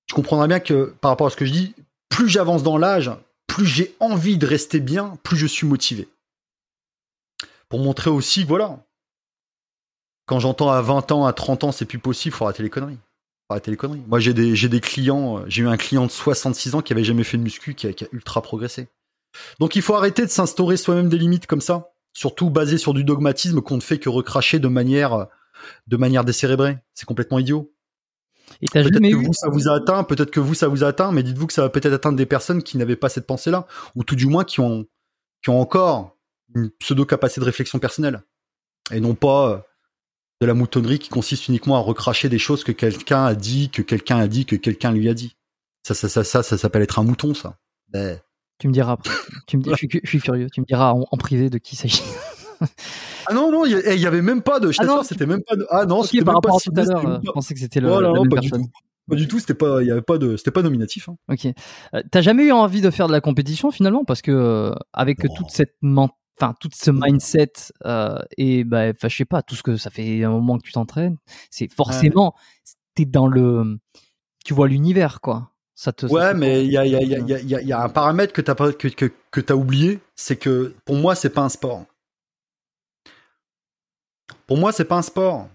tu comprendras bien que par rapport à ce que je dis, plus j'avance dans l'âge, plus j'ai envie de rester bien, plus je suis motivé. Pour montrer aussi, voilà, quand j'entends à 20 ans, à 30 ans, c'est plus possible, il faut arrêter les conneries. Faut arrêter les conneries. Moi, j'ai des, j'ai des clients, euh, j'ai eu un client de 66 ans qui avait jamais fait de muscu, qui a, qui a ultra progressé. Donc il faut arrêter de s'instaurer soi-même des limites comme ça, surtout basé sur du dogmatisme qu'on ne fait que recracher de manière de manière décérébrée. C'est complètement idiot. Et peut-être que vous, ça vous a atteint, peut-être que vous, ça vous a atteint, mais dites-vous que ça va peut-être atteindre des personnes qui n'avaient pas cette pensée-là, ou tout du moins qui ont, qui ont encore une pseudo-capacité de réflexion personnelle, et non pas euh, de la moutonnerie qui consiste uniquement à recracher des choses que quelqu'un a dit, que quelqu'un a dit, que quelqu'un lui a dit. Ça, ça, ça, ça, ça s'appelle être un mouton, ça. Tu me diras Tu me dis, je, suis, curieux. Tu me diras en, privé de qui il s'agit. Ah non, non, il y, avait même pas de. Je ah c'était même pas de. Ah non, c'était par rapport à tout à l'heure. Je pensais que c'était le. La même pas personne. Du tout. Pas du tout, c'était pas, il y avait pas de, c'était pas nominatif. Hein. Ok. Euh, T'as jamais eu envie de faire de la compétition finalement? Parce que euh, avec toute cette enfin tout ce mindset euh, et bah, je sais pas, tout ce que ça fait un moment que tu t'entraînes, c'est forcément, t'es dans le, tu vois l'univers quoi. Ça te, ouais, mais il y a, y, a, y, a, y a, un paramètre que que t'as oublié, c'est que pour moi c'est pas un sport. Pour moi, c'est pas un sport.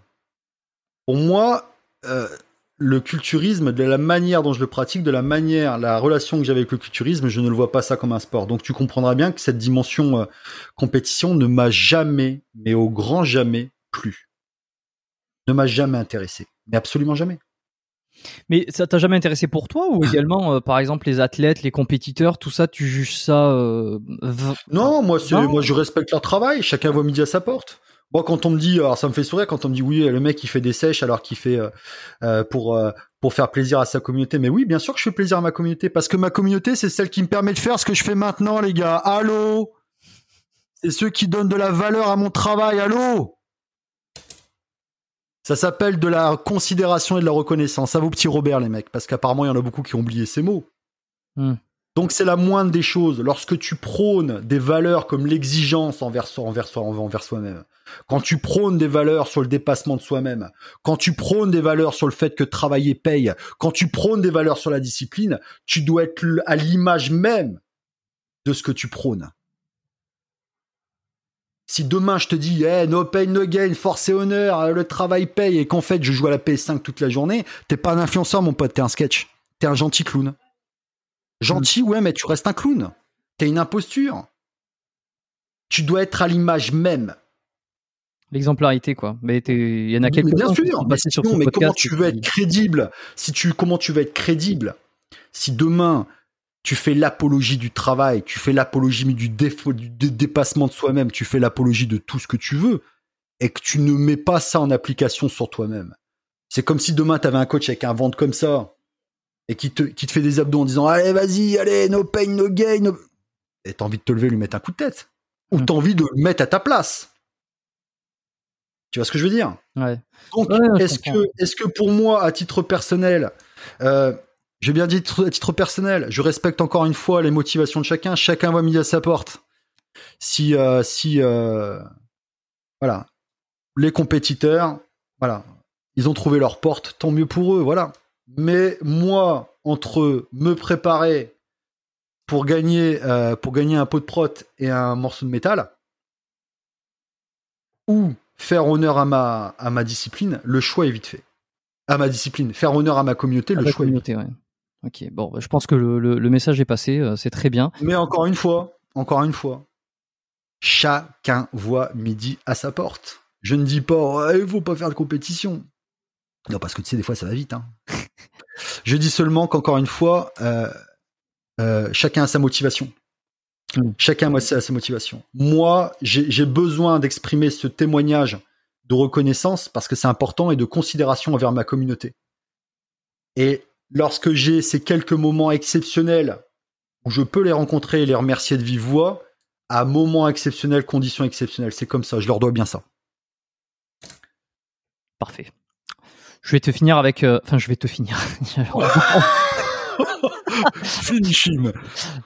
Pour moi, euh, le culturisme, de la manière dont je le pratique, de la manière, la relation que j'ai avec le culturisme, je ne le vois pas ça comme un sport. Donc tu comprendras bien que cette dimension euh, compétition ne m'a jamais, mais au grand jamais, plu. Ne m'a jamais intéressé. Mais absolument jamais. Mais ça t'a jamais intéressé pour toi ou également, euh, par exemple, les athlètes, les compétiteurs, tout ça, tu juges ça Non, moi, moi, je respecte leur travail. Chacun voit midi à sa porte. Moi, quand on me dit, alors ça me fait sourire quand on me dit oui, le mec il fait des sèches alors qu'il fait euh, euh, pour euh, pour faire plaisir à sa communauté. Mais oui, bien sûr que je fais plaisir à ma communauté parce que ma communauté c'est celle qui me permet de faire ce que je fais maintenant, les gars. Allô, c'est ceux qui donnent de la valeur à mon travail. Allô? Ça s'appelle de la considération et de la reconnaissance. À vos petits Robert, les mecs, parce qu'apparemment il y en a beaucoup qui ont oublié ces mots. Hmm. Donc c'est la moindre des choses. Lorsque tu prônes des valeurs comme l'exigence envers, envers, envers soi-même, quand tu prônes des valeurs sur le dépassement de soi-même, quand tu prônes des valeurs sur le fait que travailler paye, quand tu prônes des valeurs sur la discipline, tu dois être à l'image même de ce que tu prônes. Si demain je te dis hey, no pain no gain, force et honneur, le travail paye et qu'en fait je joue à la PS5 toute la journée, t'es pas un influenceur mon pote, t'es un sketch. T'es un gentil clown. Gentil, ouais, mais tu restes un clown. T'es une imposture. Tu dois être à l'image même. L'exemplarité, quoi. Mais il y en a quelques Bien sûr, mais, sur mais comment tu veux être crédible? Si tu, comment tu veux être crédible? Si demain tu fais l'apologie du travail, tu fais l'apologie du défaut, du dépassement de soi-même, tu fais l'apologie de tout ce que tu veux, et que tu ne mets pas ça en application sur toi-même. C'est comme si demain tu avais un coach avec un ventre comme ça, et qui te, qui te fait des abdos en disant allez vas-y allez no pain no gain et t'as envie de te lever et lui mettre un coup de tête ou mm. t'as envie de le mettre à ta place tu vois ce que je veux dire? Ouais. donc est-ce que est-ce que pour moi à titre personnel euh, j'ai bien dit à titre personnel je respecte encore une fois les motivations de chacun chacun va mis à sa porte si euh, si euh, voilà les compétiteurs voilà ils ont trouvé leur porte, tant mieux pour eux, voilà. Mais moi, entre me préparer pour gagner, euh, pour gagner un pot de prot et un morceau de métal, ou faire honneur à ma, à ma discipline, le choix est vite fait. À ma discipline, faire honneur à ma communauté, À le choix est vite ouais. Ok, bon, bah, je pense que le, le- le message est passé, euh, c'est très bien. Mais encore une fois, encore une fois, chacun voit midi à sa porte. Je ne dis pas, il faut pas faire de compétition. Non, parce que tu sais, des fois, ça va vite. hein. Je dis seulement qu'encore une fois, euh, euh, chacun a sa motivation. Mm. Chacun a sa, sa motivation. Moi, j'ai besoin d'exprimer ce témoignage de reconnaissance parce que c'est important et de considération envers ma communauté. Et lorsque j'ai ces quelques moments exceptionnels où je peux les rencontrer et les remercier de vive voix, à moments exceptionnels, conditions exceptionnelles, c'est comme ça, je leur dois bien ça. Parfait. Je vais te finir avec. euh, Enfin, je vais te finir. Finish him.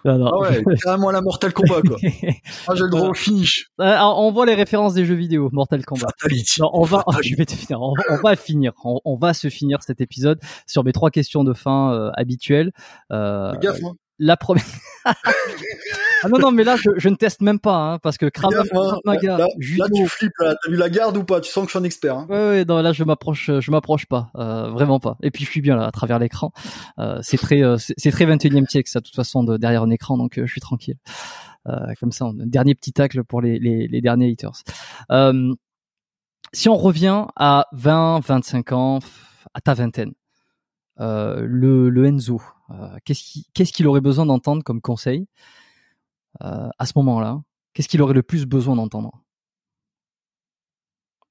Non, non. Ah ouais, carrément la Mortal Kombat quoi. Ah, j'ai le droit au finish. Euh, alors, on voit les références des jeux vidéo, Mortal Kombat. Fatality. Non, on va, je vais te finir. On, on va finir. On, on va se finir cet épisode sur mes trois questions de fin euh, habituelles. Euh, Fais gaffe, hein. la première. Ah non non, mais là je, je ne teste même pas hein, parce que Krav, hein. Maga, Là, judo. là, tu flippes là. T'as vu la garde ou pas? Tu sens que je suis un expert. Hein. Ouais, ouais, non, là je m'approche, je m'approche pas, euh, vraiment pas. Et puis je suis bien là à travers l'écran. Euh, c'est très, euh, c'est très 21e siècle ça, de toute façon, de, derrière un écran, donc euh, je suis tranquille. Euh, comme ça, on- un dernier petit tacle pour les, les, les derniers haters. Euh, si on revient à 20, 25 ans, à ta vingtaine, euh, le, le Enzo, euh, qu'est-ce qui- qu'est-ce qu'il aurait besoin d'entendre comme conseil euh, à ce moment-là Qu'est-ce qu'il aurait le plus besoin d'entendre?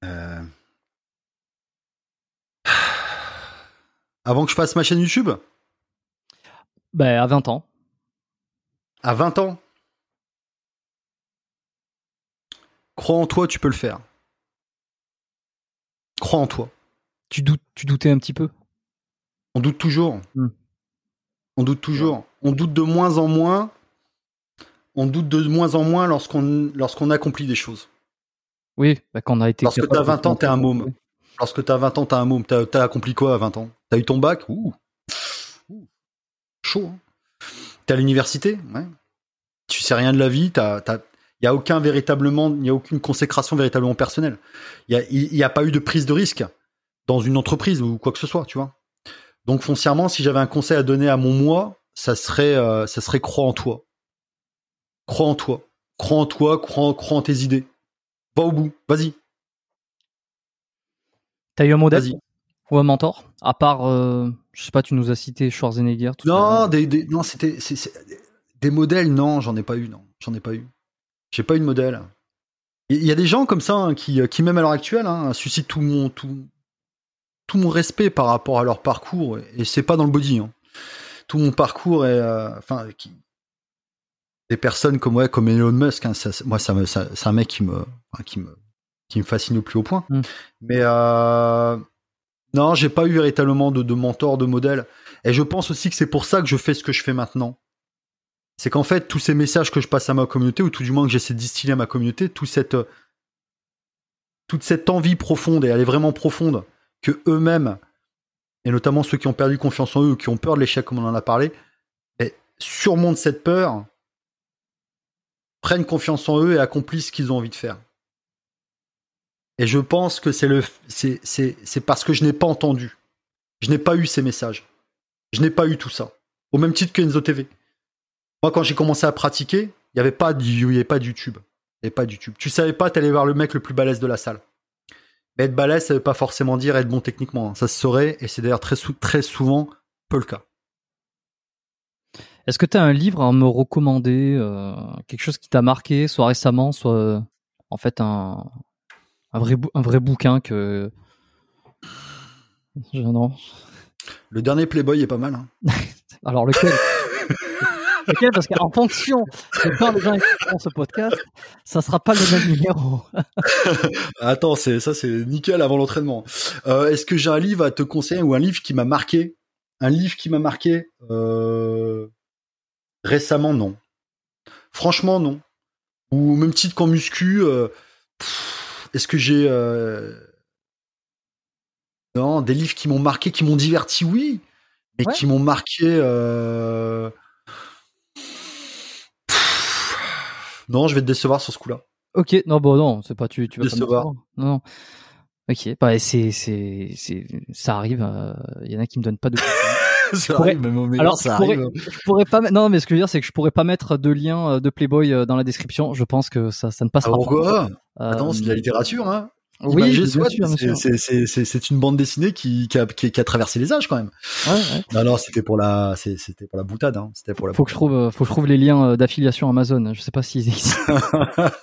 Euh. Avant que je fasse ma chaîne YouTube? Ben à 20 ans. À 20 ans? Crois en toi, tu peux le faire. Crois en toi. Tu doutes, tu doutais un petit peu? On doute toujours. Hmm. On doute toujours. On doute de moins en moins. On doute de moins en moins lorsqu'on lorsqu'on accomplit des choses. Oui, bah, quand on a été. Lorsque t'as de 20 ans, t'es un môme. Lorsque t'as 20 ans, t'as un môme. T'as t'as accompli quoi à 20 ans? T'as eu ton bac? Ouh. Ouh. Chaud. hein. T'es à l'université? Ouais. Tu sais rien de la vie. T'as, t'as... Y a aucun véritablement, il y a aucune consécration véritablement personnelle. Il y a, il y a pas eu de prise de risque dans une entreprise ou quoi que ce soit, tu vois. Donc foncièrement, si j'avais un conseil à donner à mon moi, ça serait, euh, ça serait crois en toi. Crois en toi. Crois en toi. Crois, en- crois en tes idées. Va au bout. Vas-y. T'as eu un modèle ou un mentor? À part, euh, je sais pas, tu nous as cité Schwarzenegger. tout Non, des, des- non, c'était c'est- c'est- des modèles. Non, j'en ai pas eu. Non, j'en ai pas eu. J'ai pas eu de modèle. Il y a des gens comme ça hein, qui, qui même à l'heure actuelle, hein, suscitent tout mon tout, tout mon respect par rapport à leur parcours. Et c'est pas dans le body. hein. Tout mon parcours est, euh, qui, des personnes comme ouais, comme Elon Musk. hein, ça, moi, ça, me- ça- c'est un mec qui me, enfin, qui me, qui me fascine au plus haut point. Mm. Mais euh, non, j'ai pas eu véritablement de, de mentor, de modèle. Et je pense aussi que c'est pour ça que je fais ce que je fais maintenant. C'est qu'en fait, tous ces messages que je passe à ma communauté, ou tout du moins que j'essaie de distiller à ma communauté, tout cette, euh, toute cette envie profonde, et elle est vraiment profonde, que eux-mêmes, et notamment ceux qui ont perdu confiance en eux, ou qui ont peur de l'échec, comme on en a parlé, et surmontent cette peur, prennent confiance en eux et accomplissent ce qu'ils ont envie de faire. Et je pense que c'est le, c'est, parce que je n'ai pas entendu. Je n'ai pas eu ces messages. Je n'ai pas eu tout ça. Au même titre que Enzo TV. Moi, quand j'ai commencé à pratiquer, il n'y avait pas y avait pas de YouTube. Il y avait pas de YouTube. Tu savais pas, t'allais voir le mec le plus balèze de la salle. Mais être balèze, ça veut pas forcément dire être bon techniquement. Ça se saurait, et c'est d'ailleurs très, très souvent peu le cas. Est-ce que tu as un livre à me recommander, euh, quelque chose qui t'a marqué, soit récemment, soit euh, en fait un, un, vrai, un vrai bouquin que. Je- non. Le dernier Playboy est pas mal. hein. Alors lequel? Lequel? Parce qu'en fonction de quand les gens écouteront ce podcast, ça sera pas le même numéro. Attends, c'est ça, c'est nickel avant l'entraînement. Euh, Est-ce que j'ai un livre à te conseiller ou un livre qui m'a marqué? Un livre qui m'a marqué euh, récemment, non. Franchement, non. Ou même titre qu'en muscu. euh, Est-ce que j'ai euh, Non, des livres qui m'ont marqué, qui m'ont diverti, oui, mais Ouais. qui m'ont marqué. euh, Non, je vais te décevoir sur ce coup-là. Ok, non, bon, non, c'est pas tu, tu vas pas me Décevoir. Non, non. Ok, bah, c'est, c'est, c'est, ça arrive. Il y en a qui me donnent pas de. ça pourrais- arrive, même au meilleur, Alors, ça je pourrais, arrive. je pourrais pas. Non, mais ce que je veux dire, c'est que je pourrais pas mettre de lien euh, de Playboy euh, dans la description. Je pense que ça, ça ne Ah, passera pas. pourquoi Euh, Attends, c'est de la littérature, hein. Oui, c'est- une bande dessinée qui, qui, a, qui, qui a traversé les âges quand même. Ouais, ouais. Non, non, c'était pour la, c'était pour la boutade, hein. C'était pour la. Faut que je trouve, faut que je trouve les liens d'affiliation Amazon. Je sais pas s'ils existent.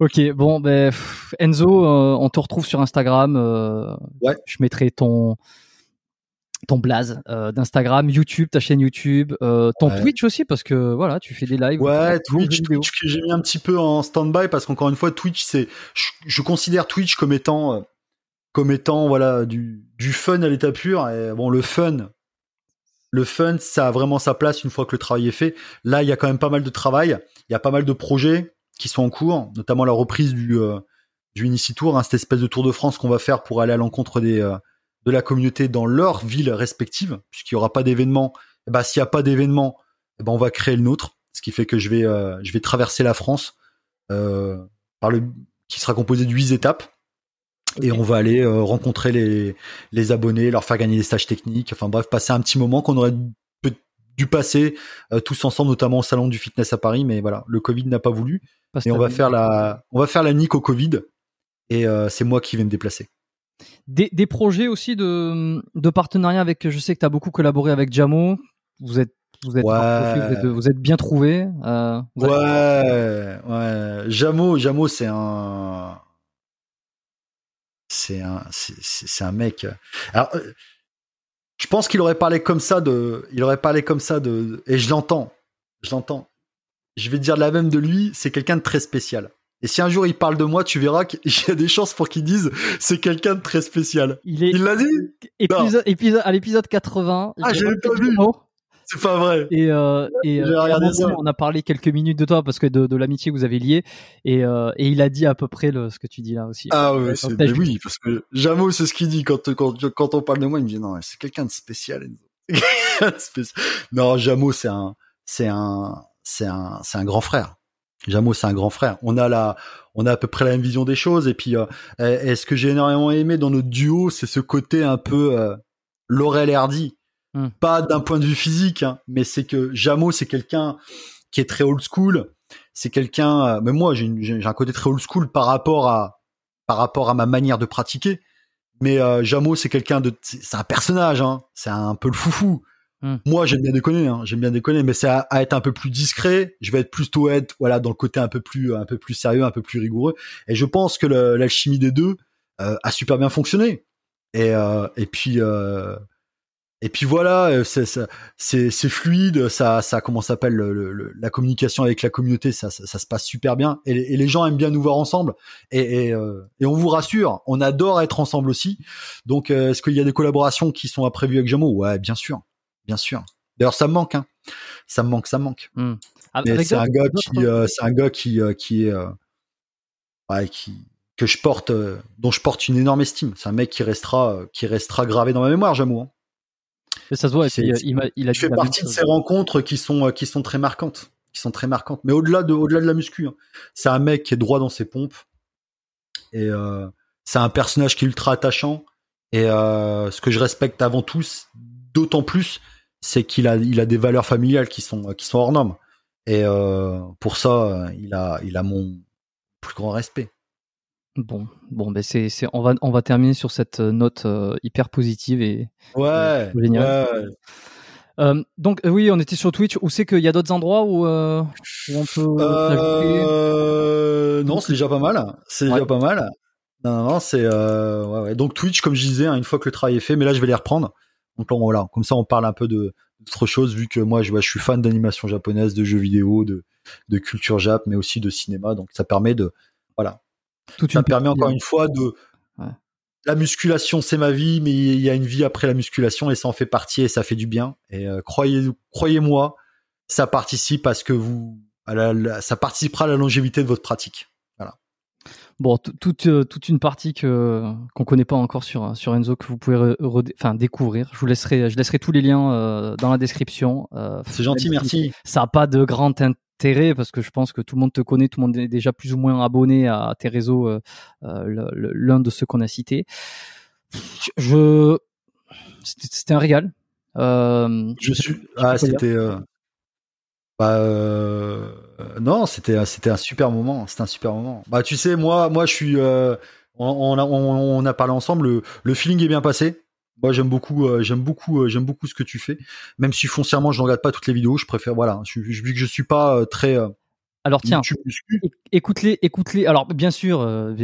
ok, bon, ben Enzo, euh, on te retrouve sur Instagram. euh, Ouais. Je mettrai ton ton blaze euh, d'Instagram, YouTube, ta chaîne YouTube, euh, ton Ouais. Twitch aussi parce que voilà, tu fais des lives. Ouais, Twitch. Twitch que j'ai mis un petit peu en stand-by parce qu'encore une fois, Twitch, c'est, je, je considère Twitch comme étant, euh, comme étant, voilà, du, du fun à l'état pur. Et bon, le fun, le fun, ça a vraiment sa place une fois que le travail est fait. Là, il y a quand même pas mal de travail. Il y a pas mal de projets qui sont en cours, notamment la reprise du, du Inici Tour, hein, cette espèce de Tour de France qu'on va faire pour aller à l'encontre des, de la communauté dans leurs villes respectives, puisqu'il y aura pas d'événement. Ben, s'il y a pas d'événement, eh ben, on va créer le nôtre, ce qui fait que je vais, euh, je vais traverser la France, euh, par le, qui sera composé de huit étapes. Et on va aller euh, rencontrer les, les abonnés, leur faire gagner des stages techniques, enfin bref, passer un petit moment qu'on aurait dû passer tous ensemble, notamment au salon du fitness à Paris, mais voilà, le Covid n'a pas voulu. Parce Et on va faire la, on va faire la nique au Covid. Et c'est moi qui vais me déplacer. Des, des projets aussi de, de partenariat avec. Je sais que tu as beaucoup collaboré avec Jamo. Vous êtes vous êtes, Ouais. rapprochés, vous êtes, vous êtes bien trouvés. euh, avez- Ouais, ouais. Jamo, Jamo, c'est un, c'est un, c'est- un mec. Alors, euh, je pense qu'il aurait parlé comme ça de, il aurait parlé comme ça de, et je l'entends, je l'entends. Je vais dire la même de lui, c'est quelqu'un de très spécial. Et si un jour il parle de moi, tu verras qu'il y a des chances pour qu'il dise c'est quelqu'un de très spécial. Il est l'a dit épisode, épisode, à l'épisode 80. Ah, refait pas vu. C'est pas vrai. Et, euh, et, euh, ça. on a parlé quelques minutes de toi parce que de, de l'amitié que vous avez liée et, euh, et il a dit à peu près le, ce que tu dis là aussi. Ah Ouais, mais juste- oui, parce que Jamo, c'est ce qu'il dit quand, quand, quand on parle de moi, il me dit non, c'est quelqu'un de spécial. Enzo. Quelqu'un de spécial. non, Jamo, c'est un, c'est un, c'est un, c'est un grand frère. Jamo, c'est un grand frère. On a la, on a à peu près la même vision des choses. Et puis, euh, et, et ce que j'ai énormément aimé dans notre duo, c'est ce côté un peu euh, Laurel et Hardy. Hmm. Pas d'un point de vue physique, hein, mais c'est que Jamo, c'est quelqu'un qui est très old school. C'est quelqu'un, euh, mais moi, j'ai, un côté très old school par rapport à, par rapport à ma manière de pratiquer. Mais euh, Jamo, c'est quelqu'un de, c'est c'est un personnage, hein. C'est un peu le foufou. Hmm. Moi, j'aime bien déconner, hein. J'aime bien déconner, mais c'est à, être un peu plus discret. Je vais être plutôt être, voilà, dans le côté un peu plus, un peu plus sérieux, un peu plus rigoureux. Et je pense que l'alchimie des deux euh, a super bien fonctionné. Et euh, et puis euh, et puis voilà, euh, c'est c'est- fluide, ça ça comment s'appelle le- le- le- la communication avec la communauté, ça, ça se passe super bien. Et les gens aiment bien nous voir ensemble. Et et, euh, et on vous rassure, on adore être ensemble aussi. Donc euh, est-ce qu'il y a des collaborations qui sont à prévues avec Jamo? Ouais, bien sûr, bien sûr. D'ailleurs, ça me manque, hein. Ça me manque, ça me manque. Hmm. Mais Avec c'est un gars qui, euh, c'est un gars qui, euh, qui est, euh, ouais, qui, que je porte, euh, dont je porte une énorme estime. C'est un mec qui restera, euh, qui restera gravé dans ma mémoire, Jamo. hein. Ça se voit. puis, euh, il, a Je fais partie de ces rencontres qui sont, euh, qui sont très marquantes, qui sont très marquantes. Mais au-delà de, au-delà de la muscu, hein. c'est un mec qui est droit dans ses pompes et euh, c'est un personnage qui est ultra attachant. Et euh, ce que je respecte avant tout, d'autant plus, c'est qu'il a, il a des valeurs familiales qui sont, qui sont hors normes. Et euh, pour ça, il a, il a mon plus grand respect. Bon, bon, ben c'est, c'est, on va, on va terminer sur cette euh, note euh, hyper positive et Ouais, Génial. ouais. Euh, donc oui, on était sur Twitch. Où c'est qu'il y a d'autres endroits où, euh, où on peut non, c'est déjà pas mal. C'est Ouais. déjà pas mal. Non, non, c'est ouais. donc Twitch, comme je disais, hein, une fois que le travail est fait, mais là je vais les reprendre. Donc là, voilà, comme ça on parle un peu de d'autres choses, vu que moi je, ouais, je suis fan d'animation japonaise, de jeux vidéo, de, de culture jap, mais aussi de cinéma. Donc ça permet de, voilà, toute ça permet encore une fois de Ouais. la musculation c'est ma vie mais il y a une vie après la musculation et ça en fait partie et ça fait du bien et euh, croyez croyez-moi ça participe à ce que vous à la- la- ça participera à la longévité de votre pratique Bon, toute euh, toute une partie que qu'on connaît pas encore sur sur Enzo que vous pouvez enfin découvrir. Je vous laisserai je laisserai tous les liens euh, dans la description. Euh, C'est gentil, merci. Ça a pas de grand intérêt parce que je pense que tout le monde te connaît, tout le monde est déjà plus ou moins abonné à tes réseaux. L'un de ceux qu'on a cités. Je c'était un régal. je suis ah c'était bah euh... non, c'était c'était un super moment. C'était un super moment. Bah tu sais, moi moi je suis. Euh... On, on, a, on, parlé ensemble. Le, feeling est bien passé. Moi j'aime beaucoup euh, j'aime beaucoup j'aime beaucoup ce que tu fais. Même si foncièrement je ne regarde pas toutes les vidéos, je préfère voilà. Je, vu que je suis pas très alors tiens, écoute-les, écoute-les. Alors bien sûr, euh,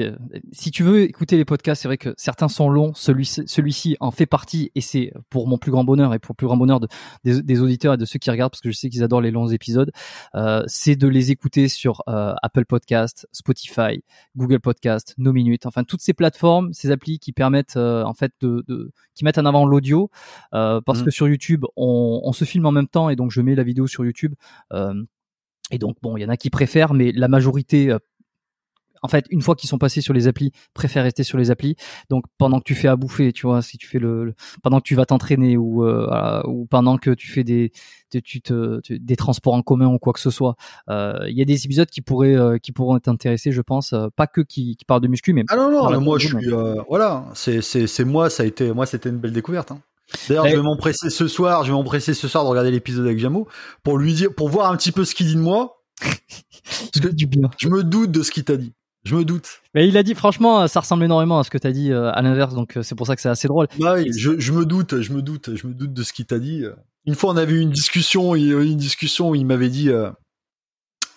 si tu veux écouter les podcasts, c'est vrai que certains sont longs. Celui-ci, celui-ci en fait partie, et c'est pour mon plus grand bonheur et pour le plus grand bonheur de, des, auditeurs et de ceux qui regardent, parce que je sais qu'ils adorent les longs épisodes. Euh, c'est de les écouter sur euh, Apple Podcast, Spotify, Google Podcast, No Minutes, enfin toutes ces plateformes, ces applis qui permettent en fait de, de, qui mettent en avant l'audio, parce mmh. que sur YouTube, on, on, se filme en même temps, et donc je mets la vidéo sur YouTube. Et donc, bon, il y en a qui préfèrent, mais la majorité, euh, en fait, une fois qu'ils sont passés sur les applis, préfèrent rester sur les applis. Donc, pendant que tu fais à bouffer, tu vois, si tu fais le, pendant que tu vas t'entraîner ou euh, ou pendant que tu fais des, tu te, des transports en commun ou quoi que ce soit, euh, il y a des épisodes qui pourraient, euh, qui pourront t'intéresser, je pense. pas que qui, qui parlent de muscu, mais ah non non, moi je suis, voilà, c'est c'est c'est moi, ça a été, moi c'était une belle découverte. Hein. D'ailleurs, je vais m'empresser ce soir, je vais m'empresser ce soir de regarder l'épisode avec Jamo pour lui dire, pour voir un petit peu ce qu'il dit de moi. Parce que du bien. Je me doute de ce qu'il t'a dit. Je me doute. Mais il a dit, franchement, ça ressemble énormément à ce que t'as dit euh, à l'inverse, donc euh, c'est pour ça que c'est assez drôle. Bah oui, je, je, me doute, je me doute, je me doute de ce qu'il t'a dit. Une fois, on avait eu une discussion, une discussion où il m'avait dit, euh,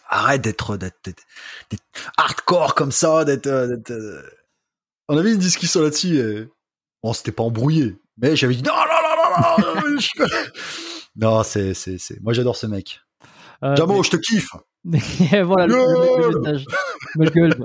arrête d'être, d'être, hardcore comme ça, d'être, on avait une discussion là-dessus. Et... Bon, c'était pas embrouillé, mais j'avais dit non, non, non, non, non. non, c'est, c'est, c'est. Moi, j'adore ce mec. Euh, Jamo, je te kiffe. voilà le, message.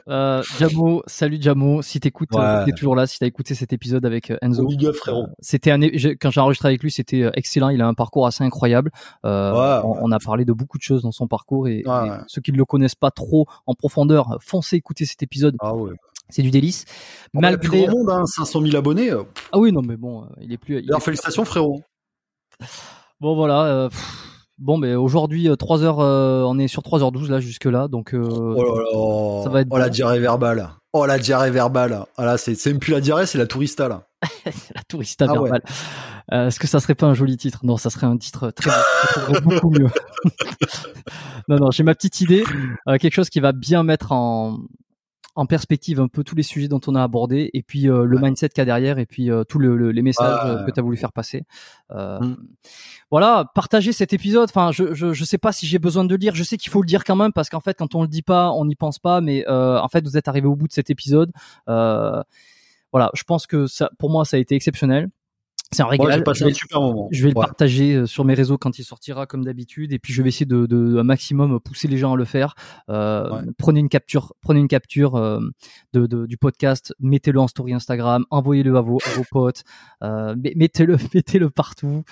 Euh, Jamo, salut Jamo. Si t'écoutes, euh, t'es toujours là. Si t'as écouté cet épisode avec euh, Enzo, frérot. C'était un, quand j'ai enregistré avec lui, c'était excellent. Il a un parcours assez incroyable. on, a parlé de beaucoup de choses dans son parcours et, ceux qui ne le connaissent pas trop en profondeur, foncez écouter cet épisode. Ah ouais. C'est du délice. Malgré... Il y a plus grand monde, hein, 500 000 abonnés. Ah oui, non, mais bon, il est plus. D'ailleurs, félicitations, frérot. Bon, voilà. Bon, mais aujourd'hui, 3 euh, heures, euh, on est sur 3h12 là, jusque-là. Donc, euh, oh, ça va être. Oh, la diarrhée verbale. Oh, la diarrhée verbale. Ah là, c'est même plus la diarrhée, c'est la tourista là. la tourista ah, verbale. Est-ce que ça serait pas un joli titre? Non, ça serait un titre très, très beaucoup mieux. non, non, j'ai ma petite idée. quelque chose qui va bien mettre en, en perspective un peu tous les sujets dont on a abordé et puis euh, le mindset qu'il y a derrière et puis euh, tous les messages euh, que tu as voulu faire passer. Mm. Voilà, partagez cet épisode. Enfin, je, je, je sais pas si j'ai besoin de le dire. Je sais qu'il faut le dire quand même parce qu'en fait, quand on le dit pas, on n'y pense pas. Mais en fait, vous êtes arrivé au bout de cet épisode. voilà, je pense que ça, pour moi, ça a été exceptionnel. C'est un régal. je vais, un super moment. Je vais le partager euh, sur mes réseaux quand il sortira, comme d'habitude, et puis je vais essayer de, de, un maximum pousser les gens à le faire. Euh, Prenez une capture, prenez une capture euh, de, de, du podcast, mettez-le en story Instagram, envoyez-le à vos, à vos potes, euh, mettez-le, mettez-le partout.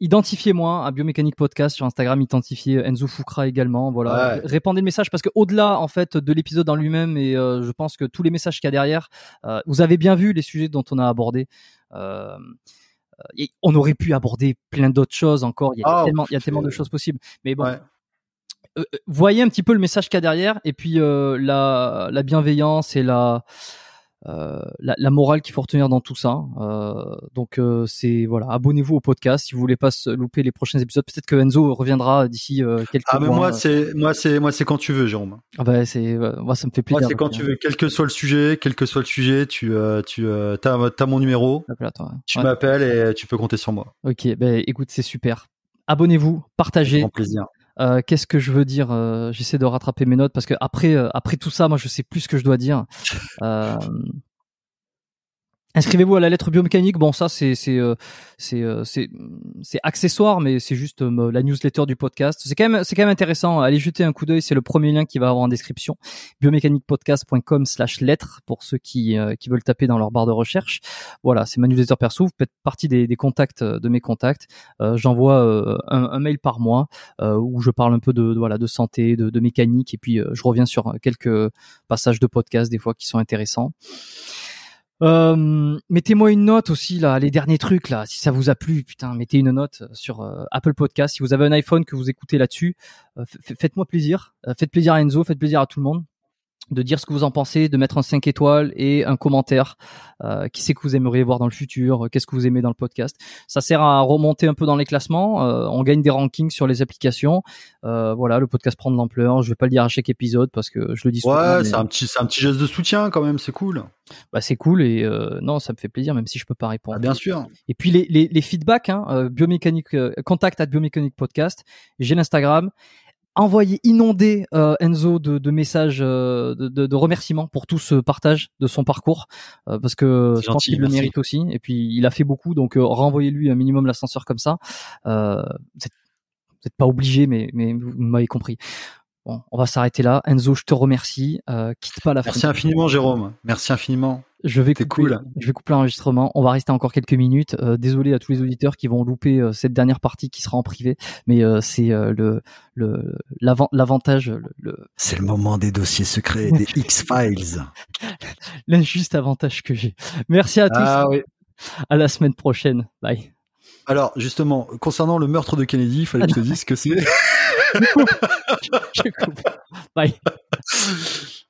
Euh, Identifiez-moi à Biomécanique Podcast sur Instagram, identifiez Enzo Fukra également. Voilà, répandez le message parce que au-delà en fait de l'épisode en lui-même et euh, je pense que tous les messages qu'il y a derrière, euh, vous avez bien vu les sujets dont on a abordé. Euh, on aurait pu aborder plein d'autres choses encore. Il y a ah, tellement, il y a tellement de choses possibles. Mais bon, voyez un petit peu le message qu'il y a derrière et puis la, la bienveillance et la euh, la, la, morale qu'il faut retenir dans tout ça. Euh, donc euh, c'est voilà, abonnez-vous au podcast si vous voulez pas se louper les prochains épisodes. Peut-être que Enzo reviendra d'ici quelques Ah mais moi c'est moi c'est moi c'est quand tu veux, Jérôme. Ah bah c'est moi ça me fait plaisir. Moi c'est quand tu veux, quel que soit le sujet, quel que soit le sujet, tu tu t'as as mon numéro. Tu m'appelles et tu peux compter sur moi. Ok, ben écoute c'est super. Abonnez-vous, partagez. Grand plaisir. Euh, qu'est-ce que je veux dire euh, J'essaie de rattraper mes notes parce que après, euh, après tout ça, moi, je sais plus ce que je dois dire. Inscrivez-vous à la lettre biomécanique. Bon, ça c'est c'est euh, c'est euh, c'est c'est accessoire, mais c'est juste euh, la newsletter du podcast. C'est quand même c'est quand même intéressant. Allez jeter un coup d'œil. C'est le premier lien qui va avoir en description. biomécaniquepodcast.com/slash lettres pour ceux qui qui veulent taper dans leur barre de recherche. Voilà, c'est ma newsletter perso. Vous faites partie des, des contacts de mes contacts. J'envoie un, un, mail par mois où je parle un peu de, voilà de santé, de, de mécanique, et puis je reviens sur quelques passages de podcast des fois qui sont intéressants. Euh, mettez-moi une note aussi là, les derniers trucs là, si ça vous a plu, putain, mettez une note sur euh, Apple Podcast. Si vous avez un iPhone que vous écoutez là-dessus, euh, faites-moi plaisir, faites plaisir à Enzo, faites plaisir à tout le monde de dire ce que vous en pensez, de mettre un 5 étoiles et un commentaire. Euh, qui c'est que vous aimeriez voir dans le futur? Qu'est-ce que vous aimez dans le podcast? Ça sert à remonter un peu dans les classements. Euh, on gagne des rankings sur les applications. Euh, voilà, le podcast prend de l'ampleur. Je vais pas le dire à chaque épisode parce que je le dis souvent. Ouais, c'est un petit, c'est un petit geste de soutien quand même. C'est cool. Bah c'est cool et non, ça me fait plaisir même si je peux pas répondre. Ah, bien sûr. Et puis les, les, les feedbacks, hein, biomécanique, contact at biomécanique podcast. J'ai l'Instagram envoyer, inonder euh, Enzo de, de messages euh, de, de, de, remerciements pour tout ce partage de son parcours, euh, parce que je pense qu'il le mérite aussi. Et puis il a fait beaucoup, donc renvoyez-lui un minimum l'ascenseur comme ça. vous n'êtes pas obligé, mais, mais vous m'avez compris. Bon, on va s'arrêter là. Enzo, je te remercie. Euh, quitte pas la Merci infiniment, Jérôme. Merci infiniment. Je vais couper, cool. je vais couper l'enregistrement. On va rester encore quelques minutes. Euh, désolé à tous les auditeurs qui vont louper euh, cette dernière partie qui sera en privé, mais euh, c'est le l'avantage. Le, C'est le moment des dossiers secrets, des X Files. L'injuste avantage que j'ai. Merci à tous. Ah, oui. À la semaine prochaine. Bye. Alors justement, concernant le meurtre de Kennedy, il fallait que je te dise que c'est. je coupe. Bye.